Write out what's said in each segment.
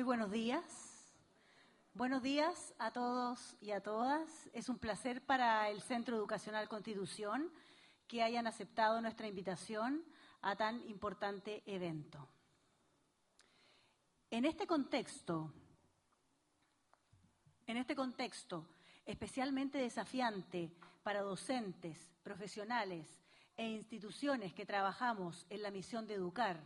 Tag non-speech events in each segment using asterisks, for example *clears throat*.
Muy buenos días. Buenos días a todos y a todas. Es un placer para el Centro Educacional Constitución que hayan aceptado nuestra invitación a tan importante evento. En este contexto, en este contexto especialmente desafiante para docentes, profesionales e instituciones que trabajamos en la misión de educar,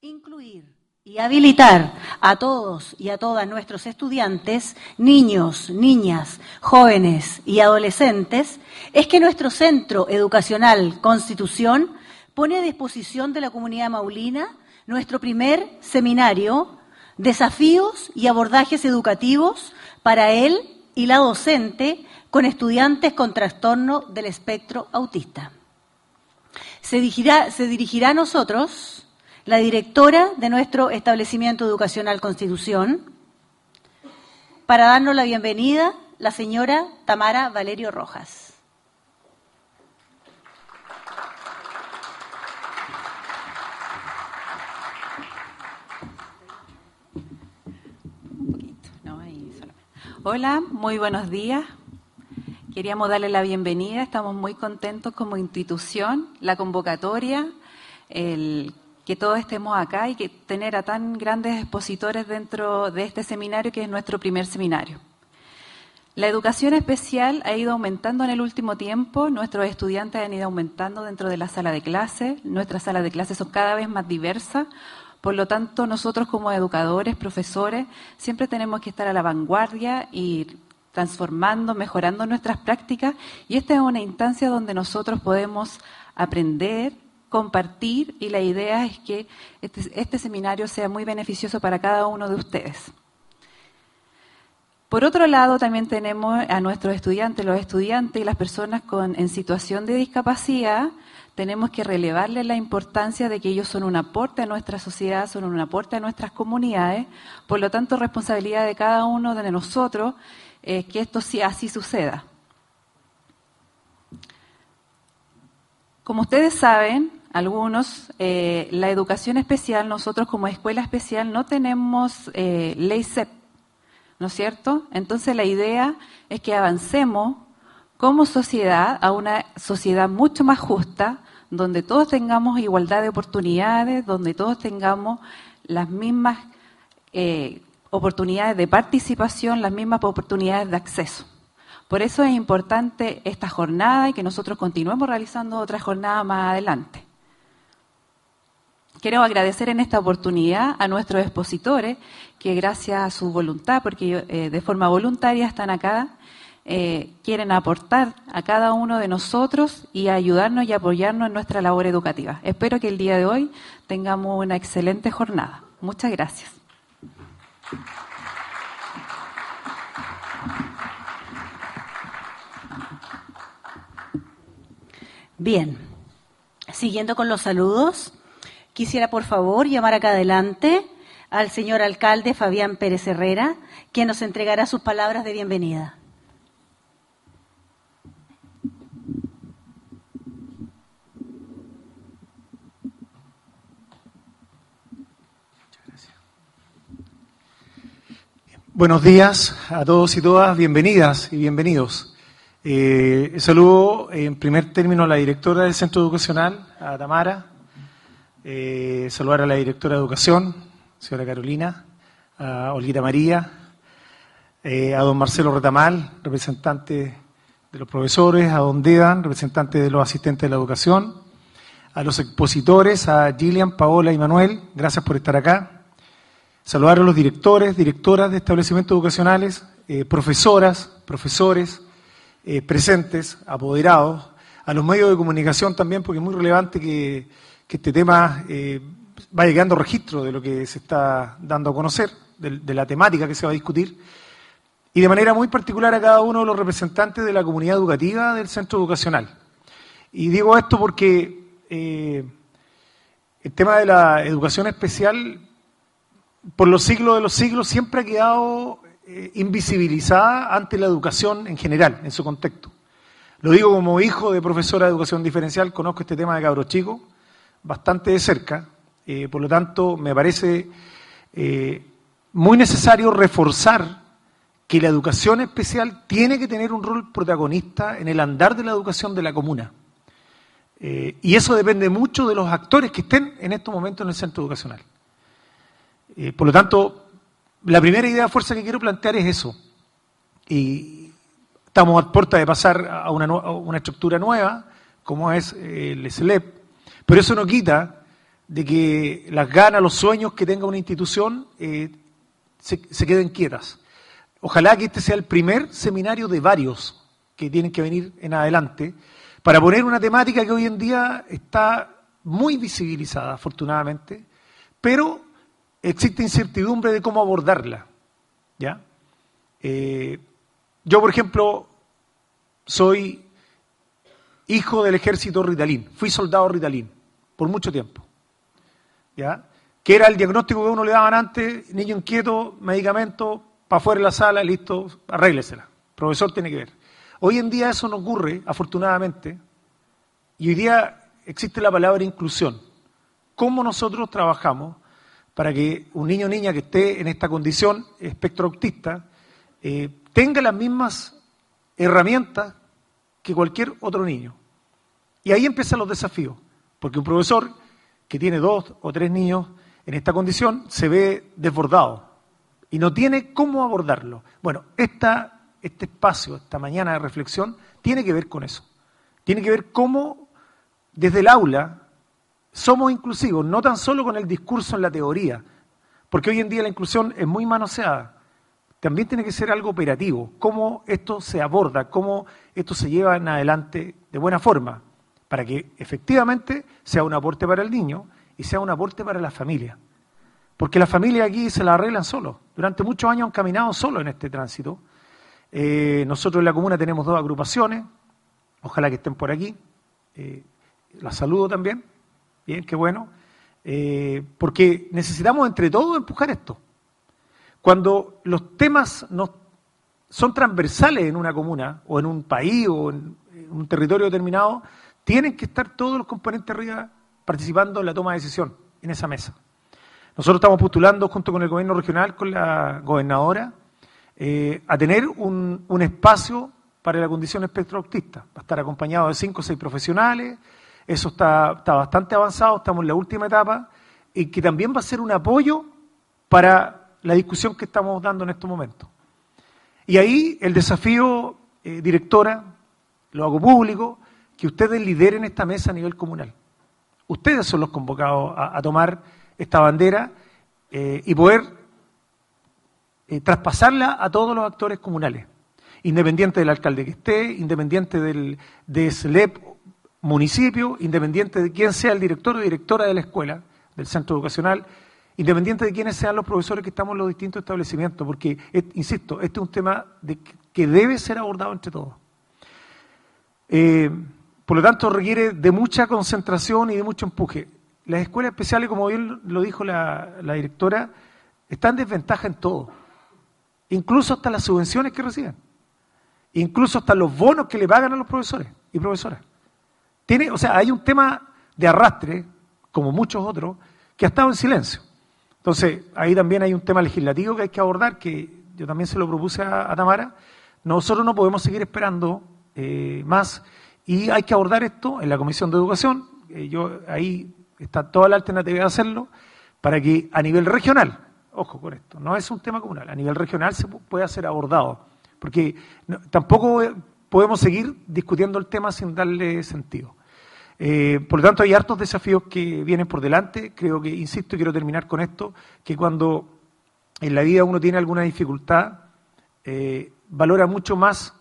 incluir y habilitar a todos y a todas nuestros estudiantes, niños, niñas, jóvenes y adolescentes, es que nuestro Centro Educacional Constitución pone a disposición de la comunidad maulina nuestro primer seminario, Desafíos y abordajes educativos para él y la docente con estudiantes con trastorno del espectro autista. Se dirigirá, se dirigirá a nosotros la directora de nuestro establecimiento educacional Constitución, para darnos la bienvenida, la señora Tamara Valerio Rojas. Hola, muy buenos días. Queríamos darle la bienvenida, estamos muy contentos como institución, la convocatoria, el que todos estemos acá y que tener a tan grandes expositores dentro de este seminario que es nuestro primer seminario. La educación especial ha ido aumentando en el último tiempo, nuestros estudiantes han ido aumentando dentro de la sala de clase, nuestras salas de clase son cada vez más diversas, por lo tanto nosotros como educadores, profesores, siempre tenemos que estar a la vanguardia y transformando, mejorando nuestras prácticas y esta es una instancia donde nosotros podemos aprender, compartir y la idea es que este, este, seminario sea muy beneficioso para cada uno de ustedes. Por otro lado, también tenemos a nuestros estudiantes, los estudiantes y las personas con, en situación de discapacidad, tenemos que relevarles la importancia de que ellos son un aporte a nuestra sociedad, son un aporte a nuestras comunidades, por lo tanto, responsabilidad de cada uno de nosotros es que esto sí así suceda. Como ustedes saben, algunos, eh, la educación especial, nosotros como escuela especial no tenemos eh, ley CEP, ¿no es cierto? Entonces la idea es que avancemos como sociedad a una sociedad mucho más justa, donde todos tengamos igualdad de oportunidades, donde todos tengamos las mismas eh, oportunidades de participación, las mismas oportunidades de acceso. Por eso es importante esta jornada y que nosotros continuemos realizando otra jornada más adelante. Quiero agradecer en esta oportunidad a nuestros expositores que gracias a su voluntad, porque eh, de forma voluntaria están acá, eh, quieren aportar a cada uno de nosotros y ayudarnos y apoyarnos en nuestra labor educativa. Espero que el día de hoy tengamos una excelente jornada. Muchas gracias. Bien, siguiendo con los saludos. Quisiera, por favor, llamar acá adelante al señor alcalde Fabián Pérez Herrera, quien nos entregará sus palabras de bienvenida. Buenos días a todos y todas, bienvenidas y bienvenidos. Eh, saludo en primer término a la directora del Centro Educacional, a Tamara, eh, saludar a la directora de Educación, señora Carolina, a Olguita María, eh, a don Marcelo Retamal, representante de los profesores, a don Dedan, representante de los asistentes de la educación, a los expositores, a Gillian, Paola y Manuel, gracias por estar acá. Saludar a los directores, directoras de establecimientos educacionales, eh, profesoras, profesores presentes, apoderados, a los medios de comunicación también, porque es muy relevante que que este tema eh, va llegando registro de lo que se está dando a conocer, de, la temática que se va a discutir, y de manera muy particular a cada uno de los representantes de la comunidad educativa del centro educacional. Y digo esto porque eh, el tema de la educación especial, por los siglos de los siglos, siempre ha quedado eh, invisibilizada ante la educación en general, en su contexto. Lo digo como hijo de profesora de educación diferencial, conozco este tema de cabros chicos, bastante de cerca, eh, por lo tanto me parece eh, muy necesario reforzar que la educación especial tiene que tener un rol protagonista en el andar de la educación de la comuna. Eh, y eso depende mucho de los actores que estén en estos momentos en el centro educacional. Por lo tanto, la primera idea de fuerza que quiero plantear es eso. Y estamos a puerta de pasar a una, a una estructura nueva, como es el SLEP, pero eso no quita de que las ganas, los sueños que tenga una institución se, se queden quietas. Ojalá que este sea el primer seminario de varios que tienen que venir en adelante para poner una temática que hoy en día está muy visibilizada, afortunadamente, pero existe incertidumbre de cómo abordarla. ¿ya? Eh, yo, por ejemplo, soy hijo del ejército ritalín, fui soldado ritalín por mucho tiempo. ¿ya? Que era el diagnóstico que uno le daban antes, niño inquieto, medicamento, para afuera de la sala, listo, arréglesela. El profesor tiene que ver. Hoy en día eso no ocurre, afortunadamente, y hoy día existe la palabra inclusión. ¿Cómo nosotros trabajamos para que un niño o niña que esté en esta condición espectro autista eh, tenga las mismas herramientas que cualquier otro niño? Y ahí empiezan los desafíos, porque un profesor que tiene dos o tres niños en esta condición se ve desbordado y no tiene cómo abordarlo. Bueno, esta, este espacio, esta mañana de reflexión, tiene que ver con eso. Tiene que ver cómo desde el aula somos inclusivos, no tan solo con el discurso en la teoría, porque hoy en día la inclusión es muy manoseada. También tiene que ser algo operativo, cómo esto se aborda, cómo esto se lleva en adelante de buena forma, para que efectivamente sea un aporte para el niño y sea un aporte para la familia. Porque las familias aquí se la arreglan solos. Durante muchos años han caminado solo en este tránsito. Eh, nosotros en la comuna tenemos dos agrupaciones, ojalá que estén por aquí. Eh, saludo también. Bien, qué bueno. Eh, porque necesitamos entre todos empujar esto. Cuando los temas no son transversales en una comuna o en un país o en, un territorio determinado, tienen que estar todos los componentes arriba participando en la toma de decisión en esa mesa. Nosotros estamos postulando junto con el gobierno regional, con la gobernadora, eh, a tener un, espacio para la condición espectro autista. Va a estar acompañado de cinco o seis profesionales, eso está, está bastante avanzado, estamos en la última etapa, y que también va a ser un apoyo para la discusión que estamos dando en estos momentos. Y ahí el desafío, eh, directora, lo hago público, que ustedes lideren esta mesa a nivel comunal. Ustedes son los convocados a tomar esta bandera eh, y poder eh, traspasarla a todos los actores comunales, independiente del alcalde que esté, independiente del de SLEP municipio, independiente de quién sea el director o directora de la escuela, del centro educacional, independiente de quiénes sean los profesores que estamos en los distintos establecimientos, porque, insisto, este es un tema que debe ser abordado entre todos. Eh, por lo tanto, requiere de mucha concentración y de mucho empuje las escuelas especiales, como bien lo dijo la, directora, están en desventaja en todo. Incluso hasta las subvenciones que reciben. Incluso hasta los bonos que le pagan a los profesores y profesoras. Tiene, o sea, hay un tema de arrastre, como muchos otros, que ha estado en silencio. Entonces, ahí también hay un tema legislativo que hay que abordar, que yo también se lo propuse a, Tamara. Nosotros no podemos seguir esperando eh, más y hay que abordar esto en la Comisión de Educación. Eh, yo ahí está toda la alternativa de hacerlo, para que a nivel regional, ojo con esto, no es un tema comunal, a nivel regional se pueda ser abordado, porque tampoco podemos seguir discutiendo el tema sin darle sentido. Eh, por lo tanto, hay hartos desafíos que vienen por delante. Creo que, insisto, y quiero terminar con esto, que cuando en la vida uno tiene alguna dificultad, eh, valora mucho más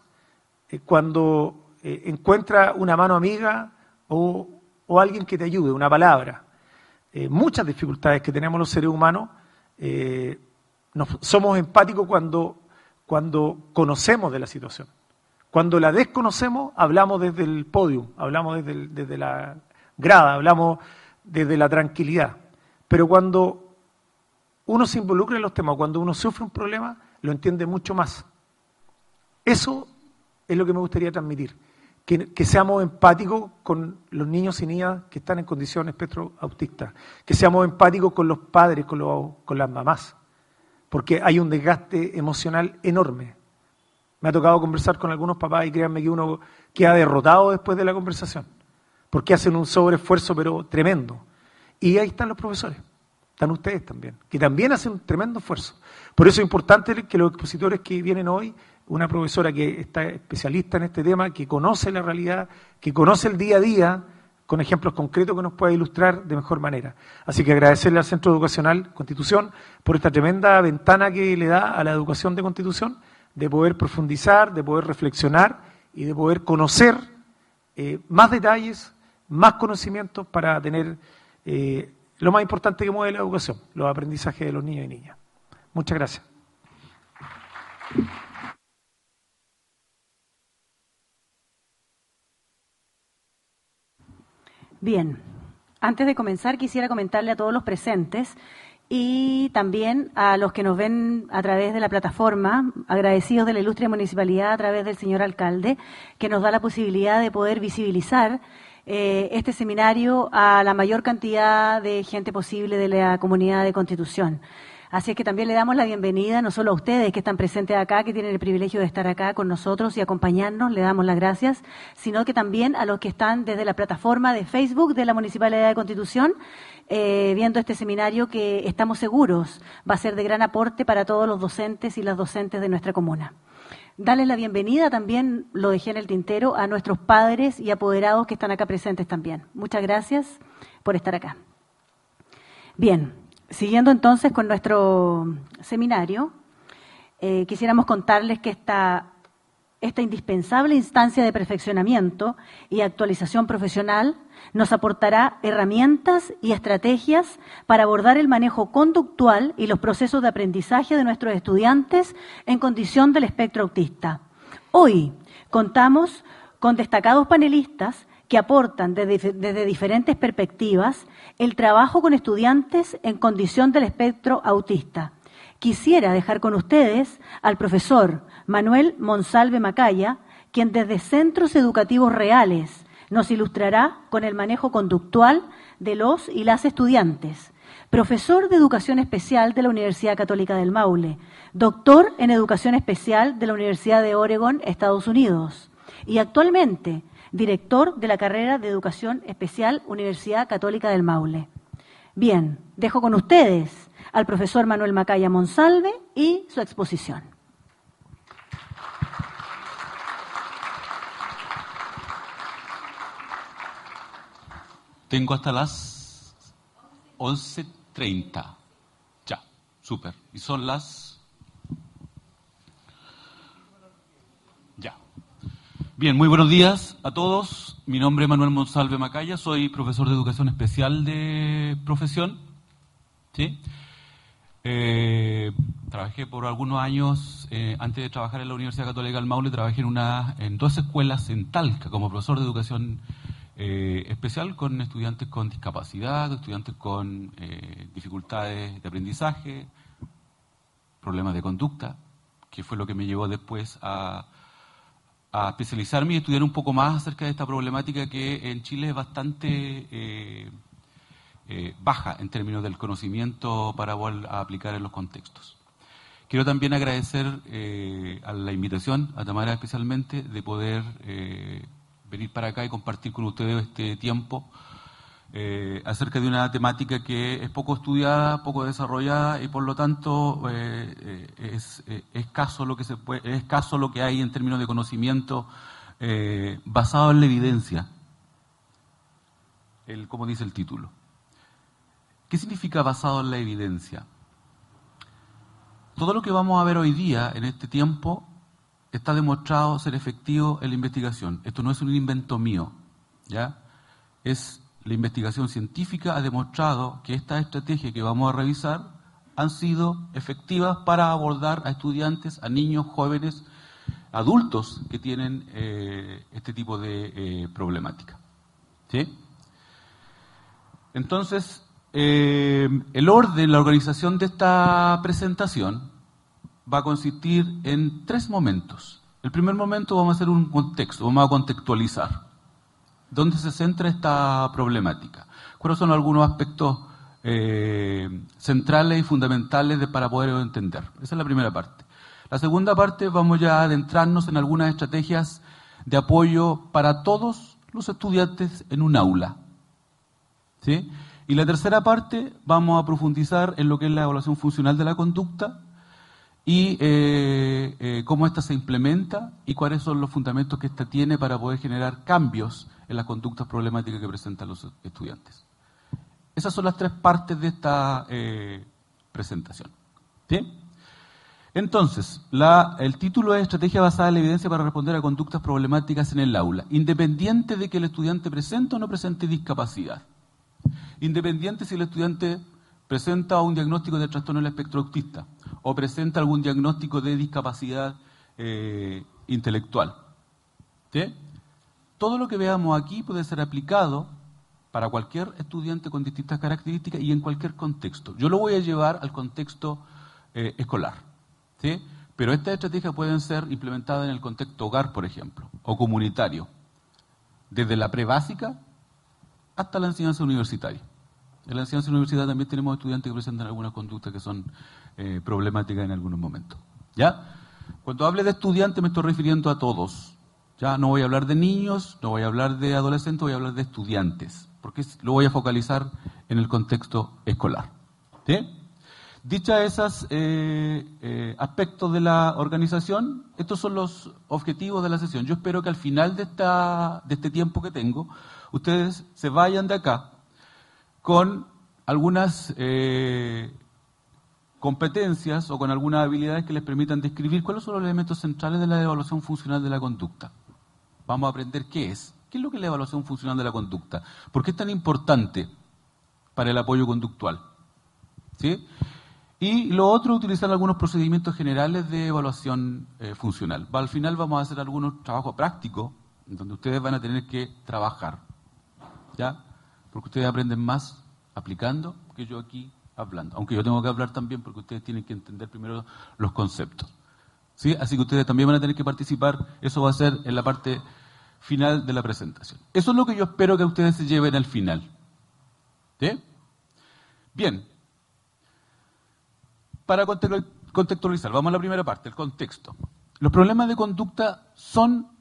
eh, cuando encuentra una mano amiga o alguien que te ayude, una palabra. Eh, muchas dificultades que tenemos los seres humanos, eh, somos empáticos cuando, conocemos de la situación. Cuando la desconocemos, hablamos desde el podio, hablamos desde la grada, hablamos desde la tranquilidad. Pero cuando uno se involucra en los temas, cuando uno sufre un problema, lo entiende mucho más. Eso es lo que me gustaría transmitir que, seamos empáticos con los niños y niñas que están en condición espectro autista, que seamos empáticos con los padres, con, con las mamás, porque hay un desgaste emocional enorme. Me ha tocado conversar con algunos papás y créanme que uno queda derrotado después de la conversación, porque hacen un sobreesfuerzo pero tremendo. Y ahí están los profesores, están ustedes también, que también hacen un tremendo esfuerzo. Por eso es importante que los expositores que vienen hoy, una profesora que está especialista en este tema, que conoce la realidad, que conoce el día a día, con ejemplos concretos que nos pueda ilustrar de mejor manera. Así que agradecerle al Centro Educacional Constitución por esta tremenda ventana que le da a la educación de Constitución, de poder profundizar, de poder reflexionar y de poder conocer eh, más detalles, más conocimientos para tener eh, lo más importante que mueve la educación, los aprendizajes de los niños y niñas. Muchas gracias. Bien, antes de comenzar quisiera comentarle a todos los presentes y también a los que nos ven a través de la plataforma, agradecidos de la ilustre municipalidad a través del señor alcalde, que nos da la posibilidad de poder visibilizar eh, este seminario a la mayor cantidad de gente posible de la comunidad de Constitución. Así es que también le damos la bienvenida, no solo a ustedes que están presentes acá, que tienen el privilegio de estar acá con nosotros y acompañarnos, le damos las gracias, sino que también a los que están desde la plataforma de Facebook de la Municipalidad de Constitución, eh, viendo este seminario que estamos seguros va a ser de gran aporte para todos los docentes y las docentes de nuestra comuna. Darles la bienvenida también, lo dejé en el tintero, a nuestros padres y apoderados que están acá presentes también. Muchas gracias por estar acá. Bien, Siguiendo entonces con nuestro seminario, eh, quisiéramos contarles que esta, esta indispensable instancia de perfeccionamiento y actualización profesional nos aportará herramientas y estrategias para abordar el manejo conductual y los procesos de aprendizaje de nuestros estudiantes en condición del espectro autista. Hoy contamos con destacados panelistas que aportan desde, diferentes perspectivas el trabajo con estudiantes en condición del espectro autista. Quisiera dejar con ustedes al profesor Manuel Monsalve Macaya, quien desde centros educativos reales nos ilustrará con el manejo conductual de los y las estudiantes. Profesor de Educación Especial de la Universidad Católica del Maule, doctor en Educación Especial de la Universidad de Oregon, Estados Unidos, y actualmente director de la carrera de Educación Especial Universidad Católica del Maule. Bien, dejo con ustedes al profesor Manuel Macaya Monsalve y su exposición. Tengo hasta las 11.30. Ya, súper. Y son las Bien, muy buenos días a todos. Mi nombre es Manuel Monsalve Macaya, soy profesor de educación especial de profesión. ¿sí? Eh, trabajé por algunos años, eh, antes de trabajar en la Universidad Católica del Maule, trabajé en, una, en dos escuelas en Talca como profesor de educación eh, especial con estudiantes con discapacidad, estudiantes con dificultades de aprendizaje, problemas de conducta, que fue lo que me llevó después a a especializarme y estudiar un poco más acerca de esta problemática que en Chile es bastante eh, eh, baja en términos del conocimiento para a aplicar en los contextos. Quiero también agradecer eh, a la invitación, a Tamara especialmente, de poder venir para acá y compartir con ustedes este tiempo eh, acerca de una temática que es poco estudiada, poco desarrollada y por lo tanto eh, eh, es, escaso lo que se puede, es escaso lo que hay en términos de conocimiento basado en la evidencia, el, como dice el título. ¿Qué significa basado en la evidencia? Todo lo que vamos a ver hoy día en este tiempo está demostrado ser efectivo en la investigación. Esto no es un invento mío, ¿ya? Es la investigación científica ha demostrado que estas estrategias que vamos a revisar han sido efectivas para abordar a estudiantes, a niños, jóvenes, adultos que tienen eh, este tipo de eh, problemática. Entonces, eh, el orden, la organización de esta presentación va a consistir en tres momentos. El primer momento vamos a hacer un contexto, vamos a contextualizar. ¿Dónde se centra esta problemática? ¿Cuáles son algunos aspectos eh, centrales y fundamentales para poder entender. Esa es la primera parte. La segunda parte vamos ya a adentrarnos en algunas estrategias de apoyo para todos los estudiantes en un aula. ¿Sí? Y la tercera parte vamos a profundizar en lo que es la evaluación funcional de la conducta y eh, eh, cómo ésta se implementa y cuáles son los fundamentos que ésta tiene para poder generar cambios en las conductas problemáticas que presentan los estudiantes. Esas son las tres partes de esta eh, presentación. Entonces, el título es Estrategia basada en la evidencia para responder a conductas problemáticas en el aula, independiente de que el estudiante presente o no presente discapacidad. Independiente si el estudiante presenta un diagnóstico de trastorno del espectro autista o presenta algún diagnóstico de discapacidad eh, intelectual. Todo lo que veamos aquí puede ser aplicado para cualquier estudiante con distintas características y en cualquier contexto. Yo lo voy a llevar al contexto eh, escolar, pero estas estrategias pueden ser implementadas en el contexto hogar, por ejemplo, o comunitario, desde la prebásica hasta la enseñanza universitaria. En la enseñanza universitaria también tenemos estudiantes que presentan algunas conductas que son eh, problemáticas en algunos momentos. ¿Ya? Cuando hable de estudiantes me estoy refiriendo a todos. Ya no voy a hablar de niños, no voy a hablar de adolescentes, voy a hablar de estudiantes, porque lo voy a focalizar en el contexto escolar. ¿Sí? Dicha esos eh, eh, aspectos de la organización, estos son los objetivos de la sesión. Yo espero que al final de, esta, de este tiempo que tengo, ustedes se vayan de acá con algunas eh, competencias o con algunas habilidades que les permitan describir cuáles son los elementos centrales de la evaluación funcional de la conducta. Vamos a aprender qué es. ¿Qué es lo que es la evaluación funcional de la conducta? ¿Por qué es tan importante para el apoyo conductual? ¿Sí? Y lo otro, utilizar algunos procedimientos generales de evaluación eh, funcional. Al final vamos a hacer algunos trabajos prácticos donde ustedes van a tener que trabajar. ¿Ya? porque ustedes aprenden más aplicando que yo aquí hablando. Aunque yo tengo que hablar también porque ustedes tienen que entender primero los conceptos. ¿Sí? Así que ustedes también van a tener que participar. Eso va a ser en la parte final de la presentación. Eso es lo que yo espero que ustedes se lleven al final. Bien. Para contextualizar, vamos a la primera parte, el contexto. Los problemas de conducta son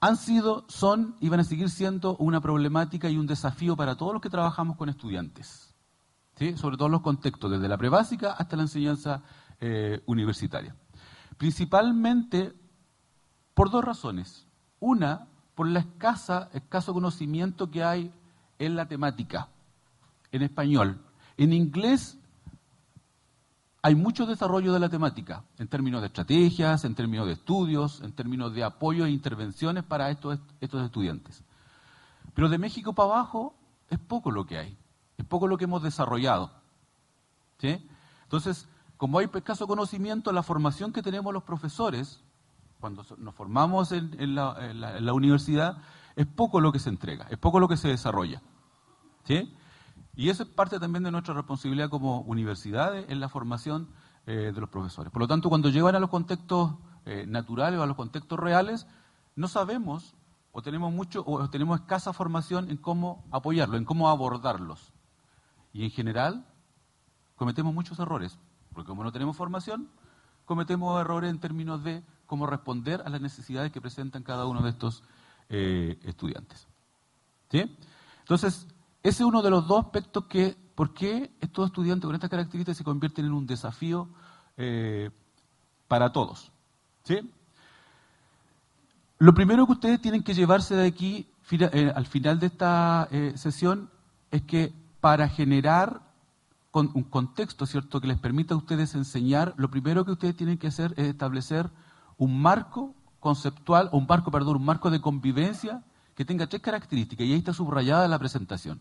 han sido, son y van a seguir siendo una problemática y un desafío para todos los que trabajamos con estudiantes, ¿sí? sobre todo en los contextos, desde la prebásica hasta la enseñanza eh, universitaria. Principalmente por dos razones. Una, por la escasa, escaso conocimiento que hay en la temática, en español. En inglés hay mucho desarrollo de la temática, en términos de estrategias, en términos de estudios, en términos de apoyo e intervenciones para estos, estos estudiantes. Pero de México para abajo es poco lo que hay, es poco lo que hemos desarrollado. Entonces, como hay escaso conocimiento, la formación que tenemos los profesores, cuando nos formamos en, la, universidad, es poco lo que se entrega, es poco lo que se desarrolla. ¿sí? Y eso es parte también de nuestra responsabilidad como universidades en la formación eh, de los profesores. Por lo tanto, cuando llegan a los contextos eh, naturales o a los contextos reales, no sabemos o tenemos mucho o tenemos escasa formación en cómo apoyarlos, en cómo abordarlos. Y en general cometemos muchos errores, porque como no tenemos formación, cometemos errores en términos de cómo responder a las necesidades que presentan cada uno de estos eh, estudiantes. ¿Sí? Entonces, ese es uno de los dos aspectos que, ¿por qué estos estudiantes con estas características se convierten en un desafío eh, para todos? ¿Sí? Lo primero que ustedes tienen que llevarse de aquí eh, al final de esta sesión es que para generar un contexto, ¿cierto?, que les permita a ustedes enseñar, lo primero que ustedes tienen que hacer es establecer un marco conceptual, un marco, perdón, un marco de convivencia que tenga tres características, y ahí está subrayada la presentación.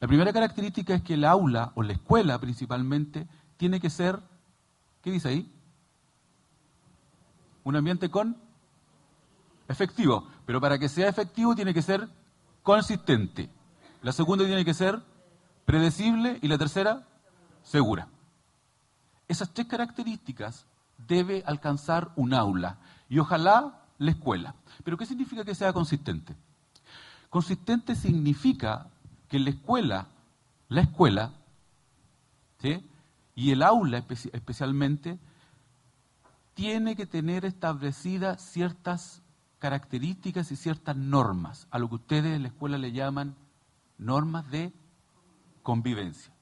La primera característica es que el aula, o la escuela principalmente, tiene que ser, ¿qué dice ahí? Un ambiente con efectivo, pero para que sea efectivo tiene que ser consistente. La segunda tiene que ser predecible y la tercera, segura. Esas tres características debe alcanzar un aula y ojalá la escuela. Pero ¿qué significa que sea consistente? Consistente significa que la escuela la escuela, ¿sí? y el aula especialmente, tiene que tener establecidas ciertas características y ciertas normas, a lo que ustedes en la escuela le llaman normas de convivencia.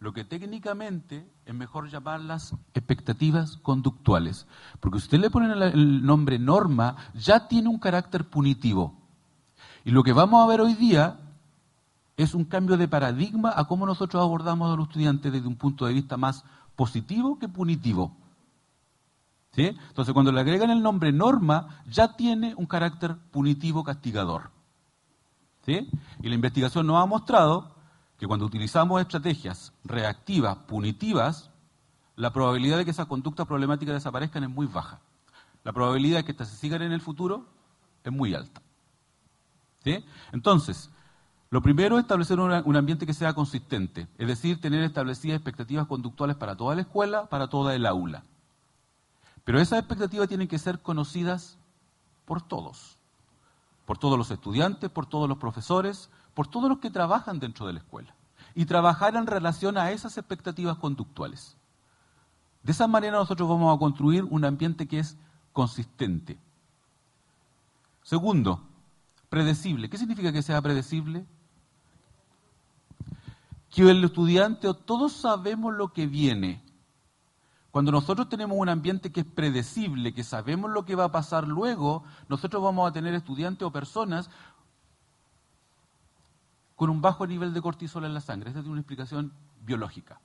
Lo que técnicamente es mejor llamarlas expectativas conductuales, porque si usted le pone el nombre norma, ya tiene un carácter punitivo. Y lo que vamos a ver hoy día es un cambio de paradigma a cómo nosotros abordamos a los estudiantes desde un punto de vista más positivo que punitivo. ¿Sí? Entonces, cuando le agregan el nombre norma, ya tiene un carácter punitivo castigador. ¿Sí? Y la investigación nos ha mostrado que cuando utilizamos estrategias reactivas, punitivas, la probabilidad de que esas conductas problemáticas desaparezcan es muy baja. La probabilidad de que estas se sigan en el futuro es muy alta. Entonces, lo primero es establecer un ambiente que sea consistente, es decir, tener establecidas expectativas conductuales para toda la escuela, para toda el aula. Pero esas expectativas tienen que ser conocidas por todos, por todos los estudiantes, por todos los profesores, por todos los que trabajan dentro de la escuela, y trabajar en relación a esas expectativas conductuales. De esa manera nosotros vamos a construir un ambiente que es consistente. Segundo, predecible. ¿Qué significa que sea predecible? Que el estudiante o todos sabemos lo que viene. Cuando nosotros tenemos un ambiente que es predecible, que sabemos lo que va a pasar luego, nosotros vamos a tener estudiantes o personas con un bajo nivel de cortisol en la sangre. Esta es una explicación biológica.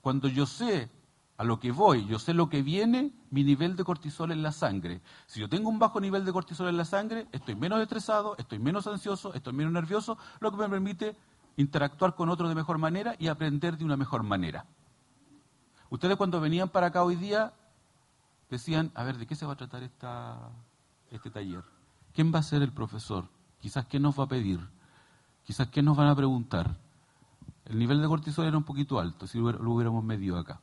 Cuando yo sé a lo que voy, yo sé lo que viene, mi nivel de cortisol en la sangre. Si yo tengo un bajo nivel de cortisol en la sangre, estoy menos estresado, estoy menos ansioso, estoy menos nervioso, lo que me permite interactuar con otro de mejor manera y aprender de una mejor manera. Ustedes cuando venían para acá hoy día decían, a ver, ¿de qué se va a tratar esta, este taller? ¿Quién va a ser el profesor? Quizás qué nos va a pedir, quizás qué nos van a preguntar. El nivel de cortisol era un poquito alto, si lo hubiéramos medido acá.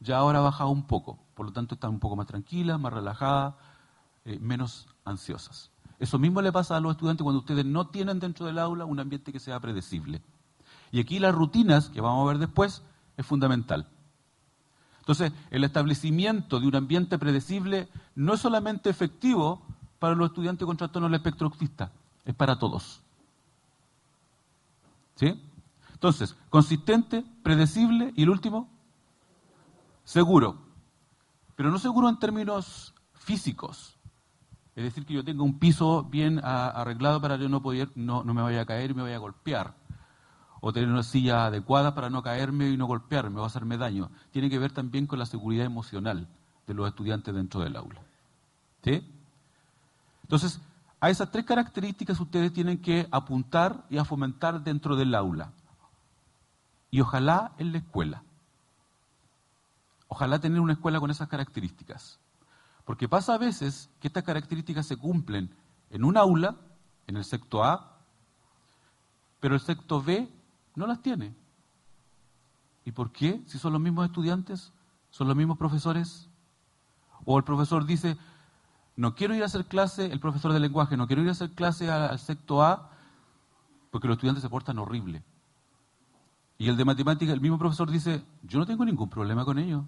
Ya ahora ha bajado un poco, por lo tanto están un poco más tranquilas, más relajadas, eh, menos ansiosas. Eso mismo le pasa a los estudiantes cuando ustedes no tienen dentro del aula un ambiente que sea predecible. Y aquí las rutinas, que vamos a ver después, es fundamental. Entonces, el establecimiento de un ambiente predecible no es solamente efectivo para los estudiantes con trastorno del espectro autista, es para todos. ¿Sí? Entonces, consistente, predecible y el último, seguro. Pero no seguro en términos físicos, es decir, que yo tenga un piso bien arreglado para yo no, poder, no, no me vaya a caer y me vaya a golpear. O tener una silla adecuada para no caerme y no golpearme o hacerme daño. Tiene que ver también con la seguridad emocional de los estudiantes dentro del aula. ¿Sí? Entonces, a esas tres características ustedes tienen que apuntar y a fomentar dentro del aula. Y ojalá en la escuela. Ojalá tener una escuela con esas características. Porque pasa a veces que estas características se cumplen en un aula, en el secto A, pero el secto B no las tiene. ¿Y por qué? Si son los mismos estudiantes, son los mismos profesores. O el profesor dice, no quiero ir a hacer clase, el profesor de lenguaje, no quiero ir a hacer clase al, secto A porque los estudiantes se portan horrible. Y el de matemática, el mismo profesor dice, yo no tengo ningún problema con ellos,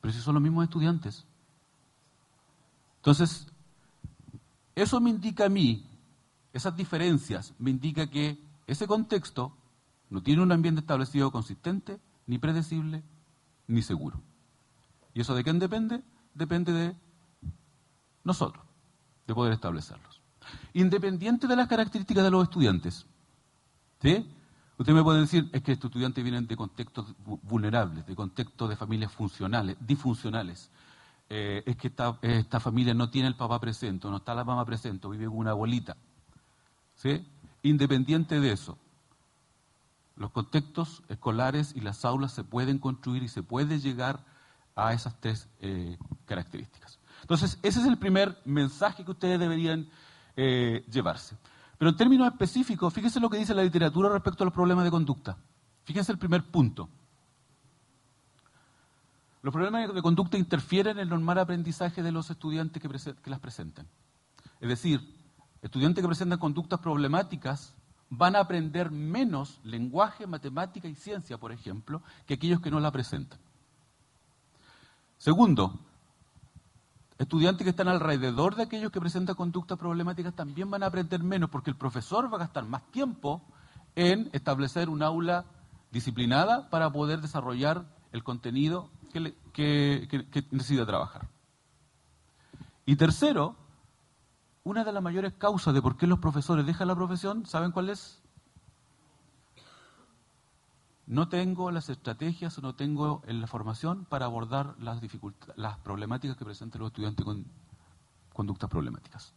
pero si son los mismos estudiantes. Entonces, eso me indica a mí, esas diferencias, me indica que ese contexto no tiene un ambiente establecido consistente, ni predecible, ni seguro. ¿Y eso de quién depende? Depende de nosotros, de poder establecerlos. Independiente de las características de los estudiantes. ¿Sí? Usted me puede decir, es que estos estudiantes vienen de contextos vulnerables, de contextos de familias funcionales, disfuncionales, eh, es que esta, esta, familia no tiene el papá presente, no está la mamá presente, vive con una abuelita. ¿Sí? Independiente de eso, los contextos escolares y las aulas se pueden construir y se puede llegar a esas tres eh, características. Entonces, ese es el primer mensaje que ustedes deberían eh, llevarse. Pero en términos específicos, fíjense lo que dice la literatura respecto a los problemas de conducta. Fíjense el primer punto. Los problemas de conducta interfieren en el normal aprendizaje de los estudiantes que, las presentan. Es decir, estudiantes que presentan conductas problemáticas van a aprender menos lenguaje, matemática y ciencia, por ejemplo, que aquellos que no la presentan. Segundo, estudiantes que están alrededor de aquellos que presentan conductas problemáticas también van a aprender menos porque el profesor va a gastar más tiempo en establecer un aula disciplinada para poder desarrollar el contenido que, necesita trabajar. Y tercero, una de las mayores causas de por qué los profesores dejan la profesión, ¿saben cuál es? No tengo las estrategias o no tengo la formación para abordar las las problemáticas que presentan los estudiantes con conductas problemáticas.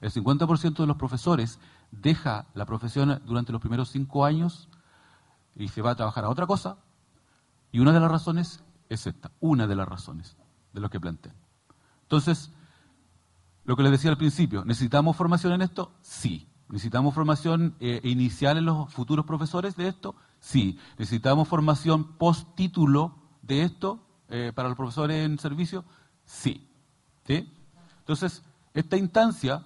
El 50% de los profesores deja la profesión durante los primeros cinco años y se va a trabajar a otra cosa. Y una de las razones es esta, una de las razones de lo que plantean. Entonces, lo que les decía al principio, ¿necesitamos formación en esto? Sí. ¿Necesitamos formación eh, inicial en los futuros profesores de esto? Sí. ¿Necesitamos formación post-título de esto eh, para los profesores en servicio? Sí. ¿Sí? Entonces, esta instancia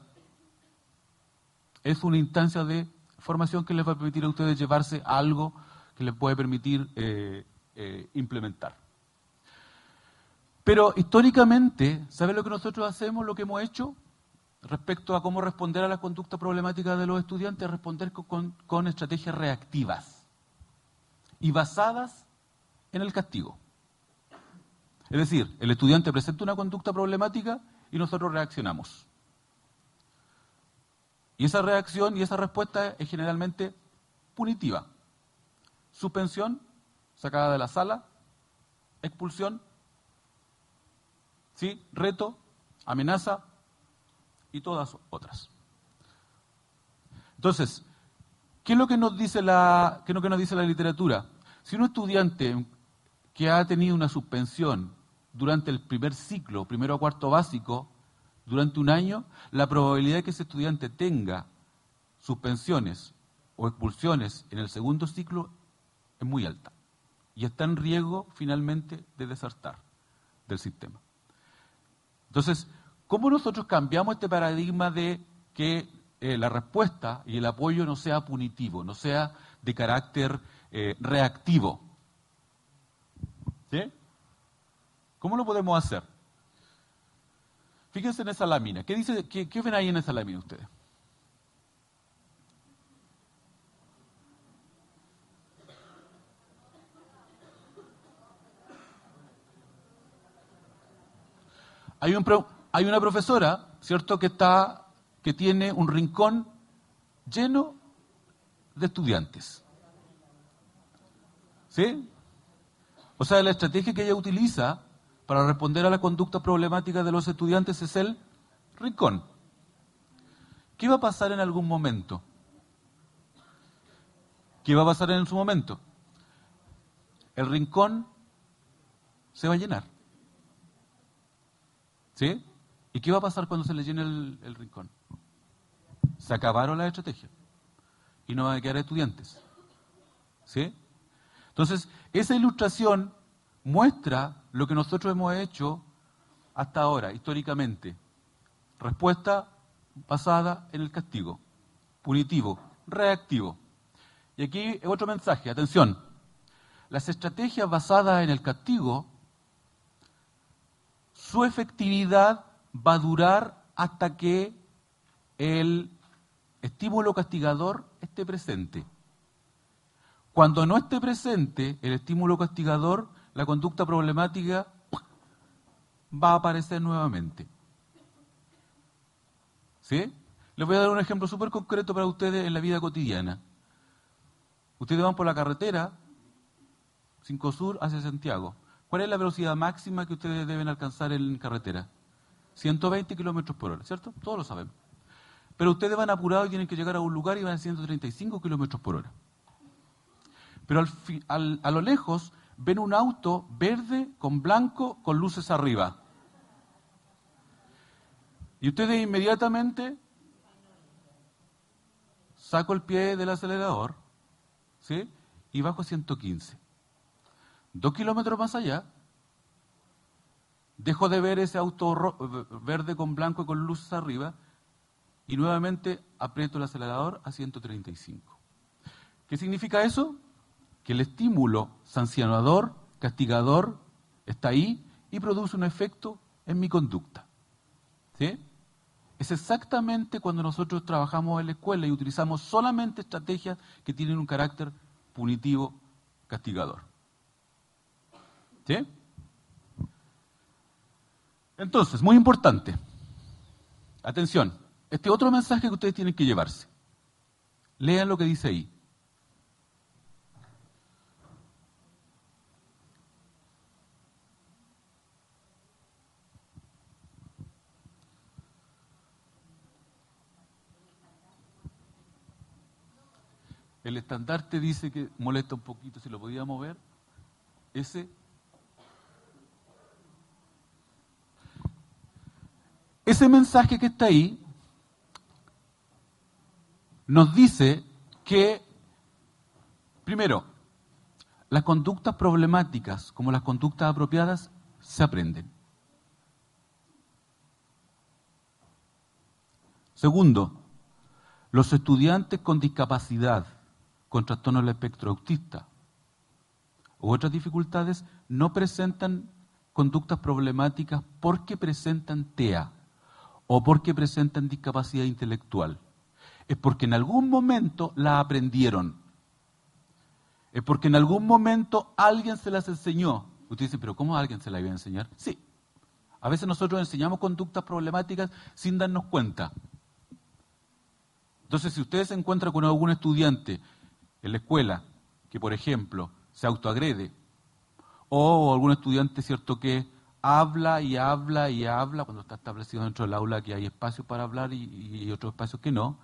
es una instancia de formación que les va a permitir a ustedes llevarse algo que les puede permitir eh, implementar. Pero históricamente, ¿sabe lo que nosotros hacemos, lo que hemos hecho respecto a cómo responder a las conductas problemáticas de los estudiantes? Responder con, estrategias reactivas y basadas en el castigo. Es decir, el estudiante presenta una conducta problemática y nosotros reaccionamos. Y esa reacción y esa respuesta es generalmente punitiva. Suspensión, sacada de la sala, expulsión ¿sí? reto, amenaza y todas otras. Entonces, ¿qué es lo que nos dice la, qué es lo que nos dice la literatura? Si un estudiante que ha tenido una suspensión durante el primer ciclo, primero a cuarto básico, durante un año, la probabilidad de que ese estudiante tenga suspensiones o expulsiones en el segundo ciclo es muy alta y está en riesgo finalmente de desertar del sistema. Entonces, ¿cómo nosotros cambiamos este paradigma de que eh, la respuesta y el apoyo no sea punitivo, no sea de carácter eh, reactivo? ¿Sí? ¿Cómo lo podemos hacer? Fíjense en esa lámina. ¿Qué, dice, qué, qué ven ahí en esa lámina ustedes? Hay, una profesora, ¿cierto?, que, está, que tiene un rincón lleno de estudiantes. ¿Sí? O sea, la estrategia que ella utiliza para responder a la conducta problemática de los estudiantes es el rincón. ¿Qué va a pasar en algún momento? ¿Qué va a pasar en su momento? El rincón se va a llenar. ¿Sí? ¿Y qué va a pasar cuando se le llene el, rincón? Se acabaron las estrategias y no van a quedar estudiantes. ¿Sí? Entonces, esa ilustración muestra lo que nosotros hemos hecho hasta ahora, históricamente. Respuesta basada en el castigo, punitivo, reactivo. Y aquí otro mensaje, atención. Las estrategias basadas en el castigo su efectividad va a durar hasta que el estímulo castigador esté presente. Cuando no esté presente el estímulo castigador, la conducta problemática va a aparecer nuevamente. ¿Sí? Les voy a dar un ejemplo súper concreto para ustedes en la vida cotidiana. Ustedes van por la carretera 5 Sur hacia Santiago. ¿Cuál es la velocidad máxima que ustedes deben alcanzar en carretera? 120 kilómetros por hora, ¿cierto? Todos lo sabemos. Pero ustedes van apurados y tienen que llegar a un lugar y van a 135 kilómetros por hora. Pero a lo lejos ven un auto verde con blanco con luces arriba. Y ustedes inmediatamente saco el pie del acelerador, ¿sí? Y bajo a 115. Dos kilómetros más allá, dejo de ver ese auto verde con blanco y con luces arriba y nuevamente aprieto el acelerador a 135. ¿Qué significa eso? Que el estímulo sancionador, castigador, está ahí y produce un efecto en mi conducta. ¿Sí? Es exactamente cuando nosotros trabajamos en la escuela y utilizamos solamente estrategias que tienen un carácter punitivo, castigador. ¿Sí? Entonces, muy importante. Atención, este otro mensaje que ustedes tienen que llevarse. Lean lo que dice ahí. El estandarte dice que molesta un poquito, si lo podía mover. Ese. Ese mensaje que está ahí nos dice que, primero, las conductas problemáticas como las conductas apropiadas se aprenden. Segundo, los estudiantes con discapacidad con trastorno del espectro autista u otras dificultades no presentan conductas problemáticas porque presentan TEA o porque presentan discapacidad intelectual. Es porque en algún momento la aprendieron. Es porque en algún momento alguien se las enseñó. Usted dice, pero ¿cómo alguien se la iba a enseñar? Sí. A veces nosotros enseñamos conductas problemáticas sin darnos cuenta. Entonces, si ustedes se encuentran con algún estudiante en la escuela que, por ejemplo, se autoagrede, o algún estudiante, ¿cierto?, que habla y habla y habla, cuando está establecido dentro del aula que hay espacios para hablar y otros espacios que no,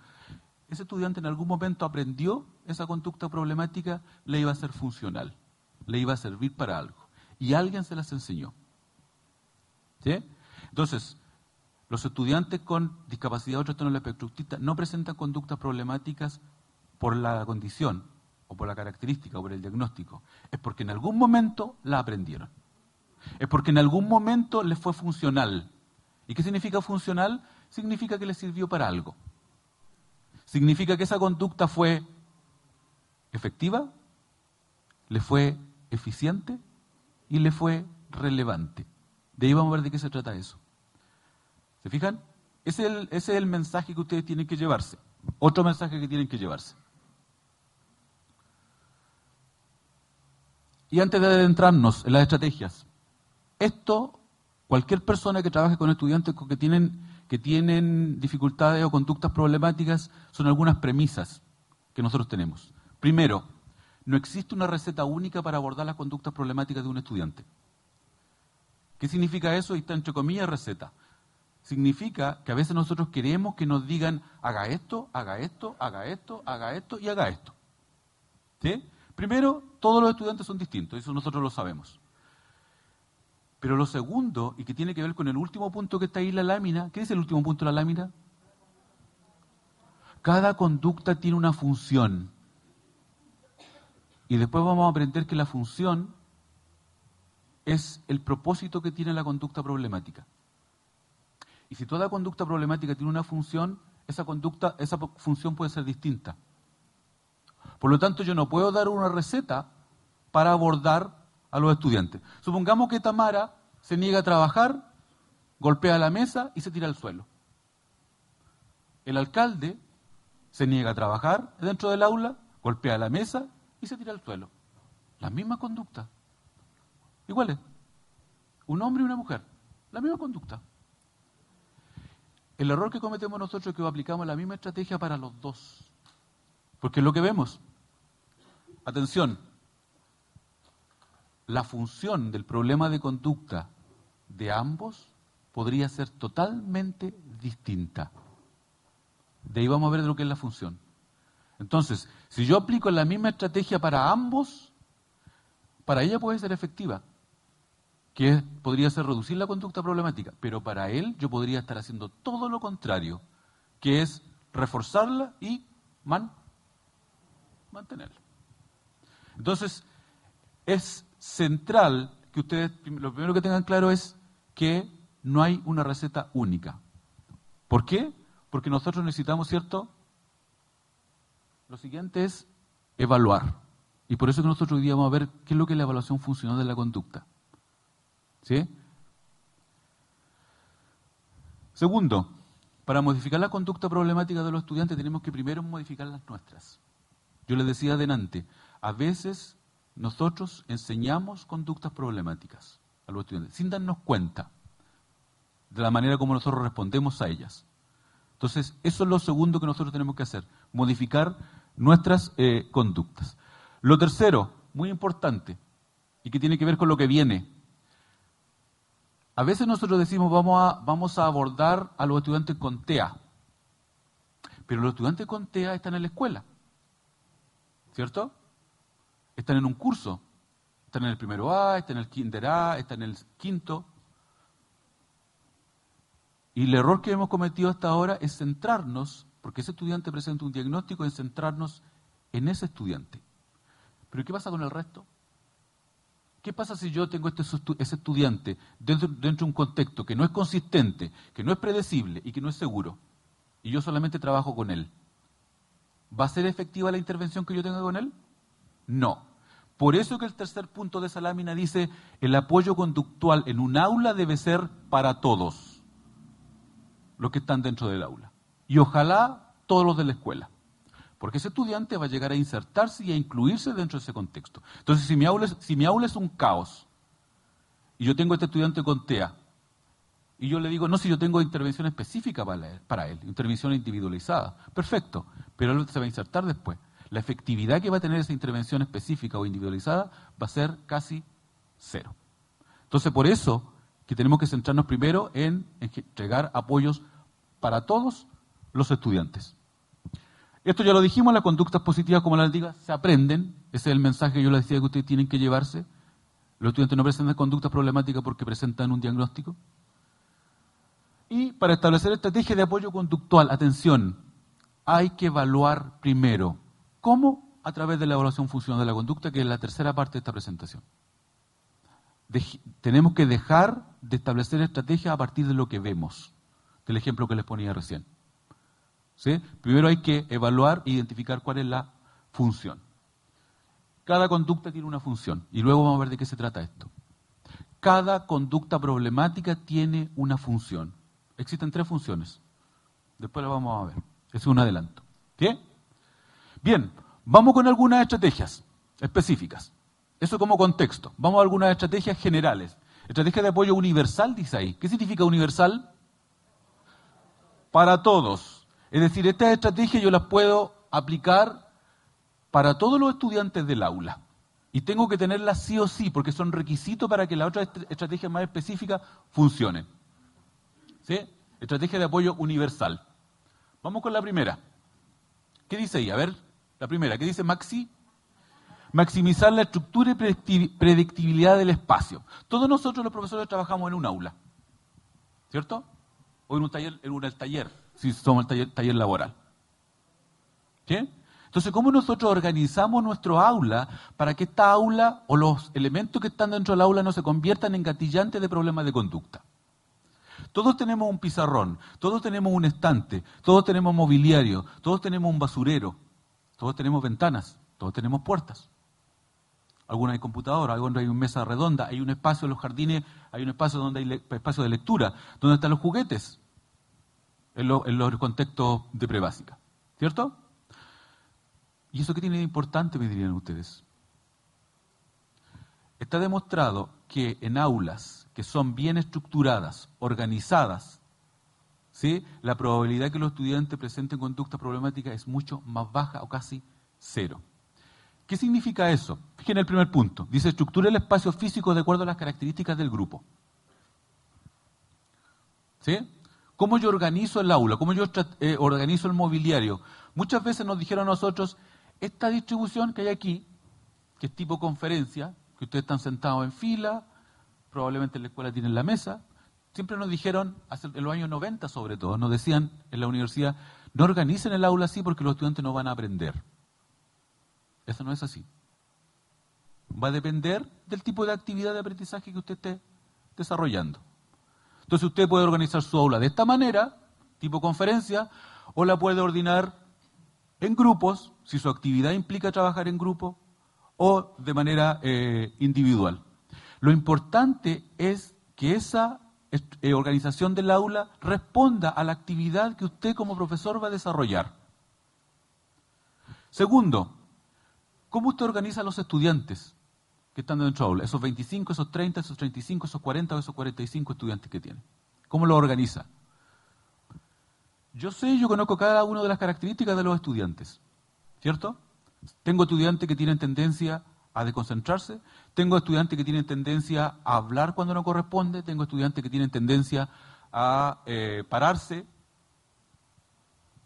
ese estudiante en algún momento aprendió esa conducta problemática, le iba a ser funcional, le iba a servir para algo. Y alguien se las enseñó. ¿Sí? Entonces, los estudiantes con discapacidad o trastorno espectro autista no presentan conductas problemáticas por la condición o por la característica o por el diagnóstico, es porque en algún momento la aprendieron. Es porque en algún momento les fue funcional. ¿Y qué significa funcional? Significa que les sirvió para algo. Significa que esa conducta fue efectiva, le fue eficiente y le fue relevante. De ahí vamos a ver de qué se trata eso. ¿Se fijan? Ese es el, mensaje que ustedes tienen que llevarse. Otro mensaje que tienen que llevarse. Y antes de adentrarnos en las estrategias, esto, cualquier persona que trabaje con estudiantes que tienen, que tienen dificultades o conductas problemáticas, son algunas premisas que nosotros tenemos. Primero, no existe una receta única para abordar las conductas problemáticas de un estudiante. ¿Qué significa eso? Y está entre comillas receta. Significa que a veces nosotros queremos que nos digan, haga esto, haga esto, haga esto, haga esto y haga esto. Primero, todos los estudiantes son distintos, eso nosotros lo sabemos. Pero lo segundo, y que tiene que ver con el último punto que está ahí en la lámina, ¿qué es el último punto de la lámina? Cada conducta tiene una función. Y después vamos a aprender que la función es el propósito que tiene la conducta problemática. Y si toda conducta problemática tiene una función, esa conducta, esa función puede ser distinta. Por lo tanto, yo no puedo dar una receta para abordar a los estudiantes. Supongamos que Tamara se niega a trabajar, golpea la mesa y se tira al suelo. El alcalde se niega a trabajar dentro del aula, golpea la mesa y se tira al suelo. La misma conducta. Iguales. Un hombre y una mujer. La misma conducta. El error que cometemos nosotros es que aplicamos la misma estrategia para los dos. Porque es lo que vemos. Atención, la función del problema de conducta de ambos podría ser totalmente distinta. De ahí vamos a ver de lo que es la función. Entonces, si yo aplico la misma estrategia para ambos, para ella puede ser efectiva, que podría ser reducir la conducta problemática, pero para él yo podría estar haciendo todo lo contrario, que es reforzarla y man mantenerla. Entonces, es central que ustedes, lo primero que tengan claro es que no hay una receta única. ¿Por qué? Porque nosotros necesitamos, ¿cierto? Lo siguiente es evaluar. Y por eso que nosotros hoy día vamos a ver qué es lo que es la evaluación funcional de la conducta. ¿Sí? Segundo, para modificar la conducta problemática de los estudiantes tenemos que primero modificar las nuestras. Yo les decía adelante, a veces nosotros enseñamos conductas problemáticas a los estudiantes sin darnos cuenta de la manera como nosotros respondemos a ellas. Entonces, eso es lo segundo que nosotros tenemos que hacer, modificar nuestras eh, conductas. Lo tercero, muy importante, y que tiene que ver con lo que viene. A veces nosotros decimos vamos a, vamos a abordar a los estudiantes con TEA, pero los estudiantes con TEA están en la escuela, ¿cierto? Están en un curso, están en el primero A, están en el kinder A, están en el quinto. Y el error que hemos cometido hasta ahora es centrarnos, porque ese estudiante presenta un diagnóstico, en centrarnos en ese estudiante. Pero ¿qué pasa con el resto? ¿Qué pasa si yo tengo este, ese estudiante dentro, dentro de un contexto que no es consistente, que no es predecible y que no es seguro? Y yo solamente trabajo con él. ¿Va a ser efectiva la intervención que yo tenga con él? No. Por eso que el tercer punto de esa lámina dice, el apoyo conductual en un aula debe ser para todos los que están dentro del aula. Y ojalá todos los de la escuela. Porque ese estudiante va a llegar a insertarse y a incluirse dentro de ese contexto. Entonces, si mi aula es, si mi aula es un caos, y yo tengo a este estudiante con TEA, y yo le digo, no, si yo tengo intervención específica para él, para él, intervención individualizada, perfecto, pero él se va a insertar después. La efectividad que va a tener esa intervención específica o individualizada va a ser casi cero. Entonces, por eso que tenemos que centrarnos primero en entregar apoyos para todos los estudiantes. Esto ya lo dijimos, las conductas positivas, como las digas, se aprenden. Ese es el mensaje que yo les decía que ustedes tienen que llevarse. Los estudiantes no presentan conductas problemáticas porque presentan un diagnóstico. Y para establecer estrategias de apoyo conductual, atención, hay que evaluar primero. ¿Cómo? A través de la evaluación funcional de la conducta, que es la tercera parte de esta presentación. tenemos que dejar de establecer estrategias a partir de lo que vemos, del ejemplo que les ponía recién. Primero hay que evaluar e identificar cuál es la función. Cada conducta tiene una función y luego vamos a ver de qué se trata esto. Cada conducta problemática tiene una función. Existen tres funciones. Después lo vamos a ver. Es un adelanto. ¿Bien? Bien, vamos con algunas estrategias específicas. Eso como contexto. Vamos a algunas estrategias generales. Estrategia de apoyo universal, dice ahí. ¿Qué significa universal? Para todos. Es decir, estas estrategias yo las puedo aplicar para todos los estudiantes del aula. Y tengo que tenerlas sí o sí, porque son requisitos para que la otra estrategia más específica funcione. ¿Sí? Estrategia de apoyo universal. Vamos con la primera. ¿Qué dice ahí? A ver, la primera. ¿Qué dice Maxi? Maximizar la estructura y predictibilidad del espacio. Todos nosotros los profesores trabajamos en un aula. ¿Cierto? O en un taller, en un taller si somos el taller, laboral. ¿Qué? Entonces, ¿cómo nosotros organizamos nuestro aula para que esta aula o los elementos que están dentro del aula no se conviertan en gatillantes de problemas de conducta? Todos tenemos un pizarrón, todos tenemos un estante, todos tenemos mobiliario, todos tenemos un basurero, todos tenemos ventanas, todos tenemos puertas. Algunos hay computadora, algunos hay una mesa redonda, hay un espacio en los jardines, hay un espacio donde hay espacio de lectura, donde están los juguetes en, los contextos de prebásica. ¿Cierto? ¿Y eso qué tiene de importante, me dirían ustedes? Está demostrado que en aulas que son bien estructuradas, organizadas, ¿sí? la probabilidad que los estudiantes presenten conducta problemática es mucho más baja o casi cero. ¿Qué significa eso? Fíjense el primer punto. Dice, estructura el espacio físico de acuerdo a las características del grupo. ¿Sí? ¿Cómo yo organizo el aula? ¿Cómo yo eh, organizo el mobiliario? Muchas veces nos dijeron a nosotros, esta distribución que hay aquí, que es tipo conferencia, que ustedes están sentados en fila, probablemente en la escuela tienen la mesa, siempre nos dijeron, en los años 90 sobre todo, nos decían en la universidad, no organicen el aula así porque los estudiantes no van a aprender. Eso no es así. Va a depender del tipo de actividad de aprendizaje que usted esté desarrollando. Entonces usted puede organizar su aula de esta manera, tipo conferencia, o la puede ordenar en grupos, si su actividad implica trabajar en grupo, o de manera eh, individual. Lo importante es que esa organización del aula responda a la actividad que usted como profesor va a desarrollar. Segundo, ¿cómo usted organiza a los estudiantes que están dentro del aula? Esos 25, esos 30, esos 35, esos 40 o esos 45 estudiantes que tiene. ¿Cómo lo organiza? Yo sé, yo conozco cada una de las características de los estudiantes, ¿cierto? Tengo estudiantes que tienen tendencia a desconcentrarse, tengo estudiantes que tienen tendencia a hablar cuando no corresponde, tengo estudiantes que tienen tendencia a eh, pararse.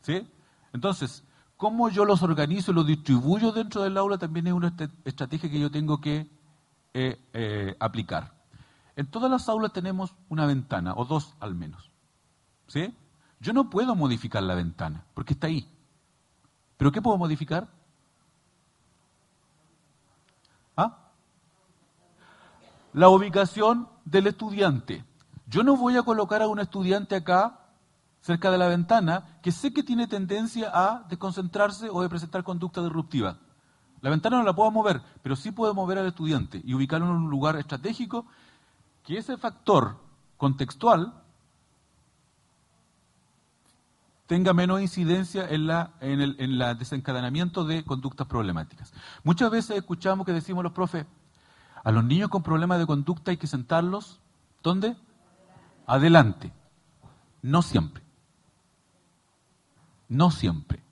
¿Sí? Entonces, cómo yo los organizo y los distribuyo dentro del aula también es una estrategia que yo tengo que eh, eh, aplicar. En todas las aulas tenemos una ventana, o dos al menos. ¿Sí? Yo no puedo modificar la ventana, porque está ahí. ¿Pero qué puedo modificar? La ubicación del estudiante. Yo no voy a colocar a un estudiante acá, cerca de la ventana, que sé que tiene tendencia a desconcentrarse o de presentar conducta disruptiva. La ventana no la puedo mover, pero sí puedo mover al estudiante y ubicarlo en un lugar estratégico que ese factor contextual tenga menos incidencia en, la, en, el, en desencadenamiento de conductas problemáticas. Muchas veces escuchamos que decimos los profes, a los niños con problemas de conducta hay que sentarlos, ¿dónde? Adelante. No siempre. No siempre.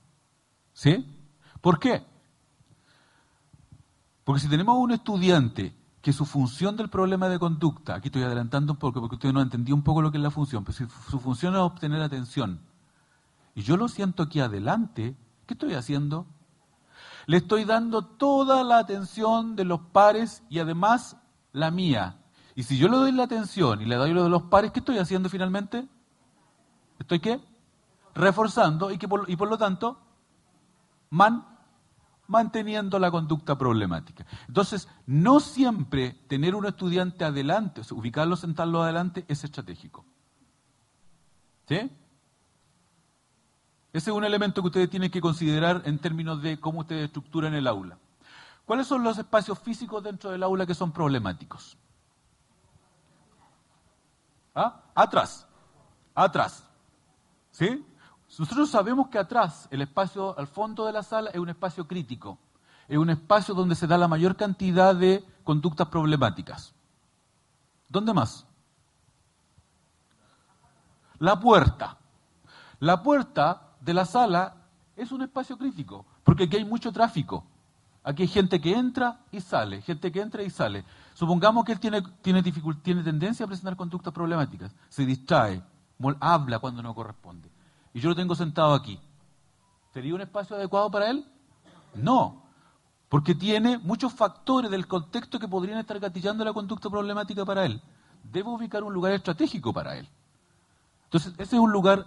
¿Sí? ¿Por qué? Porque si tenemos un estudiante que su función del problema de conducta, aquí estoy adelantando un poco porque usted no entendió un poco lo que es la función, pero si su función es obtener atención, y yo lo siento aquí adelante, ¿qué estoy haciendo? Le estoy dando toda la atención de los pares y además la mía. Y si yo le doy la atención y le doy lo de los pares, ¿qué estoy haciendo finalmente? ¿Estoy qué? Reforzando y, que por, y por lo tanto man, manteniendo la conducta problemática. Entonces, no siempre tener un estudiante adelante, ubicarlo, sentarlo adelante, es estratégico. ¿Sí? Ese es un elemento que ustedes tienen que considerar en términos de cómo ustedes estructuran el aula. ¿Cuáles son los espacios físicos dentro del aula que son problemáticos? ¿Ah? Atrás. Atrás. ¿Sí? Nosotros sabemos que atrás, el espacio al fondo de la sala, es un espacio crítico. Es un espacio donde se da la mayor cantidad de conductas problemáticas. ¿Dónde más? La puerta. La puerta de la sala es un espacio crítico, porque aquí hay mucho tráfico. Aquí hay gente que entra y sale, gente que entra y sale. Supongamos que él tiene, tiene, tendencia a presentar conductas problemáticas, se distrae, habla cuando no corresponde. Y yo lo tengo sentado aquí. ¿Sería un espacio adecuado para él? No, porque tiene muchos factores del contexto que podrían estar gatillando la conducta problemática para él. Debo ubicar un lugar estratégico para él. Entonces, ese es un lugar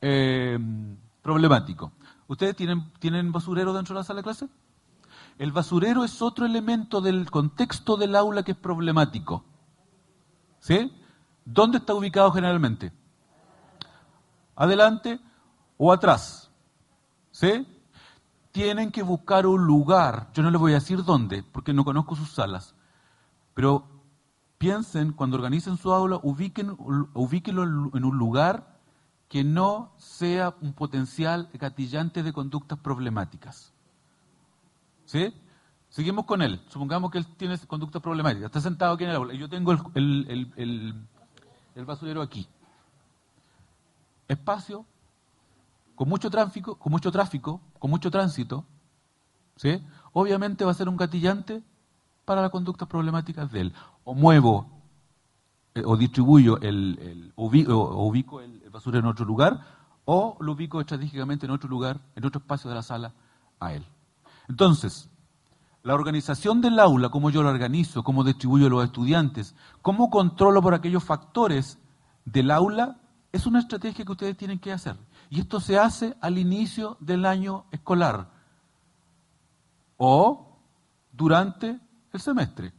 eh, problemático. ¿Ustedes tienen, tienen basurero dentro de la sala de clase? El basurero es otro elemento del contexto del aula que es problemático. ¿Sí? ¿Dónde está ubicado generalmente? ¿Adelante o atrás? ¿Sí? Tienen que buscar un lugar. Yo no les voy a decir dónde, porque no conozco sus salas. Pero piensen, cuando organicen su aula, ubíquenlo en un lugar que no sea un potencial gatillante de conductas problemáticas. ¿Sí? Seguimos con él. Supongamos que él tiene conductas problemáticas. Está sentado aquí en el aula yo tengo el, basurero aquí. Espacio, con mucho tráfico, con mucho tráfico, con mucho tránsito, ¿sí? Obviamente va a ser un gatillante para las conductas problemáticas de él. O muevo eh, o distribuyo el, o ubico el, basura en otro lugar, o lo ubico estratégicamente en otro lugar, en otro espacio de la sala, a él. Entonces, la organización del aula, cómo yo lo organizo, cómo distribuyo a los estudiantes, cómo controlo por aquellos factores del aula, es una estrategia que ustedes tienen que hacer. Y esto se hace al inicio del año escolar o durante el semestre.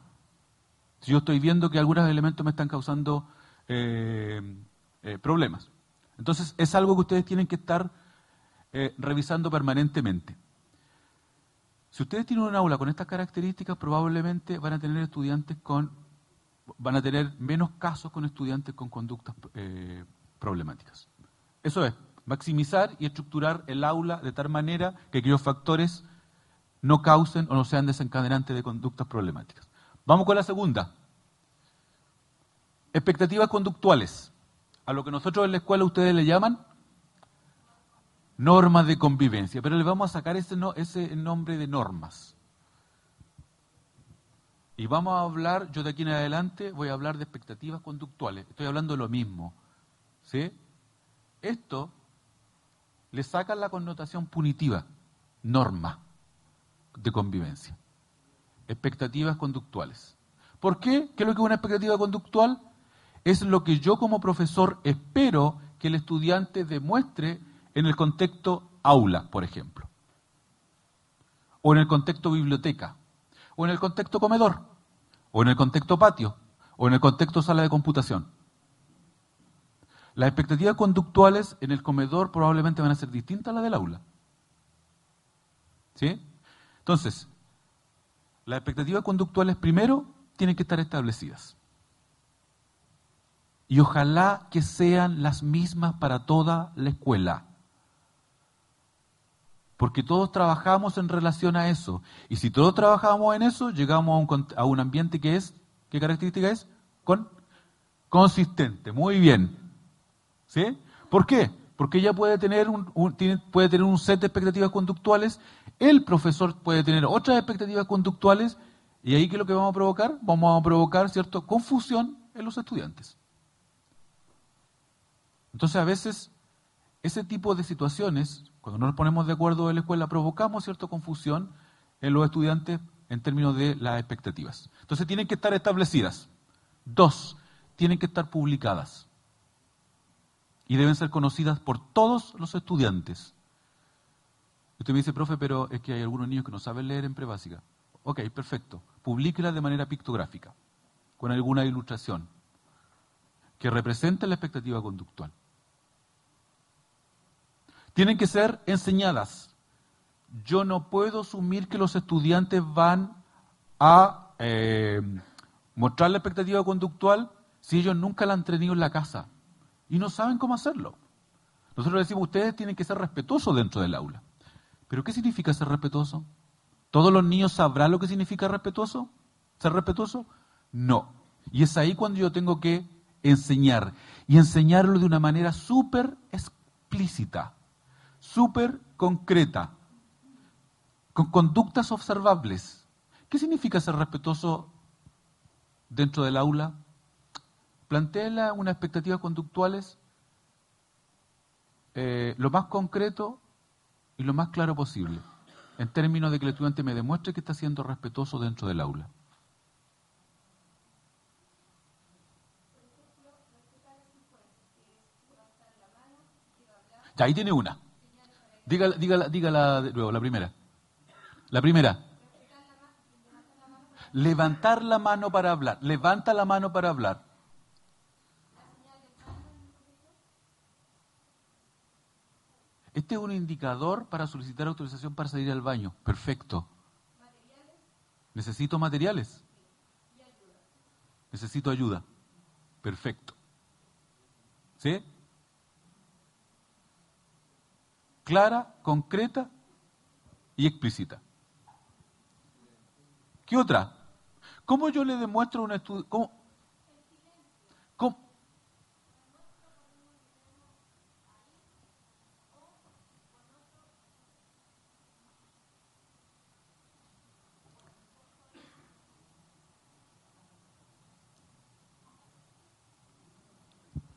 Si yo estoy viendo que algunos elementos me están causando eh, eh, problemas. Entonces, es algo que ustedes tienen que estar eh, revisando permanentemente. Si ustedes tienen un aula con estas características, probablemente van a tener estudiantes con, van a tener menos casos con estudiantes con conductas eh, problemáticas. Eso es, maximizar y estructurar el aula de tal manera que aquellos factores no causen o no sean desencadenantes de conductas problemáticas. Vamos con la segunda. Expectativas conductuales. A lo que nosotros en la escuela ustedes le llaman normas de convivencia, pero le vamos a sacar ese, ese nombre de normas. Y vamos a hablar, yo de aquí en adelante voy a hablar de expectativas conductuales. Estoy hablando de lo mismo. ¿Sí? Esto le saca la connotación punitiva, norma de convivencia. Expectativas conductuales. ¿Por qué? ¿Qué es lo que es una expectativa conductual? Es lo que yo como profesor espero que el estudiante demuestre en el contexto aula, por ejemplo, o en el contexto biblioteca, o en el contexto comedor, o en el contexto patio, o en el contexto sala de computación. Las expectativas conductuales en el comedor probablemente van a ser distintas a las del aula. ¿Sí? Entonces, las expectativas conductuales primero tienen que estar establecidas. Y ojalá que sean las mismas para toda la escuela porque todos trabajamos en relación a eso. Y si todos trabajamos en eso, llegamos a un, ambiente que es, ¿qué característica es? Con, consistente, muy bien. ¿Sí? ¿Por qué? Porque ella puede tener un, puede tener un set de expectativas conductuales, el profesor puede tener otras expectativas conductuales, y ahí ¿qué es lo que vamos a provocar? Vamos a provocar, ¿cierto?, confusión en los estudiantes. Entonces, a veces, ese tipo de situaciones cuando no nos ponemos de acuerdo en la escuela, provocamos cierta confusión en los estudiantes en términos de las expectativas. Entonces tienen que estar establecidas. Dos, tienen que estar publicadas. Y deben ser conocidas por todos los estudiantes. Usted me dice, profe, pero es que hay algunos niños que no saben leer en prebásica. Ok, perfecto. Publíquela de manera pictográfica, con alguna ilustración que represente la expectativa conductual tienen que ser enseñadas. Yo no puedo asumir que los estudiantes van a eh, mostrar la expectativa conductual si ellos nunca la han tenido en la casa y no saben cómo hacerlo. Nosotros decimos, ustedes tienen que ser respetuosos dentro del aula. ¿Pero qué significa ser respetuoso? ¿Todos los niños sabrán lo que significa respetuoso? ¿Ser respetuoso? No. Y es ahí cuando yo tengo que enseñar. Y enseñarlo de una manera súper explícita súper concreta, con conductas observables. ¿Qué significa ser respetuoso dentro del aula? Plantea unas expectativas conductuales eh, lo más concreto y lo más claro posible, en términos de que el estudiante me demuestre que está siendo respetuoso dentro del aula. Ya, ahí tiene una. Dígala, dígala, dígala de nuevo, la primera. La primera. Levantar la mano para hablar. Levanta la mano para hablar. Este es un indicador para solicitar autorización para salir al baño. Perfecto. Necesito materiales. Necesito ayuda. Perfecto. ¿Sí? Clara, concreta y explícita. ¿Qué otra? ¿Cómo yo le demuestro un estudio? ¿Cómo? ¿Cómo?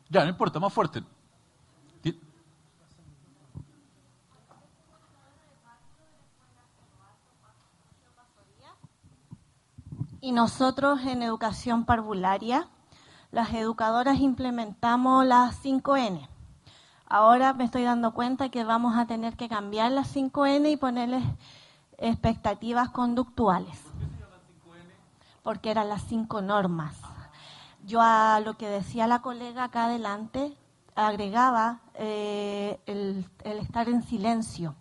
Ya, no importa, más fuerte. Y nosotros en educación parvularia, las educadoras implementamos las 5N. Ahora me estoy dando cuenta que vamos a tener que cambiar las 5N y ponerles expectativas conductuales. Porque eran las cinco normas. Yo a lo que decía la colega acá adelante, agregaba eh, el, el estar en silencio.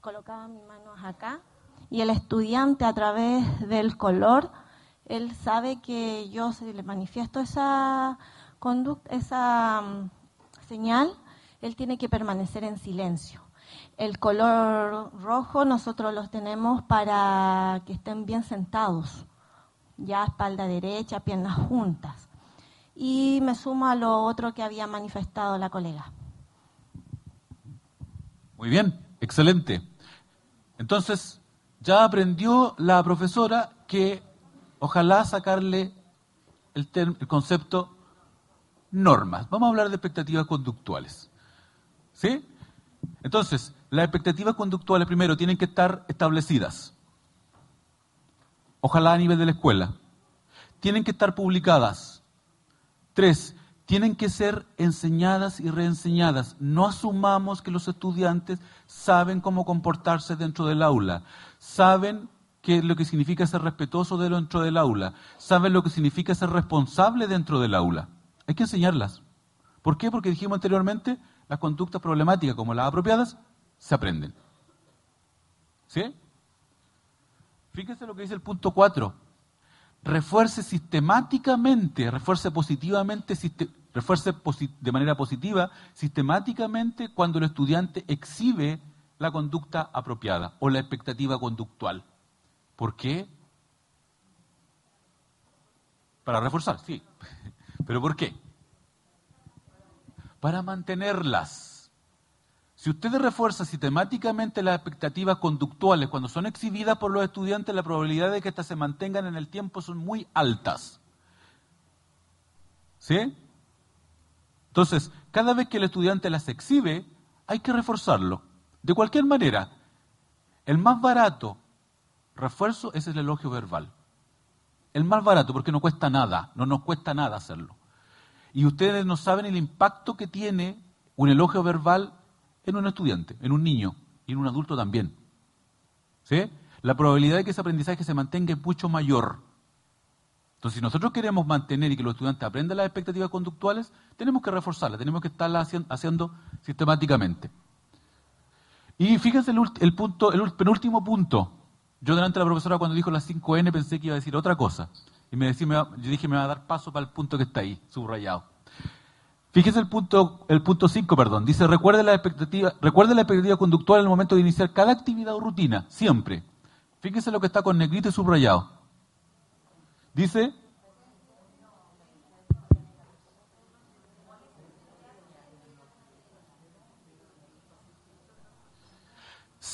Colocaba mis manos acá y el estudiante a través del color, él sabe que yo se le manifiesto esa conducta, esa mm, señal, él tiene que permanecer en silencio. El color rojo nosotros los tenemos para que estén bien sentados, ya espalda derecha, piernas juntas. Y me sumo a lo otro que había manifestado la colega. Muy bien, excelente. Entonces, ya aprendió la profesora que ojalá sacarle el, concepto normas. Vamos a hablar de expectativas conductuales. ¿Sí? Entonces, las expectativas conductuales primero tienen que estar establecidas. Ojalá a nivel de la escuela. Tienen que estar publicadas. Tres, tienen que ser enseñadas y reenseñadas. No asumamos que los estudiantes saben cómo comportarse dentro del aula, saben qué es lo que significa ser respetuoso dentro del aula, saben lo que significa ser responsable dentro del aula. Hay que enseñarlas. ¿Por qué? Porque dijimos anteriormente, las conductas problemáticas como las apropiadas se aprenden. ¿Sí? Fíjese lo que dice el punto 4. Refuerce sistemáticamente, refuerce positivamente, refuerce de manera positiva sistemáticamente cuando el estudiante exhibe la conducta apropiada o la expectativa conductual. ¿Por qué? Para reforzar, sí. *laughs* ¿Pero por qué? Para mantenerlas. Si ustedes refuerzan sistemáticamente las expectativas conductuales cuando son exhibidas por los estudiantes, la probabilidad de que éstas se mantengan en el tiempo son muy altas. ¿Sí? Entonces, cada vez que el estudiante las exhibe, hay que reforzarlo. De cualquier manera, el más barato refuerzo es el elogio verbal. El más barato, porque no cuesta nada, no nos cuesta nada hacerlo. Y ustedes no saben el impacto que tiene un elogio verbal en un estudiante, en un niño y en un adulto también. ¿Sí? La probabilidad de que ese aprendizaje se mantenga es mucho mayor. Entonces, si nosotros queremos mantener y que los estudiantes aprendan las expectativas conductuales, tenemos que reforzarlas, tenemos que estarlas haciendo sistemáticamente. Y fíjense el, punto, el penúltimo punto. Yo delante de la profesora cuando dijo las 5N pensé que iba a decir otra cosa. Y me decía, yo dije, me va a dar paso para el punto que está ahí, subrayado. Fíjese el punto el punto 5, perdón. Dice, recuerde la expectativa, recuerde la expectativa conductual en el momento de iniciar cada actividad o rutina, siempre. Fíjese lo que está con negrito y subrayado. Dice,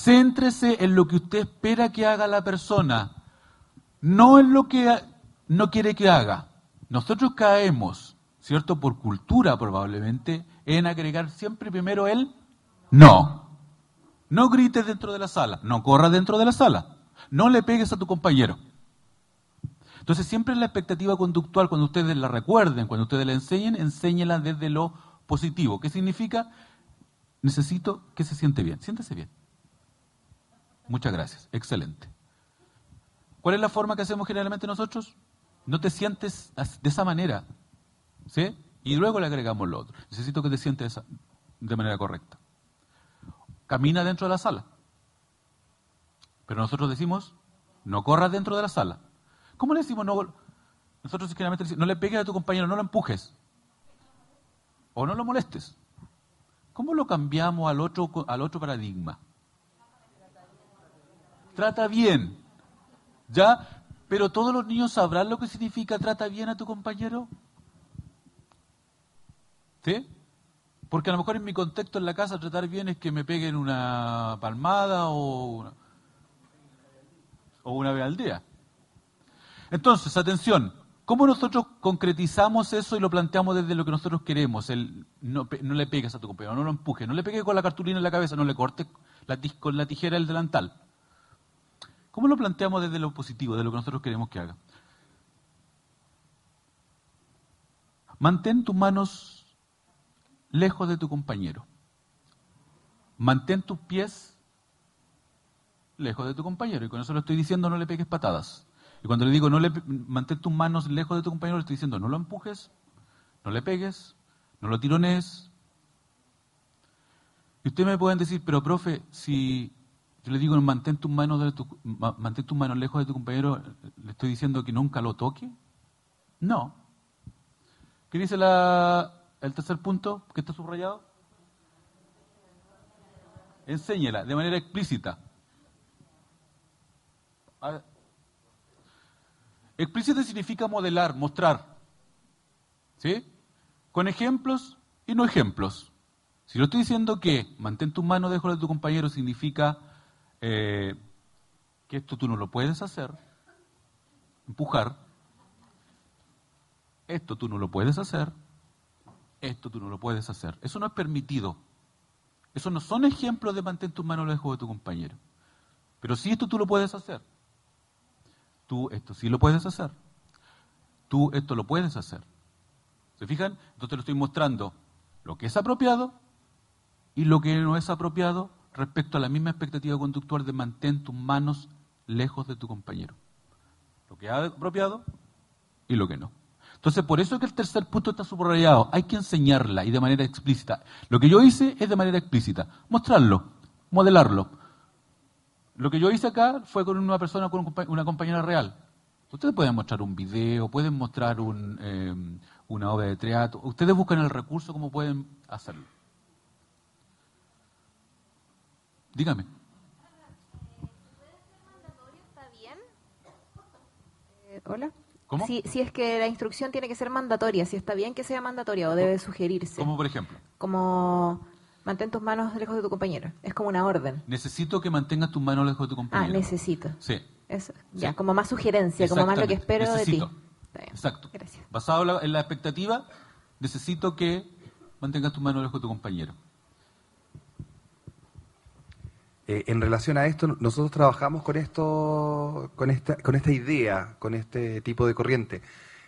Céntrese en lo que usted espera que haga la persona, no en lo que no quiere que haga. Nosotros caemos, ¿cierto? Por cultura probablemente, en agregar siempre primero el no. No grites dentro de la sala, no corras dentro de la sala, no le pegues a tu compañero. Entonces siempre la expectativa conductual, cuando ustedes la recuerden, cuando ustedes la enseñen, enséñela desde lo positivo. ¿Qué significa? Necesito que se siente bien, siéntese bien. Muchas gracias, excelente. ¿Cuál es la forma que hacemos generalmente nosotros? no te sientes de esa manera, ¿sí? Y luego le agregamos lo otro. Necesito que te sientes de manera correcta. Camina dentro de la sala. Pero nosotros decimos, no corras dentro de la sala. ¿Cómo le decimos no? Nosotros generalmente decimos, no le pegues a tu compañero, no lo empujes. O no lo molestes. ¿Cómo lo cambiamos al otro, al otro paradigma? Trata bien. ¿Ya? Pero todos los niños sabrán lo que significa trata bien a tu compañero. ¿Sí? Porque a lo mejor en mi contexto en la casa tratar bien es que me peguen una palmada o una, o vez al día. Entonces, atención, ¿cómo nosotros concretizamos eso y lo planteamos desde lo que nosotros queremos? El, no, le pegues a tu compañero, no lo empujes, no le pegues con la cartulina en la cabeza, no le cortes la, con la tijera el delantal. ¿Cómo lo planteamos desde lo positivo, de lo que nosotros queremos que haga? Mantén tus manos lejos de tu compañero. Mantén tus pies lejos de tu compañero. Y con eso lo estoy diciendo, no le pegues patadas. Y cuando le digo, no le, mantén tus manos lejos de tu compañero, le estoy diciendo, no lo empujes, no le pegues, no lo tirones, Y ustedes me pueden decir, pero profe, si yo le digo mantén tus manos, tu, mantén tus manos lejos de tu compañero, ¿le estoy diciendo que nunca lo toque? No. ¿Qué dice la, el tercer punto que está subrayado? Enséñela de manera explícita. Explícita significa modelar, mostrar. ¿Sí? Con ejemplos y no ejemplos. Si yo estoy diciendo que mantén tu mano debajo de tu compañero significa eh, que esto tú no lo puedes hacer, empujar, esto tú no lo puedes hacer, esto tú no lo puedes hacer. Eso no es permitido. Eso no son ejemplos de mantén tu mano lejos de tu compañero. Pero sí esto tú lo puedes hacer. Tú esto sí lo puedes hacer. Tú esto lo puedes hacer. ¿Se fijan? Entonces lo estoy mostrando lo que es apropiado y lo que no es apropiado respecto a la misma expectativa conductual de mantén tus manos lejos de tu compañero. Lo que es apropiado y lo que no. Entonces, por eso es que el tercer punto está subrayado. Hay que enseñarla y de manera explícita. Lo que yo hice es de manera explícita. Mostrarlo, modelarlo. Lo que yo hice acá fue con una persona, con una compañera real. Ustedes pueden mostrar un video, pueden mostrar un, eh, una obra de teatro. Ustedes buscan el recurso, ¿cómo pueden hacerlo? Dígame. Eh, hola. ¿Cómo? Si, si, es que la instrucción tiene que ser mandatoria, si está bien que sea mandatoria o debe sugerirse. ¿Cómo por ejemplo? Como mantén tus manos lejos de tu compañero. Es como una orden. Necesito que mantengas tus manos lejos de tu compañero. Ah, necesito. Sí. Eso. Ya, como más sugerencia, como más lo que espero de ti. Exacto. Gracias. Basado en la expectativa, necesito que mantengas tus manos lejos de tu compañero. Eh, en relación a esto, nosotros trabajamos con esto, con esta, con esta idea, con este tipo de corriente,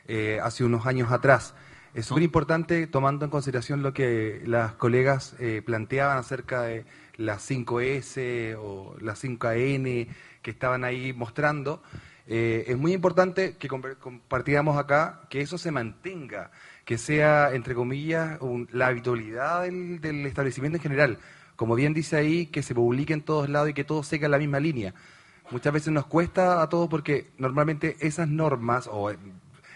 eh, hace unos años atrás. Es súper importante tomando en consideración lo que las colegas eh, planteaban acerca de las 5S o las 5AN que estaban ahí mostrando. es muy importante que compartiéramos acá que eso se mantenga, que sea, entre comillas, la habitualidad del establecimiento en general como bien dice ahí, que se publique en todos lados y que todo siga la misma línea. Muchas veces nos cuesta a todos porque normalmente esas normas o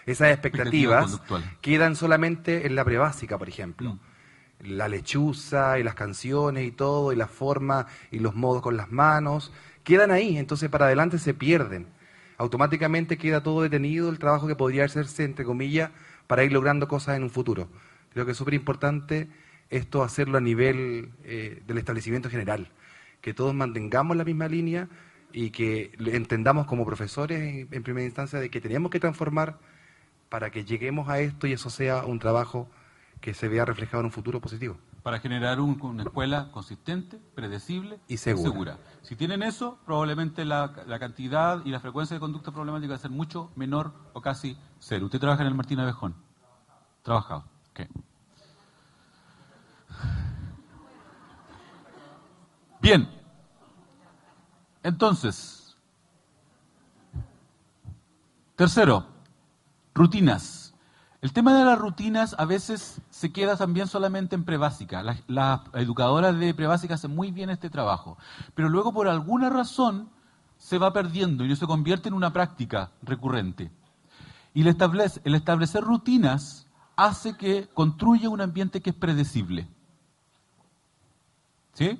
esas expectativas quedan solamente en la prebásica, por ejemplo. Mm. La lechuza y las canciones y todo, y la forma y los modos con las manos, quedan ahí, entonces para adelante se pierden. Automáticamente queda todo detenido el trabajo que podría hacerse, entre comillas, para ir logrando cosas en un futuro. Creo que es súper importante esto hacerlo a nivel eh, del establecimiento general, que todos mantengamos la misma línea y que entendamos como profesores en, primera instancia de que tenemos que transformar para que lleguemos a esto y eso sea un trabajo que se vea reflejado en un futuro positivo. Para generar una escuela consistente, predecible y segura. Si tienen eso, probablemente la, cantidad y la frecuencia de conducta problemática va a ser mucho menor o casi cero. ¿Usted trabaja en el Martín Abejón? Trabajado. Okay. Bien. Entonces, tercero, rutinas. El tema de las rutinas a veces se queda también solamente en prebásica. Las, educadoras de prebásica hacen muy bien este trabajo, pero luego por alguna razón se va perdiendo y no se convierte en una práctica recurrente. Y el, el establecer rutinas hace que construya un ambiente que es predecible. ¿Sí?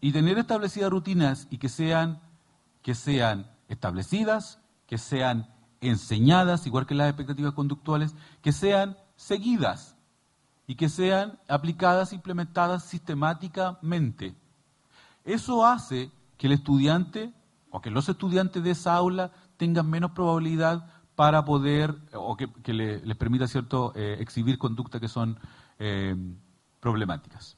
Y tener establecidas rutinas y que sean, que sean establecidas, que sean enseñadas, igual que las expectativas conductuales, que sean seguidas y que sean aplicadas, implementadas sistemáticamente. Eso hace que el estudiante o que los estudiantes de esa aula tengan menos probabilidad para poder, o que, les permita cierto eh, exhibir conductas que son eh, problemáticas.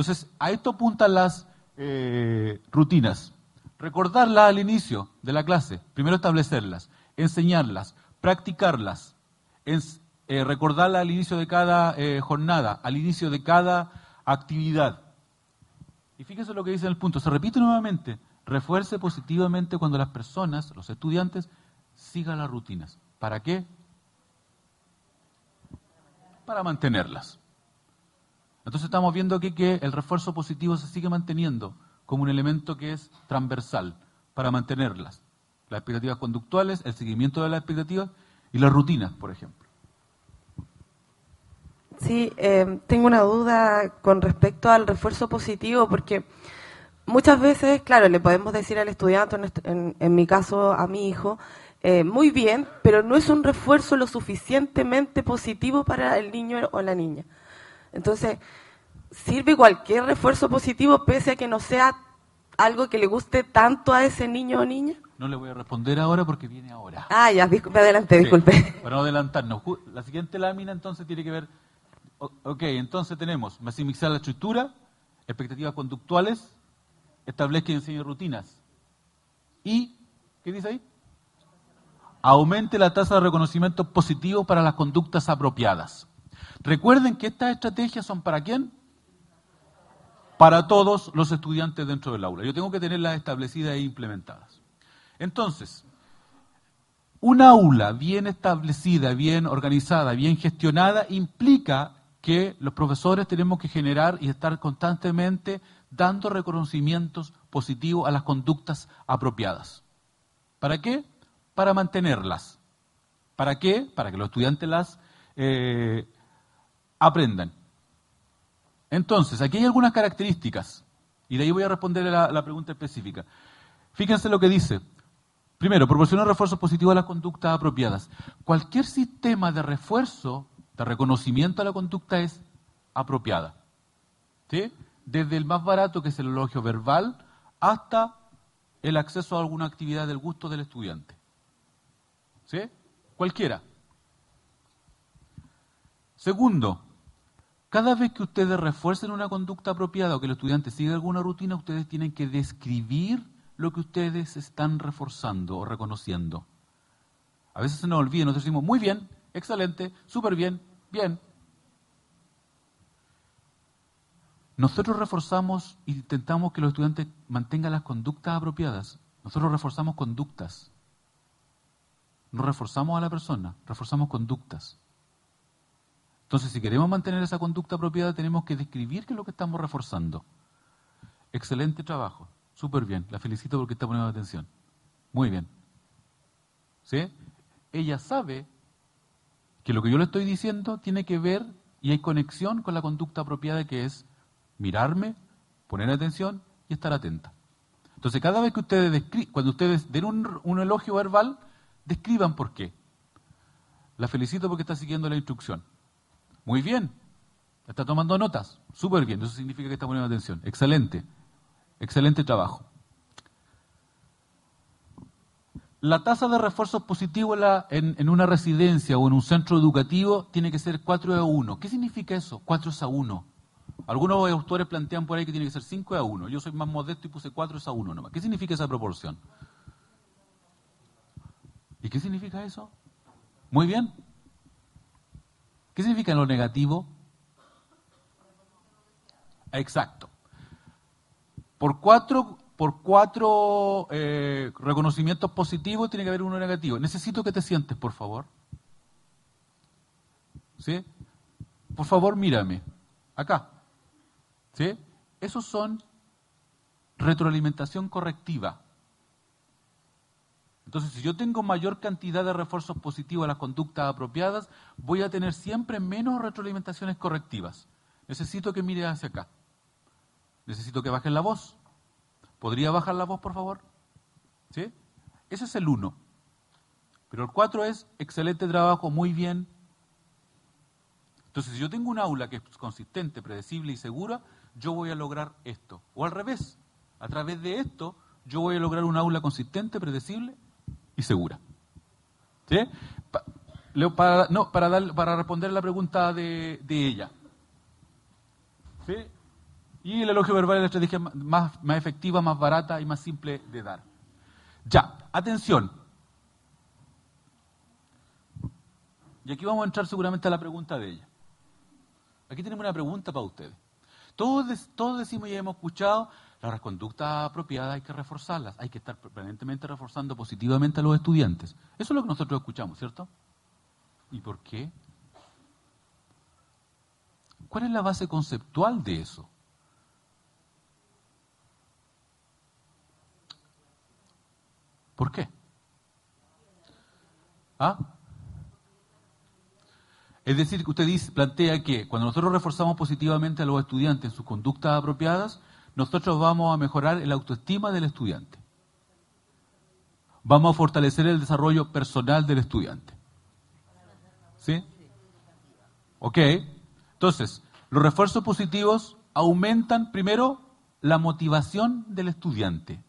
Entonces, a esto apuntan las eh, rutinas. Recordarlas al inicio de la clase, primero establecerlas, enseñarlas, practicarlas, eh, recordarlas al inicio de cada eh, jornada, al inicio de cada actividad. Y fíjense lo que dice en el punto, se repite nuevamente, refuerce positivamente cuando las personas, los estudiantes, sigan las rutinas. ¿Para qué? Para mantenerlas. Entonces estamos viendo aquí que el refuerzo positivo se sigue manteniendo como un elemento que es transversal para mantenerlas. Las expectativas conductuales, el seguimiento de las expectativas y las rutinas, por ejemplo. Sí, eh, tengo una duda con respecto al refuerzo positivo, porque muchas veces, claro, le podemos decir al estudiante, en, mi caso a mi hijo, eh, muy bien, pero no es un refuerzo lo suficientemente positivo para el niño o la niña. Entonces, ¿sirve cualquier refuerzo positivo pese a que no sea algo que le guste tanto a ese niño o niña? No le voy a responder ahora porque viene ahora. Ah, ya, me adelanté, disculpe. *laughs* para no adelantarnos. La siguiente lámina entonces tiene que ver, ok, entonces tenemos maximizar la estructura, expectativas conductuales, establezca y enseñe rutinas. ¿Y qué dice ahí? Aumente la tasa de reconocimiento positivo para las conductas apropiadas. Recuerden que estas estrategias son para quién? Para todos los estudiantes dentro del aula. Yo tengo que tenerlas establecidas e implementadas. Entonces, un aula bien establecida, bien organizada, bien gestionada, implica que los profesores tenemos que generar y estar constantemente dando reconocimientos positivos a las conductas apropiadas. ¿Para qué? Para mantenerlas. ¿Para qué? Para que los estudiantes las eh, aprendan. Entonces, aquí hay algunas características, y de ahí voy a responder la, la pregunta específica. Fíjense lo que dice. Primero, proporcionar refuerzos positivos a las conductas apropiadas. Cualquier sistema de refuerzo, de reconocimiento a la conducta es apropiada. ¿Sí? Desde el más barato, que es el elogio verbal, hasta el acceso a alguna actividad del gusto del estudiante. ¿Sí? Cualquiera. Segundo, cada vez que ustedes refuercen una conducta apropiada o que el estudiante siga alguna rutina, ustedes tienen que describir lo que ustedes están reforzando o reconociendo. A veces se nos olvida, nosotros decimos muy bien, excelente, súper bien, bien. Nosotros reforzamos e intentamos que los estudiantes mantengan las conductas apropiadas. Nosotros reforzamos conductas. No reforzamos a la persona, reforzamos conductas. Entonces, si queremos mantener esa conducta apropiada, tenemos que describir qué es lo que estamos reforzando. Excelente trabajo, súper bien, la felicito porque está poniendo atención. Muy bien. ¿Sí? Ella sabe que lo que yo le estoy diciendo tiene que ver y hay conexión con la conducta apropiada que es mirarme, poner atención y estar atenta. Entonces, cada vez que ustedes, cuando ustedes den un, un elogio verbal, describan por qué. La felicito porque está siguiendo la instrucción. Muy bien. Está tomando notas. Súper bien. Eso significa que está poniendo atención. Excelente. Excelente trabajo. La tasa de refuerzo positivo en, en, una residencia o en un centro educativo tiene que ser 4 a 1. ¿Qué significa eso? 4 a 1. Algunos autores plantean por ahí que tiene que ser 5 a 1. Yo soy más modesto y puse 4 a 1 nomás. ¿Qué significa esa proporción? ¿Y qué significa eso? Muy bien. ¿Qué significa lo negativo? Exacto. Por cuatro, por cuatro eh, reconocimientos positivos tiene que haber uno negativo. Necesito que te sientes, por favor. ¿Sí? Por favor, mírame. Acá. ¿Sí? Esos son retroalimentación correctiva. Entonces, si yo tengo mayor cantidad de refuerzos positivos a las conductas apropiadas, voy a tener siempre menos retroalimentaciones correctivas. Necesito que mire hacia acá. Necesito que bajen la voz. ¿Podría bajar la voz, por favor? ¿Sí? Ese es el uno. Pero el cuatro es excelente trabajo, muy bien. Entonces, si yo tengo un aula que es consistente, predecible y segura, yo voy a lograr esto. O al revés, a través de esto, yo voy a lograr un aula consistente, predecible y segura. ¿Sí? Para, no, para, dar, para responder la pregunta de, ella. ¿Sí? Y el elogio verbal es la estrategia más, más efectiva, más barata y más simple de dar. Ya, atención. Y aquí vamos a entrar seguramente a la pregunta de ella. Aquí tenemos una pregunta para ustedes. Todos, todos decimos y hemos escuchado, las conductas apropiadas hay que reforzarlas, hay que estar permanentemente reforzando positivamente a los estudiantes. Eso es lo que nosotros escuchamos, ¿cierto? ¿Y por qué? ¿Cuál es la base conceptual de eso? ¿Por qué? ¿Ah? Es decir, que usted dice, plantea que cuando nosotros reforzamos positivamente a los estudiantes en sus conductas apropiadas, nosotros vamos a mejorar el autoestima del estudiante. Vamos a fortalecer el desarrollo personal del estudiante. ¿Sí? Ok. Entonces, los refuerzos positivos aumentan primero la motivación del estudiante.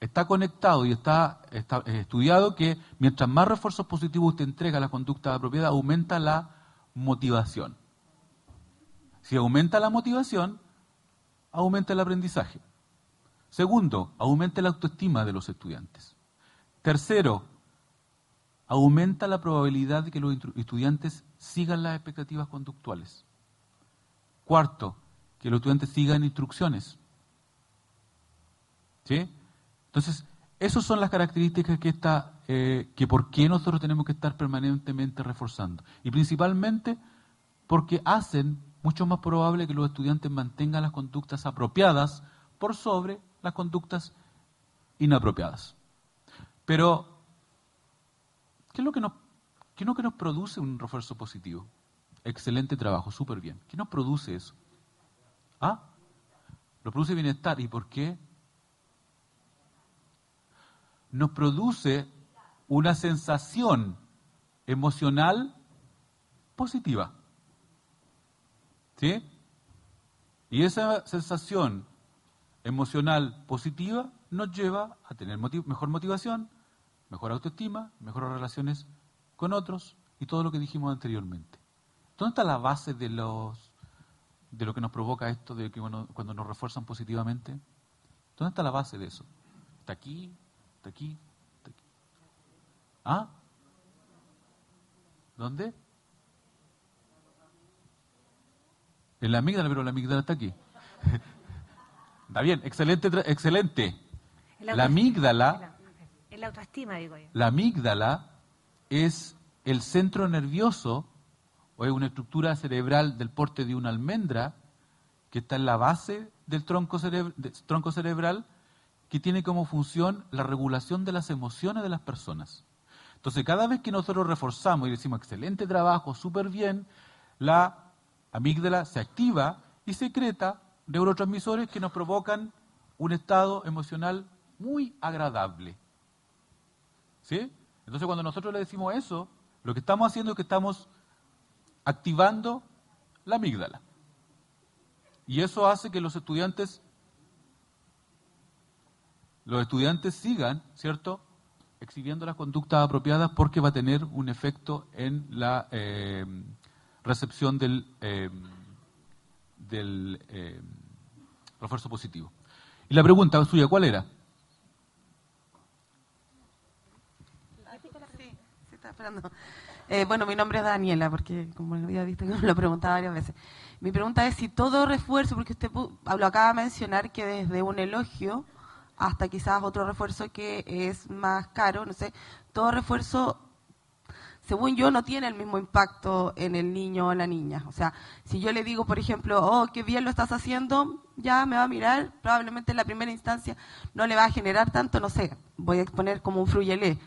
Está conectado y está, estudiado que mientras más refuerzos positivos usted entrega a la conducta apropiada, aumenta la motivación. Si aumenta la motivación, aumenta el aprendizaje. Segundo, aumenta la autoestima de los estudiantes. Tercero, aumenta la probabilidad de que los estudiantes sigan las expectativas conductuales. Cuarto, que los estudiantes sigan instrucciones. ¿Sí? Entonces, esas son las características que, está, eh, que por qué nosotros tenemos que estar permanentemente reforzando. Y principalmente porque hacen mucho más probable que los estudiantes mantengan las conductas apropiadas por sobre las conductas inapropiadas. Pero, ¿qué es lo que nos, nos produce un refuerzo positivo? Excelente trabajo, súper bien. ¿Qué nos produce eso? ¿Ah? Lo produce bienestar. ¿Y por qué? nos produce una sensación emocional positiva. ¿Sí? Y esa sensación emocional positiva nos lleva a tener mejor motivación, mejor autoestima, mejores relaciones con otros y todo lo que dijimos anteriormente. ¿Dónde está la base de los de lo que nos provoca esto de que cuando nos refuerzan positivamente? ¿Dónde está la base de eso? ¿Está aquí? ¿Está aquí? ¿Está aquí? ¿Ah? ¿Dónde? En la amígdala, pero la amígdala está aquí. *laughs* está bien, excelente, excelente. La amígdala. En la autoestima, digo yo. La amígdala es el centro nervioso o es una estructura cerebral del porte de una almendra que está en la base del tronco, tronco cerebral que tiene como función la regulación de las emociones de las personas. Entonces, cada vez que nosotros reforzamos y decimos excelente trabajo, súper bien, la amígdala se activa y secreta neurotransmisores que nos provocan un estado emocional muy agradable. ¿Sí? Entonces, cuando nosotros le decimos eso, lo que estamos haciendo es que estamos activando la amígdala. Y eso hace que los estudiantes los estudiantes sigan, ¿cierto?, exhibiendo las conductas apropiadas porque va a tener un efecto en la eh, recepción del, eh, del eh, refuerzo positivo. Y la pregunta suya, ¿cuál era? bueno, mi nombre es Daniela, porque como lo había visto, lo preguntaba varias veces. Mi pregunta es si todo refuerzo, porque usted lo acaba de mencionar que desde un elogio hasta quizás otro refuerzo que es más caro, no sé, todo refuerzo, según yo, no tiene el mismo impacto en el niño o la niña. O sea, si yo le digo, por ejemplo, oh, qué bien lo estás haciendo, ya me va a mirar, probablemente en la primera instancia no le va a generar tanto, no sé, voy a exponer como un fruyelé.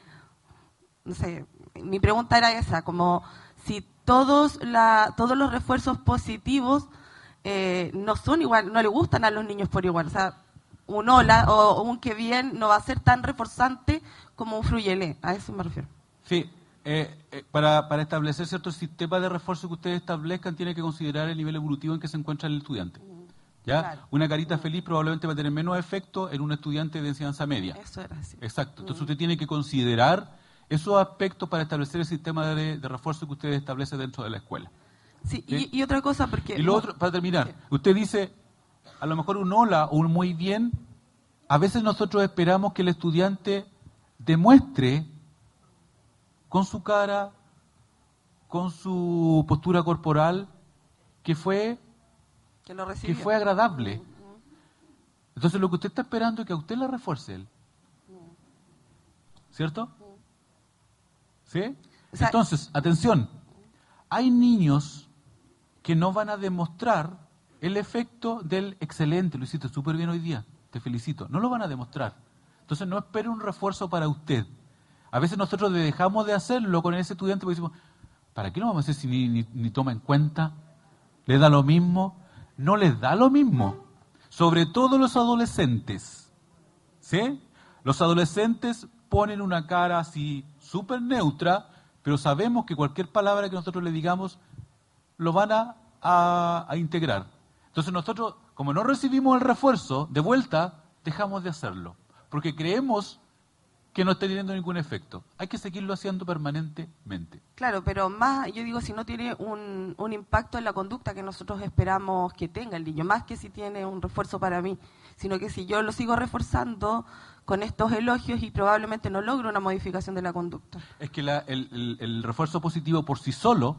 No sé, mi pregunta era esa, como si todos, la, todos los refuerzos positivos eh, no son igual, no le gustan a los niños por igual. O sea, un hola o, un que bien no va a ser tan reforzante como un fruyelé. A eso me refiero. Sí, eh, eh, para, para, establecer cierto sistema de refuerzo que ustedes establezcan, tiene que considerar el nivel evolutivo en que se encuentra el estudiante. ¿Ya? Una carita feliz probablemente va a tener menos efecto en un estudiante de enseñanza media. Eso era así. Exacto. Entonces usted tiene que considerar esos aspectos para establecer el sistema de, refuerzo que usted establece dentro de la escuela. Sí, Y, otra cosa, porque... Y lo otro, para terminar, usted dice, a lo mejor un hola o un muy bien, a veces nosotros esperamos que el estudiante demuestre con su cara, con su postura corporal, que fue, que, fue agradable. Entonces lo que usted está esperando es que a usted le refuerce él. ¿Cierto? ¿Sí? Entonces, atención. hay niños que no van a demostrar el efecto del excelente, lo hiciste súper bien hoy día, te felicito, no lo van a demostrar. Entonces no espere un refuerzo para usted. A veces nosotros dejamos de hacerlo con ese estudiante porque decimos, ¿para qué lo vamos a hacer si ni, ni toma en cuenta? ¿Le da lo mismo? No les da lo mismo. Sobre todo los adolescentes. ¿Sí? Los adolescentes ponen una cara así súper neutra, pero sabemos que cualquier palabra que nosotros le digamos lo van a, a, integrar. Entonces nosotros, como no recibimos el refuerzo de vuelta, dejamos de hacerlo, porque creemos que no está teniendo ningún efecto. Hay que seguirlo haciendo permanentemente. Claro, pero más, yo digo, si no tiene un, un, impacto en la conducta que nosotros esperamos que tenga el niño, más que si tiene un refuerzo para mí, sino que si yo lo sigo reforzando, con estos elogios y probablemente no logre una modificación de la conducta. Es que el, refuerzo positivo por sí solo,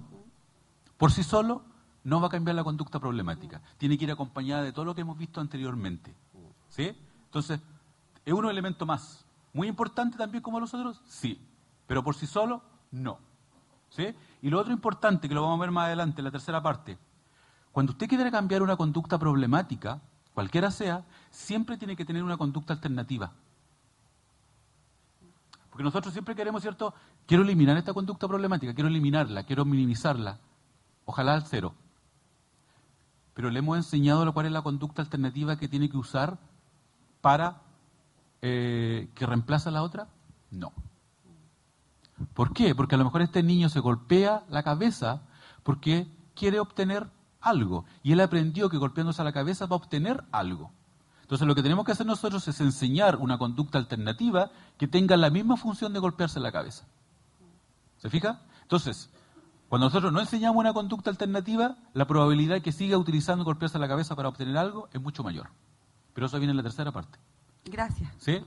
por sí solo, no va a cambiar la conducta problemática. Tiene que ir acompañada de todo lo que hemos visto anteriormente. ¿Sí? Entonces, ¿es un elemento más? ¿Muy importante también como los otros? Sí. Pero por sí solo, no. ¿Sí? Y lo otro importante, que lo vamos a ver más adelante, en la tercera parte, cuando usted quiere cambiar una conducta problemática, cualquiera sea, siempre tiene que tener una conducta alternativa. Porque nosotros siempre queremos, ¿cierto? Quiero eliminar esta conducta problemática, quiero eliminarla, quiero minimizarla. Ojalá al cero. Pero le hemos enseñado cuál es la conducta alternativa que tiene que usar para eh, que reemplaza a la otra. No. ¿Por qué? Porque a lo mejor este niño se golpea la cabeza porque quiere obtener algo. Y él aprendió que golpeándose la cabeza va a obtener algo. Entonces lo que tenemos que hacer nosotros es enseñar una conducta alternativa que tenga la misma función de golpearse la cabeza. ¿Se fija? Entonces, cuando nosotros no enseñamos una conducta alternativa, la probabilidad de que siga utilizando golpearse la cabeza para obtener algo es mucho mayor. Pero eso viene en la tercera parte. Gracias. ¿Sí?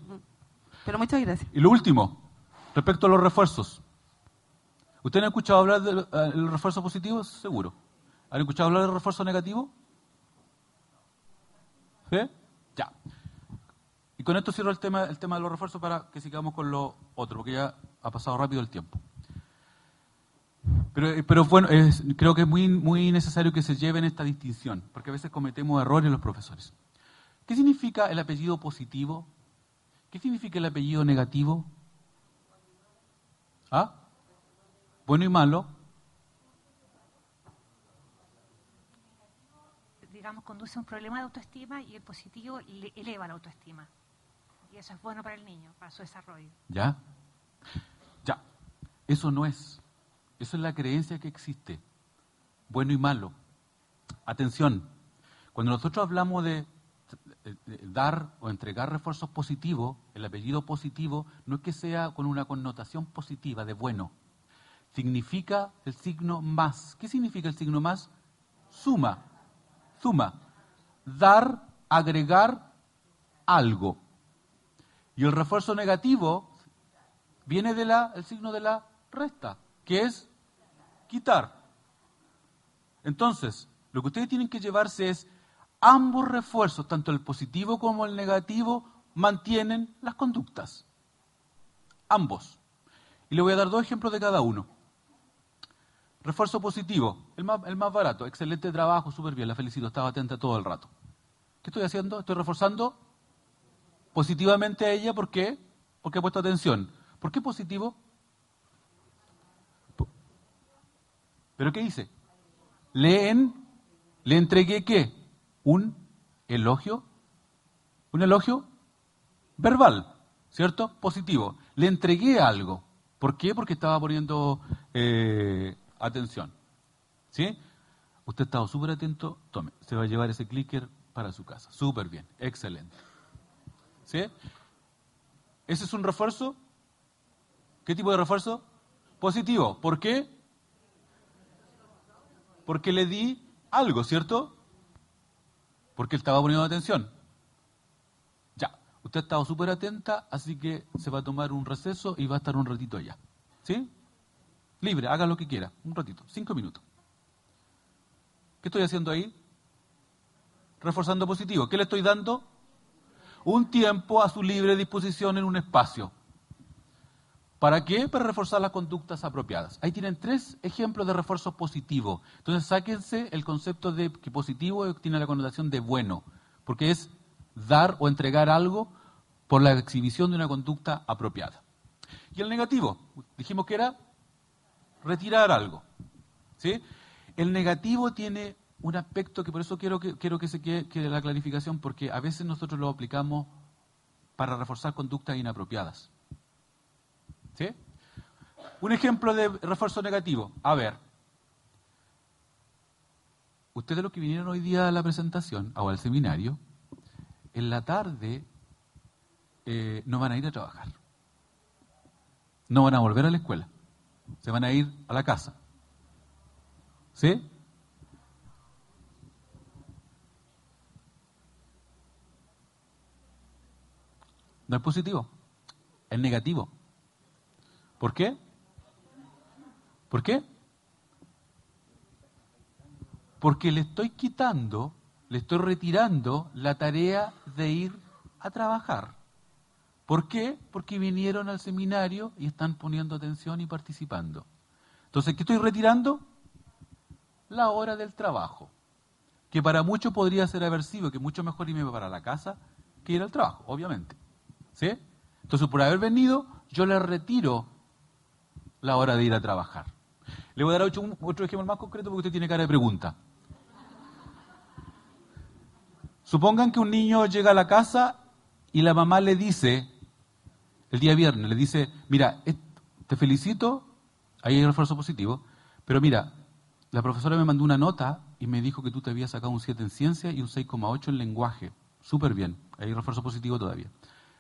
Pero muchas gracias. Y lo último, respecto a los refuerzos. ¿Ustedes han escuchado hablar del eh, refuerzo positivo? Seguro. ¿Han escuchado hablar del refuerzo negativo? ¿Sí? Ya. Y con esto cierro el tema, el tema de los refuerzos para que sigamos con lo otro, porque ya ha pasado rápido el tiempo. Pero, pero bueno, creo que es muy, muy necesario que se lleven esta distinción, porque a veces cometemos errores los profesores. ¿Qué significa el apellido positivo? ¿Qué significa el apellido negativo? ¿Ah? Bueno y malo. conduce a un problema de autoestima y el positivo le eleva la autoestima. Y eso es bueno para el niño, para su desarrollo. ¿Ya? Ya. Eso no es. Eso es la creencia que existe. Bueno y malo. Atención. Cuando nosotros hablamos de, dar o entregar refuerzos positivos, el apellido positivo no es que sea con una connotación positiva de bueno. Significa el signo más. ¿Qué significa el signo más? Suma suma. Dar, agregar algo. Y el refuerzo negativo viene del signo de la resta, que es quitar. Entonces, lo que ustedes tienen que llevarse es ambos refuerzos, tanto el positivo como el negativo, mantienen las conductas. Ambos. Y le voy a dar dos ejemplos de cada uno. Refuerzo positivo, el más, el más barato. Excelente trabajo, súper bien, la felicito, estaba atenta todo el rato. ¿Qué estoy haciendo? Estoy reforzando positivamente a ella, ¿por qué? Porque he puesto atención. ¿Por qué positivo? ¿Pero qué hice? Leen, le entregué qué? Un elogio, un elogio verbal, ¿cierto? Positivo. Le entregué algo. ¿Por qué? Porque estaba poniendo eh, atención. ¿Sí? Usted ha estado súper atento, tome, se va a llevar ese clicker para su casa. Súper bien, excelente. ¿Sí? ¿Ese es un refuerzo? ¿Qué tipo de refuerzo? Positivo. ¿Por qué? Porque le di algo, ¿cierto? Porque él estaba poniendo atención. Ya, usted ha estado súper atenta, así que se va a tomar un receso y va a estar un ratito allá. ¿Sí? Libre, haga lo que quiera, un ratito, cinco minutos. ¿Qué estoy haciendo ahí? Reforzando positivo. ¿Qué le estoy dando? Un tiempo a su libre disposición en un espacio. ¿Para qué? Para reforzar las conductas apropiadas. Ahí tienen tres ejemplos de refuerzo positivo. Entonces, sáquense el concepto de que positivo tiene la connotación de bueno, porque es dar o entregar algo por la exhibición de una conducta apropiada. Y el negativo, dijimos que era retirar algo. ¿sí? El negativo tiene un aspecto que por eso quiero que, quiero que se quede la clarificación, porque a veces nosotros lo aplicamos para reforzar conductas inapropiadas. Un ejemplo de refuerzo negativo. A ver, ustedes los que vinieron hoy día a la presentación o al seminario, en la tarde eh, no van a ir a trabajar. No van a volver a la escuela. Se van a ir a la casa. ¿Sí? No es positivo, es negativo. ¿Por qué? ¿Por qué? Porque le estoy quitando, le estoy retirando la tarea de ir a trabajar. ¿Por qué? Porque vinieron al seminario y están poniendo atención y participando. Entonces, ¿qué estoy retirando? La hora del trabajo, que para muchos podría ser aversivo, que mucho mejor irme para la casa que ir al trabajo, obviamente. ¿Sí? Entonces, por haber venido, yo le retiro la hora de ir a trabajar. Le voy a dar otro, otro ejemplo más concreto porque usted tiene cara de pregunta. Supongan que un niño llega a la casa y la mamá le dice, el día viernes, le dice, mira, te felicito, ahí hay un positivo, pero mira, la profesora me mandó una nota y me dijo que tú te habías sacado un 7 en ciencia y un 6,8 en lenguaje. Súper bien, hay refuerzo positivo todavía.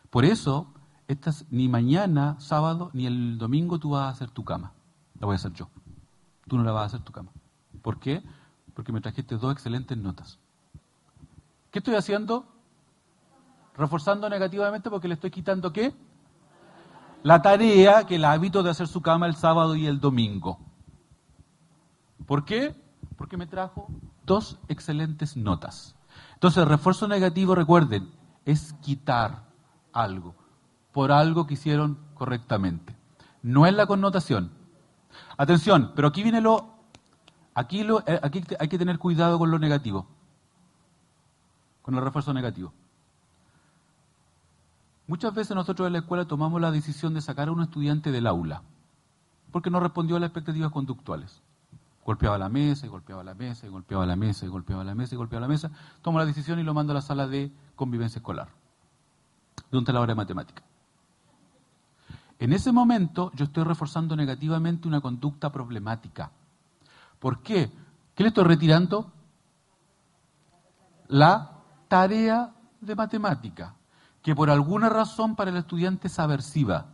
Por eso, estas, ni mañana, sábado, ni el domingo tú vas a hacer tu cama. La voy a hacer yo. Tú no la vas a hacer tu cama. ¿Por qué? Porque me trajiste dos excelentes notas. ¿Qué estoy haciendo? Reforzando negativamente porque le estoy quitando qué? La tarea que el hábito de hacer su cama el sábado y el domingo. ¿Por qué? Porque me trajo dos excelentes notas. Entonces, refuerzo negativo, recuerden, es quitar algo, por algo que hicieron correctamente. No es la connotación. Atención, pero aquí viene lo, aquí, lo, eh, aquí hay que tener cuidado con lo negativo, con el refuerzo negativo. Muchas veces nosotros en la escuela tomamos la decisión de sacar a un estudiante del aula, porque no respondió a las expectativas conductuales. Golpeaba la mesa y golpeaba la mesa y golpeaba la mesa y golpeaba la mesa y golpeaba la mesa. Tomo la decisión y lo mando a la sala de convivencia escolar de un hora de matemática. En ese momento yo estoy reforzando negativamente una conducta problemática. ¿Por qué? ¿Qué le estoy retirando? La tarea de matemática, que por alguna razón para el estudiante es aversiva.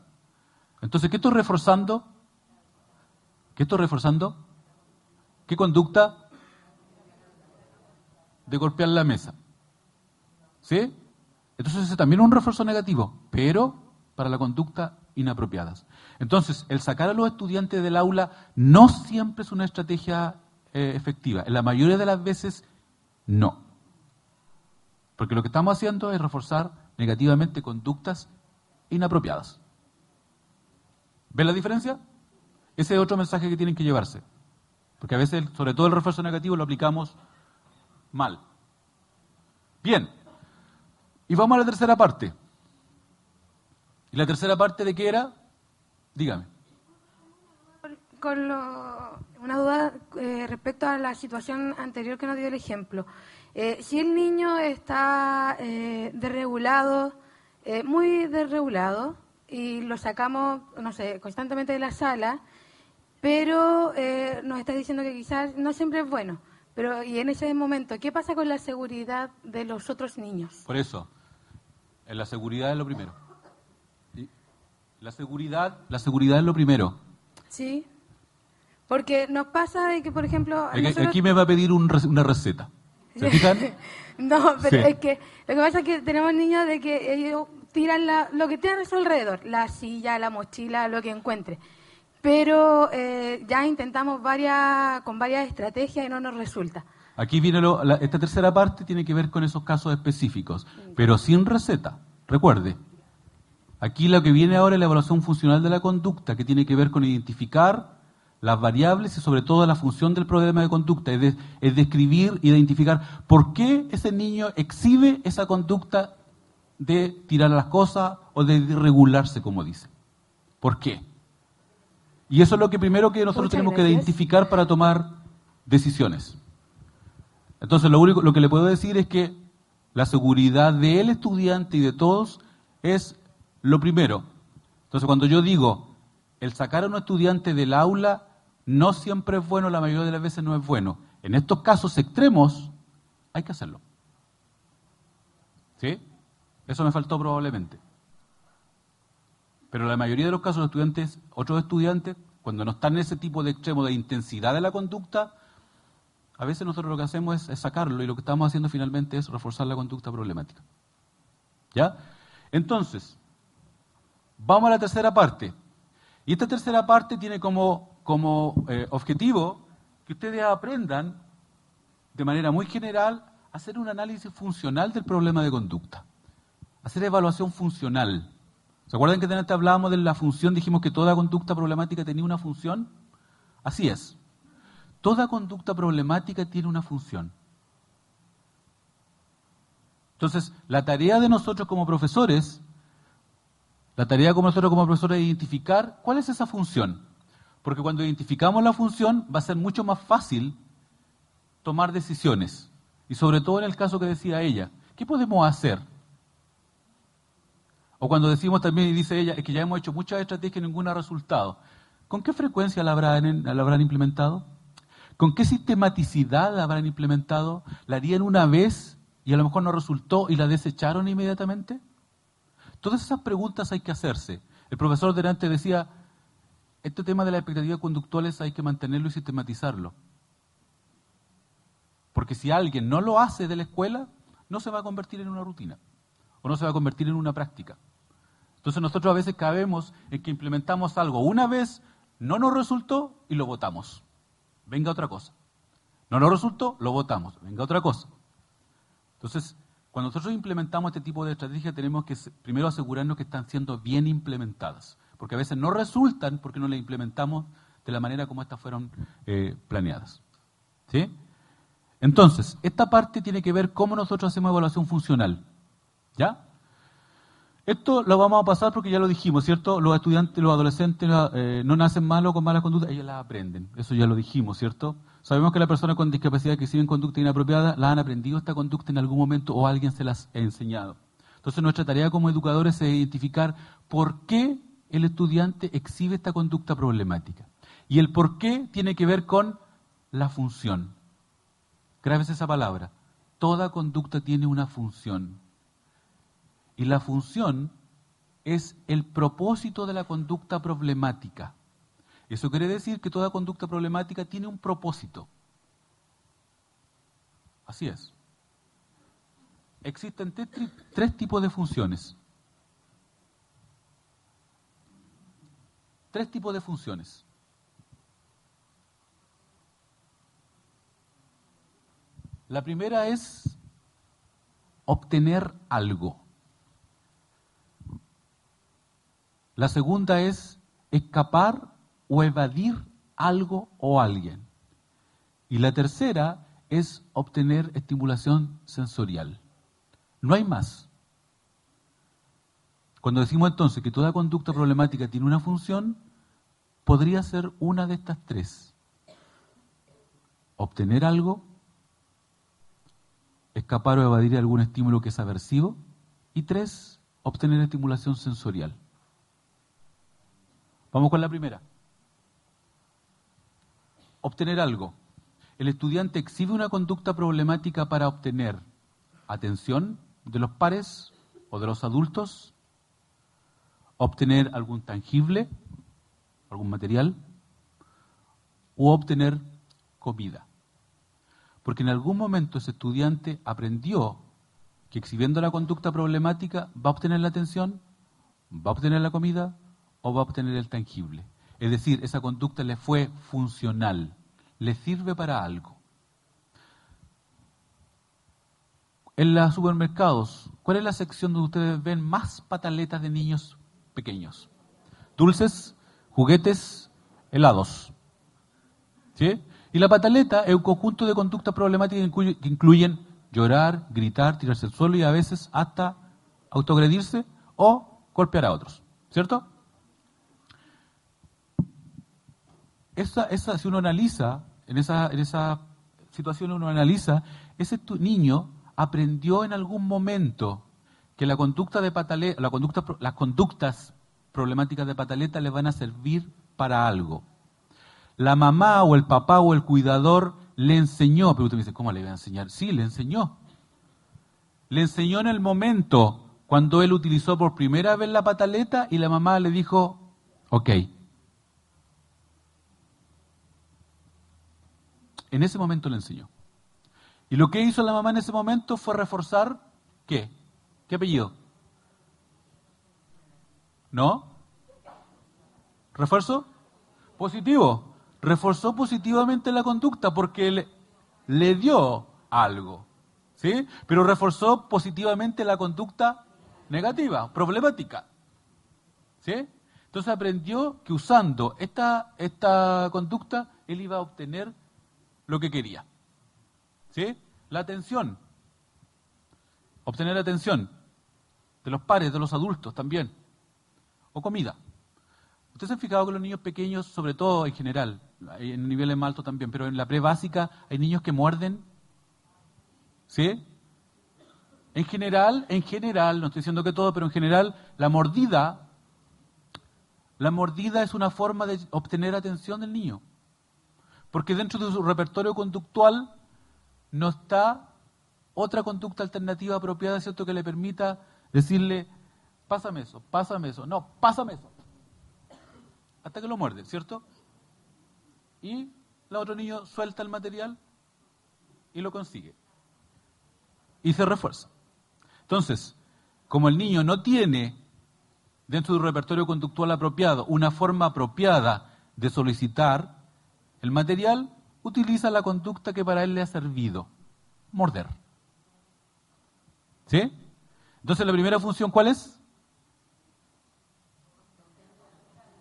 Entonces, ¿qué estoy reforzando? ¿Qué estoy reforzando? ¿Qué conducta? De golpear la mesa. ¿Sí? Entonces ese también es un refuerzo negativo, pero para la conducta inapropiadas. Entonces, el sacar a los estudiantes del aula no siempre es una estrategia eh, efectiva. En la mayoría de las veces, no. Porque lo que estamos haciendo es reforzar negativamente conductas inapropiadas. ¿Ven la diferencia? Ese es otro mensaje que tienen que llevarse. Porque a veces, sobre todo el refuerzo negativo, lo aplicamos mal. Bien, y vamos a la tercera parte. ¿Y la tercera parte de qué era? Dígame. Con una duda eh, respecto a la situación anterior que nos dio el ejemplo. Eh, si el niño está eh, desregulado, muy desregulado, y lo sacamos, no sé, constantemente de la sala, pero nos está diciendo que quizás no siempre es bueno. Pero, y en ese momento, ¿qué pasa con la seguridad de los otros niños? Por eso, en la seguridad es lo primero. La seguridad, la seguridad es lo primero. Sí. Porque nos pasa de que, por ejemplo... Aquí me va a pedir una receta. ¿Se *laughs* fijan? no, pero es que lo que pasa es que tenemos niños de que ellos tiran lo que tienen a su alrededor, la silla, la mochila, lo que encuentre. Pero eh, ya intentamos varias, con varias estrategias y no nos resulta. Aquí viene esta tercera parte, tiene que ver con esos casos específicos, pero sin receta. Recuerde, Aquí lo que viene ahora es la evaluación funcional de la conducta, que tiene que ver con identificar las variables y sobre todo la función del problema de conducta, es, describir, identificar por qué ese niño exhibe esa conducta de tirar las cosas o de regularse, como dice. ¿Por qué? Y eso es lo que primero que nosotros tenemos que identificar para tomar decisiones. Entonces, lo único lo que le puedo decir es que la seguridad del estudiante y de todos es lo primero. Entonces, cuando yo digo el sacar a un estudiante del aula no siempre es bueno, la mayoría de las veces no es bueno. En estos casos extremos hay que hacerlo. ¿Sí? Eso me faltó probablemente. Pero la mayoría de los casos, los estudiantes, otros estudiantes, cuando no están en ese tipo de extremo de intensidad de la conducta, a veces nosotros lo que hacemos es, sacarlo y lo que estamos haciendo finalmente es reforzar la conducta problemática. ¿Ya? Entonces, vamos a la tercera parte. Y esta tercera parte tiene como, como eh, objetivo que ustedes aprendan de manera muy general a hacer un análisis funcional del problema de conducta. Hacer evaluación funcional. ¿Se acuerdan que antes hablábamos de la función? Dijimos que toda conducta problemática tenía una función. Así es. Toda conducta problemática tiene una función. Entonces, la tarea de nosotros como profesores, la tarea como nosotros como profesores es identificar cuál es esa función. Porque cuando identificamos la función va a ser mucho más fácil tomar decisiones. Y sobre todo en el caso que decía ella, ¿qué podemos hacer? O cuando decimos también, y dice ella, es que ya hemos hecho muchas estrategias y ninguna ha resultado. ¿Con qué frecuencia la habrán, la habrán implementado? ¿Con qué sistematicidad la habrán implementado? ¿La harían una vez y a lo mejor no resultó y la desecharon inmediatamente? Todas esas preguntas hay que hacerse. El profesor delante decía, este tema de las expectativas conductuales hay que mantenerlo y sistematizarlo. Porque si alguien no lo hace de la escuela, no se va a convertir en una rutina o no se va a convertir en una práctica. Entonces nosotros a veces cabemos en que implementamos algo una vez, no nos resultó y lo votamos venga otra cosa. No nos resultó, lo votamos, venga otra cosa. Entonces, cuando nosotros implementamos este tipo de estrategias, tenemos que primero asegurarnos que están siendo bien implementadas, porque a veces no resultan porque no las implementamos de la manera como estas fueron eh, planeadas. ¿Sí? Entonces, esta parte tiene que ver cómo nosotros hacemos evaluación funcional. ¿Ya? Esto lo vamos a pasar porque ya lo dijimos, ¿cierto? Los estudiantes, los adolescentes eh, no nacen malos con malas conductas, ellos las aprenden. Eso ya lo dijimos, ¿cierto? Sabemos que las personas con discapacidad que exhiben conducta inapropiada la han aprendido esta conducta en algún momento o alguien se las ha enseñado. Entonces nuestra tarea como educadores es identificar por qué el estudiante exhibe esta conducta problemática. Y el por qué tiene que ver con la función. Grabes esa palabra. Toda conducta tiene una función. Y la función es el propósito de la conducta problemática. Eso quiere decir que toda conducta problemática tiene un propósito. Así es. Existen tres, tipos de funciones. Tres tipos de funciones. La primera es obtener algo. La segunda es escapar o evadir algo o alguien. Y la tercera es obtener estimulación sensorial. No hay más. Cuando decimos entonces que toda conducta problemática tiene una función, podría ser una de estas tres. Obtener algo, escapar o evadir algún estímulo que es aversivo, y tres, obtener estimulación sensorial. Vamos con la primera. Obtener algo. El estudiante exhibe una conducta problemática para obtener atención de los pares o de los adultos, obtener algún tangible, algún material, o obtener comida. Porque en algún momento ese estudiante aprendió que exhibiendo la conducta problemática va a obtener la atención, va a obtener la comida o va a obtener el tangible. Es decir, esa conducta le fue funcional, le sirve para algo. En los supermercados, ¿cuál es la sección donde ustedes ven más pataletas de niños pequeños. Dulces, juguetes, helados. ¿Sí? Y la pataleta es un conjunto de conductas problemáticas que incluyen llorar, gritar, tirarse al suelo y a veces hasta autoagredirse o golpear a otros. ¿Cierto? Esa, esa, si uno analiza, en esa, en esa situación uno analiza, ese niño aprendió en algún momento que la conducta de pataleta, la conducta, las conductas problemáticas de pataleta le van a servir para algo. La mamá o el papá o el cuidador le enseñó, pero usted me dice, ¿cómo le iba a enseñar? Sí, le enseñó. Le enseñó en el momento cuando él utilizó por primera vez la pataleta y la mamá le dijo, ok. En ese momento le enseñó. Y lo que hizo la mamá en ese momento fue reforzar, ¿qué? ¿Qué apellido? ¿No? ¿Refuerzo? Positivo. Reforzó positivamente la conducta porque le, le dio algo. ¿Sí? Pero reforzó positivamente la conducta negativa, problemática. ¿Sí? Entonces aprendió que usando esta, esta conducta él iba a obtener lo que quería. ¿Sí? La atención. Obtener atención de los pares, de los adultos también. O comida. Ustedes han fijado que los niños pequeños, sobre todo en general, en niveles más altos también, pero en la pre-básica hay niños que muerden. ¿Sí? En general, en general, no estoy diciendo que todo, pero en general, la mordida, la mordida es una forma de obtener atención del niño. Porque dentro de su repertorio conductual no está otra conducta alternativa apropiada, ¿cierto?, que le permita decirle, pásame eso, pásame eso, no, pásame eso. Hasta que lo muerde, ¿cierto? Y el otro niño suelta el material y lo consigue. Y se refuerza. Entonces, como el niño no tiene dentro de un repertorio conductual apropiado una forma apropiada de solicitar el material, utiliza la conducta que para él le ha servido, morder. ¿Sí? Entonces, la primera función, ¿cuál es?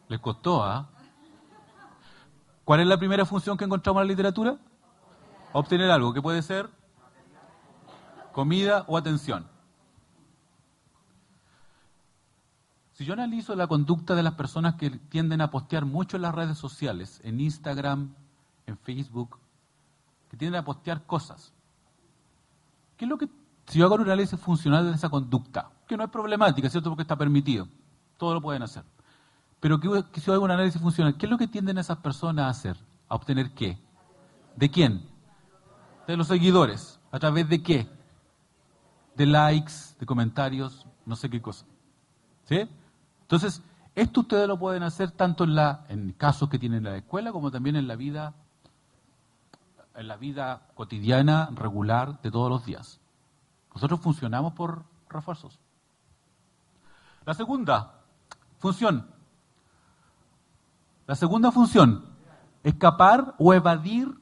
Les costó, ¿ah? ¿Cuál es la primera función que encontramos en la literatura? Obtener algo, que puede ser comida o atención. Si yo analizo la conducta de las personas que tienden a postear mucho en las redes sociales, en Instagram, en Facebook, que tienden a postear cosas, ¿qué es lo que, si yo hago un análisis funcional de esa conducta, que no es problemática, ¿cierto? Porque está permitido, todo lo pueden hacer. Pero que, si yo hago un análisis funcional, ¿qué es lo que tienden esas personas a hacer? ¿A obtener qué? ¿De quién? De los seguidores. ¿A través de qué? De likes, de comentarios, no sé qué cosa. ¿Sí? Entonces, esto ustedes lo pueden hacer tanto en, la, en casos que tienen en la escuela como también en la vida en la vida cotidiana, regular, de todos los días. Nosotros funcionamos por refuerzos. La segunda función. La segunda función, escapar o evadir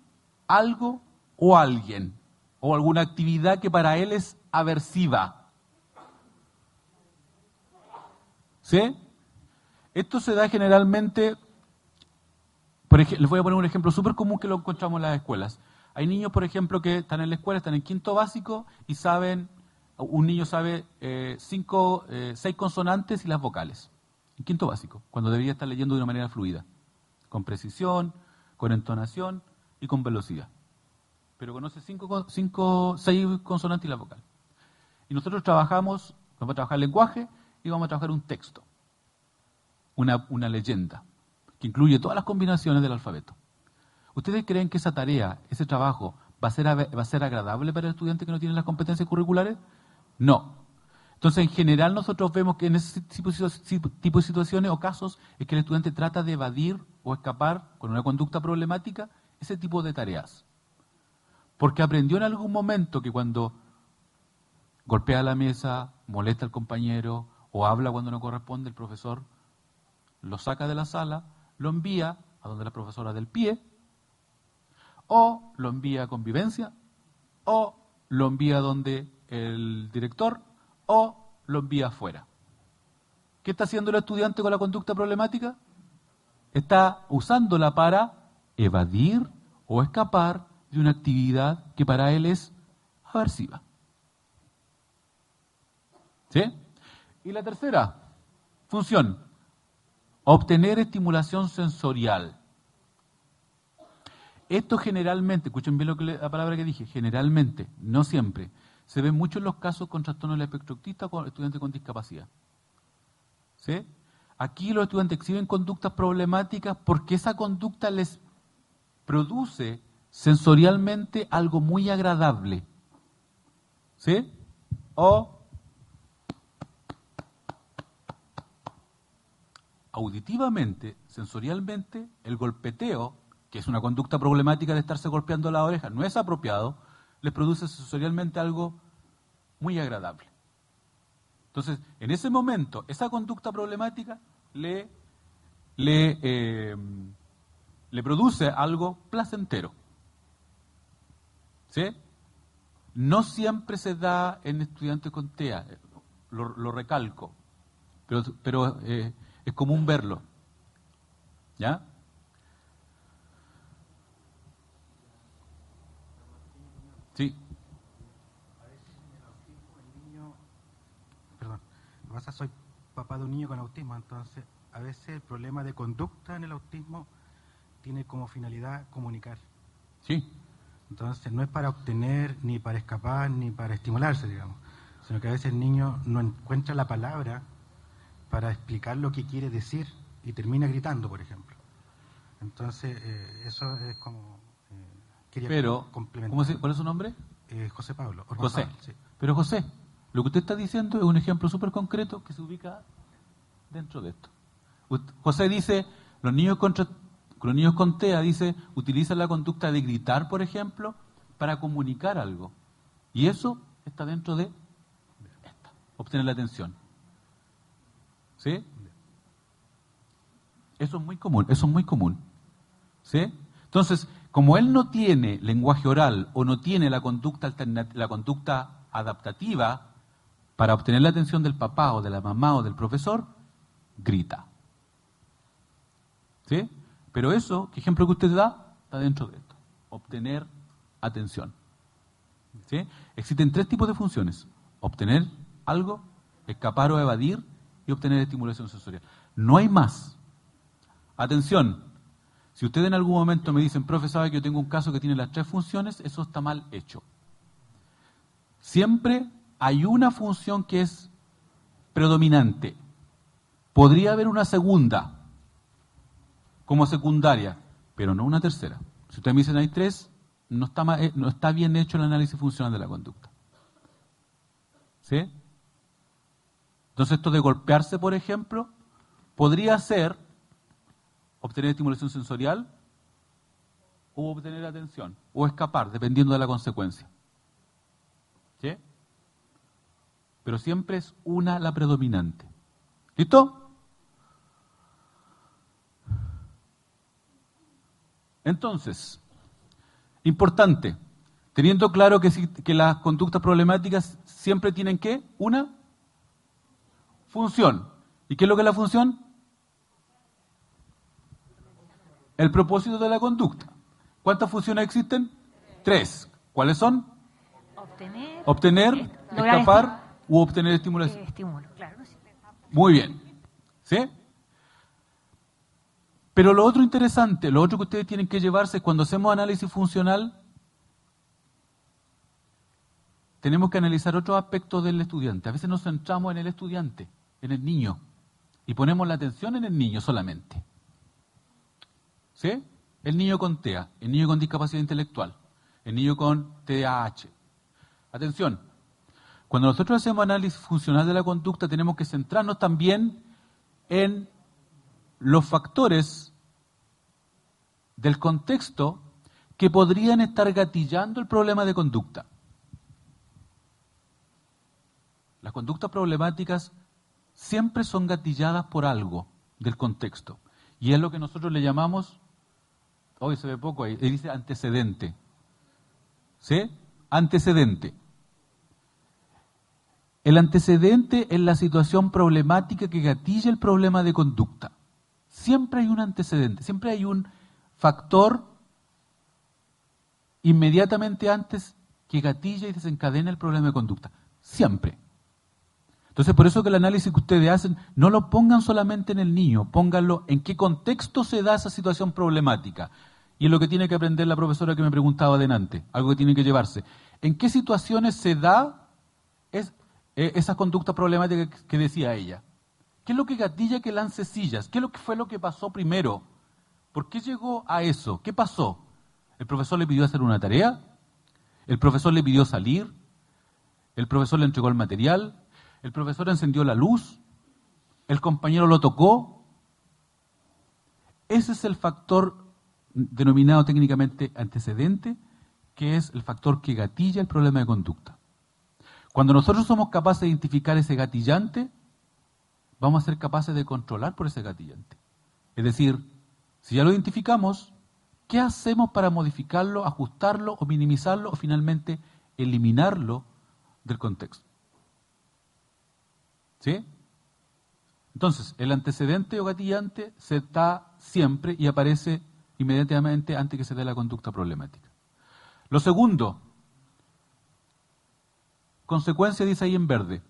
algo o alguien o alguna actividad que para él es aversiva. ¿Sí? Esto se da generalmente, por ejemplo, les voy a poner un ejemplo súper común que lo encontramos en las escuelas. Hay niños, por ejemplo, que están en la escuela, están en quinto básico y saben, un niño sabe eh, cinco, eh, seis consonantes y las vocales. En quinto básico, cuando debería estar leyendo de una manera fluida, con precisión, con entonación y con velocidad. Pero conoce cinco, cinco, seis consonantes y la vocal. Y nosotros trabajamos, vamos a trabajar lenguaje y vamos a trabajar un texto, una, una leyenda, que incluye todas las combinaciones del alfabeto. ¿Ustedes creen que esa tarea, ese trabajo, va a, ser, va a ser agradable para el estudiante que no tiene las competencias curriculares? No. Entonces, en general, nosotros vemos que en ese tipo de situaciones o casos es que el estudiante trata de evadir o escapar con una conducta problemática ese tipo de tareas. Porque aprendió en algún momento que cuando golpea la mesa, molesta al compañero o habla cuando no corresponde, el profesor lo saca de la sala, lo envía a donde la profesora del pie, o lo envía a convivencia, o lo envía a donde el director, o lo envía afuera. ¿Qué está haciendo el estudiante con la conducta problemática? Está usándola para evadir o escapar de una actividad que para él es aversiva. ¿Sí? Y la tercera función, obtener estimulación sensorial. Esto generalmente, escuchen bien lo que la palabra que dije, generalmente, no siempre, se ve mucho en los casos con trastorno del espectro autista con estudiantes con discapacidad. ¿Sí? Aquí los estudiantes exhiben conductas problemáticas porque esa conducta les produce sensorialmente algo muy agradable. ¿Sí? O auditivamente, sensorialmente, el golpeteo que es una conducta problemática de estarse golpeando la oreja, no es apropiado, les produce sensorialmente algo muy agradable. Entonces, en ese momento, esa conducta problemática le, le, eh, le produce algo placentero. ¿Sí? No siempre se da en estudiantes con TEA, lo, recalco, pero, eh, es común verlo. ¿Ya? Sí. A veces en el autismo el niño, perdón, lo que pasa soy papá de un niño con autismo, entonces a veces el problema de conducta en el autismo tiene como finalidad comunicar. Sí. Entonces no es para obtener, ni para escapar, ni para estimularse, digamos, sino que a veces el niño no encuentra la palabra para explicar lo que quiere decir y termina gritando, por ejemplo. Entonces, eh, eso es como pero, ¿cuál es su nombre? Eh, José Pablo. José. Pero José, lo que usted está diciendo es un ejemplo súper concreto que se ubica dentro de esto. José dice, los niños, contra, los niños con TEA, dice, utilizan la conducta de gritar, por ejemplo, para comunicar algo. Y eso está dentro de esta, obtener la atención. ¿Sí? Eso es muy común, eso es muy común. ¿Sí? Entonces, como él no tiene lenguaje oral o no tiene la conducta, la conducta adaptativa para obtener la atención del papá o de la mamá o del profesor, grita. ¿Sí? Pero eso, ¿qué ejemplo que usted da? Está dentro de esto. Obtener atención. ¿Sí? Existen tres tipos de funciones. Obtener algo, escapar o evadir y obtener estimulación sensorial. No hay más. Atención, si ustedes en algún momento me dicen, profe, sabe que yo tengo un caso que tiene las tres funciones, eso está mal hecho. Siempre hay una función que es predominante. Podría haber una segunda como secundaria, pero no una tercera. Si ustedes me dicen hay tres, no está, eh, no está bien hecho el análisis funcional de la conducta. ¿Sí? Entonces esto de golpearse, por ejemplo, podría ser obtener estimulación sensorial o obtener atención o escapar, dependiendo de la consecuencia. ¿Sí? Pero siempre es una la predominante. ¿Listo? Entonces, importante, teniendo claro que, las conductas problemáticas siempre tienen que una función. ¿Y qué es lo que es la función? el propósito de la conducta. ¿Cuántas funciones existen? Tres. ¿Cuáles son? Obtener, obtener escapar u obtener estimulación. Estímulo, claro. Muy bien. ¿Sí? Pero lo otro interesante, lo otro que ustedes tienen que llevarse cuando hacemos análisis funcional, tenemos que analizar otros aspectos del estudiante. A veces nos centramos en el estudiante, en el niño, y ponemos la atención en el niño solamente. ¿Sí? El niño con TEA, el niño con discapacidad intelectual, el niño con TDAH. Atención, cuando nosotros hacemos análisis funcional de la conducta tenemos que centrarnos también en los factores del contexto que podrían estar gatillando el problema de conducta. Las conductas problemáticas siempre son gatilladas por algo del contexto. Y es lo que nosotros le llamamos Hoy se ve poco ahí. Dice antecedente. ¿Sí? Antecedente. El antecedente es la situación problemática que gatilla el problema de conducta. Siempre hay un antecedente, siempre hay un factor inmediatamente antes que gatilla y desencadena el problema de conducta. Siempre. Entonces, por eso que el análisis que ustedes hacen, no lo pongan solamente en el niño, pónganlo en qué contexto se da esa situación problemática. Y es lo que tiene que aprender la profesora que me preguntaba adelante, algo que tiene que llevarse. ¿En qué situaciones se da es, eh, esa conducta problemática que, decía ella? ¿Qué es lo que gatilla que lance sillas? ¿Qué es lo que fue lo que pasó primero? ¿Por qué llegó a eso? ¿Qué pasó? ¿El profesor le pidió hacer una tarea? ¿El profesor le pidió salir? ¿El profesor le entregó el material? ¿El profesor encendió la luz? ¿El compañero lo tocó? Ese es el factor denominado técnicamente antecedente, que es el factor que gatilla el problema de conducta. Cuando nosotros somos capaces de identificar ese gatillante, vamos a ser capaces de controlar por ese gatillante. Es decir, si ya lo identificamos, ¿qué hacemos para modificarlo, ajustarlo o minimizarlo o finalmente eliminarlo del contexto? ¿Sí? Entonces, el antecedente o gatillante se da siempre y aparece inmediatamente antes que se dé la conducta problemática. Lo segundo, consecuencia dice ahí en verde.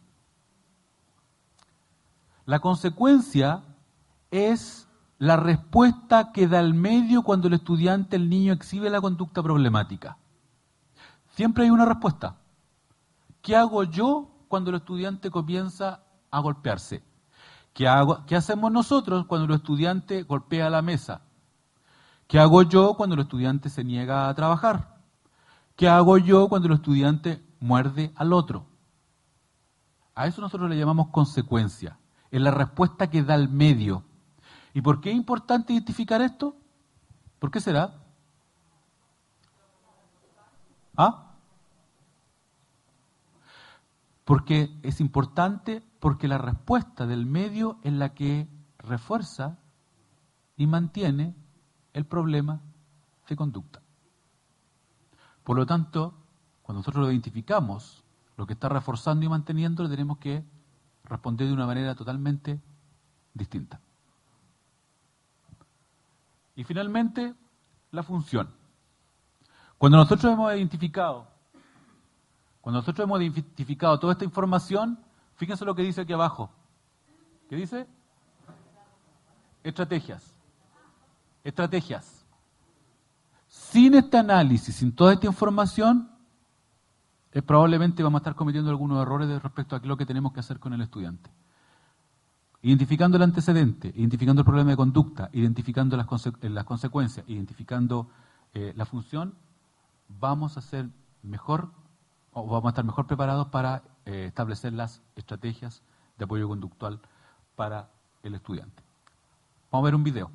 La consecuencia es la respuesta que da el medio cuando el estudiante, el niño, exhibe la conducta problemática. Siempre hay una respuesta. ¿Qué hago yo cuando el estudiante comienza a golpearse? ¿Qué, hago, ¿Qué hacemos nosotros cuando el estudiante golpea la mesa? ¿Qué hago yo cuando el estudiante se niega a trabajar? ¿Qué hago yo cuando el estudiante muerde al otro? A eso nosotros le llamamos consecuencia. Es la respuesta que da el medio. ¿Y por qué es importante identificar esto? ¿Por qué será? ¿Ah? Porque es importante porque la respuesta del medio es la que refuerza y mantiene el problema de conducta. Por lo tanto, cuando nosotros lo identificamos, lo que está reforzando y manteniendo, le tenemos que responder de una manera totalmente distinta. Y finalmente, la función. Cuando nosotros hemos identificado, cuando nosotros hemos identificado toda esta información, fíjense lo que dice aquí abajo. ¿Qué dice? Estrategias estrategias. Sin este análisis, sin toda esta información, eh, probablemente vamos a estar cometiendo algunos errores respecto a lo que tenemos que hacer con el estudiante. Identificando el antecedente, identificando el problema de conducta, identificando las, eh, consecuencias, identificando eh, la función, vamos a ser mejor o vamos a estar mejor preparados para establecer las estrategias de apoyo conductual para el estudiante. Vamos a ver un video.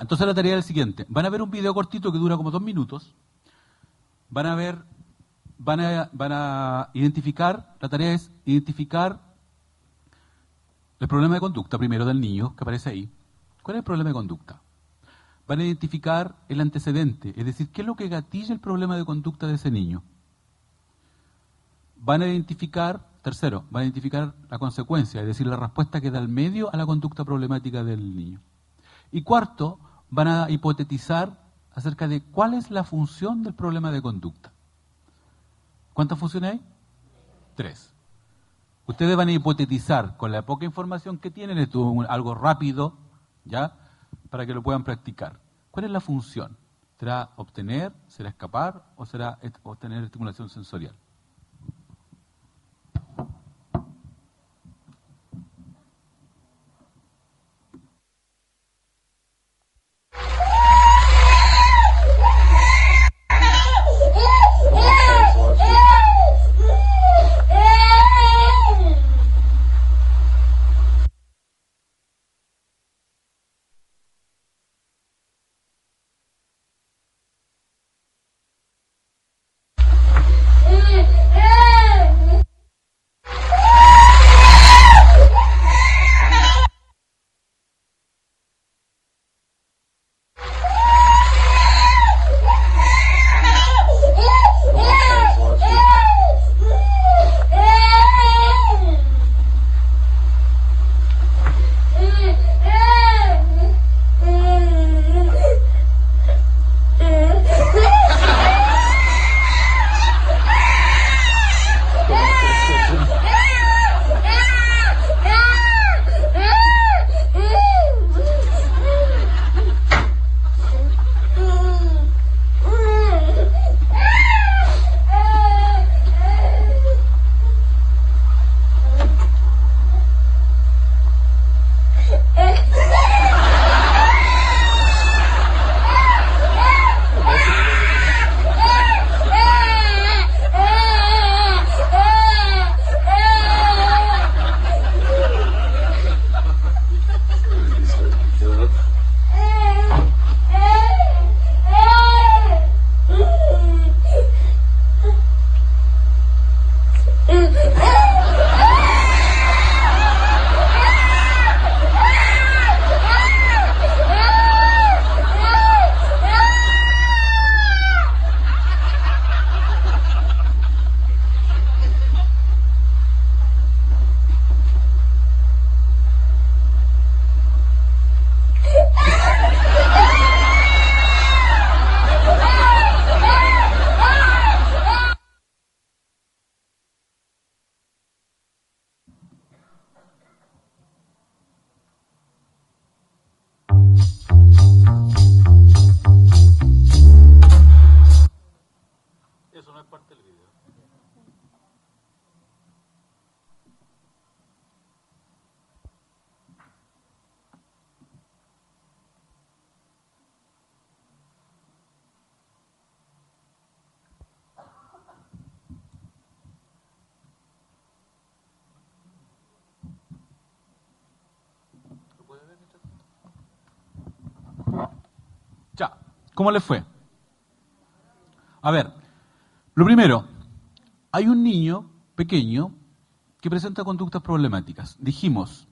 Entonces la tarea es la siguiente. Van a ver un video cortito que dura como dos minutos. Van a ver, van a, identificar, la tarea es identificar el problema de conducta primero del niño que aparece ahí. ¿Cuál es el problema de conducta? Van a identificar el antecedente, es decir, qué es lo que gatilla el problema de conducta de ese niño. Van a identificar, tercero, van a identificar la consecuencia, es decir, la respuesta que da el medio a la conducta problemática del niño. Y cuarto, van a hipotetizar acerca de cuál es la función del problema de conducta. ¿Cuántas funciones hay? Tres. Ustedes van a hipotetizar con la poca información que tienen, esto es algo rápido, ¿ya? Para que lo puedan practicar. ¿Cuál es la función? ¿Será obtener, será escapar o será obtener estimulación sensorial? ¿Cómo le fue? A ver, lo primero, hay un niño pequeño que presenta conductas problemáticas. Dijimos,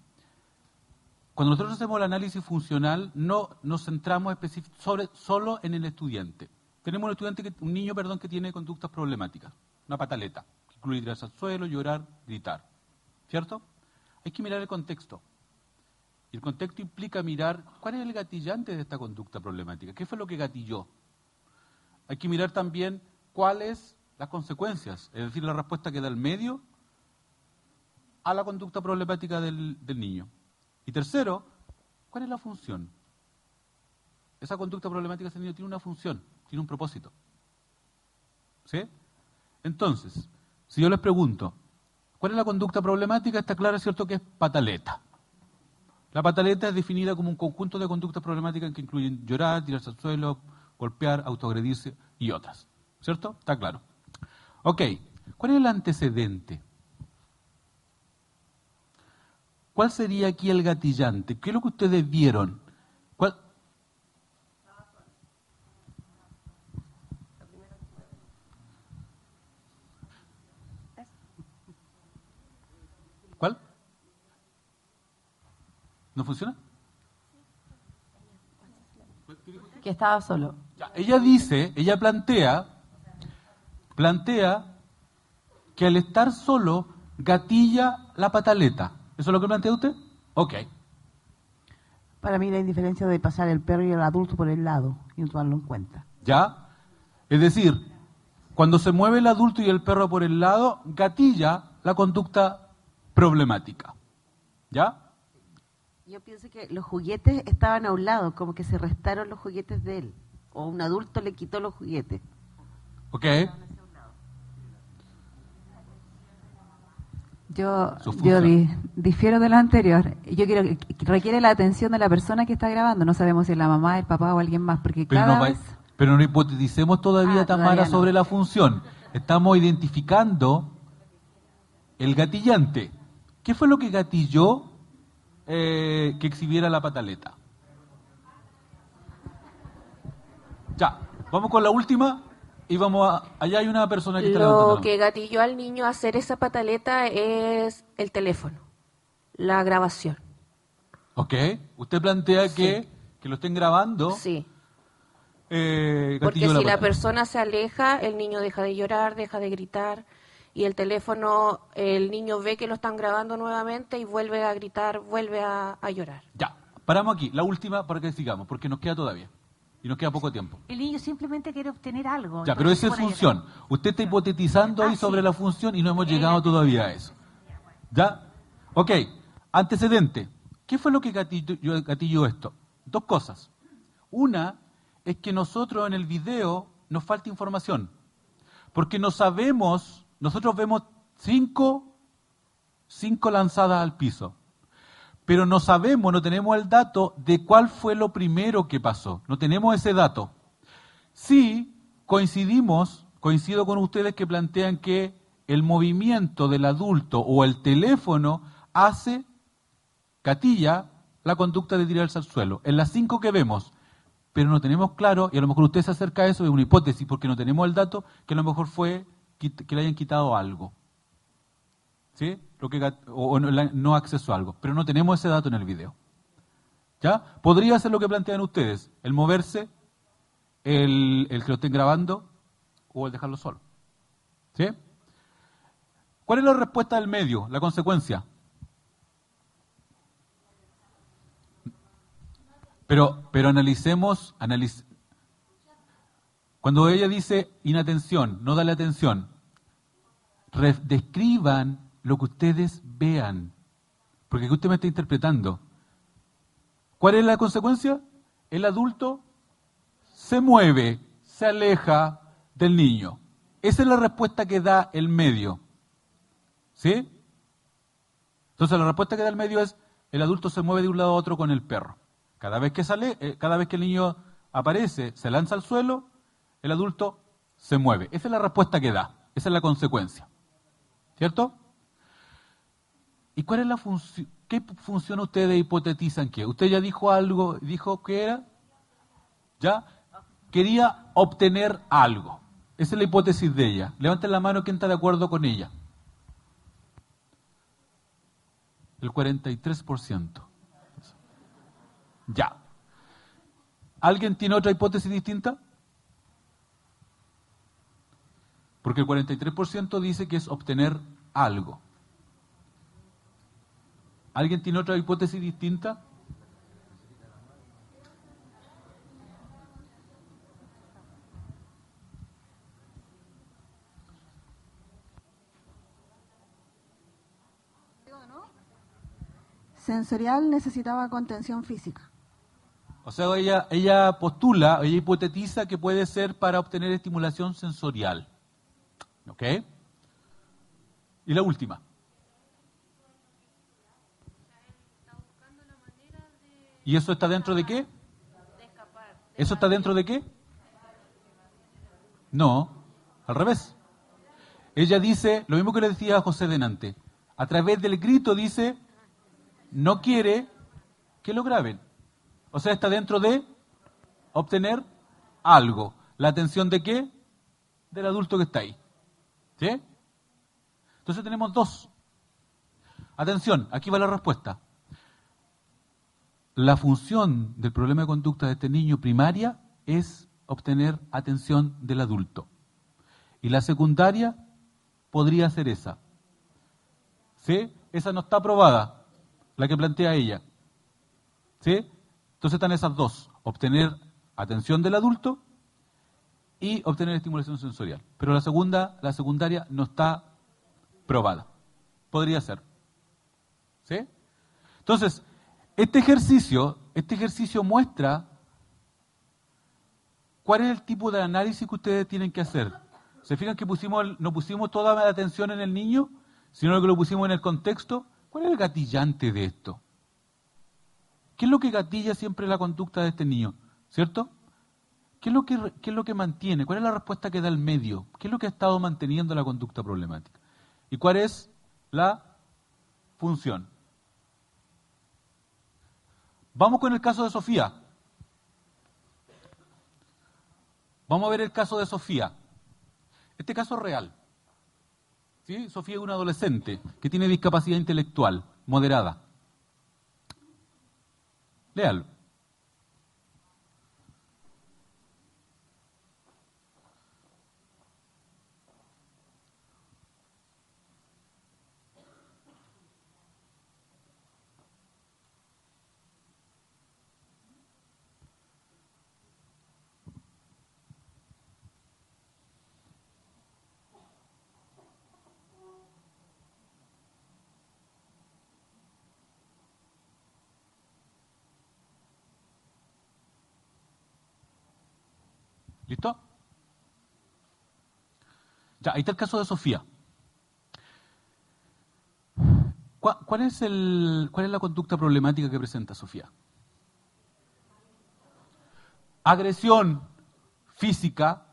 cuando nosotros hacemos el análisis funcional, no nos centramos sobre, solo en el estudiante. Tenemos un estudiante, un niño, perdón, que tiene conductas problemáticas, una pataleta, incluye tirarse al suelo, llorar, gritar. ¿Cierto? Hay que mirar el contexto. El contexto implica mirar cuál es el gatillante de esta conducta problemática, qué fue lo que gatilló. Hay que mirar también cuáles las consecuencias, es decir, la respuesta que da el medio a la conducta problemática del, niño. Y tercero, ¿cuál es la función? Esa conducta problemática de ese niño tiene una función, tiene un propósito. ¿Sí? Entonces, si yo les pregunto, ¿cuál es la conducta problemática? Está claro, ¿cierto?, que es pataleta. La pataleta es definida como un conjunto de conductas problemáticas que incluyen llorar, tirarse al suelo, golpear, autoagredirse y otras. ¿Cierto? Está claro. Ok, ¿cuál es el antecedente? ¿Cuál sería aquí el gatillante? ¿Qué es lo que ustedes vieron? ¿Cuál? ¿Cuál? ¿No funciona? Que estaba solo. ella dice, ella plantea plantea que al estar solo gatilla la pataleta. ¿Eso es lo que plantea usted? Ok. Para mí la indiferencia de pasar el perro y el adulto por el lado y no tomarlo en cuenta. ¿Ya? Es decir, cuando se mueve el adulto y el perro por el lado, gatilla la conducta problemática. ¿Ya? Yo pienso que los juguetes estaban a un lado, como que se restaron los juguetes de él. O un adulto le quitó los juguetes. Ok. Yo, yo difiero de lo anterior. Yo quiero que requiere la atención de la persona que está grabando. No sabemos si es la mamá, el papá o alguien más, porque pero cada no, vez... Pero no hipoteticemos todavía, ah, Tamara, sobre la función. Estamos identificando el gatillante. ¿Qué fue lo que gatilló eh, que exhibiera la pataleta? Ya, vamos con la última. Y vamos a, allá hay una persona que está Lo que gatilló al niño a hacer esa pataleta es el teléfono, la grabación. Ok, usted plantea que, que, lo estén grabando. Sí. Eh, Porque si la, persona se aleja, el niño deja de llorar, deja de gritar y el teléfono, el niño ve que lo están grabando nuevamente y vuelve a gritar, vuelve a, a llorar. Ya, paramos aquí, la última para que sigamos, porque nos queda todavía. Y nos queda poco tiempo. El niño simplemente quiere obtener algo. Ya, pero esa es función. Usted está hipotetizando ahí ah, sobre la función y no hemos llegado todavía a eso. ¿Ya? Ok, antecedente. ¿Qué fue lo que gatilló, esto? Dos cosas. Una es que nosotros en el video nos falta información. Porque no sabemos, nosotros vemos cinco, cinco lanzadas al piso pero no sabemos, no tenemos el dato de cuál fue lo primero que pasó. No tenemos ese dato. Sí coincidimos, coincido con ustedes que plantean que el movimiento del adulto o el teléfono hace, catilla, la conducta de tirarse al suelo. En las cinco que vemos, pero no tenemos claro, y a lo mejor usted se acerca a eso, es una hipótesis, porque no tenemos el dato, que a lo mejor fue que le hayan quitado algo. ¿Sí? Lo que, o, no, acceso a algo. Pero no tenemos ese dato en el video. ¿Ya? Podría ser lo que plantean ustedes, el moverse, el, el que lo estén grabando o el dejarlo solo. ¿Sí? ¿Cuál es la respuesta del medio, la consecuencia? Pero, pero analicemos, cuando ella dice inatención, no dale atención, describan lo que ustedes vean. Porque usted me está interpretando. ¿Cuál es la consecuencia? El adulto se mueve, se aleja del niño. Esa es la respuesta que da el medio. ¿Sí? Entonces la respuesta que da el medio es el adulto se mueve de un lado a otro con el perro. Cada vez que sale, eh, cada vez que el niño aparece, se lanza al suelo, el adulto se mueve. Esa es la respuesta que da, esa es la consecuencia. ¿Cierto? ¿Y cuál es la función? ¿Qué función ustedes hipotetizan que? Usted ya dijo algo, dijo que era, ya, quería obtener algo. Esa es la hipótesis de ella. Levanten la mano quien está de acuerdo con ella. El 43%. Ya. ¿Alguien tiene otra hipótesis distinta? Porque el 43% dice que es obtener algo. ¿Alguien tiene otra hipótesis distinta? Sensorial necesitaba contención física. O sea, ella, ella postula, ella hipotetiza que puede ser para obtener estimulación sensorial. ¿Ok? Y la última. ¿Y eso está dentro de qué? ¿Eso está dentro de qué? No, al revés. Ella dice, lo mismo que le decía a José Denante, a través del grito dice, no quiere que lo graben. O sea, está dentro de obtener algo. ¿La atención de qué? Del adulto que está ahí. ¿Sí? Entonces tenemos dos. Atención, aquí va la respuesta. La función del problema de conducta de este niño primaria es obtener atención del adulto. Y la secundaria podría ser esa. ¿Sí? Esa no está aprobada, la que plantea ella. ¿Sí? Entonces están esas dos, obtener atención del adulto y obtener estimulación sensorial. Pero la segunda, la secundaria no está probada. Podría ser. ¿Sí? Entonces, este ejercicio, este ejercicio muestra cuál es el tipo de análisis que ustedes tienen que hacer. ¿Se fijan que pusimos, no pusimos toda la atención en el niño, sino que lo pusimos en el contexto? ¿Cuál es el gatillante de esto? ¿Qué es lo que gatilla siempre la conducta de este niño? ¿Cierto? ¿Qué es, lo que, ¿Qué es lo que mantiene? ¿Cuál es la respuesta que da el medio? ¿Qué es lo que ha estado manteniendo la conducta problemática? ¿Y cuál es la función? Vamos con el caso de Sofía. Vamos a ver el caso de Sofía. Este caso es real. Sofía es una adolescente que tiene discapacidad intelectual moderada. Léalo. ¿Listo? Ya, ahí está el caso de Sofía. ¿Cuál, es, el, ¿Cuál es la conducta problemática que presenta Sofía? Agresión física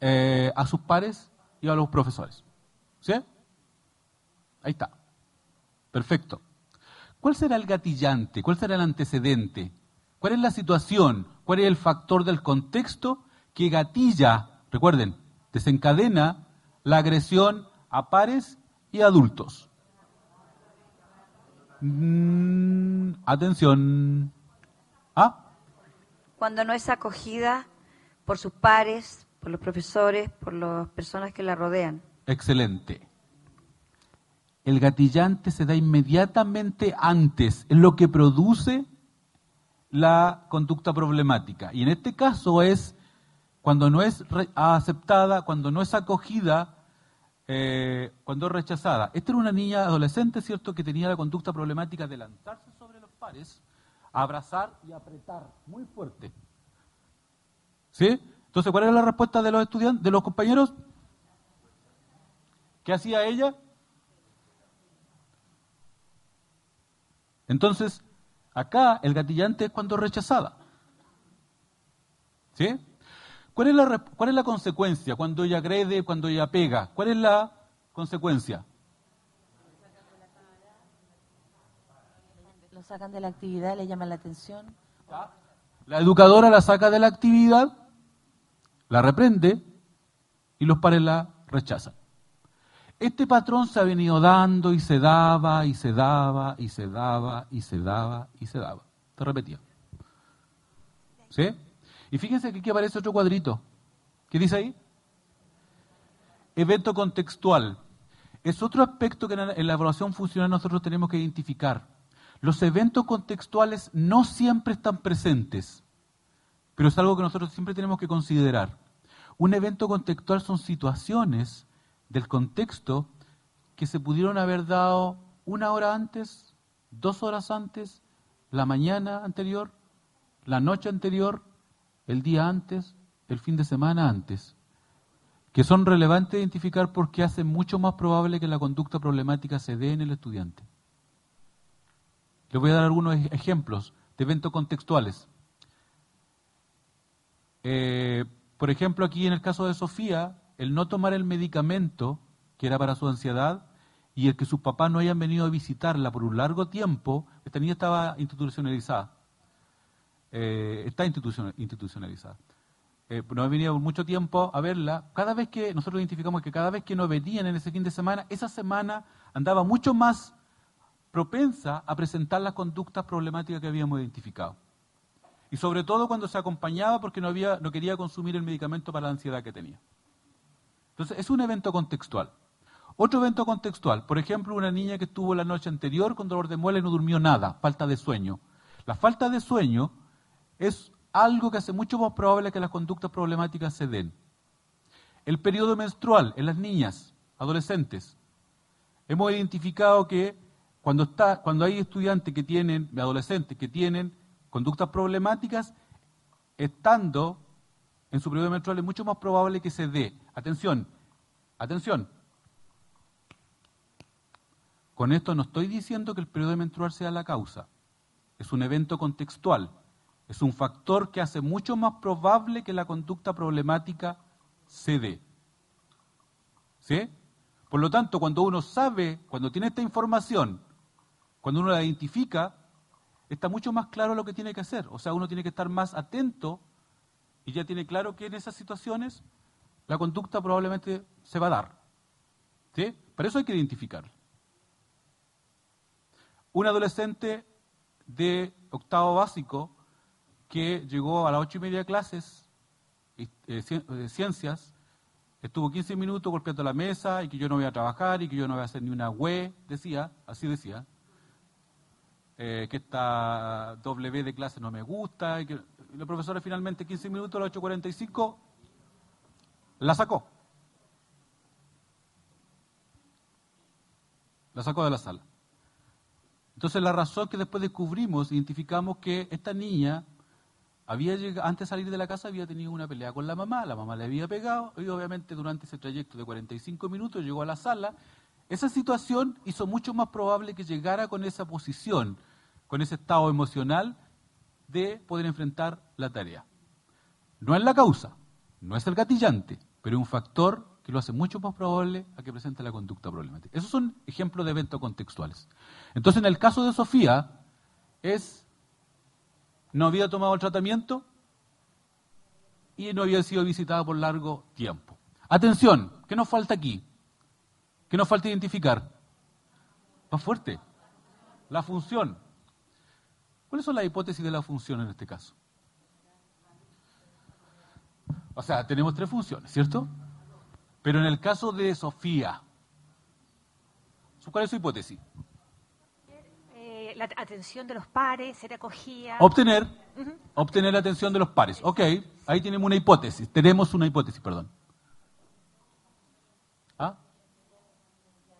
eh, a sus pares y a los profesores. ¿Sí? Ahí está. Perfecto. ¿Cuál será el gatillante? ¿Cuál será el antecedente? ¿Cuál es la situación? ¿Cuál es el factor del contexto que gatilla, recuerden, desencadena la agresión a pares y adultos? Mm, atención. ¿Ah? Cuando no es acogida por sus pares, por los profesores, por las personas que la rodean. Excelente. El gatillante se da inmediatamente antes, es lo que produce la conducta problemática. Y en este caso es cuando no es aceptada, cuando no es acogida, eh, cuando es rechazada. Esta era una niña adolescente, ¿cierto?, que tenía la conducta problemática de lanzarse sobre los pares, abrazar y apretar muy fuerte. ¿Sí? Entonces, ¿cuál era la respuesta de los estudiantes, de los compañeros? ¿Qué hacía ella? Entonces, acá el gatillante es cuando es rechazada. ¿Sí? ¿Cuál es, la, ¿Cuál es la consecuencia cuando ella agrede, cuando ella pega? ¿Cuál es la consecuencia? Lo sacan de la actividad, le llaman la atención. La educadora la saca de la actividad, la reprende y los pares la rechazan. Este patrón se ha venido dando y se daba y se daba y se daba y se daba y se daba. Te repetía. ¿Sí? Y fíjense que aquí aparece otro cuadrito. ¿Qué dice ahí? Evento contextual. Es otro aspecto que en la evaluación funcional nosotros tenemos que identificar. Los eventos contextuales no siempre están presentes, pero es algo que nosotros siempre tenemos que considerar. Un evento contextual son situaciones del contexto que se pudieron haber dado una hora antes, dos horas antes, la mañana anterior, la noche anterior, el día antes, el fin de semana antes, que son relevantes de identificar porque hacen mucho más probable que la conducta problemática se dé en el estudiante. Les voy a dar algunos ejemplos de eventos contextuales. Eh, por ejemplo, aquí en el caso de Sofía, el no tomar el medicamento que era para su ansiedad y el que sus papás no hayan venido a visitarla por un largo tiempo, esta niña estaba institucionalizada. Eh, está institucionalizada. Eh, no ha venido por mucho tiempo a verla. Cada vez que nosotros identificamos que cada vez que no venían en ese fin de semana, esa semana andaba mucho más propensa a presentar las conductas problemáticas que habíamos identificado. Y sobre todo cuando se acompañaba porque no, había, no quería consumir el medicamento para la ansiedad que tenía. Entonces, es un evento contextual. Otro evento contextual, por ejemplo, una niña que estuvo la noche anterior con dolor de muela y no durmió nada, falta de sueño. La falta de sueño es algo que hace mucho más probable que las conductas problemáticas se den. El periodo menstrual en las niñas, adolescentes. Hemos identificado que cuando, está, cuando hay estudiantes que tienen, adolescentes que tienen conductas problemáticas, estando en su periodo menstrual es mucho más probable que se dé. Atención, atención. Con esto no estoy diciendo que el periodo menstrual sea la causa. Es un evento contextual. Es un factor que hace mucho más probable que la conducta problemática se dé. ¿Sí? Por lo tanto, cuando uno sabe, cuando tiene esta información, cuando uno la identifica, está mucho más claro lo que tiene que hacer. O sea, uno tiene que estar más atento y ya tiene claro que en esas situaciones la conducta probablemente se va a dar. ¿Sí? Para eso hay que identificarla. Un adolescente de octavo básico que llegó a las ocho y media clases de eh, eh, ciencias, estuvo 15 minutos golpeando la mesa y que yo no voy a trabajar y que yo no voy a hacer ni una web, decía, así decía, eh, que esta W de clase no me gusta, y que la profesora finalmente 15 minutos a las 8.45 la sacó. La sacó de la sala. Entonces la razón que después descubrimos, identificamos que esta niña había llegado, antes de salir de la casa había tenido una pelea con la mamá, la mamá le había pegado y obviamente durante ese trayecto de 45 minutos llegó a la sala. Esa situación hizo mucho más probable que llegara con esa posición, con ese estado emocional de poder enfrentar la tarea. No es la causa, no es el gatillante, pero un factor que lo hace mucho más probable a que presente la conducta problemática. Esos son ejemplos de eventos contextuales. Entonces, en el caso de Sofía, es no había tomado el tratamiento y no había sido visitada por largo tiempo. Atención, ¿qué nos falta aquí? ¿Qué nos falta identificar? Más fuerte. La función. ¿Cuáles son las hipótesis de la función en este caso? O sea, tenemos tres funciones, ¿cierto? Pero en el caso de Sofía, ¿cuál es su hipótesis? Eh, la atención de los pares, ser acogida. Obtener, obtener la atención de los pares. Ok, ahí tenemos una hipótesis, tenemos una hipótesis, perdón. ¿Ah?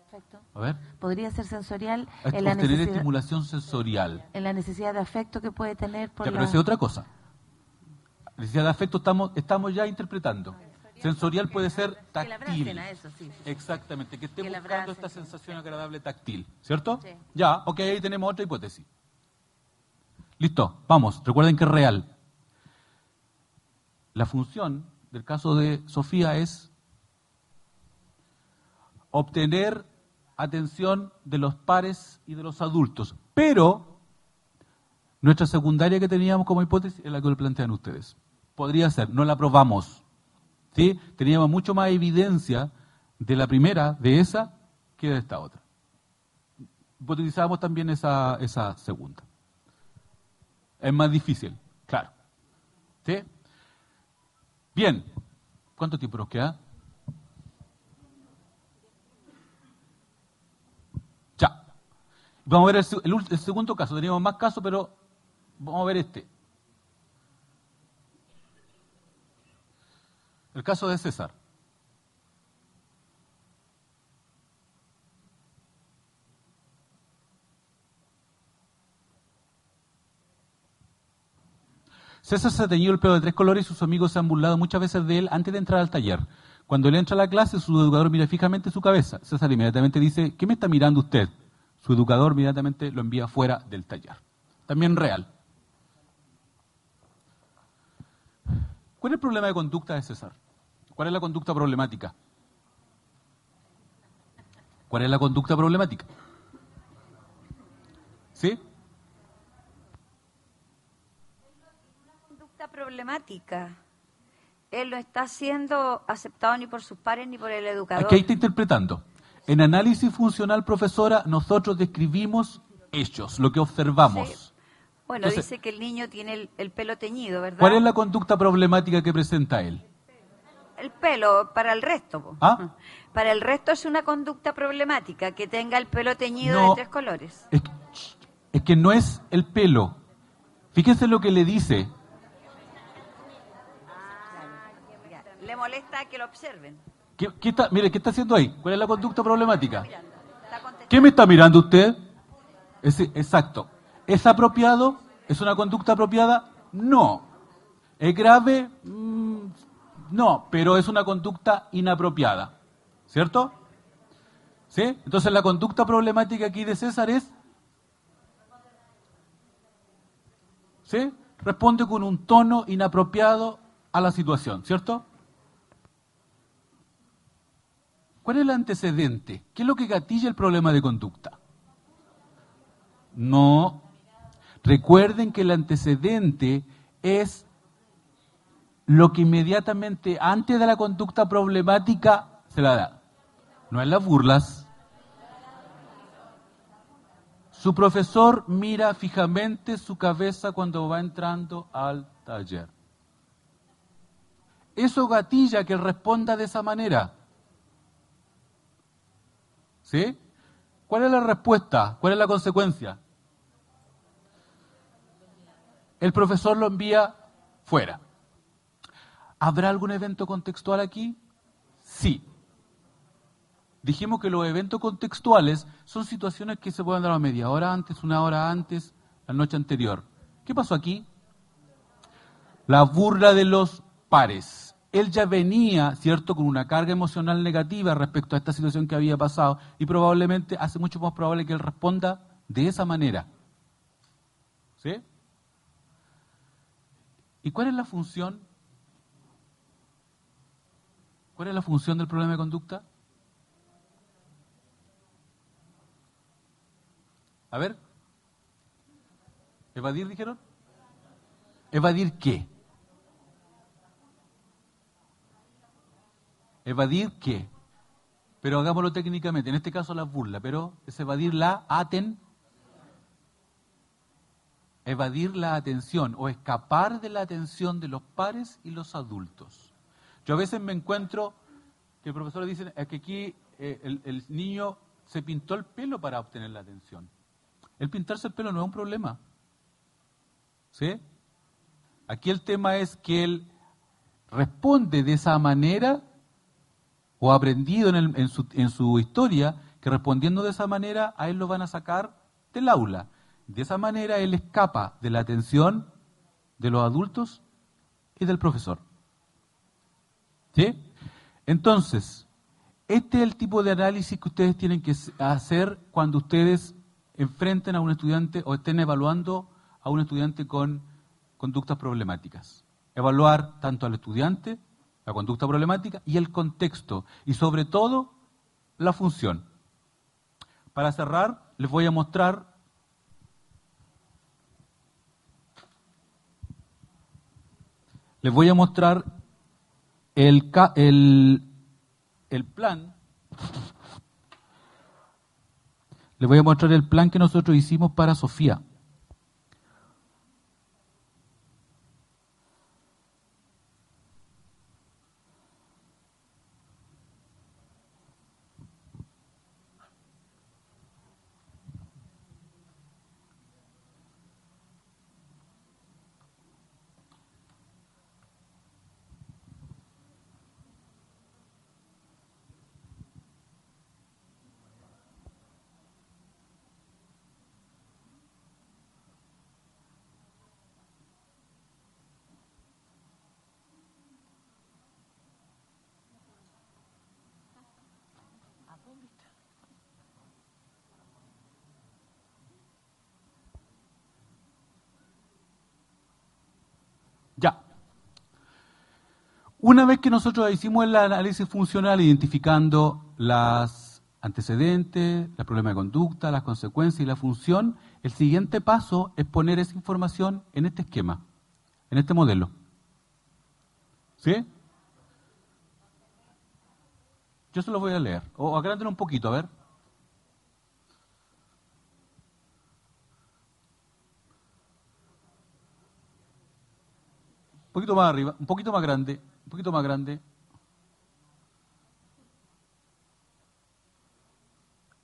Perfecto. A ver. Podría ser sensorial. en la obtener estimulación sensorial. En la necesidad de afecto que puede tener por ya, pero es otra cosa Necesidad de afecto estamos, estamos ya interpretando. Sensorial puede ser táctil. Exactamente, que esté buscando esta sensación agradable táctil. ¿Cierto? Ya, ok, ahí tenemos otra hipótesis. Listo, vamos, recuerden que es real. La función del caso de Sofía es obtener atención de los pares y de los adultos. Pero nuestra secundaria que teníamos como hipótesis es la que lo plantean ustedes. Podría ser, no la probamos. ¿sí? Teníamos mucho más evidencia de la primera, de esa, que de esta otra. Utilizábamos también esa, esa segunda. Es más difícil, claro. ¿Sí? Bien, ¿cuánto tiempo nos queda? Ya. Vamos a ver el, segundo caso. Teníamos más casos, pero vamos a ver este. El caso de César. César se ha teñido el pelo de tres colores y sus amigos se han burlado muchas veces de él antes de entrar al taller. Cuando él entra a la clase, su educador mira fijamente su cabeza. César inmediatamente dice, ¿qué me está mirando usted? Su educador inmediatamente lo envía fuera del taller. También real. ¿Cuál es el problema de conducta de César? ¿Cuál es la conducta problemática? ¿Cuál es la conducta problemática? ¿Sí? problemática. Él no está siendo aceptado ni por sus pares ni por el educador. Aquí está interpretando. En análisis funcional, profesora, nosotros describimos hechos, lo que observamos. Bueno, dice que el niño tiene el, pelo teñido, ¿verdad? ¿Cuál es la conducta problemática que presenta él? El pelo, para el resto. ¿Ah? Para el resto es una conducta problemática, que tenga el pelo teñido de tres colores. Es es que no es el pelo. Fíjense lo que le dice. le molesta que lo observen. ¿Qué, está, mire, ¿qué está haciendo ahí? ¿Cuál es la conducta problemática? ¿Qué me está mirando usted? exacto. ¿Es apropiado? ¿Es una conducta apropiada? No. ¿Es grave? Mm, no, pero es una conducta inapropiada. ¿Cierto? ¿Sí? Entonces la conducta problemática aquí de César es... ¿Sí? Responde con un tono inapropiado a la situación, ¿cierto? ¿Cuál es el antecedente? ¿Qué es lo que gatilla el problema de conducta? No. Recuerden que el antecedente es lo que inmediatamente antes de la conducta problemática se la da. No es las burlas. Su profesor mira fijamente su cabeza cuando va entrando al taller. Eso gatilla que responda de esa manera. ¿Sí? ¿Cuál es la respuesta? ¿Cuál es la consecuencia? El profesor lo envía fuera. ¿Habrá algún evento contextual aquí? Sí. Dijimos que los eventos contextuales son situaciones que se pueden dar a media hora antes, una hora antes, la noche anterior. ¿Qué pasó aquí? La burla de los pares él ya venía, ¿cierto?, con una carga emocional negativa respecto a esta situación que había pasado y probablemente hace mucho más probable que él responda de esa manera. ¿Sí? ¿Y cuál es la función? ¿Cuál es la función del problema de conducta? A ver. ¿Evadir dijeron? ¿Evadir qué? ¿Evadir qué? Pero hagámoslo técnicamente, en este caso la burla, pero es evadir la aten evadir la atención o escapar de la atención de los pares y los adultos. Yo a veces me encuentro que el profesor dice que aquí eh, el, el, niño se pintó el pelo para obtener la atención. El pintarse el pelo no es un problema. ¿Sí? Aquí el tema es que él responde de esa manera o aprendido en, su, en su historia que respondiendo de esa manera a él lo van a sacar del aula. De esa manera él escapa de la atención de los adultos y del profesor. ¿Sí? Entonces, este es el tipo de análisis que ustedes tienen que hacer cuando ustedes enfrenten a un estudiante o estén evaluando a un estudiante con conductas problemáticas. Evaluar tanto al estudiante, la conducta problemática y el contexto y sobre todo la función. Para cerrar, les voy a mostrar les voy a mostrar el, el, el plan. Les voy a mostrar el plan que nosotros hicimos para Sofía. Una vez que nosotros hicimos el análisis funcional identificando las antecedentes, el problema de conducta, las consecuencias y la función, el siguiente paso es poner esa información en este esquema, en este modelo. ¿Sí? Yo se lo voy a leer. O agranden un poquito, a ver. Un poquito más arriba, un poquito más grande un poquito más grande.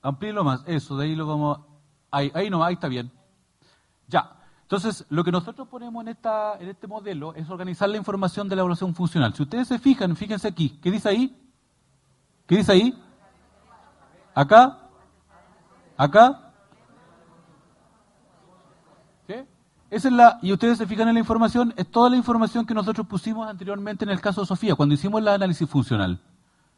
Amplíelo más, eso, de ahí lo vamos. Ahí, ahí no, ahí está bien. Ya. Entonces, lo que nosotros ponemos en, esta, en este modelo es organizar la información de la evaluación funcional. Si ustedes se fijan, fíjense aquí. ¿Qué dice ahí? ¿Qué dice ahí? ¿Acá? ¿Acá? Esa es la, y ustedes se fijan en la información, es toda la información que nosotros pusimos anteriormente en el caso de Sofía, cuando hicimos el análisis funcional.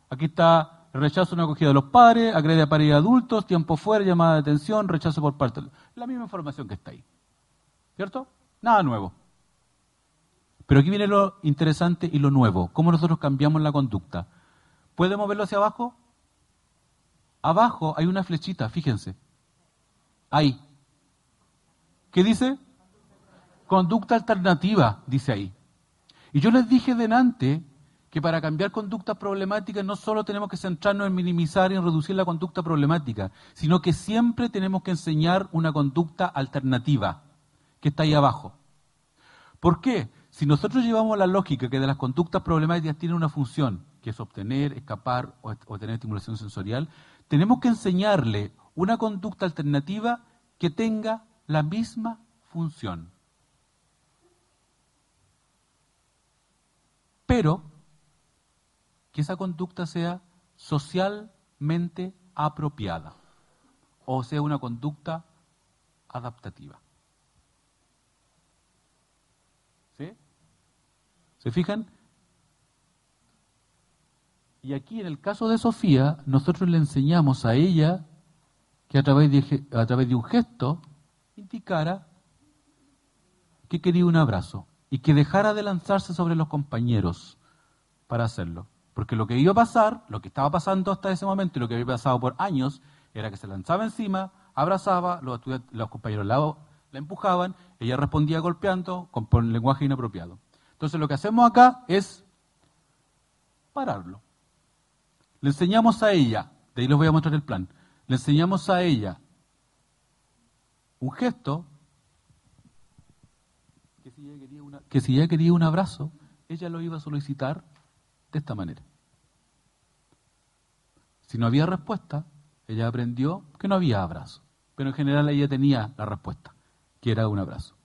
Aquí está rechazo una acogida de los padres, agrede a pareja de adultos, tiempo fuera, llamada de atención, rechazo por parte. La misma información que está ahí. ¿Cierto? Nada nuevo. Pero aquí viene lo interesante y lo nuevo, cómo nosotros cambiamos la conducta. ¿Podemos verlo hacia abajo? Abajo hay una flechita, fíjense. Ahí. ¿Qué dice? Conducta alternativa, dice ahí. Y yo les dije delante que para cambiar conductas problemáticas no solo tenemos que centrarnos en minimizar y en reducir la conducta problemática, sino que siempre tenemos que enseñar una conducta alternativa, que está ahí abajo. ¿Por qué? Si nosotros llevamos la lógica que de las conductas problemáticas tienen una función, que es obtener, escapar o, o tener estimulación sensorial, tenemos que enseñarle una conducta alternativa que tenga la misma función. Pero que esa conducta sea socialmente apropiada o sea una conducta adaptativa. ¿Sí? ¿Se fijan? Y aquí en el caso de Sofía, nosotros le enseñamos a ella que a través de, a través de un gesto indicara que quería un abrazo y que dejara de lanzarse sobre los compañeros para hacerlo. Porque lo que iba a pasar, lo que estaba pasando hasta ese momento y lo que había pasado por años, era que se lanzaba encima, abrazaba, los, compañeros la, la empujaban, ella respondía golpeando con, con lenguaje inapropiado. Entonces lo que hacemos acá es pararlo. Le enseñamos a ella, de ahí les voy a mostrar el plan, le enseñamos a ella un gesto que si ella quería un abrazo, ella lo iba a solicitar de esta manera. Si no había respuesta, ella aprendió que no había abrazo. Pero en general ella tenía la respuesta, que era un abrazo.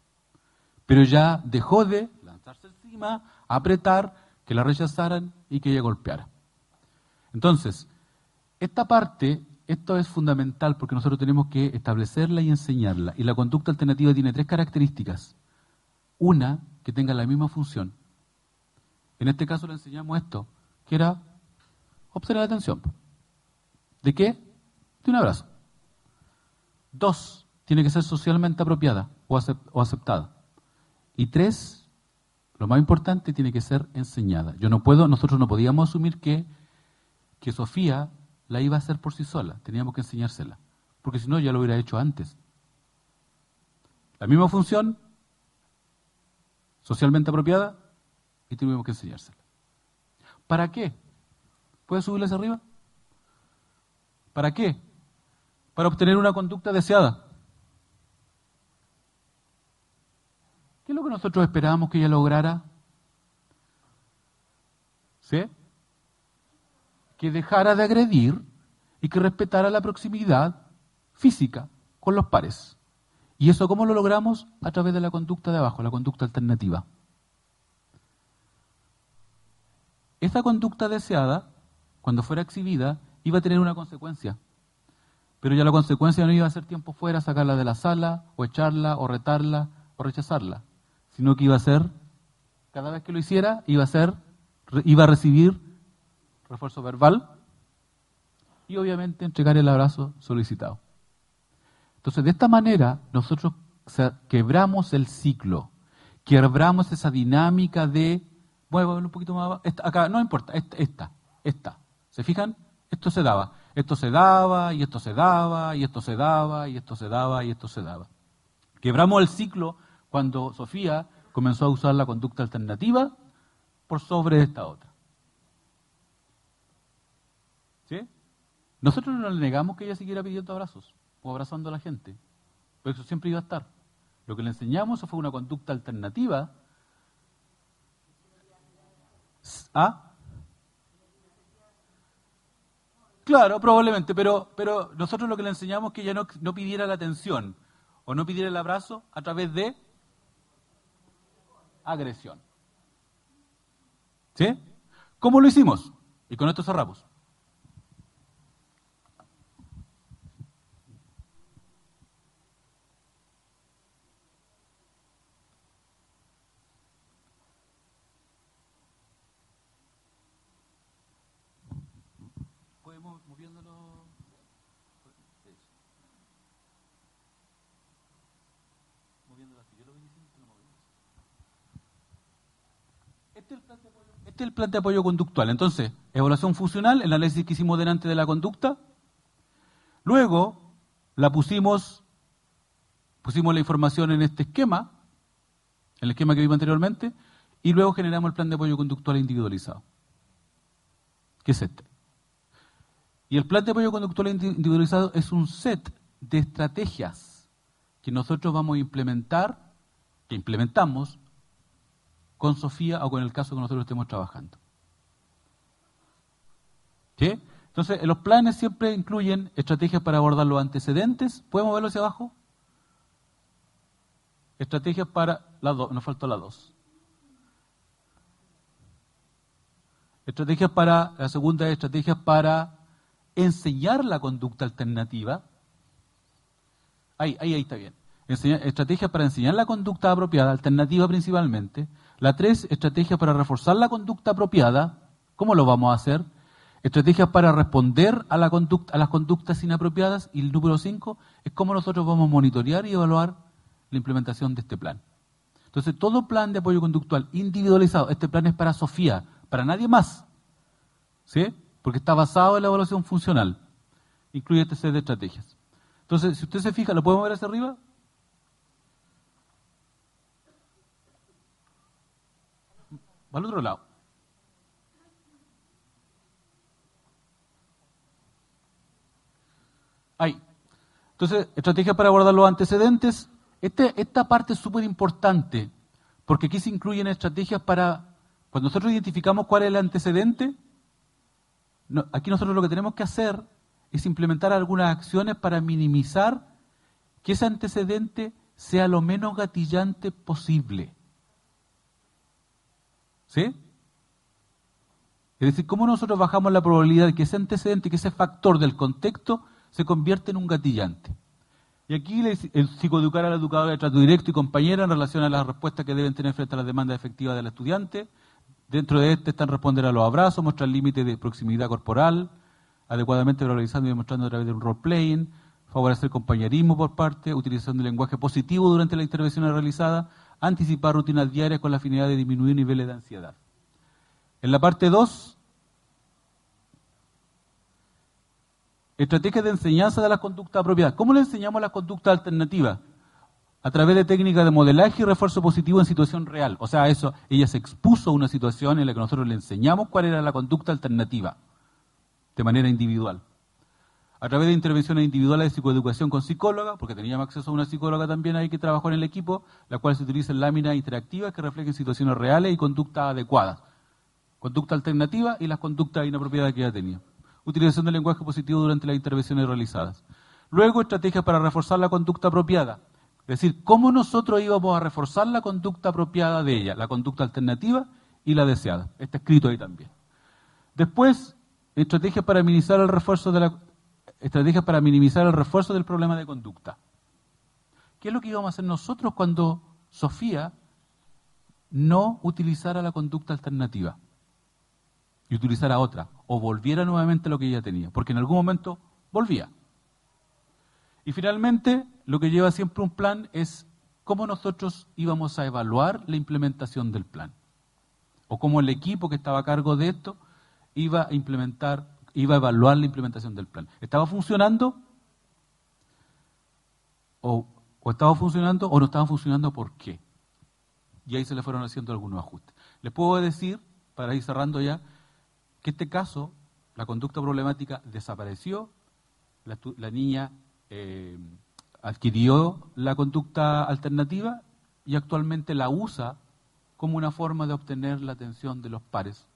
Pero ya dejó de lanzarse encima, apretar, que la rechazaran y que ella golpeara. Entonces, esta parte, esto es fundamental porque nosotros tenemos que establecerla y enseñarla. Y la conducta alternativa tiene tres características. Una, que tenga la misma función. En este caso le enseñamos esto, que era observar la atención. ¿De qué? De un abrazo. Dos, tiene que ser socialmente apropiada o, aceptada. Y tres, lo más importante, tiene que ser enseñada. Yo no puedo, nosotros no podíamos asumir que, que Sofía la iba a hacer por sí sola, teníamos que enseñársela, porque si no ya lo hubiera hecho antes. La misma función, socialmente apropiada, y tuvimos que enseñársela. ¿Para qué? ¿Puedes subirla hacia arriba? ¿Para qué? Para obtener una conducta deseada. ¿Qué es lo que nosotros esperábamos que ella lograra? ¿Sí? Que dejara de agredir y que respetara la proximidad física con los pares. ¿Y eso cómo lo logramos? A través de la conducta de abajo, la conducta alternativa. Esta conducta deseada, cuando fuera exhibida, iba a tener una consecuencia. Pero ya la consecuencia no iba a ser tiempo fuera, sacarla de la sala, o echarla, o retarla, o rechazarla, sino que iba a ser, cada vez que lo hiciera, iba a ser, iba a recibir refuerzo verbal y obviamente entregar el abrazo solicitado. Entonces, de esta manera, nosotros quebramos el ciclo, quebramos esa dinámica de, bueno, un poquito más, acá, no importa, esta, esta, esta. ¿Se fijan? Esto se daba, esto se daba, y esto se daba, y esto se daba, y esto se daba, y esto se daba. Quebramos el ciclo cuando Sofía comenzó a usar la conducta alternativa por sobre esta otra. ¿Sí? Nosotros no le negamos que ella siguiera pidiendo abrazos o abrazando a la gente, pero eso siempre iba a estar. Lo que le enseñamos fue una conducta alternativa a Claro, probablemente, pero, pero nosotros lo que le enseñamos es que ella no, no pidiera la atención o no pidiera el abrazo a través de agresión. ¿Sí? ¿Cómo lo hicimos? Y con esto cerramos. El plan de apoyo conductual. Entonces, evaluación funcional, el análisis que hicimos delante de la conducta. Luego, la pusimos, pusimos la información en este esquema, el esquema que vimos anteriormente, y luego generamos el plan de apoyo conductual individualizado, que es este. Y el plan de apoyo conductual individualizado es un set de estrategias que nosotros vamos a implementar, que implementamos con Sofía o con el caso que nosotros estemos trabajando. ¿Sí? Entonces, los planes siempre incluyen estrategias para abordar los antecedentes. ¿Podemos verlo hacia abajo? Estrategias para la dos, nos faltó la dos. Estrategias para, la segunda es estrategias para enseñar la conducta alternativa. Ahí, ahí, ahí está bien. estrategias para enseñar la conducta apropiada, alternativa principalmente. La tres, estrategias para reforzar la conducta apropiada. ¿Cómo lo vamos a hacer? Estrategias para responder a, la conducta, a las conductas inapropiadas. Y el número cinco es cómo nosotros vamos a monitorear y evaluar la implementación de este plan. Entonces, todo plan de apoyo conductual individualizado, este plan es para Sofía, para nadie más. ¿Sí? Porque está basado en la evaluación funcional. Incluye este set de estrategias. Entonces, si usted se fija, ¿lo podemos ver hacia arriba? Va al otro lado. Ahí. Entonces, estrategia para abordar los antecedentes. Este, esta parte es súper importante, porque aquí se incluyen estrategias para, cuando nosotros identificamos cuál es el antecedente, aquí nosotros lo que tenemos que hacer es implementar algunas acciones para minimizar que ese antecedente sea lo menos gatillante posible. ¿Sí? Es decir, ¿cómo nosotros bajamos la probabilidad de que ese antecedente, que ese factor del contexto se convierta en un gatillante? Y aquí el psicoeducar al educador de trato directo y compañera en relación a las respuestas que deben tener frente a las demandas efectivas del estudiante, Dentro de este están responder a los abrazos, mostrar límites de proximidad corporal, adecuadamente valorizando y demostrando a través de un role-playing, favorecer compañerismo por parte, utilizando el lenguaje positivo durante la intervención realizada, anticipar rutinas diarias con la finalidad de disminuir niveles de ansiedad. En la parte 2, estrategias de enseñanza de la conducta apropiada. ¿Cómo le enseñamos la conducta alternativa? a través de técnicas de modelaje y refuerzo positivo en situación real. O sea, eso, ella se expuso a una situación en la que nosotros le enseñamos cuál era la conducta alternativa, de manera individual. A través de intervenciones individuales de psicoeducación con psicóloga, porque teníamos acceso a una psicóloga también ahí que trabajó en el equipo, la cual se utiliza en láminas interactivas que reflejen situaciones reales y conductas adecuadas. Conducta alternativa y las conductas inapropiadas que ella tenía. Utilización del lenguaje positivo durante las intervenciones realizadas. Luego, estrategias para reforzar la conducta apropiada es decir, cómo nosotros íbamos a reforzar la conducta apropiada de ella, la conducta alternativa y la deseada. Está escrito ahí también. Después, estrategias para minimizar el refuerzo de la estrategias para minimizar el refuerzo del problema de conducta. ¿Qué es lo que íbamos a hacer nosotros cuando Sofía no utilizara la conducta alternativa y utilizara otra o volviera nuevamente a lo que ella tenía? Porque en algún momento volvía. Y finalmente, lo que lleva siempre un plan es cómo nosotros íbamos a evaluar la implementación del plan. O cómo el equipo que estaba a cargo de esto iba a implementar, iba a evaluar la implementación del plan. ¿Estaba funcionando? O, estaba funcionando o no estaba funcionando, ¿por qué? Y ahí se le fueron haciendo algunos ajustes. Les puedo decir, para ir cerrando ya, que este caso, la conducta problemática desapareció, la, la niña eh, adquirió la conducta alternativa y actualmente la usa como una forma de obtener la atención de los pares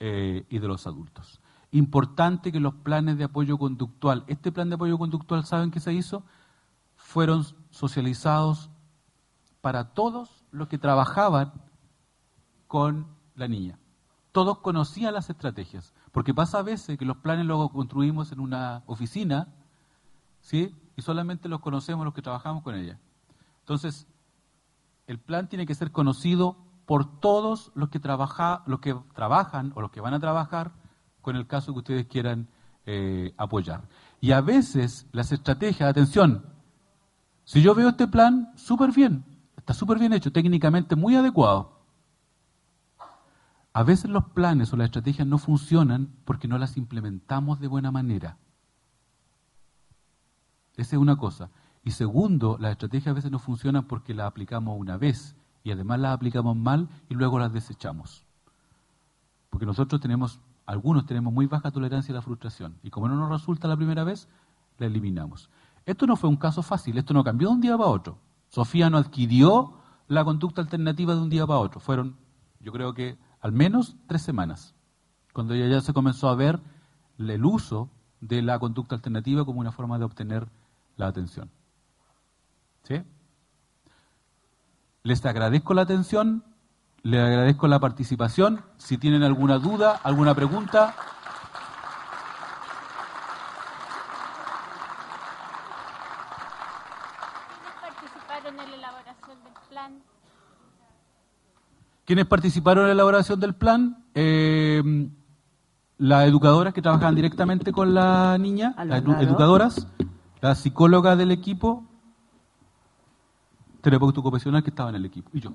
eh, y de los adultos. Importante que los planes de apoyo conductual, este plan de apoyo conductual, ¿saben qué se hizo? Fueron socializados para todos los que trabajaban con la niña. Todos conocían las estrategias, porque pasa a veces que los planes luego construimos en una oficina ¿sí? Y solamente los conocemos los que trabajamos con ella. Entonces, el plan tiene que ser conocido por todos los que, trabaja, los que trabajan o los que van a trabajar con el caso que ustedes quieran eh, apoyar. Y a veces las estrategias, atención, si yo veo este plan, súper bien, está súper bien hecho, técnicamente muy adecuado. A veces los planes o las estrategias no funcionan porque no las implementamos de buena manera. Esa es una cosa. Y segundo, las estrategias a veces no funcionan porque las aplicamos una vez y además las aplicamos mal y luego las desechamos. Porque nosotros tenemos, algunos tenemos muy baja tolerancia a la frustración y como no nos resulta la primera vez, la eliminamos. Esto no fue un caso fácil, esto no cambió de un día para otro. Sofía no adquirió la conducta alternativa de un día para otro. Fueron, yo creo que al menos tres semanas, cuando ella ya se comenzó a ver el uso de la conducta alternativa como una forma de obtener la atención. ¿Sí? Les agradezco la atención, les agradezco la participación. Si tienen alguna duda, alguna pregunta. participaron en la elaboración del plan? ¿Quiénes participaron en la elaboración del plan? Eh, las educadoras que trabajan directamente con la niña, las educadoras, la psicóloga del equipo, terapeuta ocupacional que estaba en el equipo, y yo.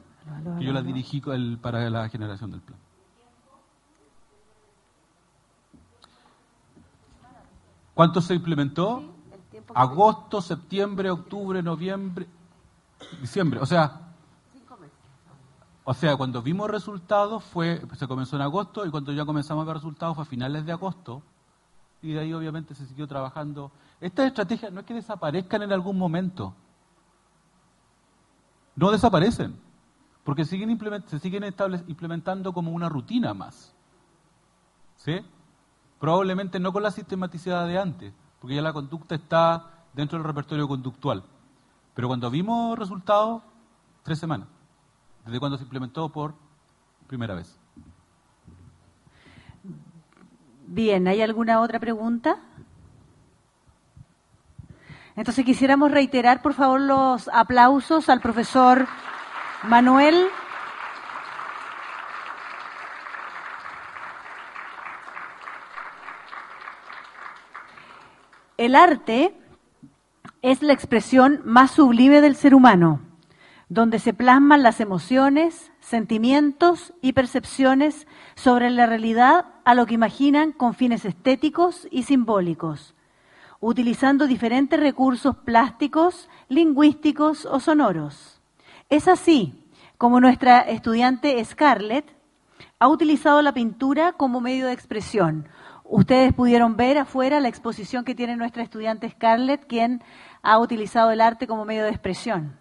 que yo la dirigí para la generación del plan. ¿Cuánto se implementó? Agosto, septiembre, octubre, noviembre, diciembre. O sea, o sea, cuando vimos resultados fue, se comenzó en agosto y cuando ya comenzamos a ver resultados fue a finales de agosto y de ahí obviamente se siguió trabajando estas estrategias no es que desaparezcan en algún momento. No desaparecen, porque siguen se siguen implementando como una rutina más. ¿Sí? Probablemente no con la sistematicidad de antes, porque ya la conducta está dentro del repertorio conductual. Pero cuando vimos resultados, tres semanas, desde cuando se implementó por primera vez. Bien, ¿hay alguna otra pregunta? Entonces quisiéramos reiterar, por favor, los aplausos al profesor Manuel. El arte es la expresión más sublime del ser humano, donde se plasman las emociones, sentimientos y percepciones sobre la realidad a lo que imaginan con fines estéticos y simbólicos utilizando diferentes recursos plásticos, lingüísticos o sonoros. Es así como nuestra estudiante Scarlett ha utilizado la pintura como medio de expresión. Ustedes pudieron ver afuera la exposición que tiene nuestra estudiante Scarlett, quien ha utilizado el arte como medio de expresión.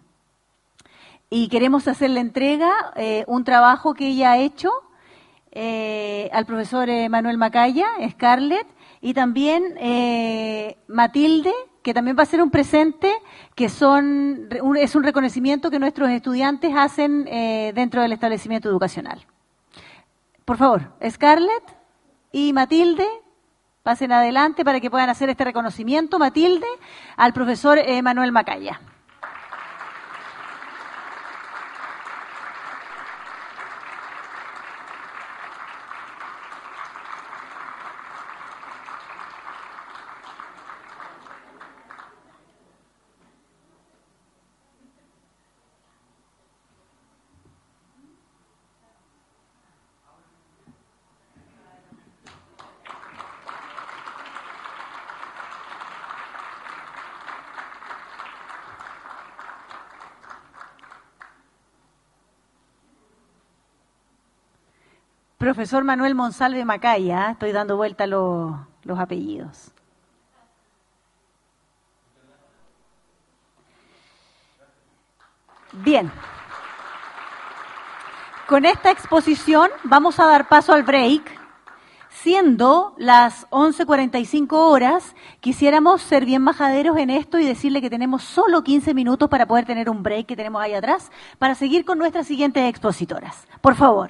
Y queremos hacer la entrega, eh, un trabajo que ella ha hecho eh, al profesor Manuel Macaya, Scarlett, y también Matilde, que también va a ser un presente, que son, es un reconocimiento que nuestros estudiantes hacen dentro del establecimiento educacional. Por favor, Scarlett y Matilde, pasen adelante para que puedan hacer este reconocimiento, Matilde, al profesor Manuel Macaya. Profesor Manuel Monsalve Macaya, estoy dando vuelta los apellidos. Bien. Con esta exposición vamos a dar paso al break. Siendo las 11.45 horas, quisiéramos ser bien majaderos en esto y decirle que tenemos solo 15 minutos para poder tener un break que tenemos ahí atrás para seguir con nuestras siguientes expositoras. Por favor.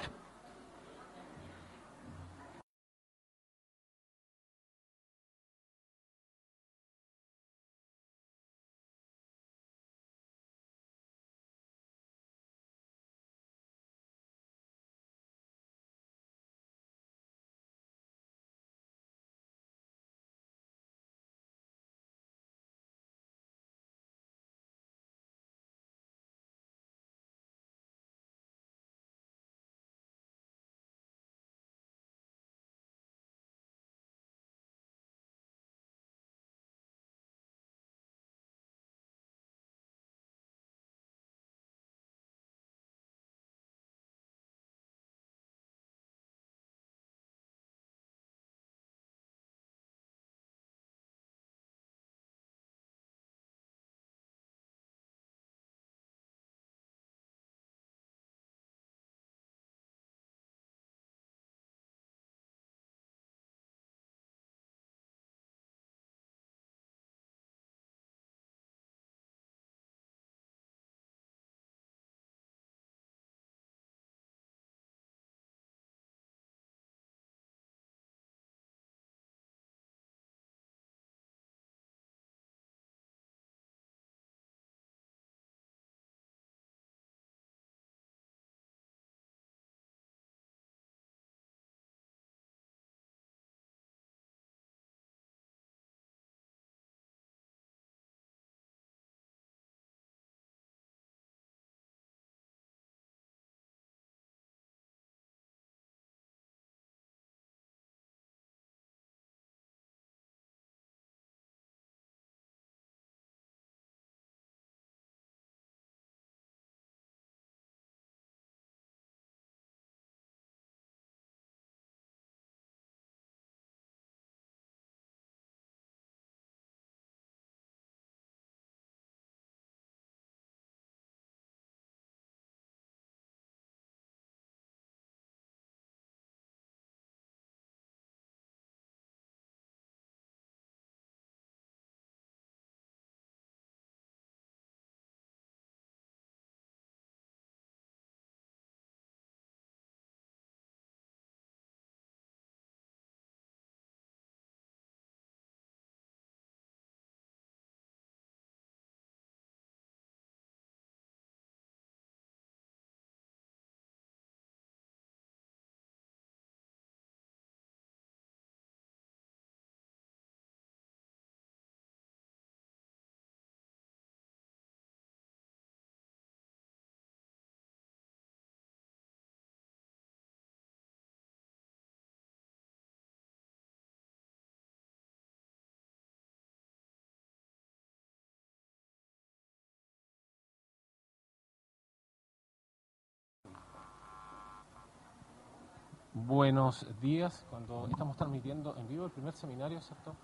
Buenos días. Cuando estamos transmitiendo en vivo el primer seminario, ¿cierto?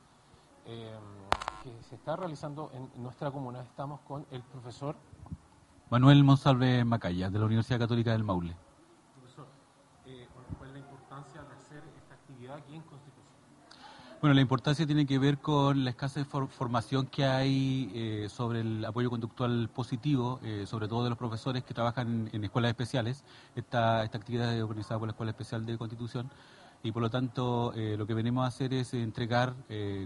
Eh, que se está realizando en nuestra comuna, estamos con el profesor Manuel Monsalve Macaya, de la Universidad Católica del Maule. Profesor, eh, ¿cuál es la importancia de hacer esta actividad aquí en Constitución? Bueno, la importancia tiene que ver con la escasa formación que hay eh, sobre el apoyo conductual positivo, eh, sobre todo de los profesores que trabajan en, escuelas especiales. Esta, esta actividad es organizada por la Escuela Especial de Constitución y por lo tanto eh, lo que venimos a hacer es entregar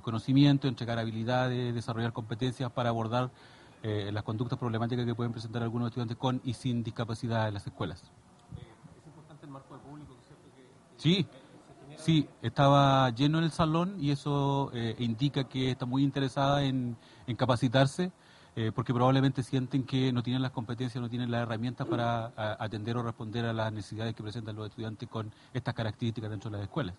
conocimiento, entregar habilidades, desarrollar competencias para abordar las conductas problemáticas que pueden presentar algunos estudiantes con y sin discapacidad en las escuelas. ¿Es importante el marco de público? sí. Sí, estaba lleno el salón y eso eh, indica que está muy interesada en, capacitarse eh, porque probablemente sienten que no tienen las competencias, no tienen las herramientas para atender o responder a las necesidades que presentan los estudiantes con estas características dentro de las escuelas.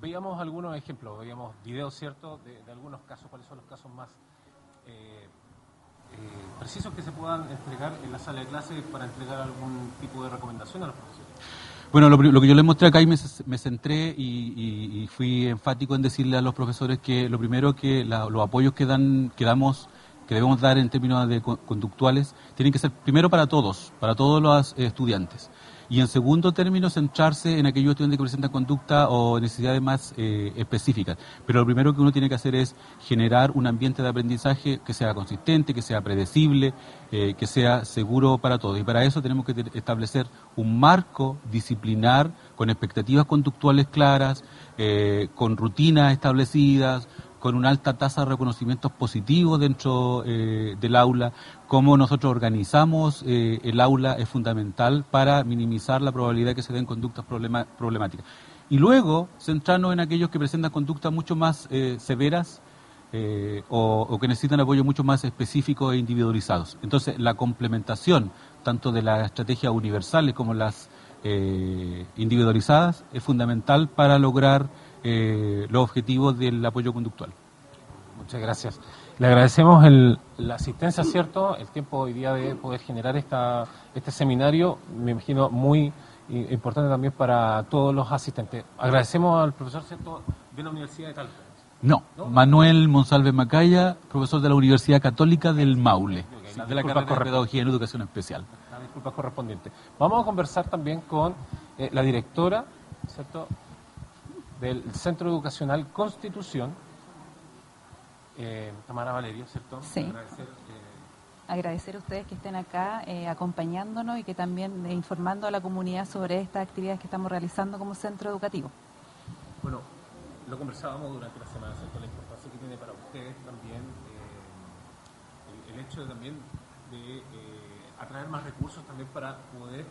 Veíamos algunos ejemplos, veíamos videos, ¿cierto?, de, algunos casos, cuáles son los casos más eh, precisos que se puedan entregar en la sala de clase para entregar algún tipo de recomendación a los profesores. Bueno, lo, que yo les mostré acá y me, centré y, fui enfático en decirle a los profesores que lo primero que los apoyos que dan, que damos, que debemos dar en términos de conductuales, tienen que ser primero para todos, para todos los estudiantes y en segundo término centrarse en aquellos estudiantes que presentan conducta o necesidades más eh, específicas. Pero lo primero que uno tiene que hacer es generar un ambiente de aprendizaje que sea consistente, que sea predecible, eh, que sea seguro para todos. Y para eso tenemos que establecer un marco disciplinar con expectativas conductuales claras, eh, con rutinas establecidas, con una alta tasa de reconocimientos positivos dentro eh, del aula. Cómo nosotros organizamos eh, el aula es fundamental para minimizar la probabilidad de que se den conductas problemáticas. Y luego centrarnos en aquellos que presentan conductas mucho más eh, severas o, o, que necesitan apoyo mucho más específicos e individualizados. Entonces, la complementación tanto de las estrategias universales como las individualizadas es fundamental para lograr eh, los objetivos del apoyo conductual. Muchas gracias. Le agradecemos la asistencia, ¿cierto? El tiempo hoy día de poder generar esta, este seminario, me imagino muy importante también para todos los asistentes. Agradecemos al profesor, ¿cierto?, de la Universidad de Talca. No, Manuel Monsalve Macaya, profesor de la Universidad Católica del Maule, de la carrera de Pedagogía en Educación Especial. La disculpa correspondiente. Vamos a conversar también con eh, la directora, ¿cierto?, del Centro Educacional Constitución, eh, Tamara Valerio, ¿cierto? Sí. Agradecer, eh, Agradecer a ustedes que estén acá eh, acompañándonos y que también informando a la comunidad sobre estas actividades que estamos realizando como centro educativo. Bueno, lo conversábamos durante la semana, ¿cierto? La importancia que tiene para ustedes también el, hecho de también de atraer más recursos también para poder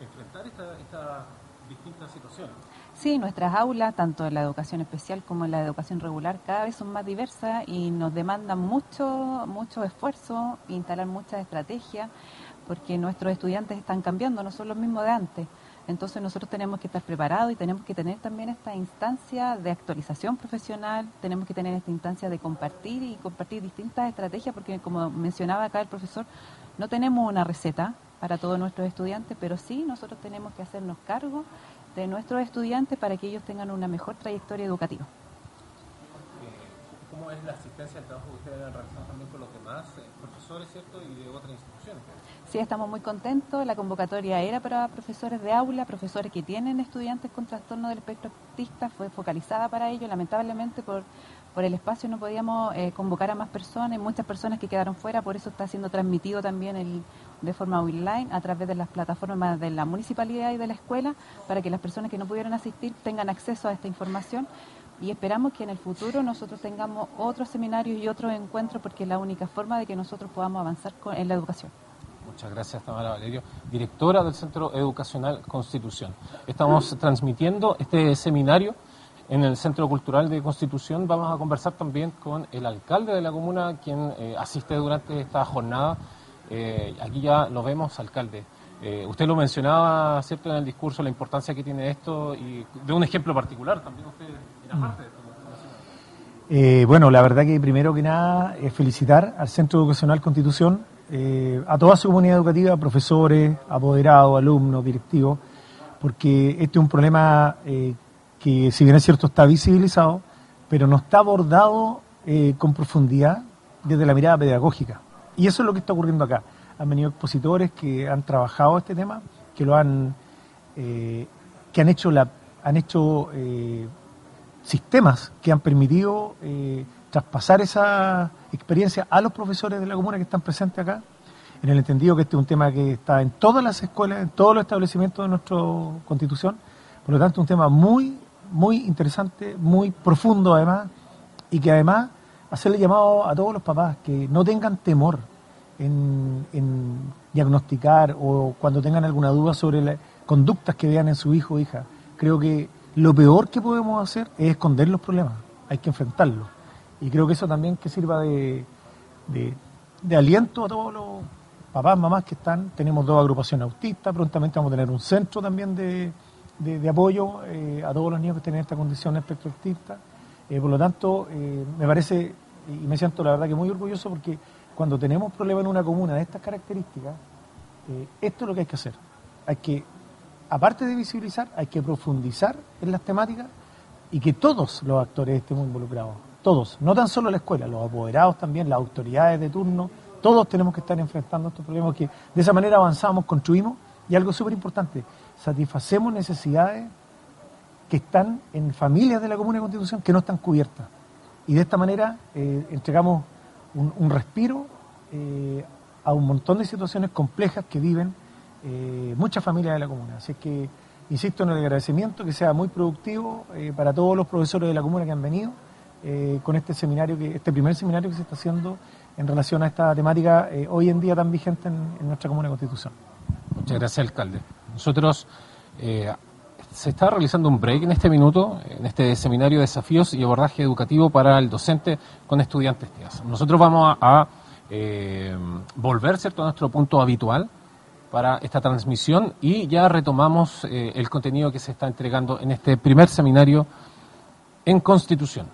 enfrentar esta, esta distintas situaciones. Sí, nuestras aulas, tanto en la educación especial como en la educación regular, cada vez son más diversas y nos demandan mucho, mucho esfuerzo, instalar muchas estrategias, porque nuestros estudiantes están cambiando, no son los mismos de antes. Entonces nosotros tenemos que estar preparados y tenemos que tener también esta instancia de actualización profesional, tenemos que tener esta instancia de compartir y compartir distintas estrategias, porque como mencionaba acá el profesor, no tenemos una receta para todos nuestros estudiantes, pero sí nosotros tenemos que hacernos cargo de nuestros estudiantes para que ellos tengan una mejor trayectoria educativa. ¿Cómo es la asistencia al trabajo que ustedes han realizado también con los demás eh, profesores ¿cierto? y de otras instituciones? Sí, estamos muy contentos. La convocatoria era para profesores de aula, profesores que tienen estudiantes con trastorno del espectro autista, fue focalizada para ello. Lamentablemente por, por el espacio no podíamos eh, convocar a más personas, muchas personas que quedaron fuera, por eso está siendo transmitido también el, de forma online a través de las plataformas de la municipalidad y de la escuela para que las personas que no pudieron asistir tengan acceso a esta información y esperamos que en el futuro nosotros tengamos otros seminarios y otros encuentros porque es la única forma de que nosotros podamos avanzar en la educación. Muchas gracias, Tamara Valerio, directora del Centro Educacional Constitución. Estamos transmitiendo este seminario en el Centro Cultural de Constitución. Vamos a conversar también con el alcalde de la comuna, quien eh, asiste durante esta jornada eh, aquí ya lo vemos, alcalde. Eh, usted lo mencionaba, ¿cierto?, en el discurso, la importancia que tiene esto y de un ejemplo particular también usted era parte de esto. Eh, bueno, la verdad que primero que nada es felicitar al Centro Educacional Constitución, a toda su comunidad educativa, profesores, apoderados, alumnos, directivos, porque este es un problema eh, que, si bien es cierto, está visibilizado, pero no está abordado eh, con profundidad desde la mirada pedagógica. Y eso es lo que está ocurriendo acá. Han venido expositores que han trabajado este tema, que lo han, eh, que han hecho la, han hecho sistemas que han permitido traspasar esa experiencia a los profesores de la comuna que están presentes acá en el entendido que este es un tema que está en todas las escuelas, en todos los establecimientos de nuestra constitución, por lo tanto un tema muy, muy interesante, muy profundo además, y que además hacerle llamado a todos los papás que no tengan temor en, diagnosticar o cuando tengan alguna duda sobre las conductas que vean en su hijo o hija. Creo que lo peor que podemos hacer es esconder los problemas, hay que enfrentarlos. Y creo que eso también que sirva de, de aliento a todos los papás, mamás que están, tenemos dos agrupaciones autistas, prontamente vamos a tener un centro también de, de, apoyo eh, a todos los niños que tienen esta condición espectro autista. Eh, por lo tanto, eh, me parece, y me siento la verdad que muy orgulloso porque cuando tenemos problemas en una comuna de estas características, esto es lo que hay que hacer. Hay que, aparte de visibilizar, hay que profundizar en las temáticas y que todos los actores estén involucrados. Todos, no tan solo la escuela, los apoderados también, las autoridades de turno, todos tenemos que estar enfrentando estos problemas que de esa manera avanzamos, construimos y algo súper importante, satisfacemos necesidades que están en familias de la Comuna de Constitución que no están cubiertas. Y de esta manera eh, entregamos un, respiro eh, a un montón de situaciones complejas que viven eh, muchas familias de la comuna. Así que insisto en el agradecimiento, que sea muy productivo para todos los profesores de la comuna que han venido con este seminario, que este primer seminario que se está haciendo en relación a esta temática hoy en día tan vigente en, nuestra Comuna Constitución. Muchas gracias, alcalde. Nosotros se está realizando un break en este minuto, en este seminario de desafíos y abordaje educativo para el docente con estudiantes. Nosotros vamos a, eh, volver ¿cierto? a nuestro punto habitual para esta transmisión y ya retomamos el contenido que se está entregando en este primer seminario en Constitución.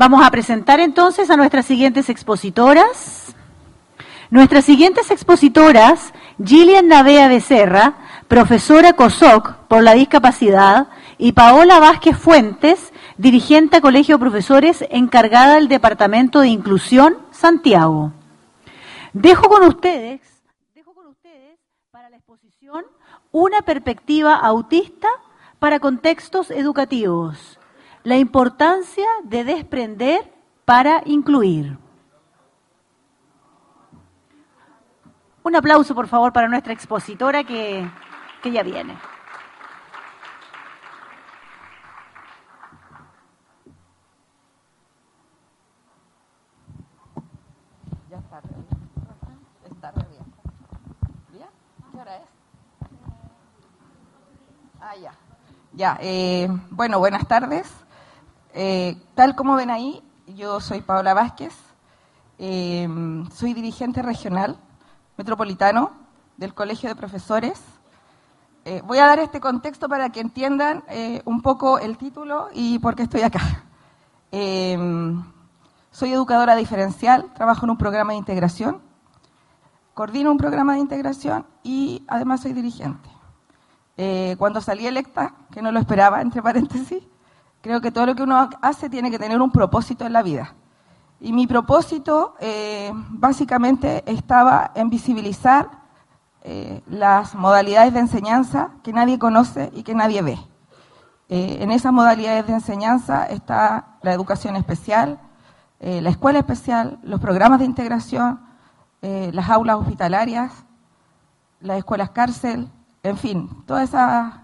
Vamos a presentar entonces a nuestras siguientes expositoras. Nuestras siguientes expositoras, Gillian Navea Becerra, profesora COSOC por la discapacidad, y Paola Vázquez Fuentes, dirigente Colegio de Profesores encargada del Departamento de Inclusión Santiago. Dejo con ustedes, dejo con ustedes para la exposición una perspectiva autista para contextos educativos. La importancia de desprender para incluir. Un aplauso, por favor, para nuestra expositora que, que ya viene. Ya está, está re bien. ¿Bien? ¿Qué hora es? Ah, ya. Ya, eh, bueno, buenas tardes. Eh, tal como ven ahí, yo soy Paola Vázquez, eh, soy dirigente regional metropolitano del Colegio de Profesores. Eh, voy a dar este contexto para que entiendan un poco el título y por qué estoy acá. Soy educadora diferencial, trabajo en un programa de integración, coordino un programa de integración y además soy dirigente. Cuando salí electa, que no lo esperaba, entre paréntesis, creo que todo lo que uno hace tiene que tener un propósito en la vida. Y mi propósito eh, básicamente estaba en visibilizar eh, las modalidades de enseñanza que nadie conoce y que nadie ve. Eh, en esas modalidades de enseñanza está la educación especial, la escuela especial, los programas de integración, las aulas hospitalarias, las escuelas cárcel, en fin, todas esas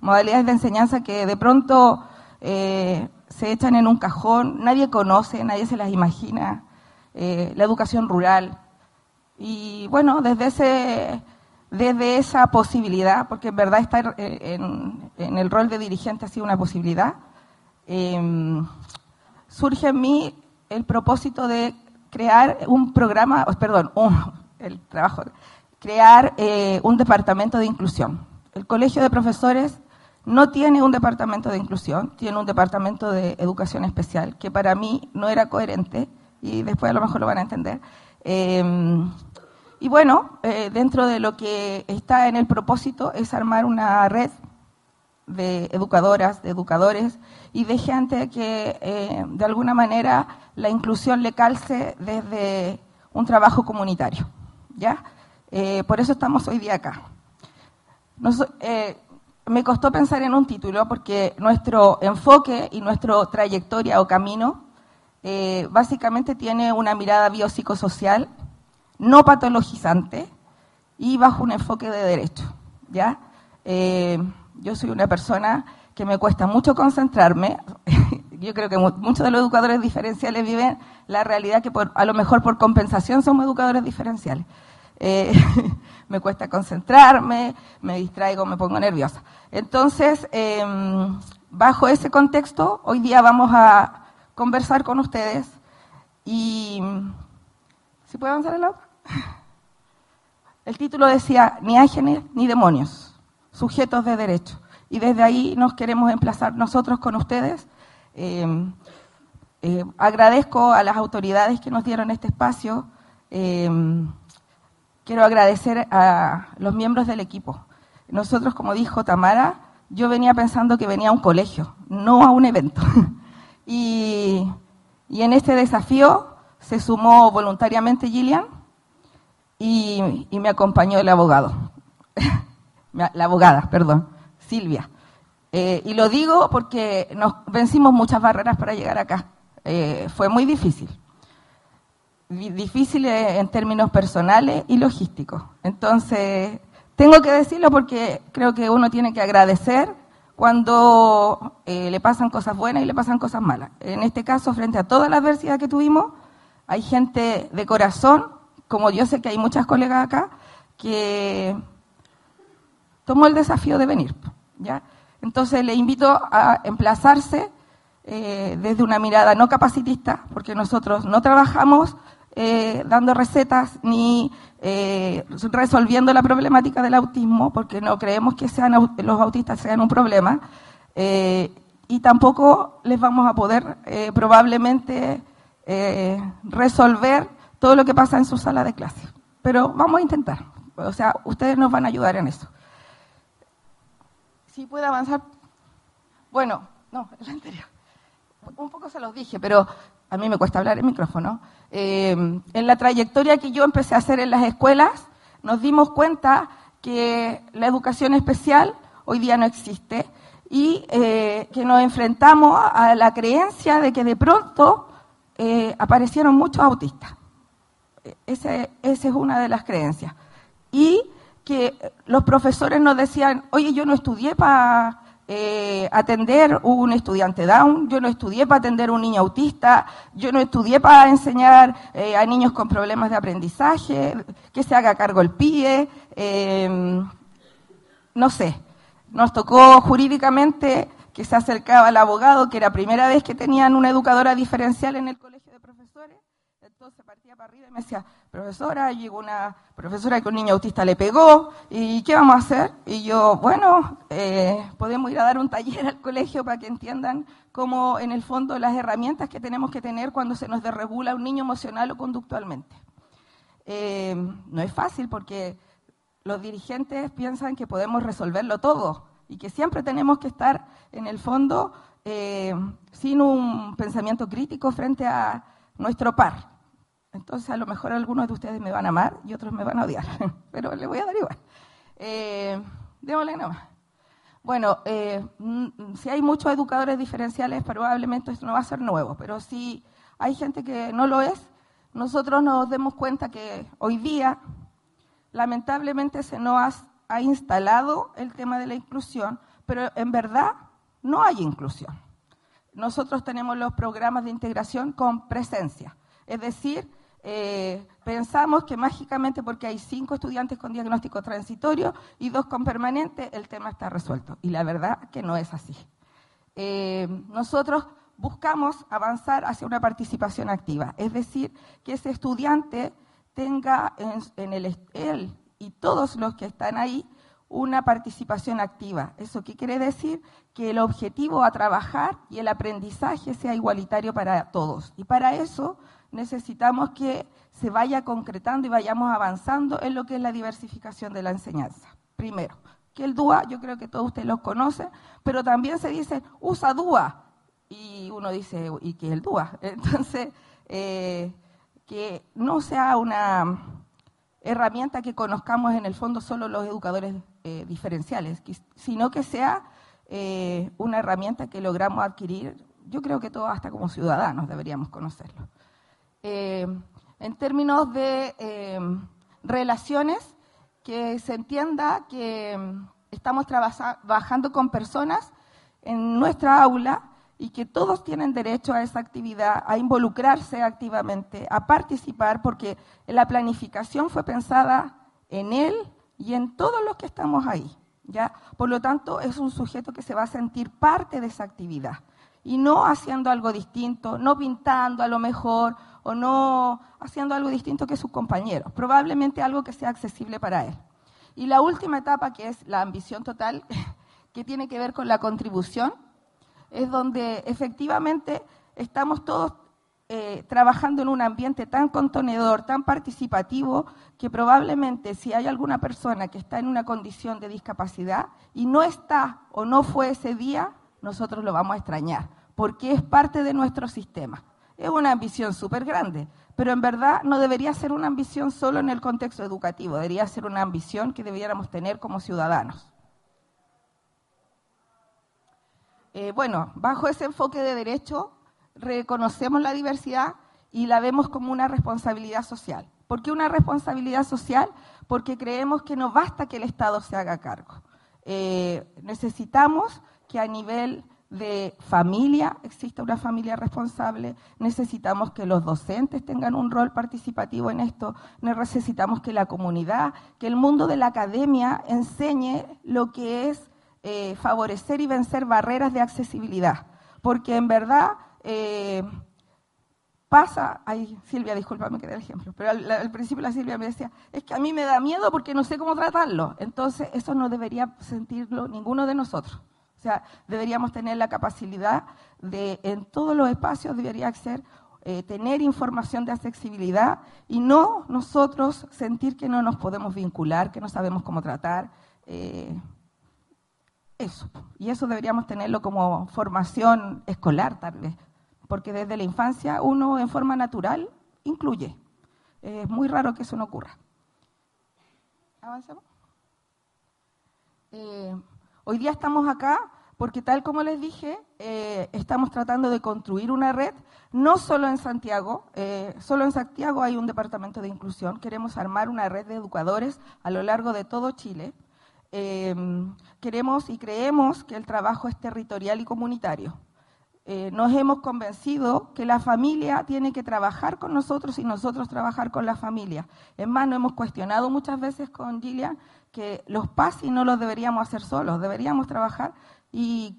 modalidades de enseñanza que de pronto se echan en un cajón, nadie conoce, nadie se las imagina, eh, la educación rural. Y bueno, desde, ese, desde esa posibilidad, porque en verdad estar eh, en, el rol de dirigente ha sido una posibilidad, em, surge en mí el propósito de crear un programa, perdón, el trabajo, crear eh, un departamento de inclusión. El Colegio de Profesores no tiene un departamento de inclusión, tiene un departamento de educación especial, que para mí no era coherente, y después a lo mejor lo van a entender. Em, y bueno, eh, dentro de lo que está en el propósito es armar una red de educadoras, de educadores y de gente que eh, de alguna manera la inclusión le calce desde un trabajo comunitario. ¿ya? Eh, por eso estamos hoy día acá me costó pensar en un título porque nuestro enfoque y nuestra trayectoria o camino eh, básicamente tiene una mirada biopsicosocial, no patologizante y bajo un enfoque de derecho. ¿ya? Eh, yo soy una persona que me cuesta mucho concentrarme. *laughs* yo creo que muchos de los educadores diferenciales viven la realidad que a lo mejor por compensación somos educadores diferenciales. Eh, *laughs* me cuesta concentrarme, me distraigo, me pongo nerviosa. Entonces, em, bajo ese contexto, hoy día vamos a conversar con ustedes y... ¿Si puede avanzar el auto? *laughs* El título decía, ni ángeles ni demonios, sujetos de derecho. Y desde ahí nos queremos emplazar nosotros con ustedes. Em, eh, agradezco a las autoridades que nos dieron este espacio. Em, quiero agradecer a los miembros del equipo. Nosotros, como dijo Tamara, yo venía pensando que venía a un colegio, no a un evento. *laughs* y, en este desafío se sumó voluntariamente Gillian y, me acompañó el abogado, *laughs* la abogada, perdón, Silvia. Eh, y lo digo porque nos vencimos muchas barreras para llegar acá. Eh, fue muy difícil difícil en términos personales y logísticos. Entonces, tengo que decirlo porque creo que uno tiene que agradecer cuando eh, le pasan cosas buenas y le pasan cosas malas. En este caso, frente a toda la adversidad que tuvimos, hay gente de corazón, como yo sé que hay muchas colegas acá, que tomó el desafío de venir. ¿ya? Entonces, le invito a emplazarse eh, desde una mirada no capacitista, porque nosotros no trabajamos eh, dando recetas ni eh, resolviendo la problemática del autismo, porque no creemos que sean, los autistas sean un problema. y tampoco les vamos a poder eh, probablemente eh, resolver todo lo que pasa en su sala de clase. Pero vamos a intentar. O sea, ustedes nos van a ayudar en eso. Si puede avanzar. Bueno, no, *laughs* el anterior. Un poco se los dije, pero a mí me cuesta hablar en micrófono. Eh, en la trayectoria que yo empecé a hacer en las escuelas, nos dimos cuenta que la educación especial hoy día no existe y eh, que nos enfrentamos a la creencia de que de pronto eh, aparecieron muchos autistas. Esa es una de las creencias. Y que los profesores nos decían, oye, yo no estudié para eh, atender un estudiante Down, yo no estudié para atender un niño autista, yo no estudié para enseñar a niños con problemas de aprendizaje, que se haga cargo el PIE, no sé. Nos tocó jurídicamente que se acercaba al abogado, que era primera vez que tenían una educadora diferencial en el colegio de profesores. Entonces partía para arriba y me decía, profesora, llegó una profesora que un niño autista le pegó, ¿y qué vamos a hacer? Y yo, bueno, eh, podemos ir a dar un taller al colegio para que entiendan cómo en el fondo las herramientas que tenemos que tener cuando se nos desregula un niño emocional o conductualmente. Eh, no es fácil porque los dirigentes piensan que podemos resolverlo todo y que siempre tenemos que estar en el fondo eh, sin un pensamiento crítico frente a nuestro par. Entonces a lo mejor algunos de ustedes me van a amar y otros me van a odiar, *laughs* pero le voy a dar igual. Eh, démosle nomás. Bueno, eh, mm, si hay muchos educadores diferenciales, probablemente esto no va a ser nuevo, pero si hay gente que no lo es, nosotros nos demos cuenta que hoy día lamentablemente se nos ha, instalado el tema de la inclusión, pero en verdad no hay inclusión. Nosotros tenemos los programas de integración con presencia, es decir, eh, pensamos que mágicamente porque hay cinco estudiantes con diagnóstico transitorio y dos con permanente, el tema está resuelto. Y la verdad que no es así. Eh, nosotros buscamos avanzar hacia una participación activa, es decir, que ese estudiante tenga en, el, él y todos los que están ahí una participación activa. ¿Eso qué quiere decir? Que el objetivo a trabajar y el aprendizaje sea igualitario para todos. Y para eso necesitamos que se vaya concretando y vayamos avanzando en lo que es la diversificación de la enseñanza. Primero, que el DUA, yo creo que todos ustedes lo conocen, pero también se dice, usa DUA. Y uno dice, ¿y qué es el DUA? *laughs* Entonces, eh, que no sea una herramienta que conozcamos en el fondo solo los educadores eh, diferenciales, sino que sea eh, una herramienta que logramos adquirir, yo creo que todos hasta como ciudadanos deberíamos conocerlo. Eh, en términos de relaciones, que se entienda que mm, estamos trabajando con personas en nuestra aula y que todos tienen derecho a esa actividad, a involucrarse activamente, a participar, porque la planificación fue pensada en él y en todos los que estamos ahí. ¿ya? Por lo tanto, es un sujeto que se va a sentir parte de esa actividad y no haciendo algo distinto, no pintando a lo mejor o no haciendo algo distinto que sus compañeros, probablemente algo que sea accesible para él. Y la última etapa, que es la ambición total, *laughs* que tiene que ver con la contribución, es donde efectivamente estamos todos eh, trabajando en un ambiente tan contenedor, tan participativo, que probablemente si hay alguna persona que está en una condición de discapacidad y no está o no fue ese día, nosotros lo vamos a extrañar, porque es parte de nuestro sistema. Es una ambición súper grande, pero en verdad no debería ser una ambición solo en el contexto educativo, debería ser una ambición que debiéramos tener como ciudadanos. Eh, bueno, bajo ese enfoque de derecho reconocemos la diversidad y la vemos como una responsabilidad social. ¿Por qué una responsabilidad social? Porque creemos que no basta que el Estado se haga cargo. Eh, necesitamos que a nivel de familia exista una familia responsable, necesitamos que los docentes tengan un rol participativo en esto, necesitamos que la comunidad, que el mundo de la academia enseñe lo que es eh, favorecer y vencer barreras de accesibilidad. Porque en verdad eh, pasa, ay Silvia, discúlpame que dé el ejemplo, pero al, principio la Silvia me decía, es que a mí me da miedo porque no sé cómo tratarlo. Entonces eso no debería sentirlo ninguno de nosotros. Sea, deberíamos tener la capacidad de, en todos los espacios, debería ser eh, tener información de accesibilidad y no nosotros sentir que no nos podemos vincular, que no sabemos cómo tratar. Eh, eso. Y eso deberíamos tenerlo como formación escolar, tal vez, porque desde la infancia uno en forma natural incluye. Es muy raro que eso no ocurra. ¿Avancemos? Eh, hoy día estamos acá porque tal como les dije, eh, estamos tratando de construir una red, no solo en Santiago, eh, solo en Santiago hay un departamento de inclusión, queremos armar una red de educadores a lo largo de todo Chile. queremos y creemos que el trabajo es territorial y comunitario. Nos hemos convencido que la familia tiene que trabajar con nosotros y nosotros trabajar con la familia. Es más, nos hemos cuestionado muchas veces con Gillian que los PASI no los deberíamos hacer solos, deberíamos trabajar y,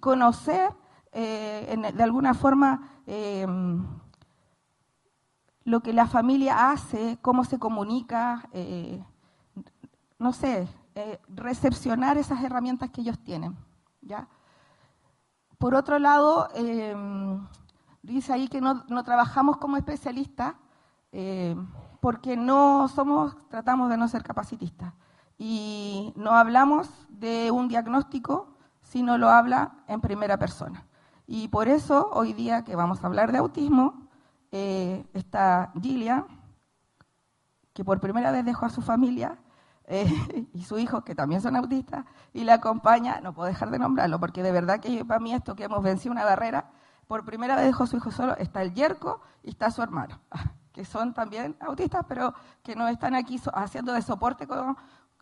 conocer eh, de alguna forma em, lo que la familia hace, cómo se comunica, eh, no sé, eh, recepcionar esas herramientas que ellos tienen. ¿ya? Por otro lado, em, dice ahí que no, trabajamos como especialistas porque no somos, tratamos de no ser capacitistas y no hablamos de un diagnóstico, sino lo habla en primera persona. Y por eso hoy día que vamos a hablar de autismo, eh, está Gilia, que por primera vez dejó a su familia eh, *laughs* y su hijo, que también son autistas, y la acompaña, no puedo dejar de nombrarlo, porque de verdad que para mí esto que hemos vencido una barrera, por primera vez dejó a su hijo solo, está el yerco y está su hermano, *laughs* que son también autistas, pero que no están aquí haciendo de soporte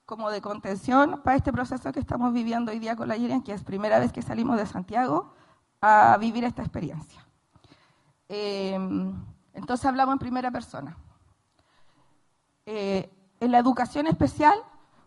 como de contención para este proceso que estamos viviendo hoy día con la Yerian, que es primera vez que salimos de Santiago a vivir esta experiencia. Em, entonces hablamos en primera persona. Eh, en la educación especial,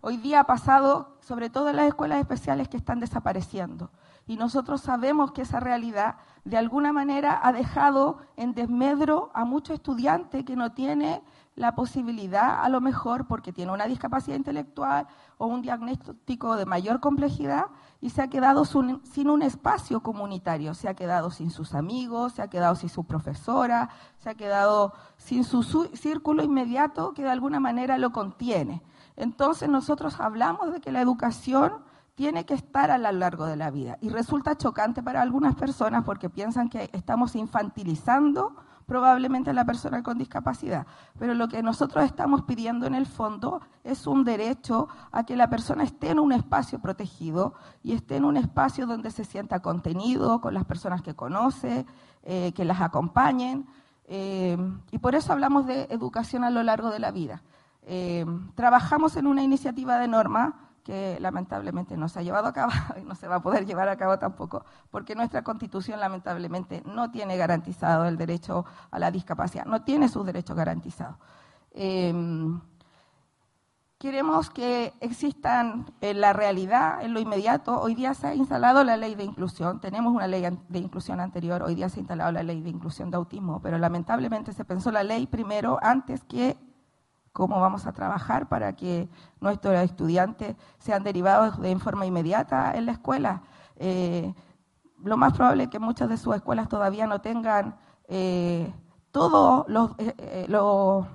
hoy día ha pasado, sobre todo en las escuelas especiales que están desapareciendo. Y nosotros sabemos que esa realidad, de alguna manera, ha dejado en desmedro a muchos estudiantes que no tienen la posibilidad, a lo mejor porque tiene una discapacidad intelectual o un diagnóstico de mayor complejidad, y se ha quedado sin un espacio comunitario, se ha quedado sin sus amigos, se ha quedado sin su profesora, se ha quedado sin su círculo inmediato que de alguna manera lo contiene. Entonces nosotros hablamos de que la educación tiene que estar a lo largo de la vida y resulta chocante para algunas personas porque piensan que estamos infantilizando probablemente a la persona con discapacidad. Pero lo que nosotros estamos pidiendo en el fondo es un derecho a que la persona esté en un espacio protegido y esté en un espacio donde se sienta contenido con las personas que conoce, eh, que las acompañen. Eh, y por eso hablamos de educación a lo largo de la vida. Eh, trabajamos en una iniciativa de norma que lamentablemente no se ha llevado a cabo *laughs* y no se va a poder llevar a cabo tampoco, porque nuestra constitución lamentablemente no tiene garantizado el derecho a la discapacidad, no tiene sus derechos garantizados. Em, queremos que existan en la realidad, en lo inmediato. Hoy día se ha instalado la ley de inclusión, tenemos una ley de inclusión anterior, hoy día se ha instalado la ley de inclusión de autismo, pero lamentablemente se pensó la ley primero antes que cómo vamos a trabajar para que nuestros estudiantes sean derivados de forma inmediata en la escuela. Eh, lo más probable es que muchas de sus escuelas todavía no tengan eh, todos eh, los,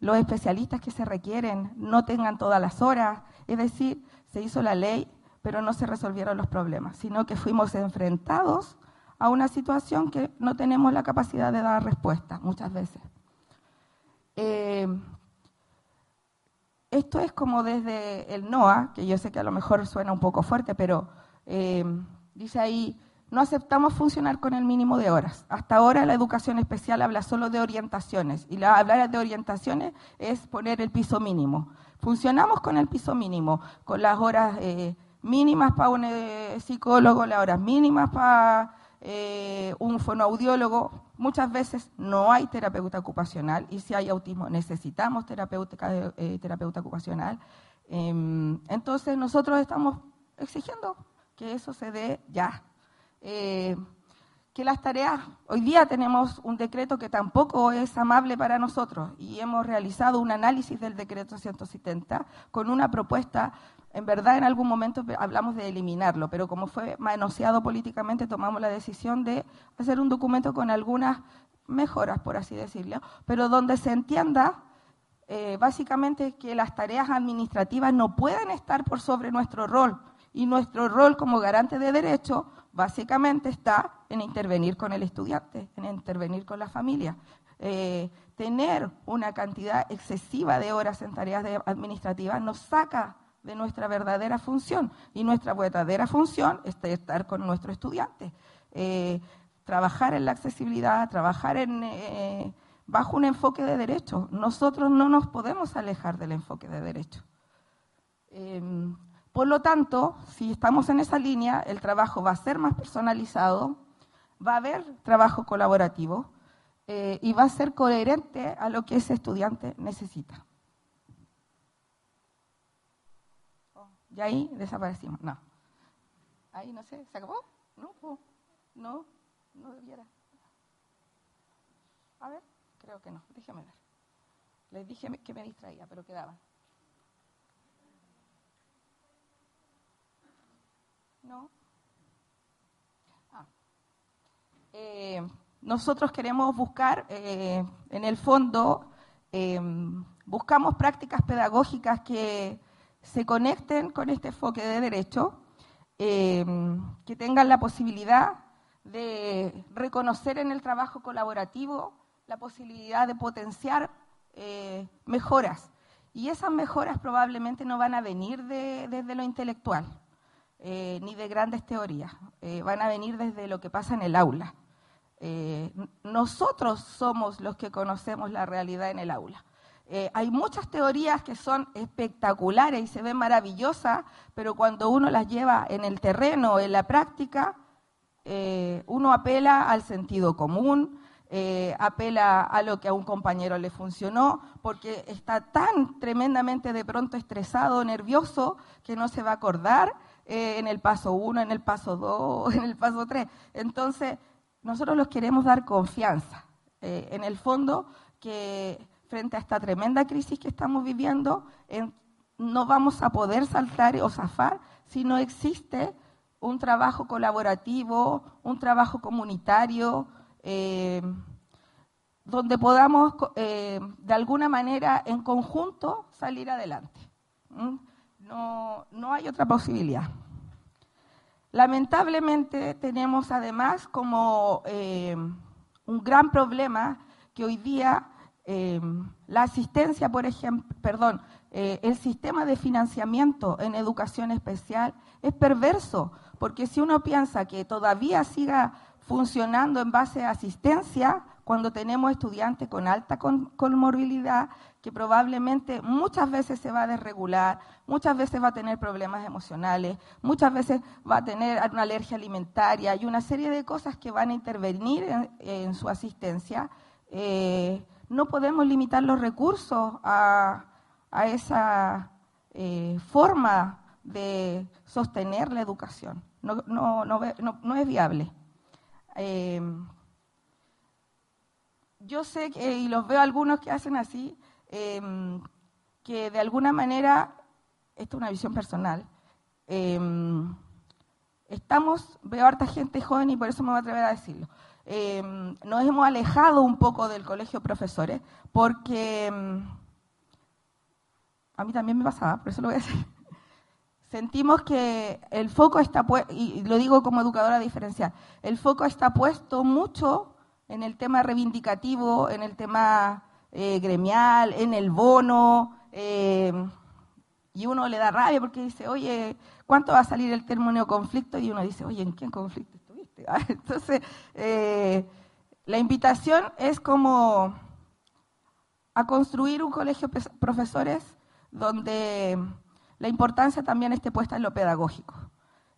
los especialistas que se requieren, no tengan todas las horas. Es decir, se hizo la ley, pero no se resolvieron los problemas, sino que fuimos enfrentados a una situación que no tenemos la capacidad de dar respuesta muchas veces. Esto es como desde el NOA, que yo sé que a lo mejor suena un poco fuerte, pero eh, dice ahí, no aceptamos funcionar con el mínimo de horas. Hasta ahora la educación especial habla solo de orientaciones y la, hablar de orientaciones es poner el piso mínimo. Funcionamos con el piso mínimo, con las horas eh, mínimas para un eh, psicólogo, las horas mínimas para un fonoaudiólogo, Muchas veces no hay terapeuta ocupacional y si hay autismo necesitamos terapeuta, eh, terapeuta ocupacional. Em, entonces nosotros estamos exigiendo que eso se dé ya. Eh, que las tareas, hoy día tenemos un decreto que tampoco es amable para nosotros y hemos realizado un análisis del decreto 170 con una propuesta en verdad en algún momento hablamos de eliminarlo, pero como fue manoseado políticamente, tomamos la decisión de hacer un documento con algunas mejoras, por así decirlo, pero donde se entienda eh, básicamente que las tareas administrativas no pueden estar por sobre nuestro rol y nuestro rol como garante de derechos básicamente está en intervenir con el estudiante, en intervenir con la familia. Eh, tener una cantidad excesiva de horas en tareas administrativas nos saca de nuestra verdadera función. Y nuestra verdadera función es estar con nuestro estudiante. Eh, trabajar en la accesibilidad, trabajar en, eh, bajo un enfoque de derecho. Nosotros no nos podemos alejar del enfoque de derecho. Em, por lo tanto, si estamos en esa línea, el trabajo va a ser más personalizado, va a haber trabajo colaborativo eh, y va a ser coherente a lo que ese estudiante necesita. Y ahí desaparecimos. No. Ahí no sé, ¿se acabó? No, no, no debiera. A ver, creo que no. Déjeme ver. Les dije que me distraía, pero quedaba. No. Ah. Eh, nosotros queremos buscar, eh, en el fondo, eh, buscamos prácticas pedagógicas que se conecten con este enfoque de derecho, em, que tengan la posibilidad de reconocer en el trabajo colaborativo la posibilidad de potenciar eh, mejoras. Y esas mejoras probablemente no van a venir desde lo intelectual, eh, ni de grandes teorías, eh, van a venir desde lo que pasa en el aula. nosotros somos los que conocemos la realidad en el aula. Eh, hay muchas teorías que son espectaculares y se ven maravillosas, pero cuando uno las lleva en el terreno, en la práctica, eh, uno apela al sentido común, eh, apela a lo que a un compañero le funcionó, porque está tan tremendamente de pronto estresado, nervioso, que no se va a acordar en el paso uno, en el paso dos, *laughs* en el paso tres. Entonces, nosotros los queremos dar confianza. en el fondo, que frente a esta tremenda crisis que estamos viviendo, no vamos a poder saltar o zafar si no existe un trabajo colaborativo, un trabajo comunitario, eh, donde podamos eh, de alguna manera en conjunto salir adelante. ¿Mm? No, no hay otra posibilidad. Lamentablemente tenemos además como eh, un gran problema que hoy día eh, la asistencia, por ejemplo, perdón, eh, el sistema de financiamiento en educación especial es perverso, porque si uno piensa que todavía siga funcionando en base a asistencia, cuando tenemos estudiantes con alta comorbilidad, que probablemente muchas veces se va a desregular, muchas veces va a tener problemas emocionales, muchas veces va a tener una alergia alimentaria y una serie de cosas que van a intervenir en, su asistencia. Eh, no podemos limitar los recursos a, esa eh, forma de sostener la educación. No, no, es viable. Eh, yo sé, que, y los veo algunos que hacen así, eh, que de alguna manera, esto es una visión personal, estamos, veo harta gente joven y por eso me voy a atrever a decirlo, Em, nos hemos alejado un poco del colegio de profesores porque em, a mí también me pasaba, por eso lo voy a decir. *laughs* Sentimos que el foco está puesto, y lo digo como educadora diferencial, el foco está puesto mucho en el tema reivindicativo, en el tema eh, gremial, en el bono, em, y uno le da rabia porque dice, oye, ¿cuánto va a salir el término conflicto? Y uno dice, oye, ¿en qué conflicto? *laughs* Entonces, eh, la invitación es como a construir un colegio de profesores donde la importancia también esté puesta en lo pedagógico.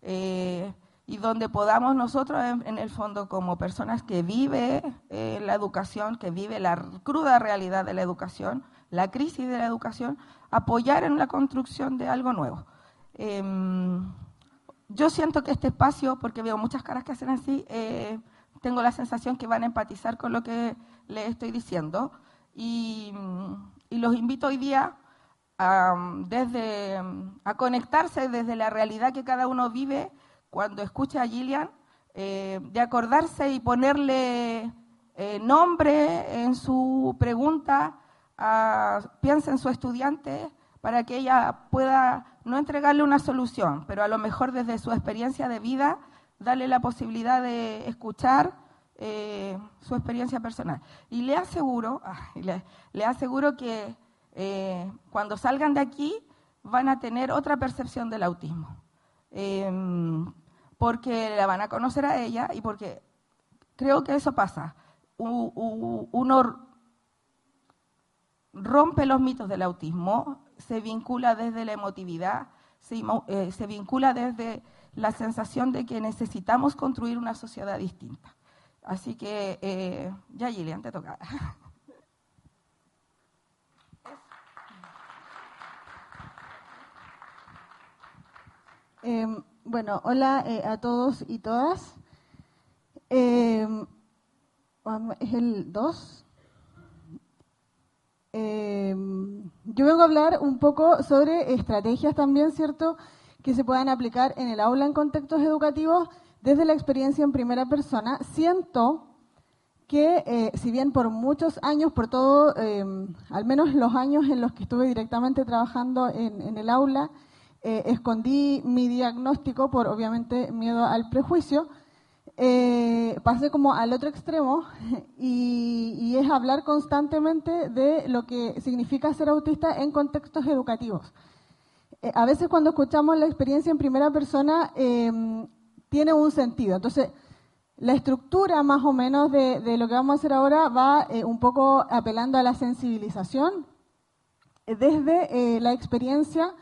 Eh, y donde podamos nosotros, en, el fondo, como personas que vive eh, la educación, que vive la cruda realidad de la educación, la crisis de la educación, apoyar en la construcción de algo nuevo. Em, yo siento que este espacio, porque veo muchas caras que hacen así, eh, tengo la sensación que van a empatizar con lo que les estoy diciendo. Y, los invito hoy día desde, a conectarse desde la realidad que cada uno vive cuando escucha a Gillian, eh, de acordarse y ponerle eh, nombre en su pregunta, piensa en su estudiante para que ella pueda no entregarle una solución, pero a lo mejor desde su experiencia de vida darle la posibilidad de escuchar eh, su experiencia personal. Y le aseguro, ah, le, aseguro que eh, cuando salgan de aquí van a tener otra percepción del autismo, em, porque la van a conocer a ella y porque creo que eso pasa. uno rompe los mitos del autismo, se vincula desde la emotividad, se, eh, se vincula desde la sensación de que necesitamos construir una sociedad distinta. Así que eh, ya Gillian, te toca. *laughs* Em, bueno, hola eh, a todos y todas. Em, es el 2. Em, yo vengo a hablar un poco sobre estrategias también, ¿cierto?, que se puedan aplicar en el aula en contextos educativos desde la experiencia en primera persona. Siento que, eh, si bien por muchos años, por todo, em, al menos los años en los que estuve directamente trabajando en, el aula, eh, escondí mi diagnóstico por, obviamente, miedo al prejuicio, eh, pasé como al otro extremo *laughs* y, es hablar constantemente de lo que significa ser autista en contextos educativos. Eh, a veces cuando escuchamos la experiencia en primera persona em, tiene un sentido. Entonces, la estructura más o menos de, lo que vamos a hacer ahora va eh, un poco apelando a la sensibilización desde la experiencia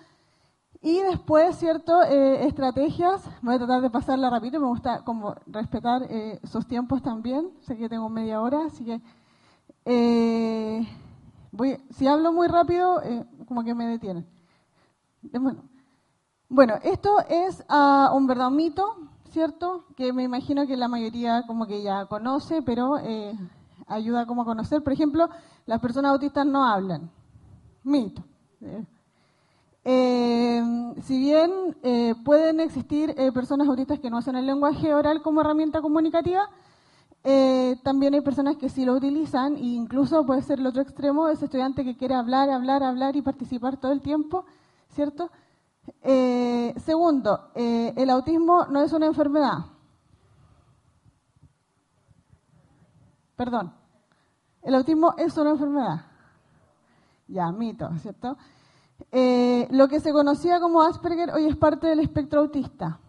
y después, ¿cierto? Eh, estrategias, voy a tratar de pasarla rápido, me gusta como respetar eh, sus tiempos también, sé que tengo media hora, así que eh, si hablo muy rápido, como que me detienen. Bueno, bueno esto es uh, un verdad mito, ¿cierto? Que me imagino que la mayoría como que ya conoce, pero ayuda como a conocer. Por ejemplo, las personas autistas no hablan. Mito. Eh, si bien eh, pueden existir eh, personas autistas que no usan el lenguaje oral como herramienta comunicativa, también hay personas que sí lo utilizan e incluso puede ser el otro extremo, ese estudiante que quiere hablar, hablar, hablar y participar todo el tiempo, ¿cierto? segundo, el autismo no es una enfermedad. Perdón, el autismo es una enfermedad. Ya, mito, ¿cierto? Eh, lo que se conocía como Asperger hoy es parte del espectro autista.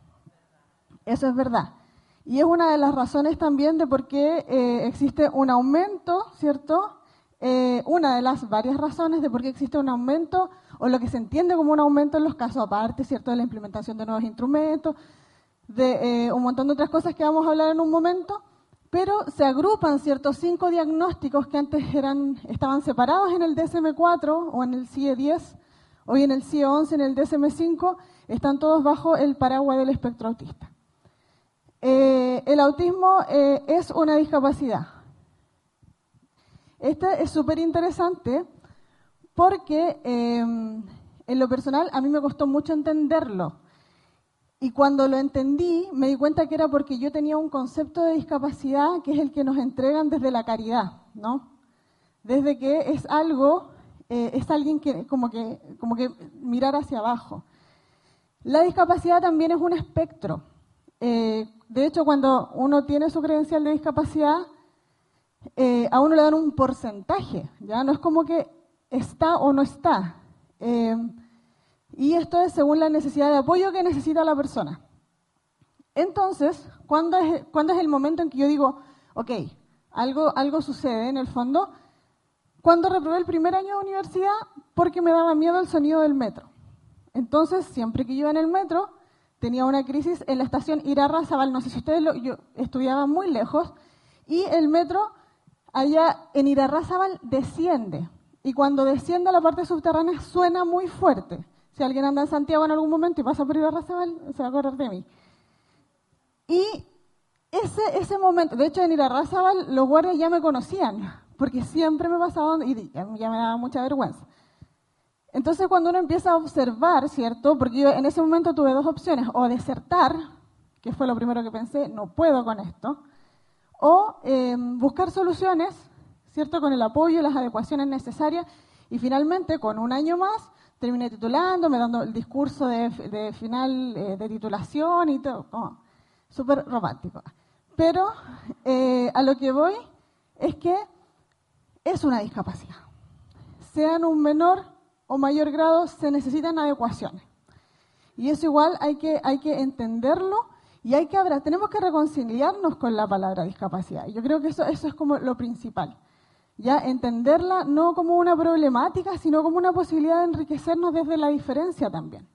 Eso es verdad. Y es una de las razones también de por qué eh, existe un aumento, ¿cierto? Eh, una de las varias razones de por qué existe un aumento, o lo que se entiende como un aumento en los casos aparte, ¿cierto? De la implementación de nuevos instrumentos, de un montón de otras cosas que vamos a hablar en un momento, pero se agrupan ciertos cinco diagnósticos que antes eran, estaban separados en el DSM-4 o en el CIE-10 Hoy en el CIE 11, en el DSM-5, están todos bajo el paraguas del espectro autista. Eh, el autismo eh, es una discapacidad. Este es súper interesante porque em, en lo personal a mí me costó mucho entenderlo. Y cuando lo entendí, me di cuenta que era porque yo tenía un concepto de discapacidad que es el que nos entregan desde la caridad, ¿no? Desde que es algo eh, es alguien que como, que como que mirar hacia abajo. La discapacidad también es un espectro. Eh, de hecho, cuando uno tiene su credencial de discapacidad, eh, a uno le dan un porcentaje, ¿ya? No es como que está o no está. y esto es según la necesidad de apoyo que necesita la persona. Entonces, ¿cuándo es, ¿cuándo es el momento en que yo digo, ok, algo, algo sucede en el fondo? Cuando reprobé el primer año de universidad porque me daba miedo el sonido del metro. Entonces, siempre que iba en el metro, tenía una crisis en la estación Irarrázaval, no sé si ustedes lo, yo estudiaba muy lejos, y el metro allá en Irarrázaval desciende, y cuando desciende a la parte subterránea suena muy fuerte. Si alguien anda en Santiago en algún momento y pasa por Irarrázaval, se va a acordar de mí. Y ese, ese momento, de hecho en Irarrázaval los guardias ya me conocían, porque siempre me pasaba y ya, me daba mucha vergüenza. Entonces, cuando uno empieza a observar, ¿cierto? Porque yo en ese momento tuve dos opciones, o desertar, que fue lo primero que pensé, no puedo con esto, o em, buscar soluciones, ¿cierto? Con el apoyo, las adecuaciones necesarias, y finalmente, con un año más, terminé titulándome, dando el discurso de, final eh, de titulación y todo, súper romántico. Pero eh, a lo que voy es que es una discapacidad. Sea en un menor o mayor grado, se necesitan adecuaciones. Y eso igual hay que, hay que entenderlo y hay que tenemos que reconciliarnos con la palabra discapacidad. Yo creo que eso, eso es como lo principal. Ya entenderla no como una problemática, sino como una posibilidad de enriquecernos desde la diferencia también.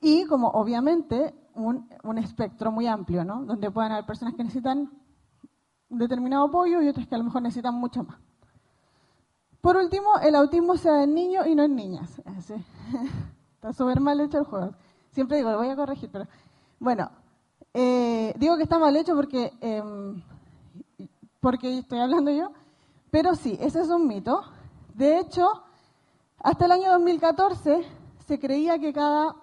Y como obviamente un, un espectro muy amplio, ¿no? Donde pueden haber personas que necesitan un determinado apoyo y otras que a lo mejor necesitan mucho más. Por último, el autismo sea en niños y no en niñas. *laughs* Está súper mal hecho el juego. Siempre digo, lo voy a corregir, pero bueno, eh, digo que está mal hecho porque, em, porque estoy hablando yo, pero sí, ese es un mito. De hecho, hasta el año 2014 se creía que cada,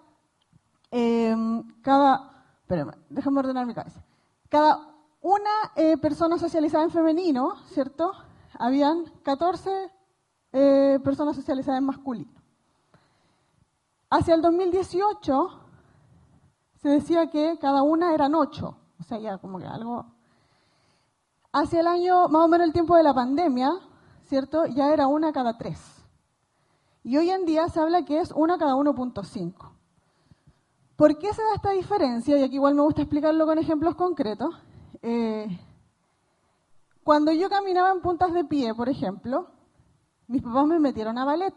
eh, cada, espérame, déjame ordenar mi cabeza, cada una eh, persona socializada en femenino, ¿cierto? Habían 14 eh, personas socializadas en masculino. Hacia el 2018 se decía que cada una eran 8, o sea, ya como que algo... Hacia el año, más o menos el tiempo de la pandemia, ¿cierto? Ya era una cada tres. Y hoy en día se habla que es una cada 1.5. ¿Por qué se da esta diferencia? Y aquí igual me gusta explicarlo con ejemplos concretos. Eh, cuando yo caminaba en puntas de pie, por ejemplo, mis papás me metieron a ballet.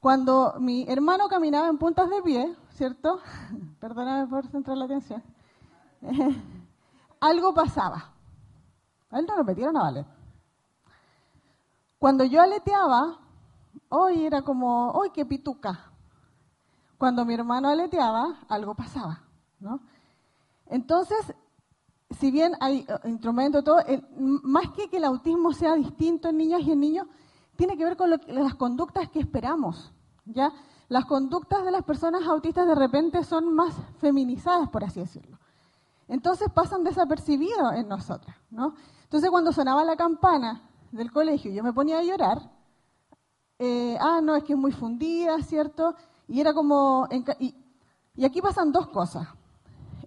Cuando mi hermano caminaba en puntas de pie, ¿cierto? *laughs* Perdóname por centrar la atención. *laughs* algo pasaba. A él no lo metieron a ballet. Cuando yo aleteaba, hoy era como, hoy qué pituca. Cuando mi hermano aleteaba, algo pasaba, ¿no? Entonces, si bien hay eh, instrumentos, todo, más que que el autismo sea distinto en niñas y en niños, tiene que ver con las conductas que esperamos. ¿ya? Las conductas de las personas autistas de repente son más feminizadas, por así decirlo. Entonces pasan desapercibidos en nosotras. ¿no? Entonces cuando sonaba la campana del colegio y yo me ponía a llorar, eh, ah, no, es que es muy fundida, ¿cierto? Y era como... y aquí pasan dos cosas.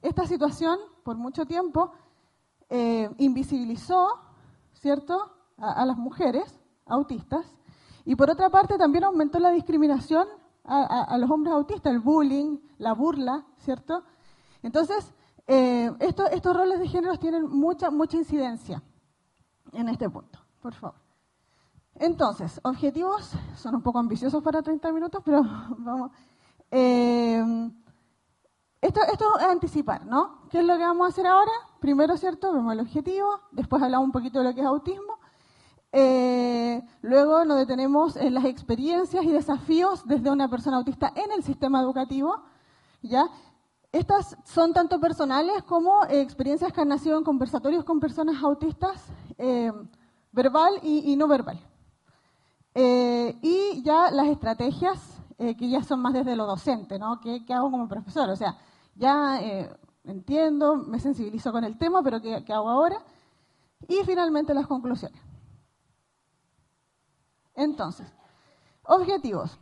Esta situación por mucho tiempo eh, invisibilizó, ¿cierto?, a, las mujeres autistas. Y por otra parte también aumentó la discriminación a, los hombres autistas, el bullying, la burla, ¿cierto? Entonces, eh, estos roles de género tienen mucha, mucha incidencia en este punto, por favor. Entonces, objetivos son un poco ambiciosos para 30 minutos, pero *laughs* vamos. Eh, esto, esto es anticipar, ¿no? ¿Qué es lo que vamos a hacer ahora? Primero, ¿cierto? Vemos el objetivo, después hablamos un poquito de lo que es autismo. Eh, luego nos detenemos en las experiencias y desafíos desde una persona autista en el sistema educativo. ¿ya? Estas son tanto personales como eh, experiencias que han nacido en conversatorios con personas autistas, eh, verbal y, no verbal. y ya las estrategias que ya son más desde lo docente, ¿no? ¿Qué, ¿Qué, hago como profesor? O sea, ya eh, entiendo, me sensibilizo con el tema, pero ¿qué, hago ahora? Y finalmente las conclusiones. Entonces, objetivos.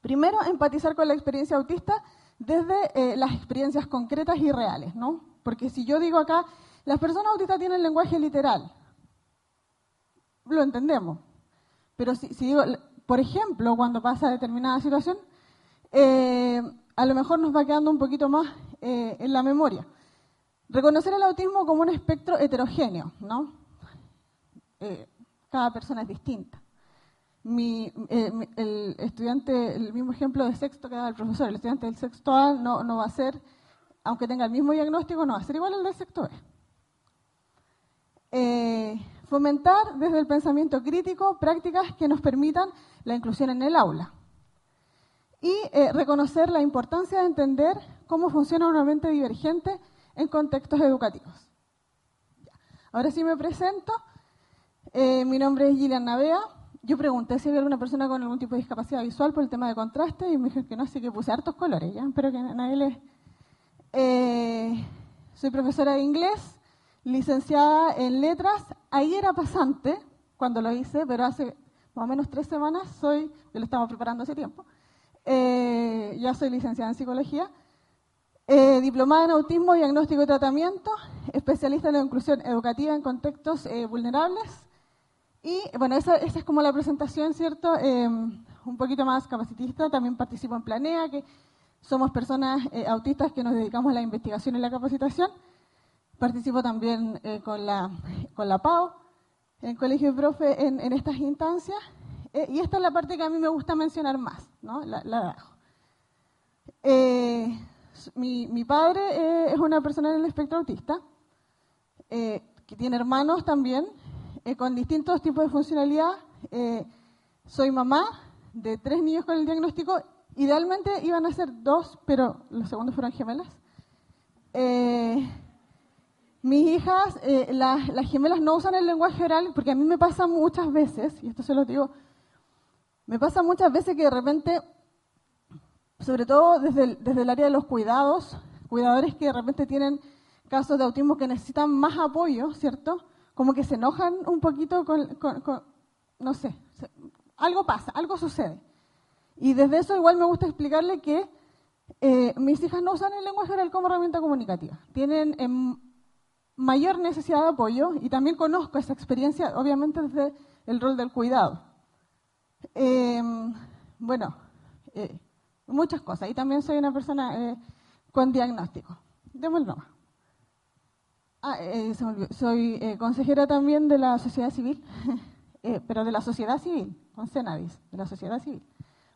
Primero, empatizar con la experiencia autista desde eh, las experiencias concretas y reales, ¿no? Porque si yo digo acá, las personas autistas tienen lenguaje literal, lo entendemos. Pero si, digo, por ejemplo, cuando pasa determinada situación, eh, a lo mejor nos va quedando un poquito más eh, en la memoria. Reconocer el autismo como un espectro heterogéneo, ¿no? Eh, cada persona es distinta. Eh, el estudiante, el mismo ejemplo de sexto que da el profesor, el estudiante del sexto A no, no va a ser, aunque tenga el mismo diagnóstico, no va a ser igual al del sexto B. fomentar desde el pensamiento crítico prácticas que nos permitan la inclusión en el aula y eh, reconocer la importancia de entender cómo funciona una mente divergente en contextos educativos. Ahora sí me presento. Eh, mi nombre es Gillian Navea. yo pregunté si había alguna persona con algún tipo de discapacidad visual por el tema de contraste y me dijeron que no, así que puse hartos colores, ¿ya? Espero que nadie le... Eh, soy profesora de inglés, licenciada en letras. Ahí era pasante cuando lo hice, pero hace más o menos tres semanas soy, yo lo estaba preparando hace tiempo, eh, ya soy licenciada en psicología, eh, diplomada en autismo, diagnóstico y tratamiento, especialista en la inclusión educativa en contextos eh, vulnerables. Y bueno, esa, esa, es como la presentación, ¿cierto? un poquito más capacitista, también participo en Planea, que somos personas autistas que nos dedicamos a la investigación y la capacitación. Participo también con, la, con la PAO en colegio de profe en, estas instancias. Eh, y esta es la parte que a mí me gusta mencionar más, ¿no? La, la eh, mi, mi, padre eh, es una persona en el espectro autista, que tiene hermanos también, con distintos tipos de funcionalidad. soy mamá de tres niños con el diagnóstico. Idealmente iban a ser dos, pero los segundos fueron gemelas. Mis hijas, eh, las, gemelas no usan el lenguaje oral porque a mí me pasa muchas veces, y esto se lo digo, me pasa muchas veces que de repente, sobre todo desde el, área de los cuidados, cuidadores que de repente tienen casos de autismo que necesitan más apoyo, ¿cierto? Como que se enojan un poquito con, no sé, algo pasa, algo sucede. Y desde eso igual me gusta explicarle que eh, mis hijas no usan el lenguaje oral como herramienta comunicativa. Tienen mayor necesidad de apoyo y también conozco esa experiencia, obviamente, desde el rol del cuidado. Em, bueno, eh, muchas cosas. Y también soy una persona eh, con diagnóstico. Démoslo. Ah, eh, soy consejera también de la sociedad civil, *laughs* pero de la sociedad civil, con Cenadis, de la sociedad civil,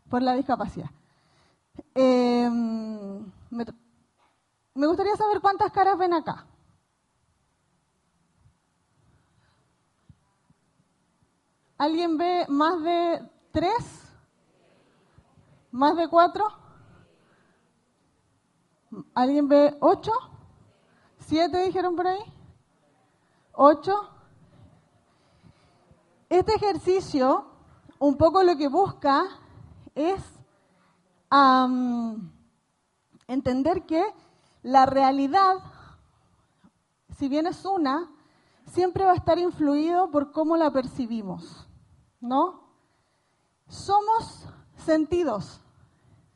por la discapacidad. Em, me gustaría saber cuántas caras ven acá. ¿Alguien ve más de tres? ¿Más de cuatro? ¿Alguien ve ocho? ¿Siete dijeron por ahí? ¿Ocho? Este ejercicio un poco lo que busca es entender que la realidad, si bien es una, siempre va a estar influido por cómo la percibimos. ¿no? Somos sentidos,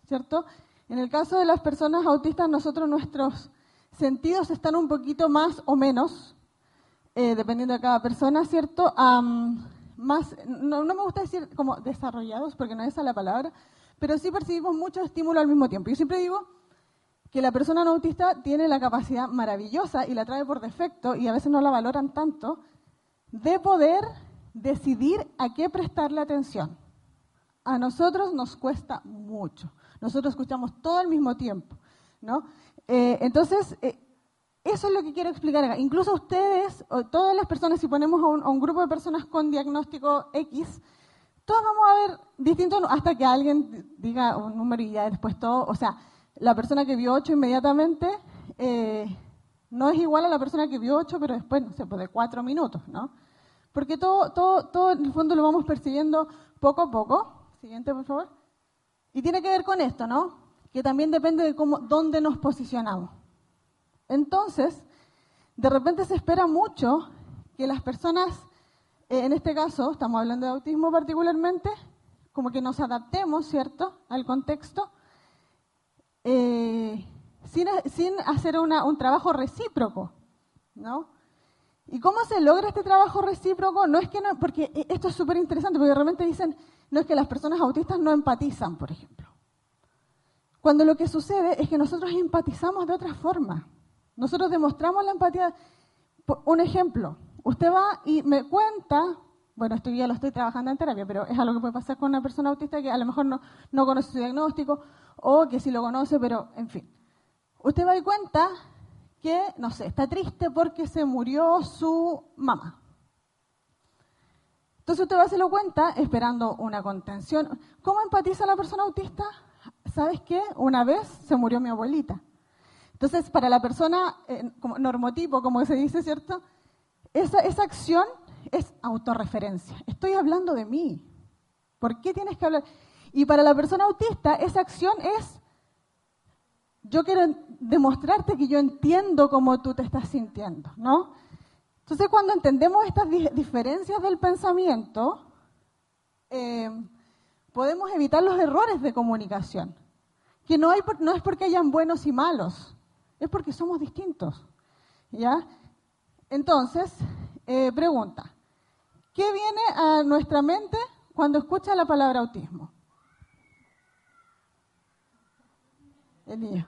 ¿cierto? En el caso de las personas autistas, nosotros nuestros sentidos están un poquito más o menos, eh, dependiendo de cada persona, ¿cierto? más, no, me gusta decir como desarrollados, porque no es esa la palabra, pero sí percibimos mucho estímulo al mismo tiempo. Yo siempre digo que la persona no autista tiene la capacidad maravillosa y la trae por defecto, y a veces no la valoran tanto, de poder decidir a qué prestarle atención. A nosotros nos cuesta mucho. Nosotros escuchamos todo al mismo tiempo, ¿no? Eh, entonces, eh, eso es lo que quiero explicar acá. Incluso ustedes, o todas las personas, si ponemos a un, grupo de personas con diagnóstico X, todos vamos a ver distintos, hasta que alguien diga un número y ya después todo, o sea, la persona que vio 8 inmediatamente eh, no es igual a la persona que vio 8, pero después, no sé, pues de 4 minutos, ¿no? Porque todo, todo, todo en el fondo lo vamos percibiendo poco a poco. Siguiente, por favor. Y tiene que ver con esto, ¿no? Que también depende de cómo, dónde nos posicionamos. Entonces, de repente se espera mucho que las personas, eh, en este caso, estamos hablando de autismo particularmente, como que nos adaptemos, ¿cierto?, al contexto, eh, sin, sin, hacer una, un trabajo recíproco, ¿no? ¿Y cómo se logra este trabajo recíproco? No es que no, porque e, esto es súper interesante, porque de repente dicen, no es que las personas autistas no empatizan, por ejemplo. Cuando lo que sucede es que nosotros empatizamos de otra forma. Nosotros demostramos la empatía. Un ejemplo, usted va y me cuenta, bueno, esto ya lo estoy trabajando en terapia, pero es algo que puede pasar con una persona autista que a lo mejor no, no conoce su diagnóstico o que sí lo conoce, pero en fin. Usted va y cuenta que, no sé, está triste porque se murió su mamá. Entonces usted va a hacerlo cuenta esperando una contención. ¿Cómo empatiza la persona autista? ¿Sabes qué? Una vez se murió mi abuelita. Entonces, para la persona eh, como normotipo, como se dice, ¿cierto? Esa, esa acción es autorreferencia. Estoy hablando de mí. ¿Por qué tienes que hablar? Y para la persona autista, esa acción es, yo quiero demostrarte que yo entiendo cómo tú te estás sintiendo, ¿no? Entonces, cuando entendemos estas diferencias del pensamiento, eh, podemos evitar los errores de comunicación. Que no, hay, no es porque hayan buenos y malos, es porque somos distintos. ¿Ya? Entonces, eh, pregunta, ¿qué viene a nuestra mente cuando escucha la palabra autismo? El niño.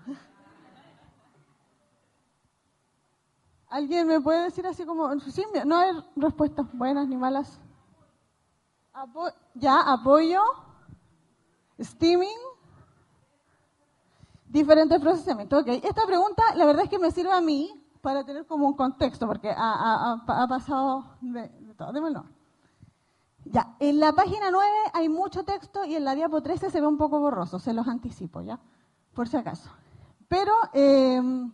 ¿Alguien me puede decir así como, sí, no hay respuestas buenas ni malas? ya, apoyo, steaming, diferentes procesamientos. Ok, esta pregunta la verdad es que me sirve a mí para tener como un contexto, porque ha, pasado de, todo. Démoslo. Ya, en la página 9 hay mucho texto y en la diapo 13 se ve un poco borroso, se los anticipo, ¿ya? Por si acaso. Pero em,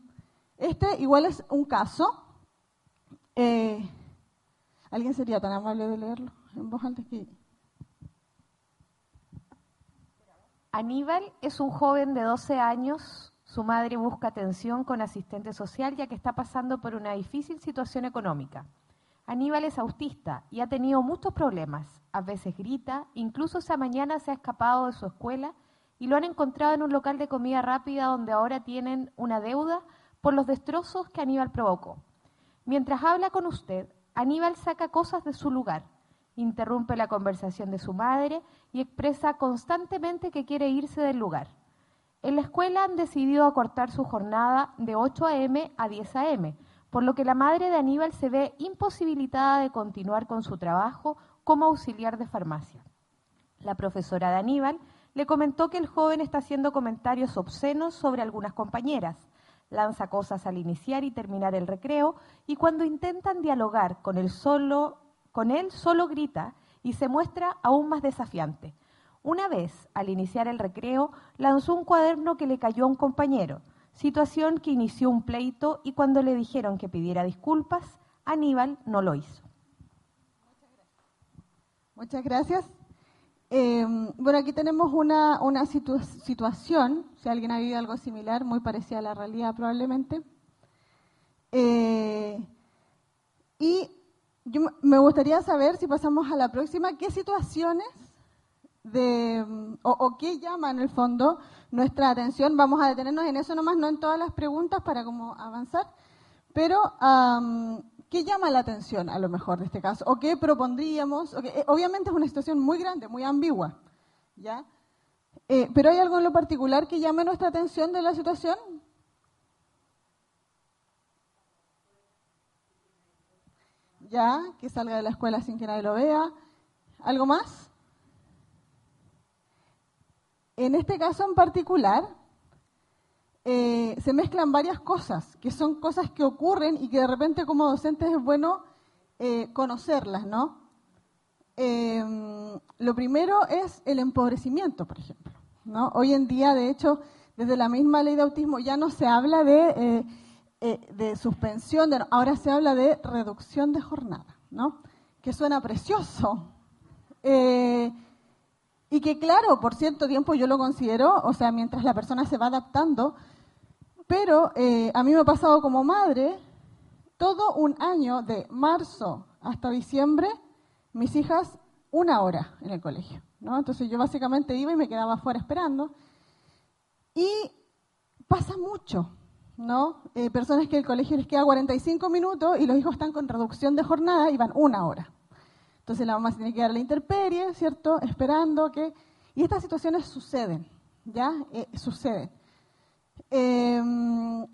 este igual es un caso. Eh, ¿Alguien sería tan amable de leerlo en voz alta que Aníbal es un joven de 12 años. Su madre busca atención con asistente social ya que está pasando por una difícil situación económica. Aníbal es autista y ha tenido muchos problemas. A veces grita, incluso esa mañana se ha escapado de su escuela y lo han encontrado en un local de comida rápida donde ahora tienen una deuda por los destrozos que Aníbal provocó. Mientras habla con usted, Aníbal saca cosas de su lugar interrumpe la conversación de su madre y expresa constantemente que quiere irse del lugar. En la escuela han decidido acortar su jornada de 8 a.m. a 10 a.m., por lo que la madre de Aníbal se ve imposibilitada de continuar con su trabajo como auxiliar de farmacia. La profesora de Aníbal le comentó que el joven está haciendo comentarios obscenos sobre algunas compañeras, lanza cosas al iniciar y terminar el recreo y cuando intentan dialogar con el solo con él solo grita y se muestra aún más desafiante. Una vez, al iniciar el recreo, lanzó un cuaderno que le cayó a un compañero, situación que inició un pleito y cuando le dijeron que pidiera disculpas, Aníbal no lo hizo. Muchas gracias. Em, bueno, aquí tenemos una, situación, si alguien ha vivido algo similar, muy parecida a la realidad probablemente. Eh, y me gustaría saber, si pasamos a la próxima, qué situaciones o, qué llama en el fondo nuestra atención. Vamos a detenernos en eso nomás, no en todas las preguntas para como avanzar, pero qué llama la atención a lo mejor de este caso, o qué propondríamos. Eh, obviamente es una situación muy grande, muy ambigua, ¿ya? Eh, pero hay algo en lo particular que llame nuestra atención de la situación. ya, que salga de la escuela sin que nadie lo vea. ¿Algo más? En este caso en particular, eh, se mezclan varias cosas, que son cosas que ocurren y que de repente como docentes es bueno eh, conocerlas, ¿no? Em, lo primero es el empobrecimiento, por ejemplo. ¿no? Hoy en día, de hecho, desde la misma ley de autismo ya no se habla de eh, de suspensión, de, ahora se habla de reducción de jornada, ¿no? Que suena precioso. Y que claro, por cierto tiempo yo lo considero, o sea, mientras la persona se va adaptando, pero eh, a mí me ha pasado como madre, todo un año de marzo hasta diciembre, mis hijas una hora en el colegio, ¿no? Entonces yo básicamente iba y me quedaba afuera esperando. Y pasa mucho, ¿no? Eh, personas que el colegio les queda 45 minutos y los hijos están con reducción de jornada y van una hora. Entonces la mamá se tiene que dar la interperie, ¿cierto? Esperando que... Y estas situaciones suceden, ¿ya? Eh, suceden. Em,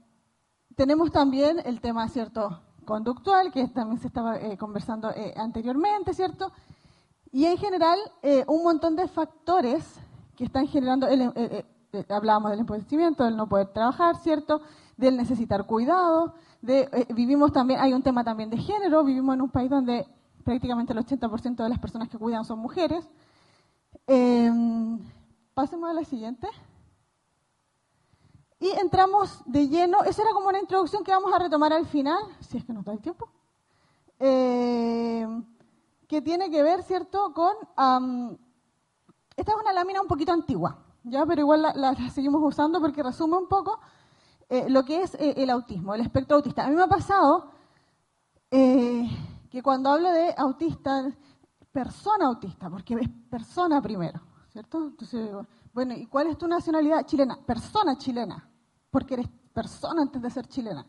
tenemos también el tema, ¿cierto? Conductual, que también se estaba eh, conversando anteriormente, ¿cierto? Y en general, un montón de factores que están generando, hablábamos del empobrecimiento, del no poder trabajar, ¿cierto? del necesitar cuidado, de, eh, vivimos también, hay un tema también de género, vivimos en un país donde prácticamente el 80% de las personas que cuidan son mujeres. Em, pasemos a la siguiente. Y entramos de lleno, esa era como una introducción que vamos a retomar al final, si es que nos da el tiempo, em, que tiene que ver, ¿cierto?, con esta es una lámina un poquito antigua, ya, pero igual la, seguimos usando porque resume un poco eh, lo que es eh, el autismo, el espectro autista. A mí me ha pasado que cuando hablo de autista, persona autista, porque es persona primero, ¿cierto? Entonces bueno, ¿y cuál es tu nacionalidad? Chilena, persona chilena, porque eres persona antes de ser chilena.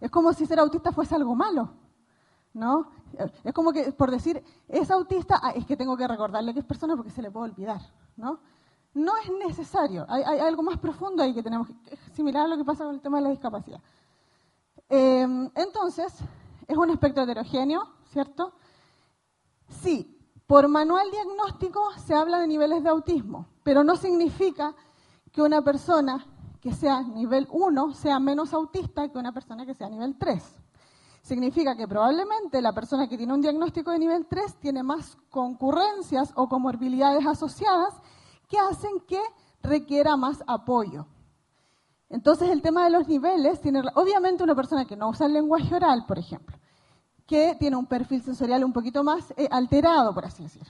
Es como si ser autista fuese algo malo, ¿no? Es como que por decir, es autista, ah, es que tengo que recordarle que es persona porque se le puede olvidar, ¿no? No es necesario, hay, algo más profundo ahí que tenemos, que, similar a lo que pasa con el tema de la discapacidad. Em, entonces, es un espectro heterogéneo, ¿cierto? Sí, por manual diagnóstico se habla de niveles de autismo, pero no significa que una persona que sea nivel 1 sea menos autista que una persona que sea nivel 3. Significa que probablemente la persona que tiene un diagnóstico de nivel 3 tiene más concurrencias o comorbilidades asociadas que hacen que requiera más apoyo. Entonces el tema de los niveles tiene, obviamente una persona que no usa el lenguaje oral, por ejemplo, que tiene un perfil sensorial un poquito más eh, alterado, por así decir.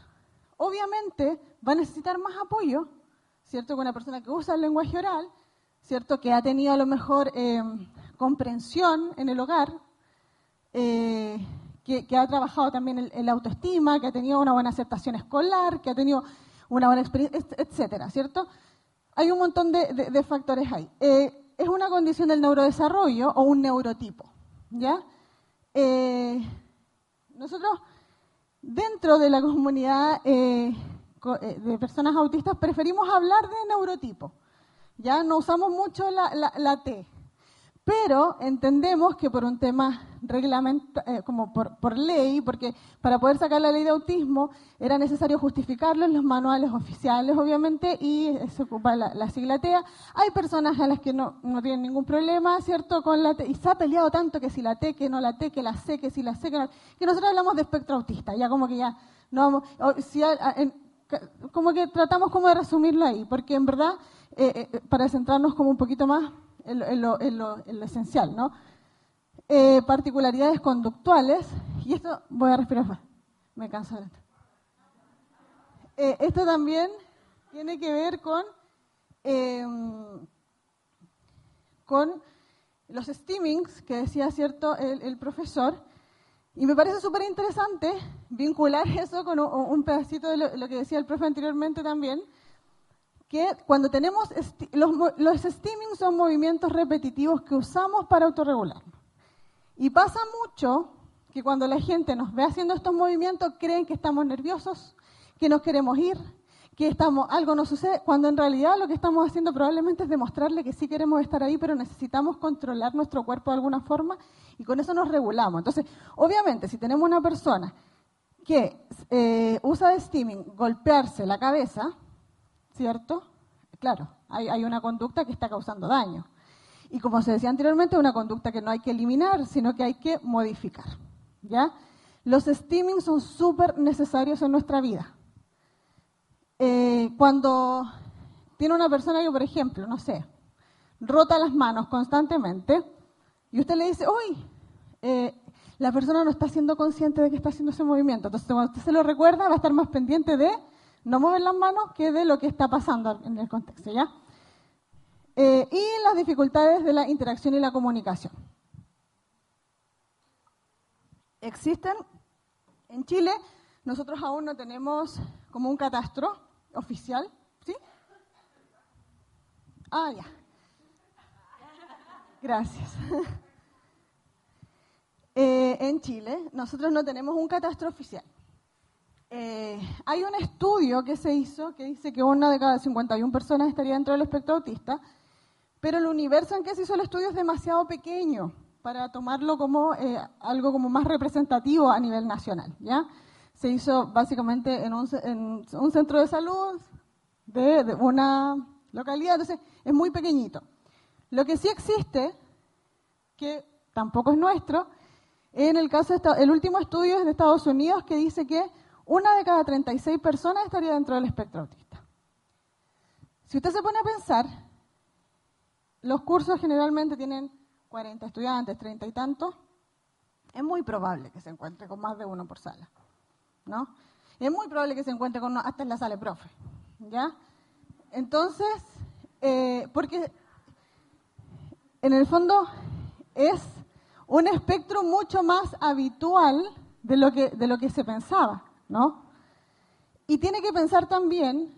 Obviamente va a necesitar más apoyo, ¿cierto? Con una persona que usa el lenguaje oral, ¿cierto? Que ha tenido a lo mejor em, comprensión en el hogar, eh, que, ha trabajado también en, la autoestima, que ha tenido una buena aceptación escolar, que ha tenido una buena experiencia, etcétera, ¿cierto? Hay un montón de, factores ahí. Eh, es una condición del neurodesarrollo o un neurotipo, ¿ya? Eh, nosotros, dentro de la comunidad eh, eh, de personas autistas, preferimos hablar de neurotipo. Ya no usamos mucho la T, pero entendemos que por un tema reglamentario, eh, como por, ley, porque para poder sacar la ley de autismo era necesario justificarlo en los manuales oficiales, obviamente, y se ocupa la, sigla TEA. Hay personas a las que no, no, tienen ningún problema, ¿cierto?, con la T, y se ha peleado tanto que si la T, que no la T, que la C, que si la C, que, no, que nosotros hablamos de espectro autista, ya como que ya no vamos, si como que tratamos como de resumirlo ahí, porque en verdad, eh, eh, para centrarnos como un poquito más en lo, esencial, ¿no? Eh, particularidades conductuales, y esto, voy a respirar, me canso de esto. Eh, esto también tiene que ver con, em, con los steamings que decía cierto el, profesor, y me parece súper interesante vincular *laughs* eso con un, pedacito de lo, lo, que decía el profe anteriormente también, que cuando tenemos, los, los steaming son movimientos repetitivos que usamos para autorregularnos. Y pasa mucho que cuando la gente nos ve haciendo estos movimientos creen que estamos nerviosos, que nos queremos ir, que estamos, algo nos sucede, cuando en realidad lo que estamos haciendo probablemente es demostrarle que sí queremos estar ahí, pero necesitamos controlar nuestro cuerpo de alguna forma y con eso nos regulamos. Entonces, obviamente, si tenemos una persona que eh, usa de steaming golpearse la cabeza, ¿cierto? Claro, hay, una conducta que está causando daño. Y como se decía anteriormente, una conducta que no hay que eliminar, sino que hay que modificar. ¿ya? Los steaming son súper necesarios en nuestra vida. Eh, cuando tiene una persona que, por ejemplo, no sé, rota las manos constantemente, y usted le dice, uy, eh, la persona no está siendo consciente de que está haciendo ese movimiento. Entonces, cuando usted se lo recuerda, va a estar más pendiente de no mover las manos que de lo que está pasando en el contexto, ¿ya? Eh, y las dificultades de la interacción y la comunicación. Existen en Chile, nosotros aún no tenemos como un catastro oficial, ¿sí? Ah, ya. Gracias. *laughs* Eh, en Chile, nosotros no tenemos un catastro oficial. Eh, hay un estudio que se hizo que dice que una de cada 51 personas estaría dentro del espectro autista, pero el universo en que se hizo el estudio es demasiado pequeño para tomarlo como eh, algo como más representativo a nivel nacional. ¿ya? Se hizo básicamente en un, centro de salud de, de, una localidad, entonces es muy pequeñito. Lo que sí existe, que tampoco es nuestro, en el caso, el último estudio es de Estados Unidos que dice que una de cada 36 personas estaría dentro del espectro autista. Si usted se pone a pensar, los cursos generalmente tienen 40 estudiantes, 30 y tantos, es muy probable que se encuentre con más de uno por sala, ¿no? Es muy probable que se encuentre con uno hasta en la sala de profe, ¿Ya? Entonces, eh, porque en el fondo es un espectro mucho más habitual de lo que, de lo que se pensaba, ¿no? Y tiene que pensar también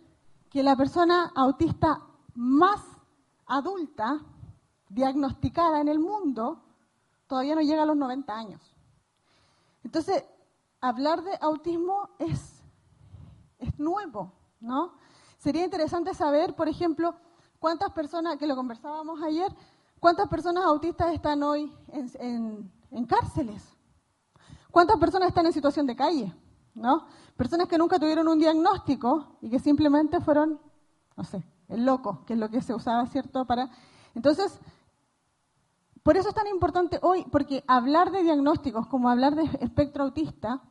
que la persona autista más adulta diagnosticada en el mundo todavía no llega a los 90 años. Entonces, hablar de autismo es, es nuevo, ¿no? Sería interesante saber, por ejemplo, cuántas personas, que lo conversábamos ayer, cuántas personas autistas están hoy en, en cárceles, cuántas personas están en situación de calle, ¿no? Personas que nunca tuvieron un diagnóstico y que simplemente fueron, no sé, el loco, que es lo que se usaba, ¿cierto? Para... Entonces, por eso es tan importante hoy, porque hablar de diagnósticos como hablar de espectro autista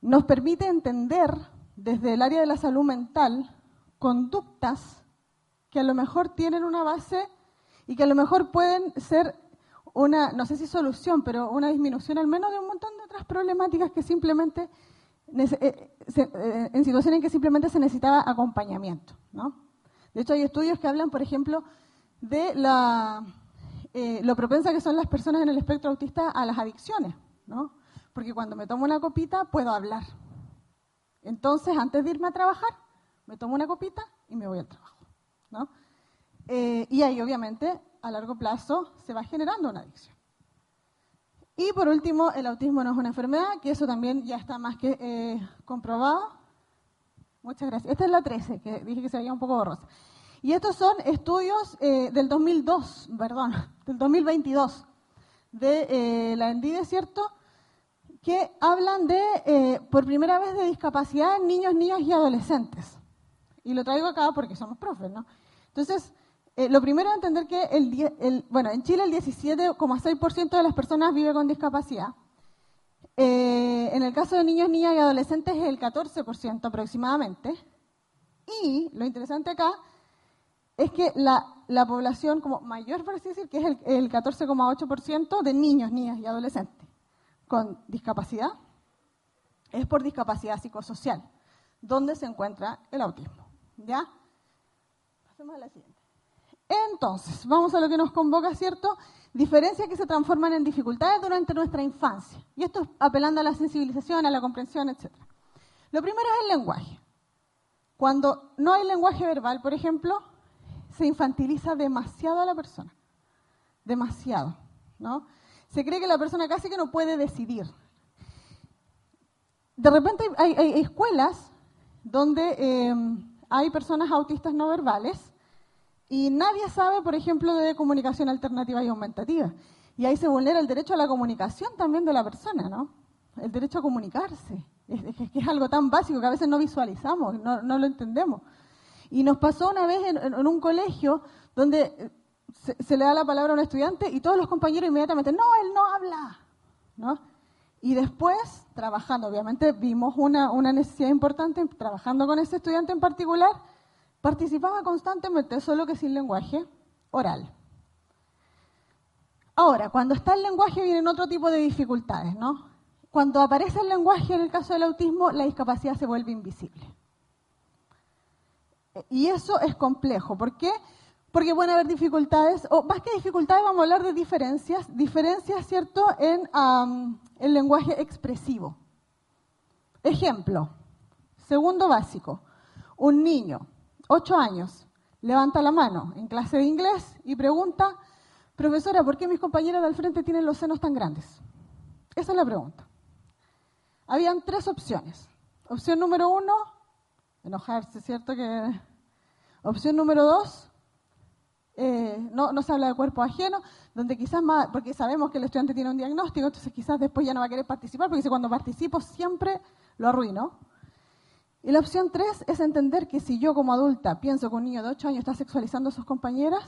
nos permite entender desde el área de la salud mental conductas que a lo mejor tienen una base y que a lo mejor pueden ser una, no sé si solución, pero una disminución al menos de un montón de otras problemáticas que simplemente, en situaciones en que simplemente se necesitaba acompañamiento. ¿no? De hecho, hay estudios que hablan, por ejemplo, de la, eh, lo propensa que son las personas en el espectro autista a las adicciones, ¿no? Porque cuando me tomo una copita puedo hablar. Entonces, antes de irme a trabajar, me tomo una copita y me voy al trabajo, ¿no? Eh, y ahí, obviamente, a largo plazo se va generando una adicción. Y por último, el autismo no es una enfermedad, que eso también ya está más que eh, comprobado. Muchas gracias. Esta es la 13, que dije que se veía un poco borrosa. Y estos son estudios eh, del 2002, perdón, *laughs* del 2022, de eh, la ENDIDE, ¿cierto? Que hablan de, eh, por primera vez, de discapacidad en niños, niñas y adolescentes. Y lo traigo acá porque somos profes, ¿no? Entonces, lo primero es entender que, en Chile el 17,6% de las personas vive con discapacidad. en el caso de niños, niñas y adolescentes es el 14% aproximadamente. Y lo interesante acá es que la, población como mayor, por decir, que es el, el 14,8% de niños, niñas y adolescentes con discapacidad, es por discapacidad psicosocial, donde se encuentra el autismo. ¿Ya? Pasemos a la siguiente. Entonces, vamos a lo que nos convoca, ¿cierto? Diferencias que se transforman en dificultades durante nuestra infancia. Y esto es apelando a la sensibilización, a la comprensión, etc. Lo primero es el lenguaje. Cuando no hay lenguaje verbal, por ejemplo, se infantiliza demasiado a la persona. Demasiado, ¿no? Se cree que la persona casi que no puede decidir. De repente hay, escuelas donde eh, hay personas autistas no verbales y nadie sabe, por ejemplo, de comunicación alternativa y aumentativa. Y ahí se vulnera el derecho a la comunicación también de la persona, ¿no? El derecho a comunicarse. Es, que es algo tan básico que a veces no visualizamos, no, no lo entendemos. Y nos pasó una vez en, un colegio donde eh, se, le da la palabra a un estudiante y todos los compañeros inmediatamente, no, él no habla. ¿no? Y después, trabajando, obviamente vimos una, una necesidad importante, trabajando con ese estudiante en particular, participaba constantemente, solo que sin lenguaje oral. Ahora, cuando está el lenguaje vienen otro tipo de dificultades, ¿no? Cuando aparece el lenguaje en el caso del autismo, la discapacidad se vuelve invisible. Y eso es complejo. ¿Por qué? Porque pueden haber dificultades, o más que dificultades, vamos a hablar de diferencias, diferencias, ¿cierto?, en el lenguaje expresivo. Ejemplo, segundo básico, un niño, ocho años, levanta la mano en clase de inglés y pregunta, profesora, ¿por qué mis compañeras del frente tienen los senos tan grandes? Esa es la pregunta. Habían tres opciones. Opción número uno, enojarse, ¿cierto? Que... Opción número dos, eh, no, no, se habla de cuerpo ajeno, donde quizás más, porque sabemos que el estudiante tiene un diagnóstico, entonces quizás después ya no va a querer participar, porque dice, cuando participo siempre lo arruino. Y la opción tres es entender que si yo como adulta pienso que un niño de 8 años está sexualizando a sus compañeras,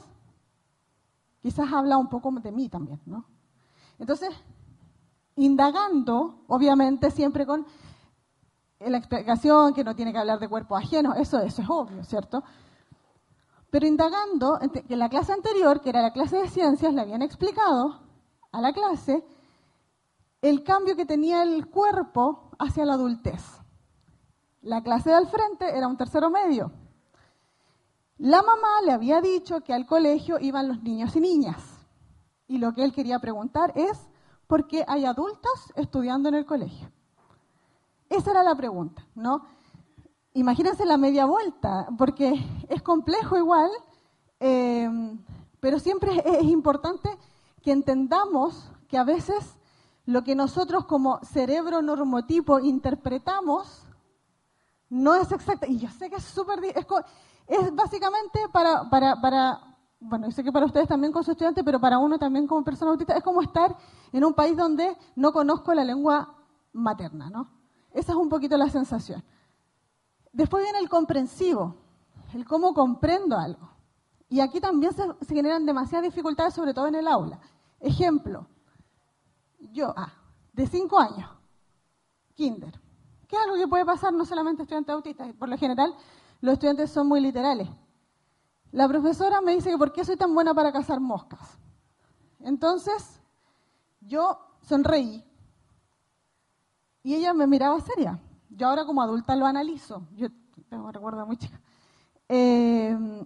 quizás habla un poco de mí también, ¿no? Entonces, indagando, obviamente, siempre con la explicación que no tiene que hablar de cuerpos ajenos, eso, eso es obvio, ¿cierto? Pero indagando, en la clase anterior, que era la clase de ciencias, le habían explicado a la clase el cambio que tenía el cuerpo hacia la adultez. La clase de al frente era un tercero medio. La mamá le había dicho que al colegio iban los niños y niñas. Y lo que él quería preguntar es, ¿por qué hay adultos estudiando en el colegio? Esa era la pregunta, ¿no? Imagínense la media vuelta, porque es complejo igual, eh, pero siempre es importante que entendamos que a veces lo que nosotros como cerebro normotipo interpretamos no es exacto. Y yo sé que es súper... Es, es, básicamente para, para, para, bueno, yo sé que para ustedes también con su estudiante, pero para uno también como persona autista, es como estar en un país donde no conozco la lengua materna, ¿no? Esa es un poquito la sensación. Después viene el comprensivo, el cómo comprendo algo. Y aquí también se, se generan demasiadas dificultades, sobre todo en el aula. Ejemplo, yo, ah, de cinco años, kinder, ¿Qué es algo que puede pasar no solamente a estudiantes autistas, por lo general los estudiantes son muy literales. La profesora me dice que por qué soy tan buena para cazar moscas. Entonces, yo sonreí y ella me miraba seria. Yo ahora como adulta lo analizo. Yo tengo recuerdo muy chica. Eh,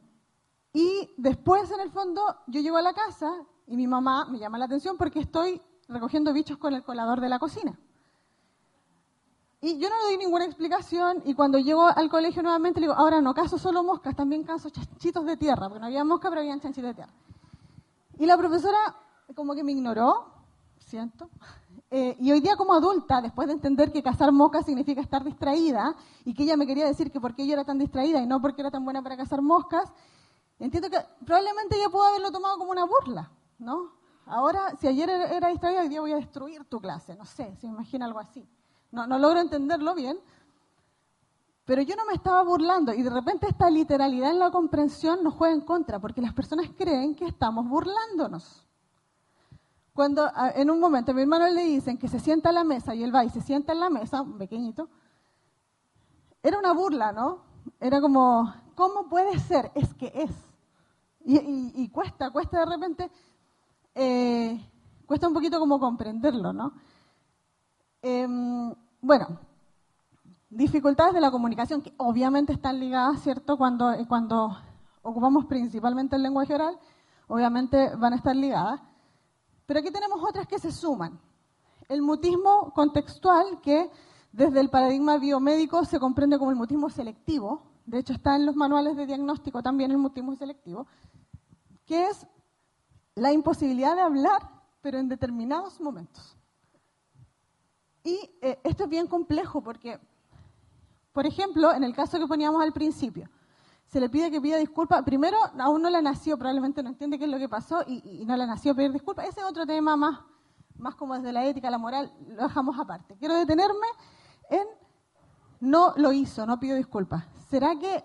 y después, en el fondo, yo llego a la casa y mi mamá me llama la atención porque estoy recogiendo bichos con el colador de la cocina. Y yo no le doy ninguna explicación y cuando llego al colegio nuevamente le digo, ahora no caso solo moscas, también caso chanchitos de tierra, porque no había moscas, pero habían chanchitos de tierra. Y la profesora como que me ignoró, siento, eh, y hoy día como adulta, después de entender que cazar moscas significa estar distraída y que ella me quería decir que por qué yo era tan distraída y no porque era tan buena para cazar moscas, entiendo que probablemente ella pudo haberlo tomado como una burla, ¿no? Ahora, si ayer era distraída, hoy día voy a destruir tu clase, no sé, se imagina algo así. No, no logro entenderlo bien, pero yo no me estaba burlando y de repente esta literalidad en la comprensión nos juega en contra, porque las personas creen que estamos burlándonos. Cuando en un momento mi hermano le dicen que se sienta a la mesa y él va y se sienta en la mesa, un pequeñito, era una burla, ¿no? Era como, ¿cómo puede ser? Es que es. Y, cuesta, cuesta de repente, eh, cuesta un poquito como comprenderlo, ¿no? Em, bueno, dificultades de la comunicación que obviamente están ligadas, ¿cierto? Cuando, eh, cuando ocupamos principalmente el lenguaje oral, obviamente van a estar ligadas. Pero aquí tenemos otras que se suman. El mutismo contextual, que desde el paradigma biomédico se comprende como el mutismo selectivo, de hecho está en los manuales de diagnóstico también el mutismo selectivo, que es la imposibilidad de hablar, pero en determinados momentos. Y eh, esto es bien complejo porque, por ejemplo, en el caso que poníamos al principio, se le pide que pida disculpas. Primero, aún no le nació, probablemente no entiende qué es lo que pasó y, no le nació pedir disculpas. Ese es otro tema más, más como desde la ética, la moral, lo dejamos aparte. Quiero detenerme en no lo hizo, no pidió disculpas. ¿Será que,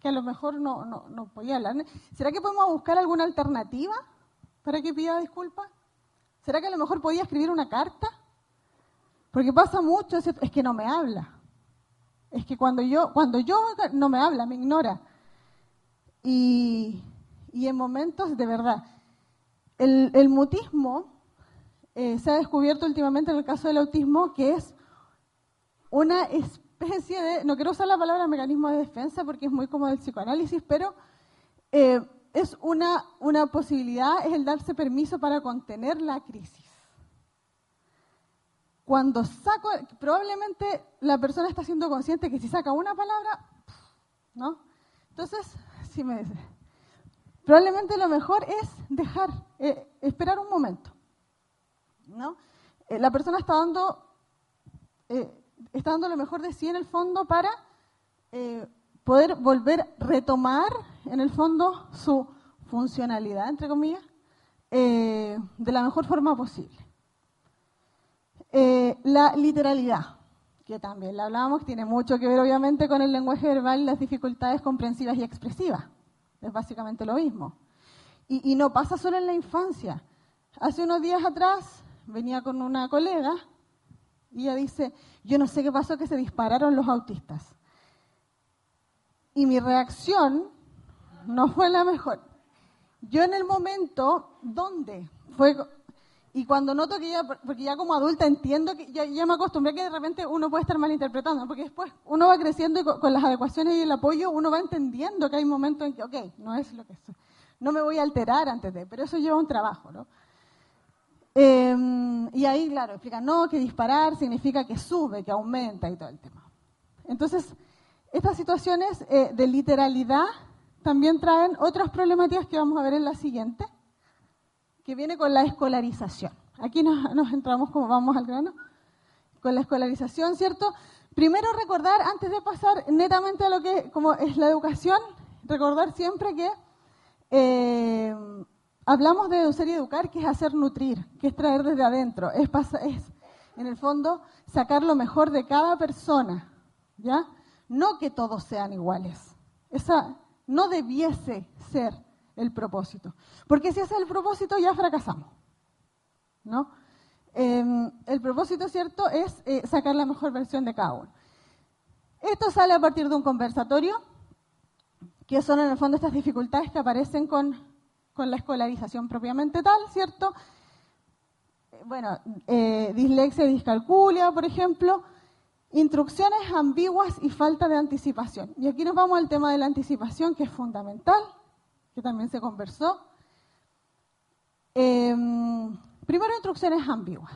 que a lo mejor no, no, no podía hablar? ¿Será que podemos buscar alguna alternativa para que pida disculpas? ¿Será que a lo mejor podía escribir una carta? Porque pasa mucho, es que no me habla. Es que cuando yo, cuando yo no me habla, me ignora. Y, en momentos de verdad. El, mutismo eh, se ha descubierto últimamente en el caso del autismo que es una especie de, no quiero usar la palabra mecanismo de defensa porque es muy como del psicoanálisis, pero eh, es una, una posibilidad, es el darse permiso para contener la crisis cuando saco, probablemente la persona está siendo consciente que si saca una palabra, ¿no? Entonces, sí me dice, probablemente lo mejor es dejar, eh, esperar un momento, ¿no? Eh, la persona está dando, eh, está dando lo mejor de sí en el fondo para poder volver a retomar en el fondo su funcionalidad, entre comillas, de la mejor forma posible. Eh, la literalidad, que también la hablábamos, tiene mucho que ver obviamente con el lenguaje verbal y las dificultades comprensivas y expresivas. Es básicamente lo mismo. Y, no pasa solo en la infancia. Hace unos días atrás venía con una colega y ella dice, yo no sé qué pasó que se dispararon los autistas. Y mi reacción no fue la mejor. Yo en el momento, ¿dónde? Fue Y cuando noto que ya, porque ya como adulta entiendo que ya, ya me acostumbré que de repente uno puede estar malinterpretando, porque después uno va creciendo y con, las adecuaciones y el apoyo uno va entendiendo que hay momentos en que, ok, no es lo que es, no me voy a alterar antes de, pero eso lleva un trabajo, ¿no? Em, y ahí, claro, explica, no, que disparar significa que sube, que aumenta y todo el tema. Entonces, estas situaciones eh, de literalidad también traen otras problemáticas que vamos a ver en la siguiente, que viene con la escolarización. Aquí nos, entramos como vamos al grano, con la escolarización, ¿cierto? Primero recordar, antes de pasar netamente a lo que como es la educación, recordar siempre que eh, hablamos de educar y educar, que es hacer nutrir, que es traer desde adentro, es, es en el fondo sacar lo mejor de cada persona, ¿ya? No que todos sean iguales. Esa no debiese ser el propósito. Porque si ese es el propósito, ya fracasamos. ¿no? Em, el propósito, ¿cierto?, es eh, sacar la mejor versión de cada uno. Esto sale a partir de un conversatorio, que son en el fondo estas dificultades que aparecen con, con la escolarización propiamente tal, ¿cierto? Bueno, eh, dislexia y discalculia, por ejemplo, instrucciones ambiguas y falta de anticipación. Y aquí nos vamos al tema de la anticipación, que es fundamental, que también se conversó. Em, primero, instrucciones ambiguas.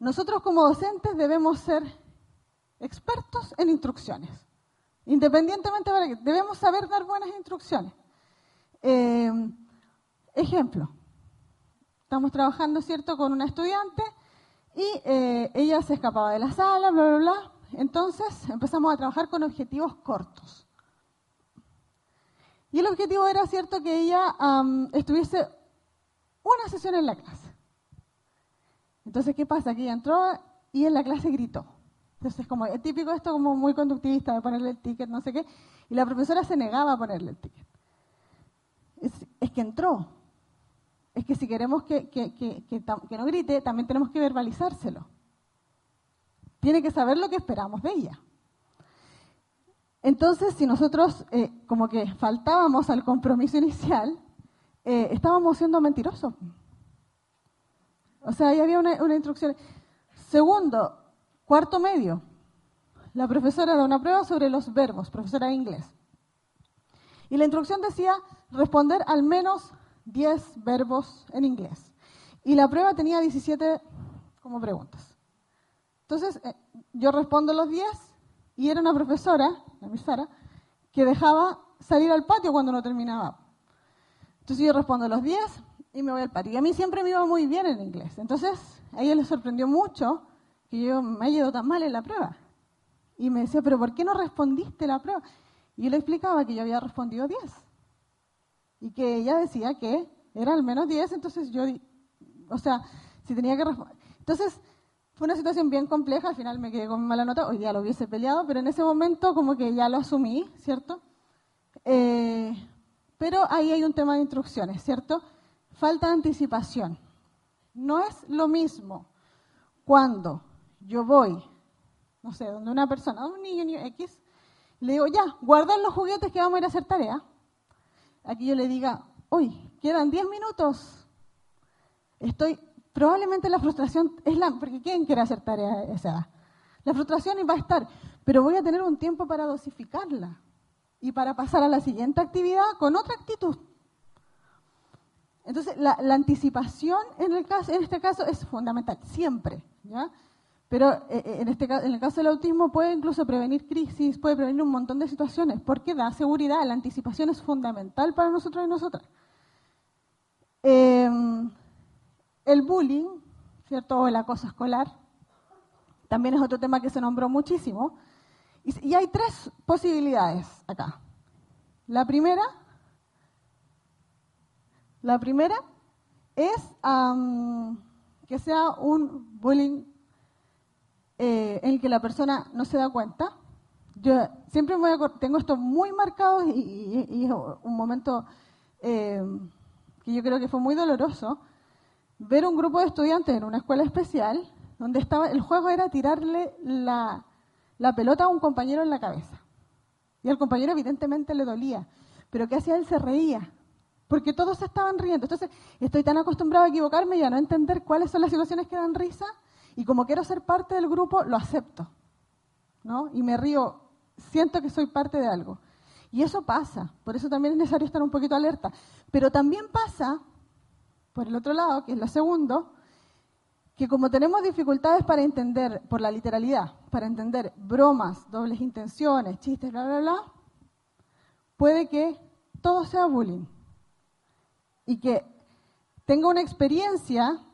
Nosotros como docentes debemos ser expertos en instrucciones. Independientemente de que debemos saber dar buenas instrucciones. Em, ejemplo, estamos trabajando, ¿cierto?, con una estudiante y eh, ella se escapaba de la sala, bla, bla, bla. Entonces empezamos a trabajar con objetivos cortos. Y el objetivo era, cierto, que ella estuviese una sesión en la clase. Entonces, ¿qué pasa? Que ella entró y en la clase gritó. Entonces, como es típico esto, como muy conductivista, de ponerle el ticket, no sé qué, y la profesora se negaba a ponerle el ticket. Es, que entró. Es que si queremos que, que no grite, también tenemos que verbalizárselo. Tiene que saber lo que esperamos de ella. Entonces, si nosotros eh, como que faltábamos al compromiso inicial, eh, estábamos siendo mentirosos. O sea, ahí había una, instrucción. Segundo, cuarto medio. La profesora da una prueba sobre los verbos, profesora de inglés. Y la instrucción decía responder al menos 10 verbos en inglés. Y la prueba tenía 17 como preguntas. Entonces, eh, yo respondo los 10 y era una profesora, la misara, que dejaba salir al patio cuando no terminaba. Entonces yo respondo los 10 y me voy al patio. Y a mí siempre me iba muy bien en inglés. Entonces a ella le sorprendió mucho que yo me haya ido tan mal en la prueba. Y me decía, pero ¿por qué no respondiste la prueba? Y yo le explicaba que yo había respondido 10. Y que ella decía que era al menos 10, entonces yo, o sea, si tenía que responder. Entonces, fue una situación bien compleja, al final me quedé con mala nota, hoy día lo hubiese peleado, pero en ese momento como que ya lo asumí, ¿cierto? Eh, pero ahí hay un tema de instrucciones, ¿cierto? Falta de anticipación. No es lo mismo cuando yo voy, no sé, donde una persona, un niño, niño X, le digo, ya, guardan los juguetes que vamos a ir a hacer tarea. Aquí yo le diga, hoy, quedan 10 minutos. Estoy probablemente la frustración es la, porque ¿quién quiere hacer tarea esa edad? La frustración va a estar, pero voy a tener un tiempo para dosificarla y para pasar a la siguiente actividad con otra actitud. Entonces, la, anticipación en, este caso es fundamental, siempre. Pero eh, eh, en, este, en el caso del autismo puede incluso prevenir crisis, puede prevenir un montón de situaciones, porque da seguridad, la anticipación es fundamental para nosotros y nosotras. Eh, el bullying, ¿cierto? O el acoso escolar, también es otro tema que se nombró muchísimo. Y, hay tres posibilidades acá. La primera, la primera es que sea un bullying eh, en el que la persona no se da cuenta. Yo siempre tengo esto muy marcado y, es un momento eh, que yo creo que fue muy doloroso ver un grupo de estudiantes en una escuela especial donde estaba, el juego era tirarle la, pelota a un compañero en la cabeza. Y al compañero evidentemente le dolía. Pero ¿qué hacía? Él se reía. porque todos estaban riendo. Entonces, estoy tan acostumbrado a equivocarme y a no entender cuáles son las situaciones que dan risa, y como quiero ser parte del grupo, lo acepto, ¿no? Y me río, siento que soy parte de algo. Y eso pasa, por eso también es necesario estar un poquito alerta. Pero también pasa, por el otro lado, que es lo segundo, que como tenemos dificultades para entender, por la literalidad, para entender bromas, dobles intenciones, chistes, bla, bla, bla, puede que todo sea bullying. Y que tenga una experiencia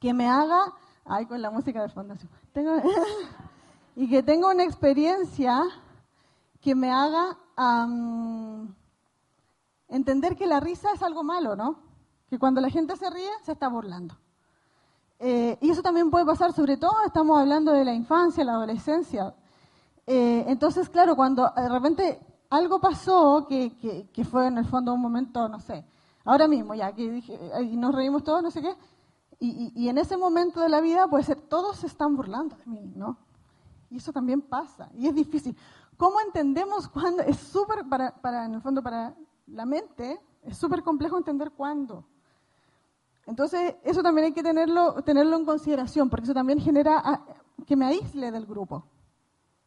que me haga, ay, con la música de fondo, *laughs* y que tenga una experiencia que me haga entender que la risa es algo malo, ¿no? Cuando la gente se ríe, se está burlando. Eh, y eso también puede pasar, sobre todo estamos hablando de la infancia, la adolescencia. Eh, entonces, claro, cuando de repente algo pasó que, fue en el fondo un momento, no sé, ahora mismo ya, que dije, y nos reímos todos, no sé qué, y, y, en ese momento de la vida puede ser, todos se están burlando de mí, ¿no? Y eso también pasa, y es difícil. ¿Cómo entendemos cuándo? Es súper, para, para, en el fondo, para la mente, es súper complejo entender cuándo. Entonces, eso también hay que tenerlo, tenerlo en consideración, porque eso también genera ah, que me aísle del grupo.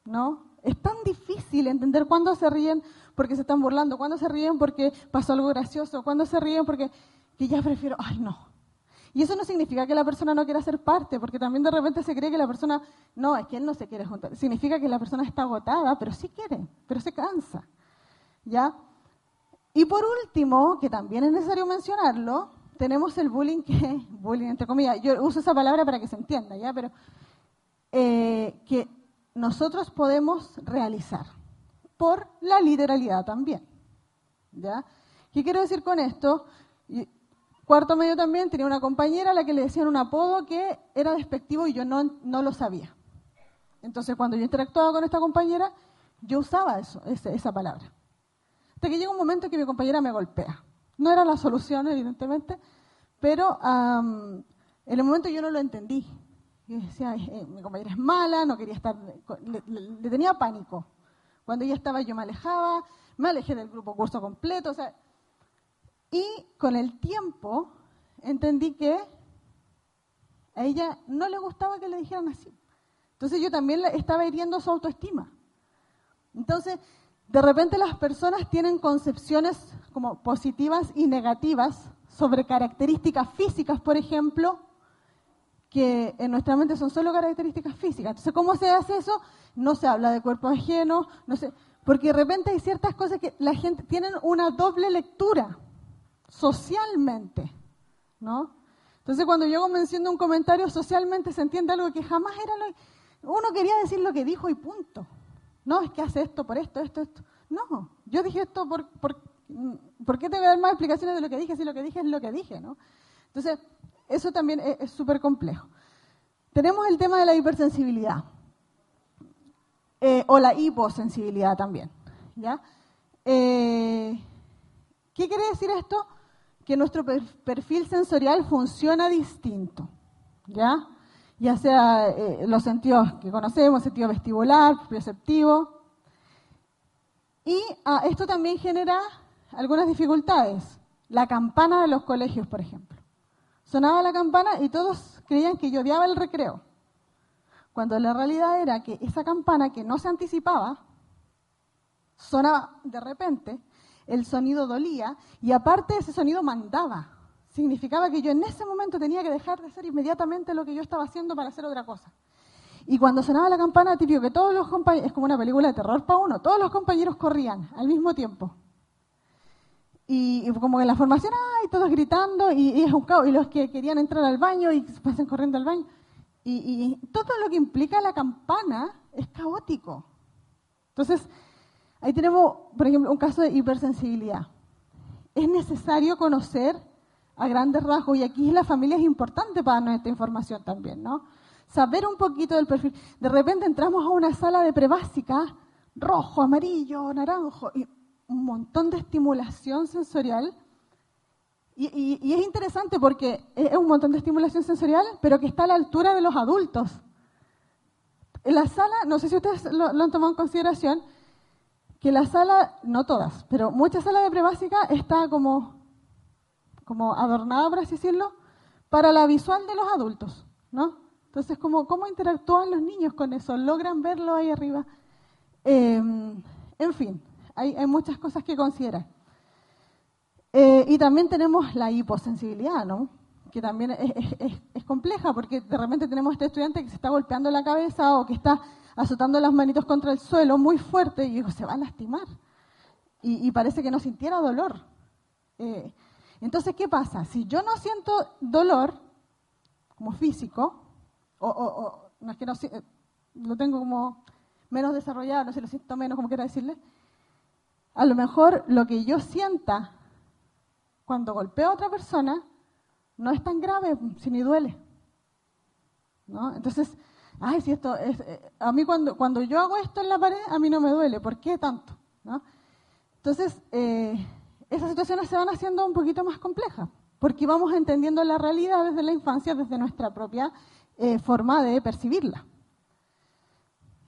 ¿No? Es tan difícil entender cuándo se ríen porque se están burlando, cuándo se ríen porque pasó algo gracioso, cuándo se ríen porque que ya prefiero, ay no. Y eso no significa que la persona no quiera ser parte, porque también de repente se cree que la persona, no, es que él no se quiere juntar. Significa que la persona está agotada, pero sí quiere, pero se cansa. ¿Ya? Y por último, que también es necesario mencionarlo, tenemos el bullying que, *laughs* bullying entre comillas, yo uso esa palabra para que se entienda, ¿ya? Pero eh, que nosotros podemos realizar por la literalidad también, ¿ya? ¿Qué quiero decir con esto? cuarto medio también tenía una compañera a la que le decían un apodo que era despectivo y yo no, no lo sabía. Entonces, cuando yo interactuaba con esta compañera, yo usaba eso, esa palabra. Hasta que llega un momento en que mi compañera me golpea. No era la solución, evidentemente, pero en el momento yo no lo entendí. Yo decía, eh, mi compañera es mala, no quería estar, le, tenía pánico. Cuando ella estaba yo me alejaba, me alejé del grupo curso completo, y con el tiempo entendí que a ella no le gustaba que le dijeran así. Entonces yo también estaba hiriendo su autoestima. Entonces, de repente las personas tienen concepciones como positivas y negativas sobre características físicas, por ejemplo, que en nuestra mente son solo características físicas. Entonces, ¿cómo se hace eso? No se habla de cuerpo ajeno, no sé, porque de repente hay ciertas cosas que la gente tienen una doble lectura socialmente, ¿no? Entonces, cuando yo menciono un comentario socialmente se entiende algo que jamás era lo uno quería decir lo que dijo y punto. No, es que hace esto por esto, esto, esto. No, yo dije esto por, por, ¿por qué te voy a dar más explicaciones de lo que dije si lo que dije es lo que dije, no? Entonces, eso también es súper complejo. Tenemos el tema de la hipersensibilidad eh, o la hiposensibilidad también. Eh, ¿Qué quiere decir esto? Que nuestro perfil sensorial funciona distinto, ¿ya? ya sea eh, los sentidos que conocemos, sentido vestibular, perceptivo. Y ah, esto también genera algunas dificultades. La campana de los colegios, por ejemplo. Sonaba la campana y todos creían que yo el recreo. Cuando la realidad era que esa campana que no se anticipaba, sonaba de repente, el sonido dolía y aparte ese sonido mandaba significaba que yo en ese momento tenía que dejar de hacer inmediatamente lo que yo estaba haciendo para hacer otra cosa. Y cuando sonaba la campana, típico que todos los compañeros, es como una película de terror para uno, todos los compañeros corrían al mismo tiempo. Y, como en la formación, ¡ay! Todos gritando, y, es un caos. Y los que querían entrar al baño y pasan corriendo al baño. Y, y todo lo que implica la campana es caótico. Entonces, ahí tenemos, por ejemplo, un caso de hipersensibilidad. Es necesario conocer a grandes rasgos, y aquí la familia es importante para nuestra información también, ¿no? Saber un poquito del perfil. De repente entramos a una sala de prebásica, rojo, amarillo, naranjo, y un montón de estimulación sensorial. Y, es interesante porque es un montón de estimulación sensorial, pero que está a la altura de los adultos. En la sala, no sé si ustedes lo, lo han tomado en consideración, que la sala, no todas, pero muchas salas de prebásica está como como adornada, por así decirlo, para la visual de los adultos, ¿no? Entonces, como, ¿cómo interactúan los niños con eso? ¿Logran verlo ahí arriba? Em, en fin, hay, muchas cosas que considerar. Eh, y también tenemos la hiposensibilidad, ¿no? que también es, compleja, porque de repente tenemos este estudiante que se está golpeando la cabeza o que está azotando las manitos contra el suelo muy fuerte y digo, se va a lastimar. Y, parece que no sintiera dolor. Eh, entonces, ¿qué pasa? Si yo no siento dolor como físico, o, no es que no eh, lo tengo como menos desarrollado, no sé, lo siento menos, como quiera decirle, a lo mejor lo que yo sienta cuando golpeo a otra persona no es tan grave si ni duele. ¿no? Entonces, ay, si esto es, eh, a mí cuando, cuando yo hago esto en la pared, a mí no me duele, ¿por qué tanto? ¿no? Entonces, eh, esas situaciones se van haciendo un poquito más complejas, porque vamos entendiendo la realidad desde la infancia, desde nuestra propia eh, forma de percibirla.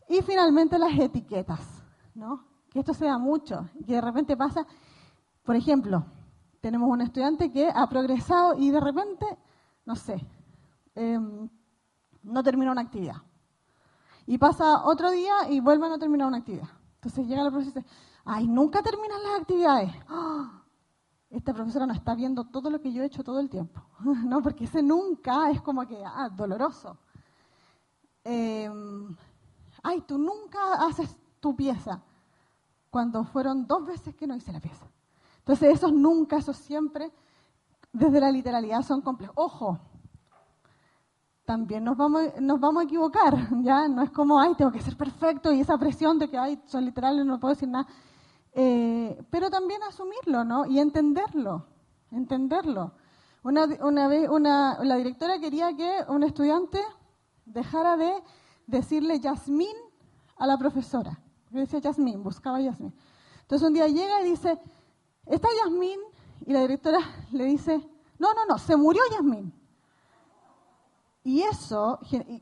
Y finalmente las etiquetas, ¿no? Que esto se da mucho, que de repente pasa, por ejemplo, tenemos un estudiante que ha progresado y de repente, no sé, em, no termina una actividad. Y pasa otro día y vuelve a no terminar una actividad. Entonces llega la profesora y dice, ay, nunca terminan las actividades. ¡Ah! Esta profesora no está viendo todo lo que yo he hecho todo el tiempo. *laughs* no, porque ese nunca es como que, ah, doloroso. Em, ay, tú nunca haces tu pieza. Cuando fueron dos veces que no hice la pieza. Entonces, esos nunca, esos siempre, desde la literalidad son complejos. Ojo, también nos vamos, nos vamos a equivocar, ¿ya? No es como, ay, tengo que ser perfecto y esa presión de que, ay, son literales, no puedo decir nada. Eh, pero también asumirlo, ¿no? Y entenderlo, entenderlo. Una, una vez una, la directora quería que un estudiante dejara de decirle Yasmín a la profesora. Yo decía Yasmín, buscaba Yasmín. Entonces un día llega y dice, Está Yasmín y la directora le dice, no, no, no, se murió Yasmín. Y eso,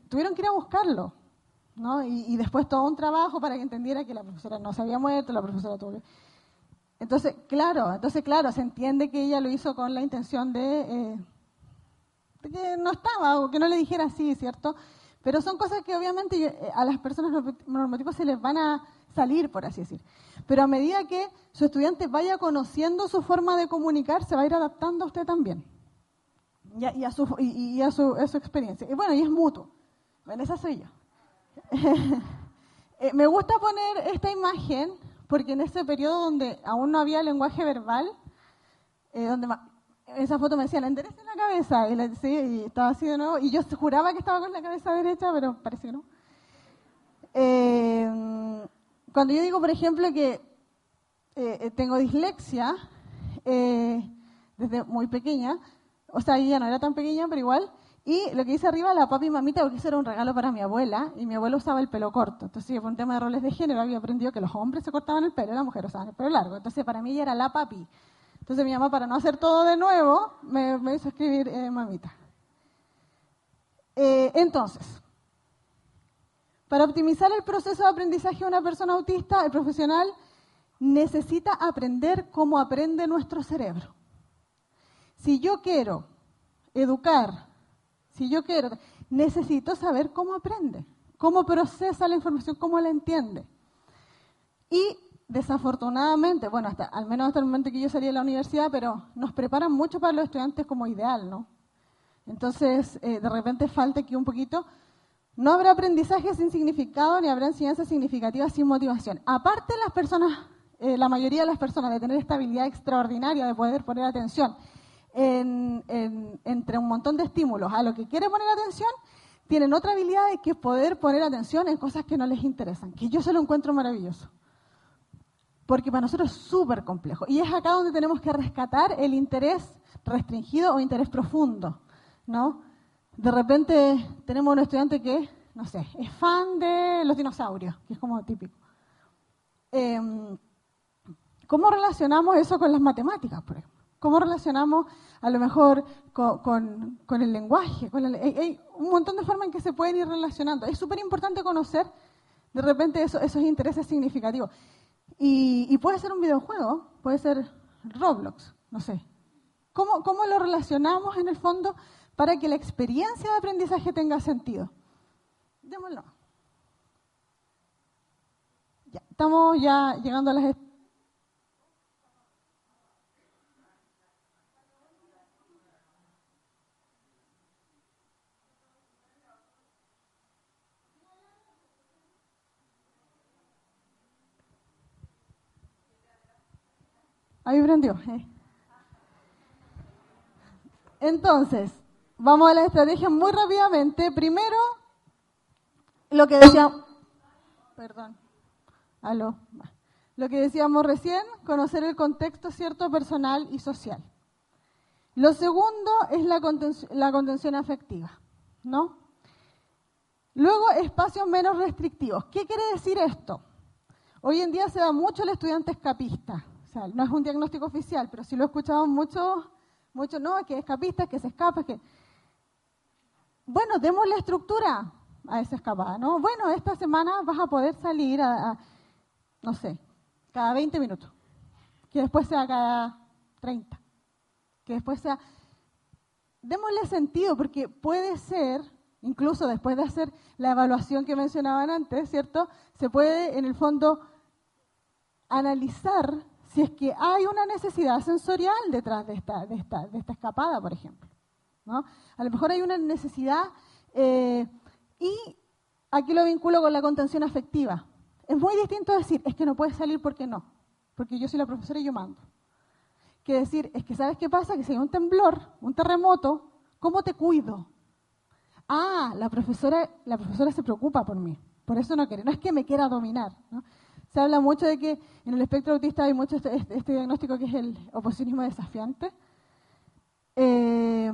tuvieron que ir a buscarlo, ¿no? Y, después todo un trabajo para que entendiera que la profesora no se había muerto, la profesora tuvo que... Entonces, claro, entonces, claro, se entiende que ella lo hizo con la intención de, eh, de que no estaba o que no le dijera así, ¿cierto? Pero son cosas que obviamente eh, a las personas normativas se les van a salir, por así decir. Pero a medida que su estudiante vaya conociendo su forma de comunicar, se va a ir adaptando a usted también. Y a, su, y, a, su, experiencia. Y bueno, y es mutuo. Bueno, esa soy yo. *laughs* Eh, me gusta poner esta imagen porque en ese periodo donde aún no había lenguaje verbal, eh, donde esa foto me decía, enderece la cabeza, y, le, y estaba así de nuevo, y yo juraba que estaba con la cabeza derecha, pero parece que no. Eh, cuando yo digo, por ejemplo, que eh, eh, tengo dislexia eh, desde muy pequeña, o sea, ella no era tan pequeña, pero igual, y lo que dice arriba, la papi y mamita, porque eso era un regalo para mi abuela, y mi abuela usaba el pelo corto. Entonces, por un tema de roles de género, había aprendido que los hombres se cortaban el pelo y las mujeres usaban el pelo largo. Entonces, para mí ella era la papi. Entonces, mi mamá, para no hacer todo de nuevo, me, hizo escribir mamita. entonces, para optimizar el proceso de aprendizaje de una persona autista, el profesional necesita aprender cómo aprende nuestro cerebro. Si yo quiero educar, si yo quiero, necesito saber cómo aprende, cómo procesa la información, cómo la entiende. Y desafortunadamente, bueno, hasta, al menos hasta el momento que yo salí de la universidad, pero nos preparan mucho para los estudiantes como ideal, ¿no? Entonces, eh, de repente falta aquí un poquito no habrá aprendizaje sin significado ni habrá enseñanza significativa sin motivación. Aparte, las personas, eh, la mayoría de las personas de tener esta habilidad extraordinaria de poder poner atención entre un montón de estímulos a lo que quiere poner atención, tienen otra habilidad de que poder poner atención en cosas que no les interesan, que yo se lo encuentro maravilloso. Porque para nosotros es súper complejo. Y es acá donde tenemos que rescatar el interés restringido o interés profundo, ¿no? de repente tenemos un estudiante que, no sé, es fan de los dinosaurios, que es como típico. Em, ¿Cómo relacionamos eso con las matemáticas, por ejemplo? ¿Cómo relacionamos a lo mejor con, el lenguaje? hay, un montón de formas en que se pueden ir relacionando. Es súper importante conocer de repente esos intereses significativos. Y, y puede ser un videojuego, puede ser Roblox, no sé, ¿Cómo, ¿Cómo lo relacionamos en el fondo para que la experiencia de aprendizaje tenga sentido? Démoslo. Ya, estamos ya llegando a las Ahí prendió. Eh. Entonces, vamos a la estrategia muy rápidamente. Primero, lo que decíamos, perdón, aló, lo que decíamos recién, conocer el contexto cierto personal y social. Lo segundo es la contención, la contención afectiva, ¿no? Luego, espacios menos restrictivos. ¿Qué quiere decir esto? Hoy en día se da mucho el estudiante escapista no es un diagnóstico oficial, pero sí lo he escuchado mucho, mucho, no, que escapista, que se escapa, que... Bueno, la estructura a esa escapada, ¿no? Bueno, esta semana vas a poder salir a, no sé, cada 20 minutos, que después sea cada 30, que después sea... Démosle sentido, porque puede ser, incluso después de hacer la evaluación que mencionaban antes, ¿cierto? Se puede, en el fondo, analizar si es que hay una necesidad sensorial detrás de esta, escapada, por ejemplo. ¿no? A lo mejor hay una necesidad eh, y aquí lo vinculo con la contención afectiva. Es muy distinto decir, es que no puedes salir porque no, porque yo soy la profesora y yo mando. Que decir, es que ¿sabes qué pasa? Que si hay un temblor, un terremoto, ¿cómo te cuido? Ah, la profesora, la profesora se preocupa por mí, por eso no quiere, no es que me quiera dominar. Se habla mucho de que en el espectro autista hay mucho este, este, este diagnóstico que es el oposicionismo desafiante. Eh,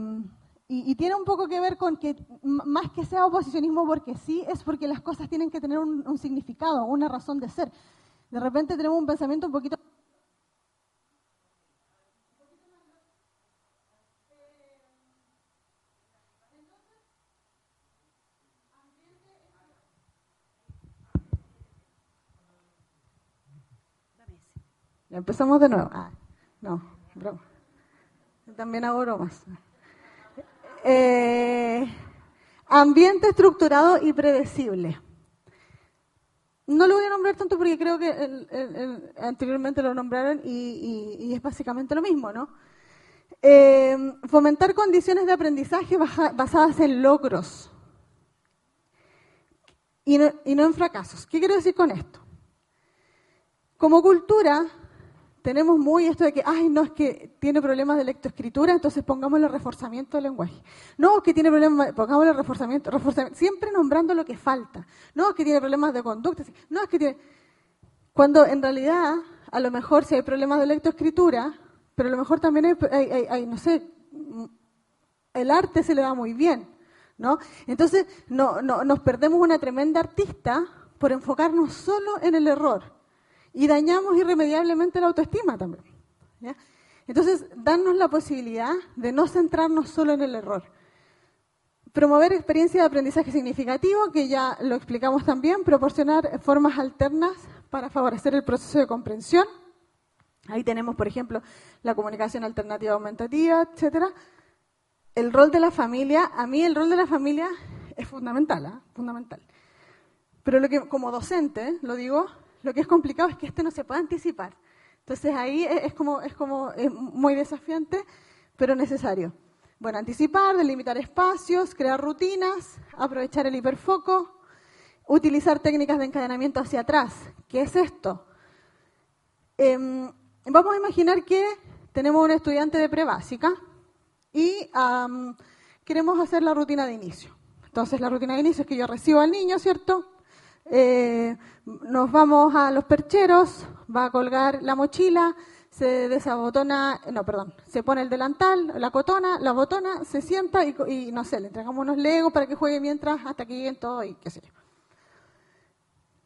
y, tiene un poco que ver con que más que sea oposicionismo porque sí, es porque las cosas tienen que tener un, un significado, una razón de ser. De repente tenemos un pensamiento un poquito Empezamos de nuevo. Ah, no. También hago bromas. Eh, ambiente estructurado y predecible. No lo voy a nombrar tanto porque creo que anteriormente lo nombraron y, es básicamente lo mismo, ¿no? Eh, fomentar condiciones de aprendizaje basadas en logros y no, y no en fracasos. ¿Qué quiero decir con esto? Como cultura, tenemos muy esto de que, ay, no, es que tiene problemas de lectoescritura, entonces pongámosle reforzamiento del lenguaje. No, es que tiene problemas, pongámosle reforzamiento, reforzamiento, siempre nombrando lo que falta. No, es que tiene problemas de conducta. No, es que tiene... Cuando en realidad, a lo mejor si hay problemas de lectoescritura, pero a lo mejor también hay, hay, no sé, el arte se le da muy bien, ¿no? Entonces, no, no, nos perdemos una tremenda artista por enfocarnos solo en el error y dañamos irremediablemente la autoestima también. Entonces, darnos la posibilidad de no centrarnos solo en el error. Promover experiencias de aprendizaje significativo, que ya lo explicamos también, proporcionar formas alternas para favorecer el proceso de comprensión. Ahí tenemos, por ejemplo, la comunicación alternativa aumentativa, etcétera. El rol de la familia, a mí el rol de la familia es fundamental, ¿eh? fundamental. Pero lo que como docente, lo digo, lo que es complicado es que este no se puede anticipar. Entonces ahí es como, es como muy desafiante, pero necesario. Bueno, anticipar, delimitar espacios, crear rutinas, aprovechar el hiperfoco, utilizar técnicas de encadenamiento hacia atrás. ¿Qué es esto? Em, vamos a imaginar que tenemos un estudiante de prebásica y queremos hacer la rutina de inicio. Entonces, la rutina de inicio es que yo recibo al niño, ¿cierto? Eh, nos vamos a los percheros, va a colgar la mochila, se desabotona, no, perdón, se pone el delantal, la cotona, la botona, se sienta y, no sé, le entregamos unos legos para que juegue mientras hasta que lleguen todos y qué sé yo.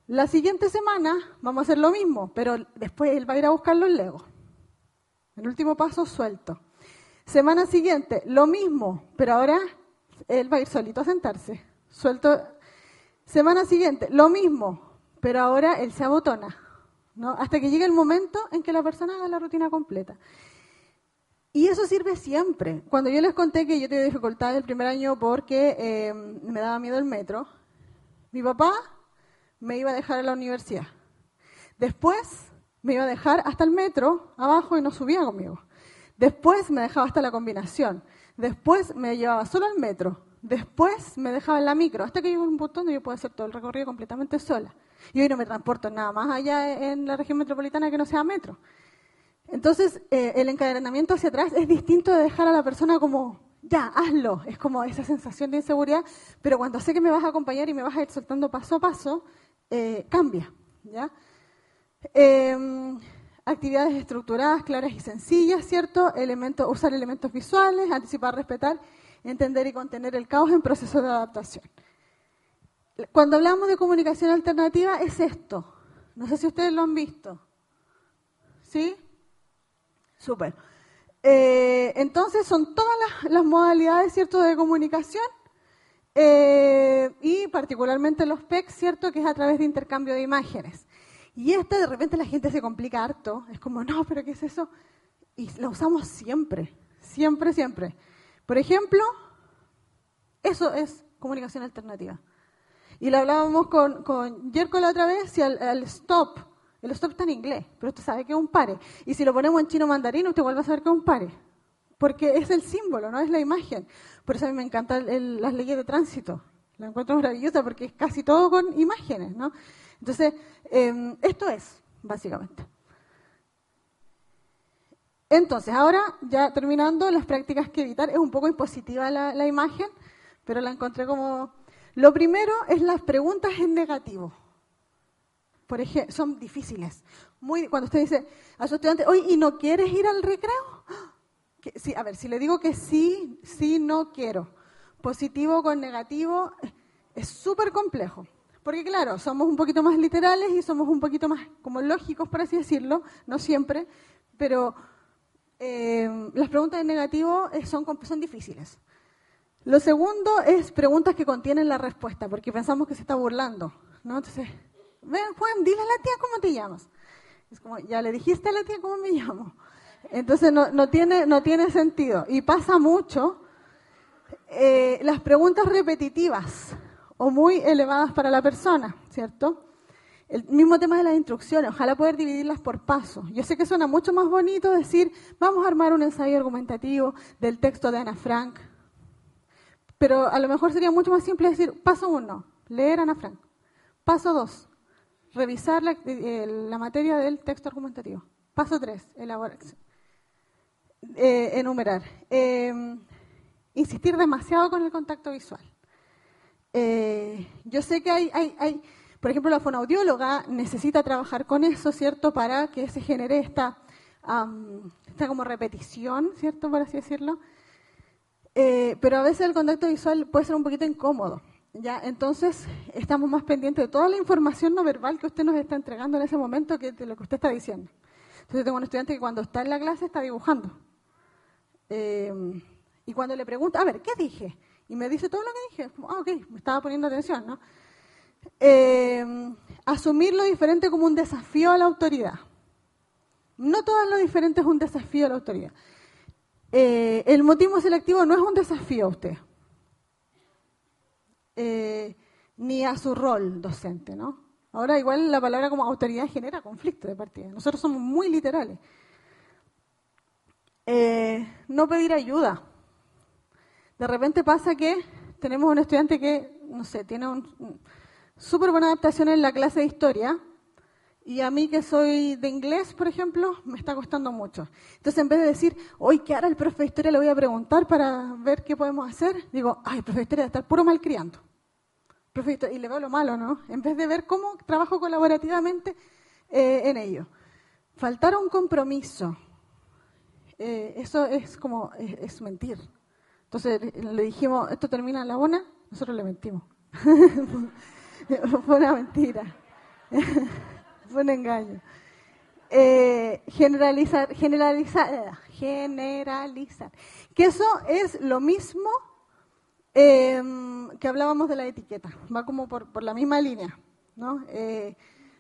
La siguiente semana vamos a hacer lo mismo, pero después él va a ir a buscar los legos. El último paso, suelto. Semana siguiente, lo mismo, pero ahora él va a ir solito a sentarse. Suelto Semana siguiente, lo mismo, pero ahora él se abotona, ¿no? Hasta que llegue el momento en que la persona haga la rutina completa. Y eso sirve siempre. Cuando yo les conté que yo tenía dificultades el primer año porque eh, me daba miedo el metro, mi papá me iba a dejar a la universidad. Después me iba a dejar hasta el metro abajo y no subía conmigo. Después me dejaba hasta la combinación. Después me llevaba solo al metro. Después me dejaba en la micro, hasta que llegó un punto donde yo puedo hacer todo el recorrido completamente sola. Y hoy no me transporto nada más allá en la región metropolitana que no sea metro. Entonces, eh, el encadenamiento hacia atrás es distinto de dejar a la persona como, ya, hazlo. Es como esa sensación de inseguridad, pero cuando sé que me vas a acompañar y me vas a ir soltando paso a paso, eh, cambia. ¿ya? Em, actividades estructuradas, claras y sencillas, ¿cierto? Elementos, usar elementos visuales, anticipar, respetar, entender y contener el caos en proceso de adaptación. Cuando hablamos de comunicación alternativa es esto. No sé si ustedes lo han visto. ¿Sí? Súper. Eh, entonces son todas las, modalidades, ¿cierto?, de comunicación eh, y particularmente los PEC, ¿cierto?, que es a través de intercambio de imágenes. Y esta de repente la gente se complica harto, es como, no, pero ¿qué es eso? Y la usamos siempre, siempre, siempre. Por ejemplo, eso es comunicación alternativa. Y lo hablábamos con, con Jerko la otra vez y al, stop, el stop está en inglés, pero usted sabe que es un pare. Y si lo ponemos en chino mandarín, usted vuelve a saber que es un pare. Porque es el símbolo, no es la imagen. Por eso a mí me encantan las leyes de tránsito. La encuentro maravillosa porque es casi todo con imágenes, ¿no? Entonces, em, esto es, básicamente. Entonces, ahora, ya terminando, las prácticas que evitar, es un poco impositiva la, imagen, pero la encontré como... Lo primero es las preguntas en negativo. Por ejemplo, son difíciles. Muy, cuando usted dice a su estudiante, oye, ¿y no quieres ir al recreo? *gasps* a ver, si le digo que sí, sí, no quiero. Positivo con negativo, es súper complejo. Porque claro, somos un poquito más literales y somos un poquito más como lógicos, por así decirlo, no siempre, pero eh, las preguntas en negativo son, son difíciles. Lo segundo es preguntas que contienen la respuesta, porque pensamos que se está burlando, ¿no? Entonces, ven Juan, dile a la tía cómo te llamas. Es como, ya le dijiste a la tía cómo me llamo. Entonces no, no, tiene, no tiene sentido. Y pasa mucho eh, las preguntas repetitivas o muy elevadas para la persona, ¿cierto? El mismo tema de las instrucciones, ojalá poder dividirlas por pasos. Yo sé que suena mucho más bonito decir, vamos a armar un ensayo argumentativo del texto de Ana Frank, pero a lo mejor sería mucho más simple decir, paso uno, leer Ana Frank. Paso dos, revisar la, eh, materia del texto argumentativo. Paso tres, elaborar, eh, enumerar. Eh, insistir demasiado con el contacto visual. Yo sé que hay, hay, por ejemplo, la fonoaudióloga necesita trabajar con eso, ¿cierto? Para que se genere esta, esta como repetición, ¿cierto? Por así decirlo. Eh, pero a veces el contacto visual puede ser un poquito incómodo. ¿ya? Entonces, estamos más pendientes de toda la información no verbal que usted nos está entregando en ese momento que de lo que usted está diciendo. Entonces, tengo un estudiante que cuando está en la clase está dibujando. Eh, y cuando le pregunta, a ver, ¿qué dije? Y me dice todo lo que dije. ah, ok, me estaba poniendo atención, ¿no? Eh, asumir lo diferente como un desafío a la autoridad. No todo lo diferente es un desafío a la autoridad. Eh, el motivo selectivo no es un desafío a usted, eh, ni a su rol docente, ¿no? Ahora igual la palabra como autoridad genera conflicto de partida. Nosotros somos muy literales. no pedir ayuda. De repente pasa que tenemos un estudiante que, no sé, tiene un, súper buena adaptación en la clase de historia y a mí que soy de inglés, por ejemplo, me está costando mucho. Entonces, en vez de decir, hoy, ¿qué hará el profe de historia? Le voy a preguntar para ver qué podemos hacer. Digo, ay, el profe de historia estar puro malcriando. Y le veo lo malo, ¿no? En vez de ver cómo trabajo colaborativamente eh, en ello. Faltar un compromiso. Eh, eso es como, es mentir. Entonces le dijimos, esto termina en la bona, nosotros le mentimos. *laughs* *laughs* Fue una mentira. *laughs* Fue un engaño. Eh, generalizar, generalizar, generalizar. Que eso es lo mismo em, que hablábamos de la etiqueta. Va como por, la misma línea. ¿no? Eh,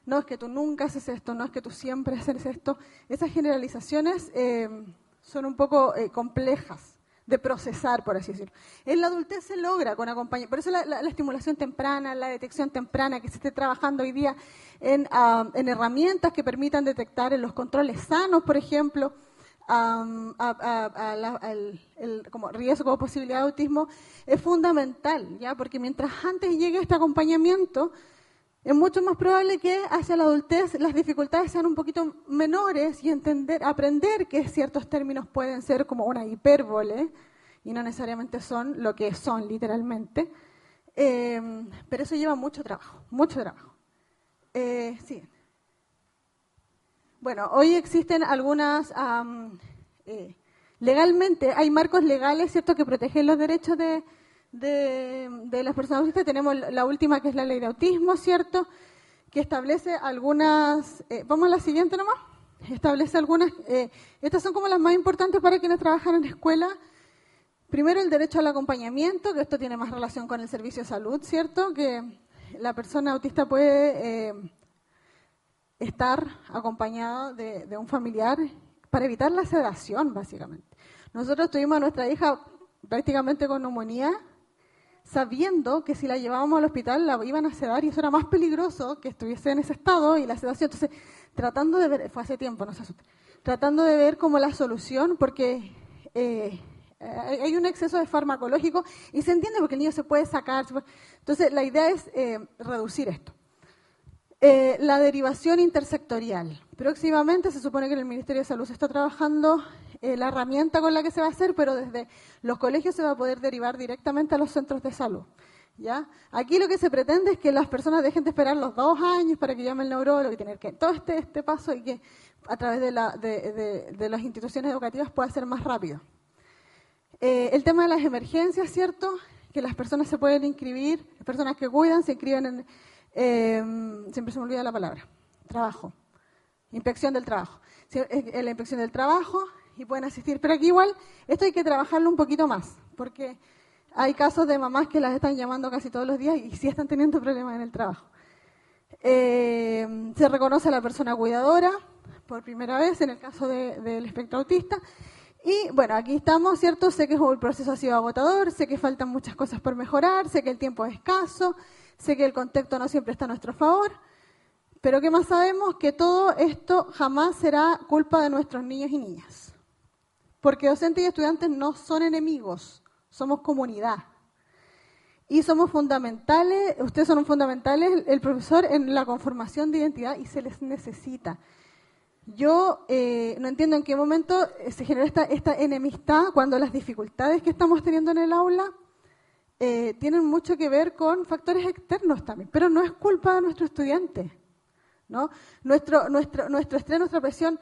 no es que tú nunca haces esto, no es que tú siempre haces esto. Esas generalizaciones em, son un poco eh, complejas de procesar, por así decirlo. En la adultez se logra con acompañamiento. Por eso la, estimulación temprana, la detección temprana, que se esté trabajando hoy día en, ah, herramientas que permitan detectar en los controles sanos, por ejemplo, como riesgo o posibilidad de autismo, es fundamental, ¿ya? porque mientras antes llegue este acompañamiento, es mucho más probable que hacia la adultez las dificultades sean un poquito menores y entender, aprender que ciertos términos pueden ser como una hipérbole y no necesariamente son lo que son literalmente. Eh, pero eso lleva mucho trabajo, mucho trabajo. Eh, sí. Bueno, hoy existen algunas, eh, legalmente, hay marcos legales, ¿cierto?, que protegen los derechos de, de, las personas autistas. Tenemos la última, que es la ley de autismo, ¿cierto?, que establece algunas, eh, vamos a la siguiente nomás, establece algunas, eh, estas son como las más importantes para quienes trabajan en escuela. Primero, el derecho al acompañamiento, que esto tiene más relación con el servicio de salud, ¿cierto?, que la persona autista puede eh, estar acompañada de, de un familiar para evitar la sedación, básicamente. Nosotros tuvimos a nuestra hija prácticamente con neumonía sabiendo que si la llevábamos al hospital la iban a sedar y eso era más peligroso que estuviese en ese estado y la sedación. Entonces, tratando de ver, fue hace tiempo, no se asuste, tratando de ver como la solución, porque eh, hay un exceso de farmacológico y se entiende porque el niño se puede sacar. Entonces, la idea es eh, reducir esto. Eh, la derivación intersectorial. Próximamente se supone que el Ministerio de Salud está trabajando eh, la herramienta con la que se va a hacer, pero desde los colegios se va a poder derivar directamente a los centros de salud. ¿ya? Aquí lo que se pretende es que las personas dejen de esperar los dos años para que llame el neurólogo y tener que todo este, este paso y que a través de, la, de, las instituciones educativas pueda ser más rápido. Eh, el tema de las emergencias, ¿cierto? Que las personas se pueden inscribir, las personas que cuidan se inscriben en, eh, siempre se me olvida la palabra, trabajo, inspección del trabajo. La inspección del trabajo y pueden asistir. Pero aquí igual, esto hay que trabajarlo un poquito más, porque hay casos de mamás que las están llamando casi todos los días y sí están teniendo problemas en el trabajo. Eh, se reconoce a la persona cuidadora por primera vez en el caso del espectro autista. Y bueno, aquí estamos, ¿cierto? Sé que el proceso ha sido agotador, sé que faltan muchas cosas por mejorar, sé que el tiempo es escaso, sé que el contexto no siempre está a nuestro favor, pero ¿qué más sabemos? Que todo esto jamás será culpa de nuestros niños y niñas. Porque docentes y estudiantes no son enemigos, somos comunidad. Y somos fundamentales, ustedes son fundamentales, el profesor en la conformación de identidad y se les necesita. Yo eh, no entiendo en qué momento eh, se genera esta, esta, enemistad cuando las dificultades que estamos teniendo en el aula eh, tienen mucho que ver con factores externos también, pero no es culpa de nuestros estudiantes. ¿no? Nuestro, nuestro, nuestro estrés, nuestra presión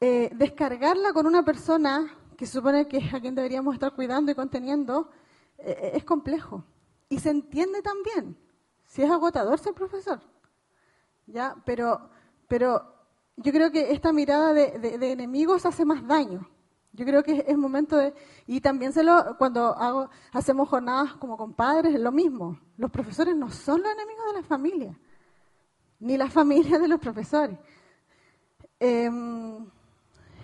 eh, descargarla con una persona que se supone que es a quien deberíamos estar cuidando y conteniendo, eh, es complejo. Y se entiende también, si es agotador ser profesor. ¿ya? Pero, pero yo creo que esta mirada de, enemigos hace más daño. Yo creo que es, momento de... Y también se lo, cuando hago, hacemos jornadas como con padres, es lo mismo. Los profesores no son los enemigos de la familia, ni la familia de los profesores. Em,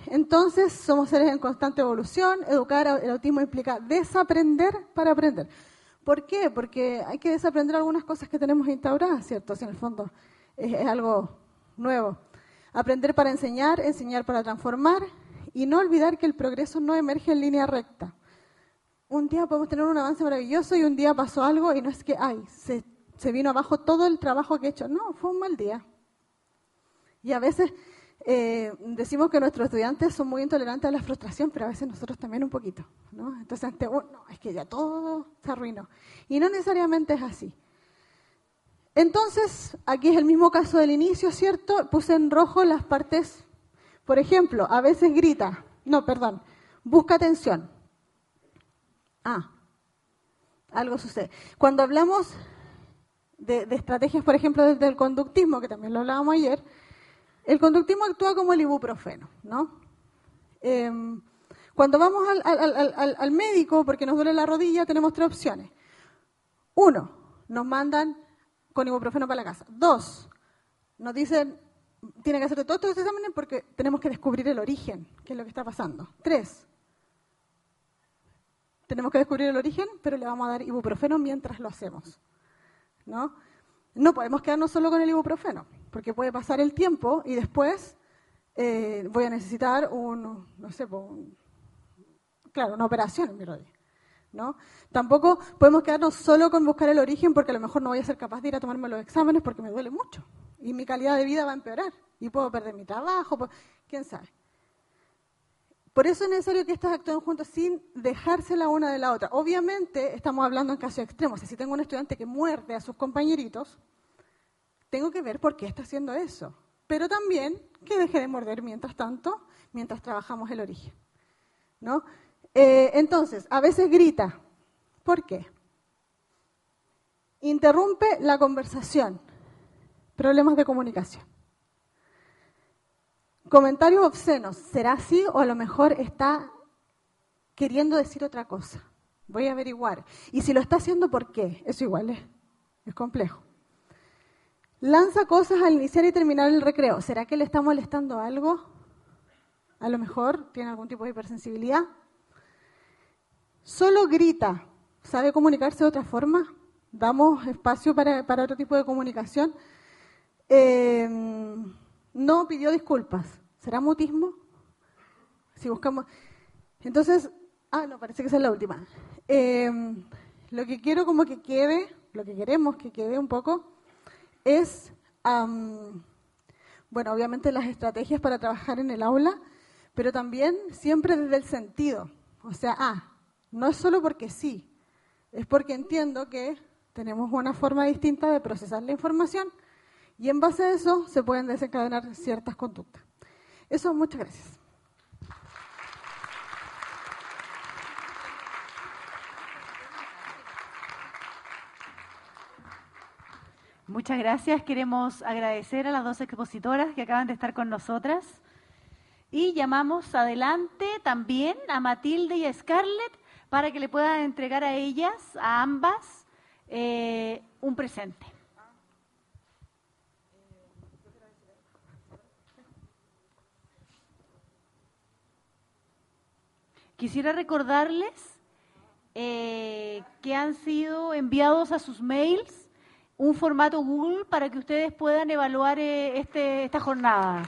entonces, somos seres en constante evolución. Educar el autismo implica desaprender para aprender. ¿Por qué? Porque hay que desaprender algunas cosas que tenemos instauradas, ¿cierto? Si en el fondo es, algo nuevo. Aprender para enseñar, enseñar para transformar y no olvidar que el progreso no emerge en línea recta. Un día podemos tener un avance maravilloso y un día pasó algo y no es que, ay, se, se vino abajo todo el trabajo que he hecho. No, fue un mal día. Y a veces eh, decimos que nuestros estudiantes son muy intolerantes a la frustración, pero a veces nosotros también un poquito, ¿no? Entonces, ante no, es que ya todo se arruinó. Y no necesariamente es así. Entonces, aquí es el mismo caso del inicio, ¿cierto? Puse en rojo las partes, por ejemplo, a veces grita, no, perdón, busca atención. Ah, algo sucede. Cuando hablamos de, de estrategias, por ejemplo, desde el conductismo, que también lo hablábamos ayer, el conductismo actúa como el ibuprofeno, ¿no? Em, cuando vamos al, médico porque nos duele la rodilla, tenemos tres opciones. Uno, nos mandan con ibuprofeno para la casa. Dos, nos dicen, tiene que hacer todos estos exámenes porque tenemos que descubrir el origen, qué es lo que está pasando. Tres, tenemos que descubrir el origen, pero le vamos a dar ibuprofeno mientras lo hacemos. ¿no? no podemos quedarnos solo con el ibuprofeno, porque puede pasar el tiempo y después eh, voy a necesitar un, no sé, claro, una operación en mi rodilla. ¿no? Tampoco podemos quedarnos solo con buscar el origen porque a lo mejor no voy a ser capaz de ir a tomarme los exámenes porque me duele mucho y mi calidad de vida va a empeorar y puedo perder mi trabajo, quién sabe. Por eso es necesario que estas actúen juntas sin dejarse la una de la otra. Obviamente estamos hablando en casos extremos. Si tengo un estudiante que muerde a sus compañeritos, tengo que ver por qué está haciendo eso. Pero también que deje de morder mientras tanto, mientras trabajamos el origen. ¿no? Eh, entonces, a veces grita. ¿Por qué? Interrumpe la conversación. Problemas de comunicación. Comentarios obscenos. ¿Será así o a lo mejor está queriendo decir otra cosa? Voy a averiguar. Y si lo está haciendo, ¿por qué? Eso igual es, es complejo. Lanza cosas al iniciar y terminar el recreo. ¿Será que le está molestando algo? A lo mejor tiene algún tipo de hipersensibilidad. Solo grita. ¿Sabe comunicarse de otra forma? ¿Damos espacio para, otro tipo de comunicación? Eh, no pidió disculpas. ¿Será mutismo? Si buscamos. Entonces, ah, no, parece que esa es la última. Eh, lo que quiero como que quede, lo que queremos que quede un poco, es, bueno, obviamente las estrategias para trabajar en el aula, pero también siempre desde el sentido. O sea, ah, no es solo porque sí, es porque entiendo que tenemos una forma distinta de procesar la información y en base a eso se pueden desencadenar ciertas conductas. Eso, muchas gracias. Muchas gracias. Queremos agradecer a las dos expositoras que acaban de estar con nosotras. Y llamamos adelante también a Matilde y a Scarlett para que le puedan entregar a ellas, a ambas, eh, un presente. Quisiera recordarles eh, que han sido enviados a sus mails un formato Google para que ustedes puedan evaluar eh, este, esta jornada.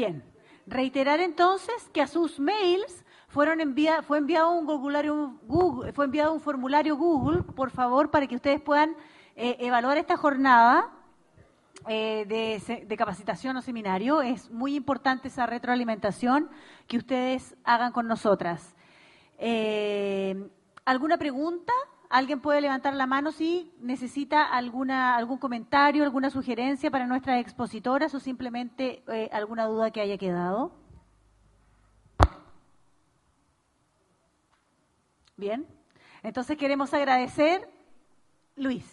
Bien, reiterar entonces que a sus mails fueron fue enviado un Google, fue enviado un formulario Google, por favor, para que ustedes puedan eh, evaluar esta jornada eh, de, capacitación o seminario. Es muy importante esa retroalimentación que ustedes hagan con nosotras. Eh, ¿Alguna pregunta? Alguien puede levantar la mano si necesita alguna, algún comentario, alguna sugerencia para nuestras expositoras o simplemente eh, alguna duda que haya quedado. Bien, entonces queremos agradecer, Luis.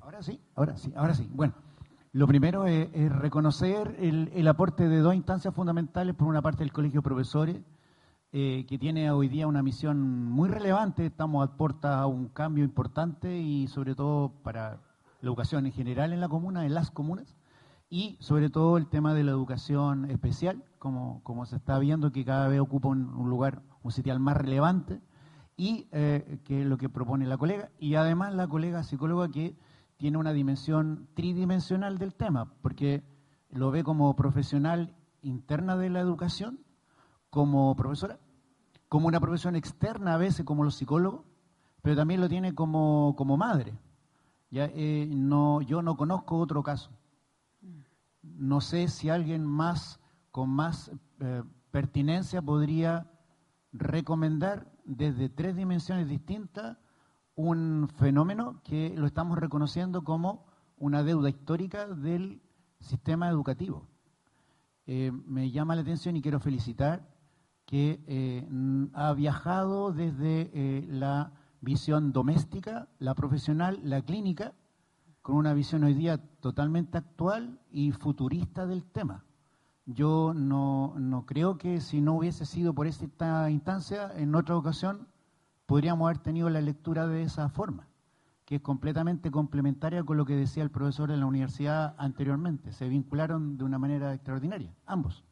Ahora sí, ahora sí, ahora sí. Bueno. Lo primero es, reconocer el, aporte de dos instancias fundamentales, por una parte el Colegio de Profesores, eh, que tiene hoy día una misión muy relevante, estamos a puerta a un cambio importante y sobre todo para la educación en general en la comuna, en las comunas, y sobre todo el tema de la educación especial, como, como se está viendo que cada vez ocupa un, lugar, un sitial más relevante, y eh, que es lo que propone la colega, y además la colega psicóloga que tiene una dimensión tridimensional del tema, porque lo ve como profesional interna de la educación, como profesora, como una profesión externa a veces como los psicólogos, pero también lo tiene como, como madre. Ya, eh, no, yo no conozco otro caso. No sé si alguien más con más eh, pertinencia podría recomendar desde tres dimensiones distintas un fenómeno que lo estamos reconociendo como una deuda histórica del sistema educativo. Eh, me llama la atención y quiero felicitar que eh, ha viajado desde eh, la visión doméstica, la profesional, la clínica, con una visión hoy día totalmente actual y futurista del tema. Yo no, no creo que si no hubiese sido por esta instancia, en otra ocasión podríamos haber tenido la lectura de esa forma, que es completamente complementaria con lo que decía el profesor en la universidad anteriormente. Se vincularon de una manera extraordinaria, ambos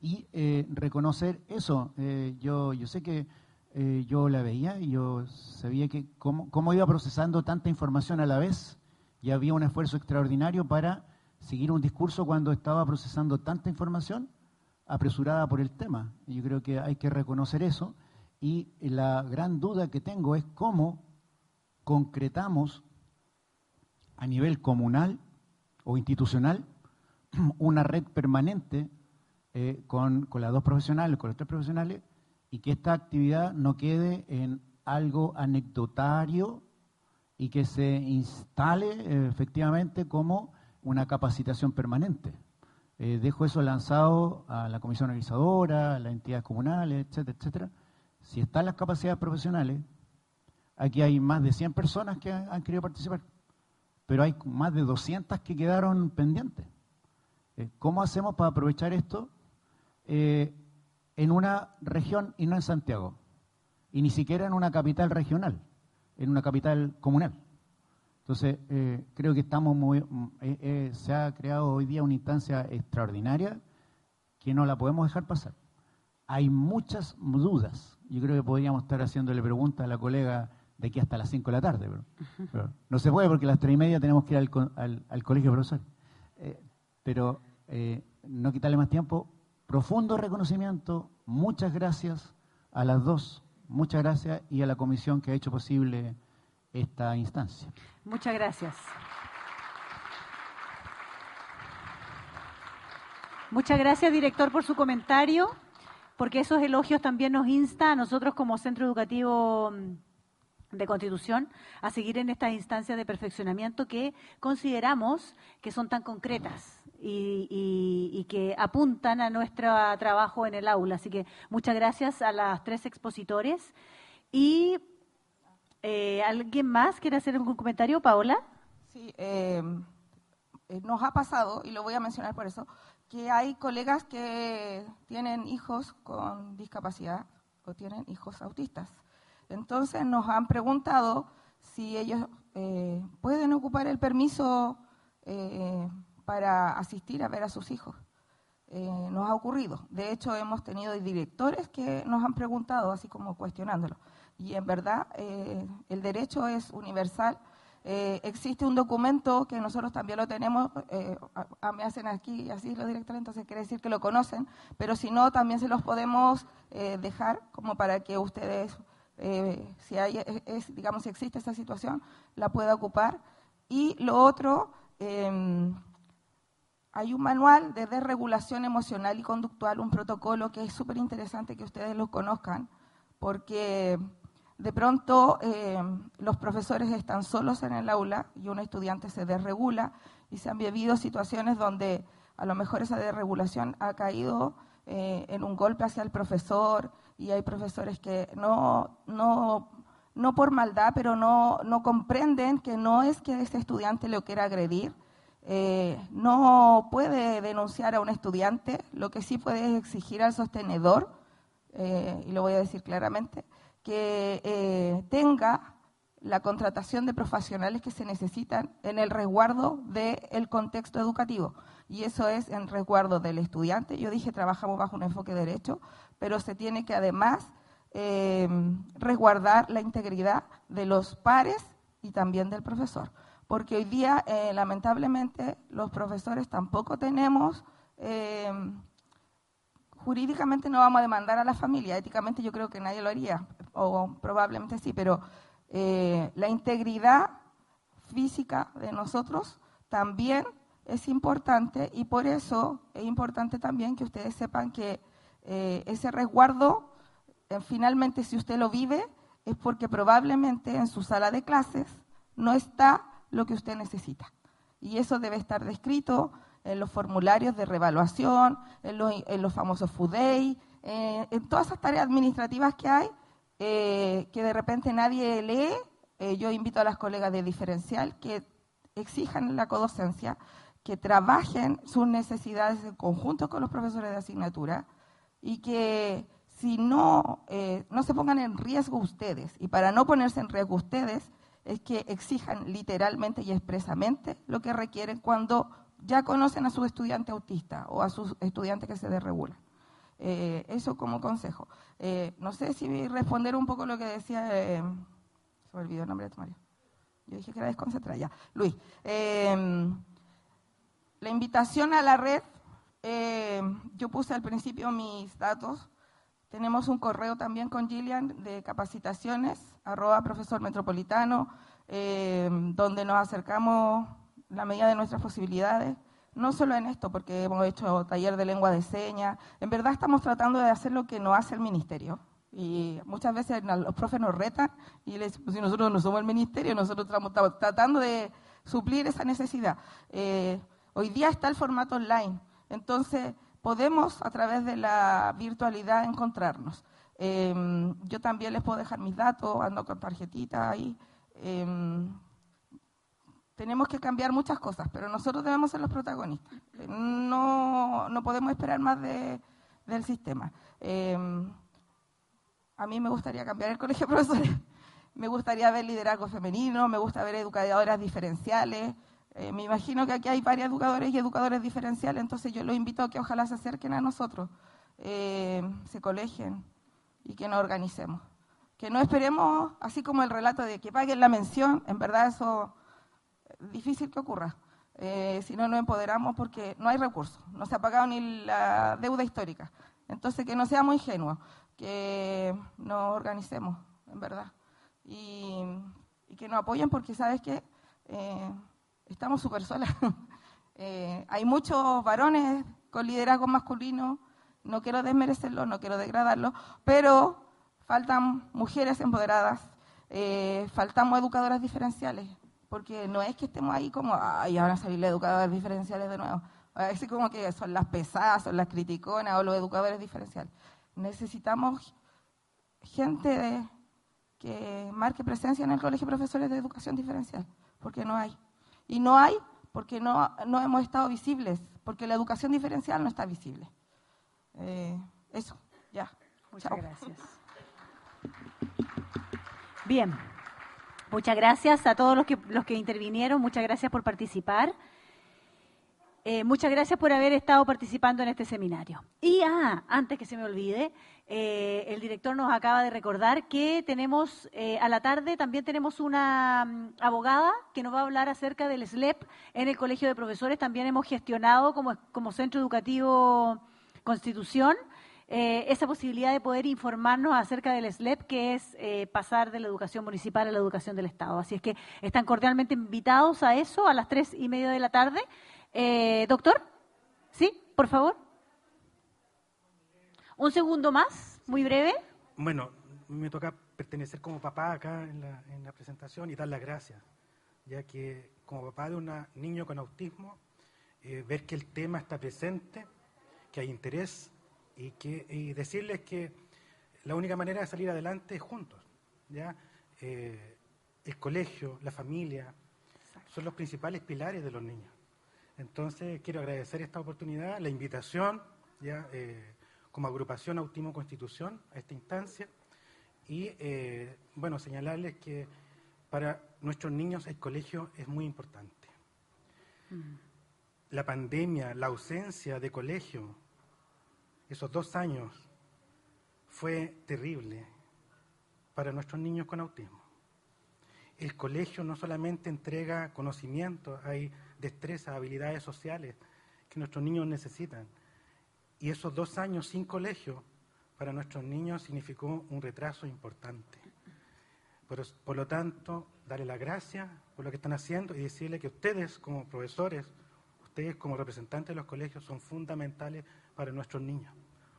y eh, reconocer eso. Eh, yo, sé que eh, yo la veía y yo sabía que cómo, cómo, iba procesando tanta información a la vez y había un esfuerzo extraordinario para seguir un discurso cuando estaba procesando tanta información apresurada por el tema. Yo creo que hay que reconocer eso y la gran duda que tengo es cómo concretamos a nivel comunal o institucional *clears throat* una red permanente eh, con, las dos profesionales, con los tres profesionales, y que esta actividad no quede en algo anecdotario y que se instale eh, efectivamente como una capacitación permanente. Eh, dejo eso lanzado a la comisión organizadora, a las entidades comunales, etcétera, etcétera. Si están las capacidades profesionales, aquí hay más de 100 personas que han, querido participar, pero hay más de 200 que quedaron pendientes. ¿Cómo hacemos para aprovechar esto eh, en una región y no en Santiago, y ni siquiera en una capital regional, en una capital comunal. Entonces, eh, creo que estamos muy, eh, se ha creado hoy día una instancia extraordinaria que no la podemos dejar pasar. Hay muchas dudas. Yo creo que podríamos estar haciéndole preguntas a la colega de aquí hasta las 5 de la tarde, pero, no se puede porque a las 3 y media tenemos que ir al, al, colegio profesor. pero no quitarle más tiempo, profundo reconocimiento, muchas gracias a las dos, muchas gracias y a la comisión que ha hecho posible esta instancia. Muchas gracias. Muchas gracias, director, por su comentario, porque esos elogios también nos insta a nosotros como Centro Educativo mm, de Constitución a seguir en estas instancias de perfeccionamiento que consideramos que son tan concretas y, que apuntan a nuestro trabajo en el aula. Así que muchas gracias a las tres expositores. ¿Y eh, alguien más quiere hacer algún comentario, Paola? Sí, eh, eh, nos ha pasado, y lo voy a mencionar por eso, que hay colegas que tienen hijos con discapacidad o tienen hijos autistas. Entonces nos han preguntado si ellos pueden ocupar el permiso para asistir a ver a sus hijos. Eh, nos ha ocurrido. De hecho, hemos tenido directores que nos han preguntado, así como cuestionándolo. Y en verdad, eh, el derecho es universal. Eh, existe un documento que nosotros también lo tenemos, me hacen aquí así los directores, entonces quiere decir que lo conocen, pero si no, también se los podemos dejar como para que ustedes, si hay, digamos, si existe esa situación, la pueda ocupar. Y lo otro, em, hay un manual de desregulación emocional y conductual, un protocolo que es súper interesante que ustedes lo conozcan, porque de pronto eh, los profesores están solos en el aula y un estudiante se desregula y se han vivido situaciones donde a lo mejor esa desregulación ha caído eh, en un golpe hacia el profesor y hay profesores que no, no, no por maldad, pero no, no comprenden que no es que ese estudiante lo quiera agredir, eh, no puede denunciar a un estudiante, lo que sí puede exigir al sostenedor, eh, y lo voy a decir claramente, que eh, tenga la contratación de profesionales que se necesitan en el resguardo del contexto educativo. Y eso es en resguardo del estudiante. Yo dije, trabajamos bajo un enfoque de derecho, pero se tiene que además eh, resguardar la integridad de los pares y también del profesor. Porque hoy día, eh, lamentablemente, los profesores tampoco tenemos, jurídicamente no vamos a demandar a la familia, éticamente yo creo que nadie lo haría, o probablemente sí, pero la integridad física de nosotros también es importante y por eso es importante también que ustedes sepan que ese resguardo eh, finalmente si usted lo vive es porque probablemente en su sala de clases no está lo que usted necesita. Y eso debe estar descrito en los formularios de revaluación, en los, famosos FUDEI, eh, en todas esas tareas administrativas que hay, eh, que de repente nadie lee. yo invito a las colegas de diferencial que exijan la codocencia, que trabajen sus necesidades en conjunto con los profesores de asignatura y que si no, eh, no se pongan en riesgo ustedes. Y para no ponerse en riesgo ustedes, es que exijan literalmente y expresamente lo que requieren cuando ya conocen a su estudiante autista o a sus estudiantes que se desregulan. Eh, eso como consejo. Eh, no sé si responder un poco lo que decía, se me olvidó el nombre de tu. Yo dije que era desconcentrada, ya. Luis, la invitación a la red, yo puse al principio mis datos, tenemos un correo también con Gillian de capacitaciones, arroba profesor metropolitano, eh, donde nos acercamos la medida de nuestras posibilidades, no solo en esto, porque hemos hecho taller de lengua de señas, en verdad estamos tratando de hacer lo que no hace el ministerio. Y muchas veces los profes nos retan y les pues si nosotros no somos el ministerio, nosotros estamos tratando de suplir esa necesidad. Eh, hoy día está el formato online, entonces podemos a través de la virtualidad encontrarnos. Em, yo también les puedo dejar mis datos, ando con tarjetita ahí. Em, tenemos que cambiar muchas cosas, pero nosotros debemos ser los protagonistas. No, no podemos esperar más de, del sistema. Em, a mí me gustaría cambiar el colegio *laughs* de profesores. Me gustaría ver liderazgo femenino, me gusta ver educadoras diferenciales, eh, me imagino que aquí hay varios educadores y educadores diferenciales, entonces yo los invito a que ojalá se acerquen a nosotros, eh, se colegien y que nos organicemos. Que no esperemos, así como el relato de que paguen la mención, en verdad eso es difícil que ocurra. Eh, si no nos empoderamos porque no hay recursos, no se ha pagado ni la deuda histórica. Entonces que no seamos ingenuos, que nos organicemos, en verdad. Y, que nos apoyen porque sabes que estamos súper solas. *laughs* Eh, hay muchos varones con liderazgo masculino, no quiero desmerecerlo, no quiero degradarlo, pero faltan mujeres empoderadas, eh, faltamos educadoras diferenciales, porque no es que estemos ahí como, ay, van a salir las educadoras diferenciales de nuevo. Es como que son las pesadas, son las criticonas o los educadores diferenciales. Necesitamos gente que marque presencia en el Colegio de Profesores de Educación Diferencial, porque no hay. Y no hay porque no, no hemos estado visibles, porque la educación diferencial no está visible. Eh, eso, ya. Muchas gracias. Bien, muchas gracias a todos los que, los que intervinieron, muchas gracias por participar. Eh, muchas gracias por haber estado participando en este seminario. Y ah, antes que se me olvide, eh, el director nos acaba de recordar que tenemos eh, a la tarde también tenemos una mm, abogada que nos va a hablar acerca del SLEP en el Colegio de Profesores. También hemos gestionado como, como Centro Educativo Constitución esa posibilidad de poder informarnos acerca del SLEP, que es pasar de la educación municipal a la educación del Estado. Así es que están cordialmente invitados a eso a las tres y media de la tarde. Eh, doctor, ¿sí? Por favor. Un segundo más, muy breve. Bueno, me toca pertenecer como papá acá en la, presentación y dar las gracias, ya que como papá de un niño con autismo, eh, ver que el tema está presente, que hay interés y, que, y decirles que la única manera de salir adelante es juntos. ¿ya? Eh, el colegio, la familia, son los principales pilares de los niños. Entonces, quiero agradecer esta oportunidad, la invitación, ya eh, como agrupación Autismo Constitución, a esta instancia, y, eh, bueno, señalarles que para nuestros niños el colegio es muy importante. Mm. La pandemia, la ausencia de colegio, esos dos años, fue terrible, para nuestros niños con autismo. El colegio no solamente entrega conocimientos, hay destrezas, habilidades sociales que nuestros niños necesitan. Y esos dos años sin colegio para nuestros niños significó un retraso importante. Por, por lo tanto, darle las gracias por lo que están haciendo y decirle que ustedes como profesores, ustedes como representantes de los colegios son fundamentales para nuestros niños.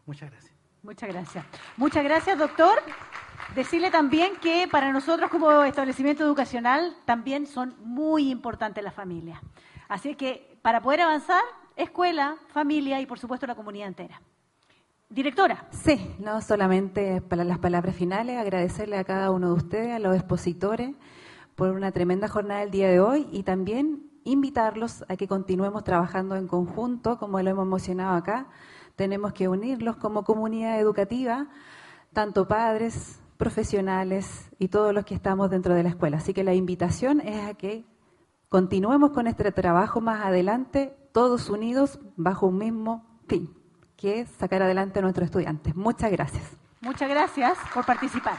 Muchas gracias. Muchas gracias. Muchas gracias, doctor. Decirle también que para nosotros como establecimiento educacional también son muy importantes las familias. Así que para poder avanzar, escuela, familia y por supuesto la comunidad entera. Directora. Sí, no solamente para las palabras finales, agradecerle a cada uno de ustedes, a los expositores, por una tremenda jornada del día de hoy y también invitarlos a que continuemos trabajando en conjunto, como lo hemos mencionado acá. Tenemos que unirlos como comunidad educativa, tanto padres, profesionales y todos los que estamos dentro de la escuela. Así que la invitación es a que continuemos con este trabajo más adelante, todos unidos bajo un mismo fin que es sacar adelante a nuestros estudiantes. Muchas gracias. Muchas gracias por participar.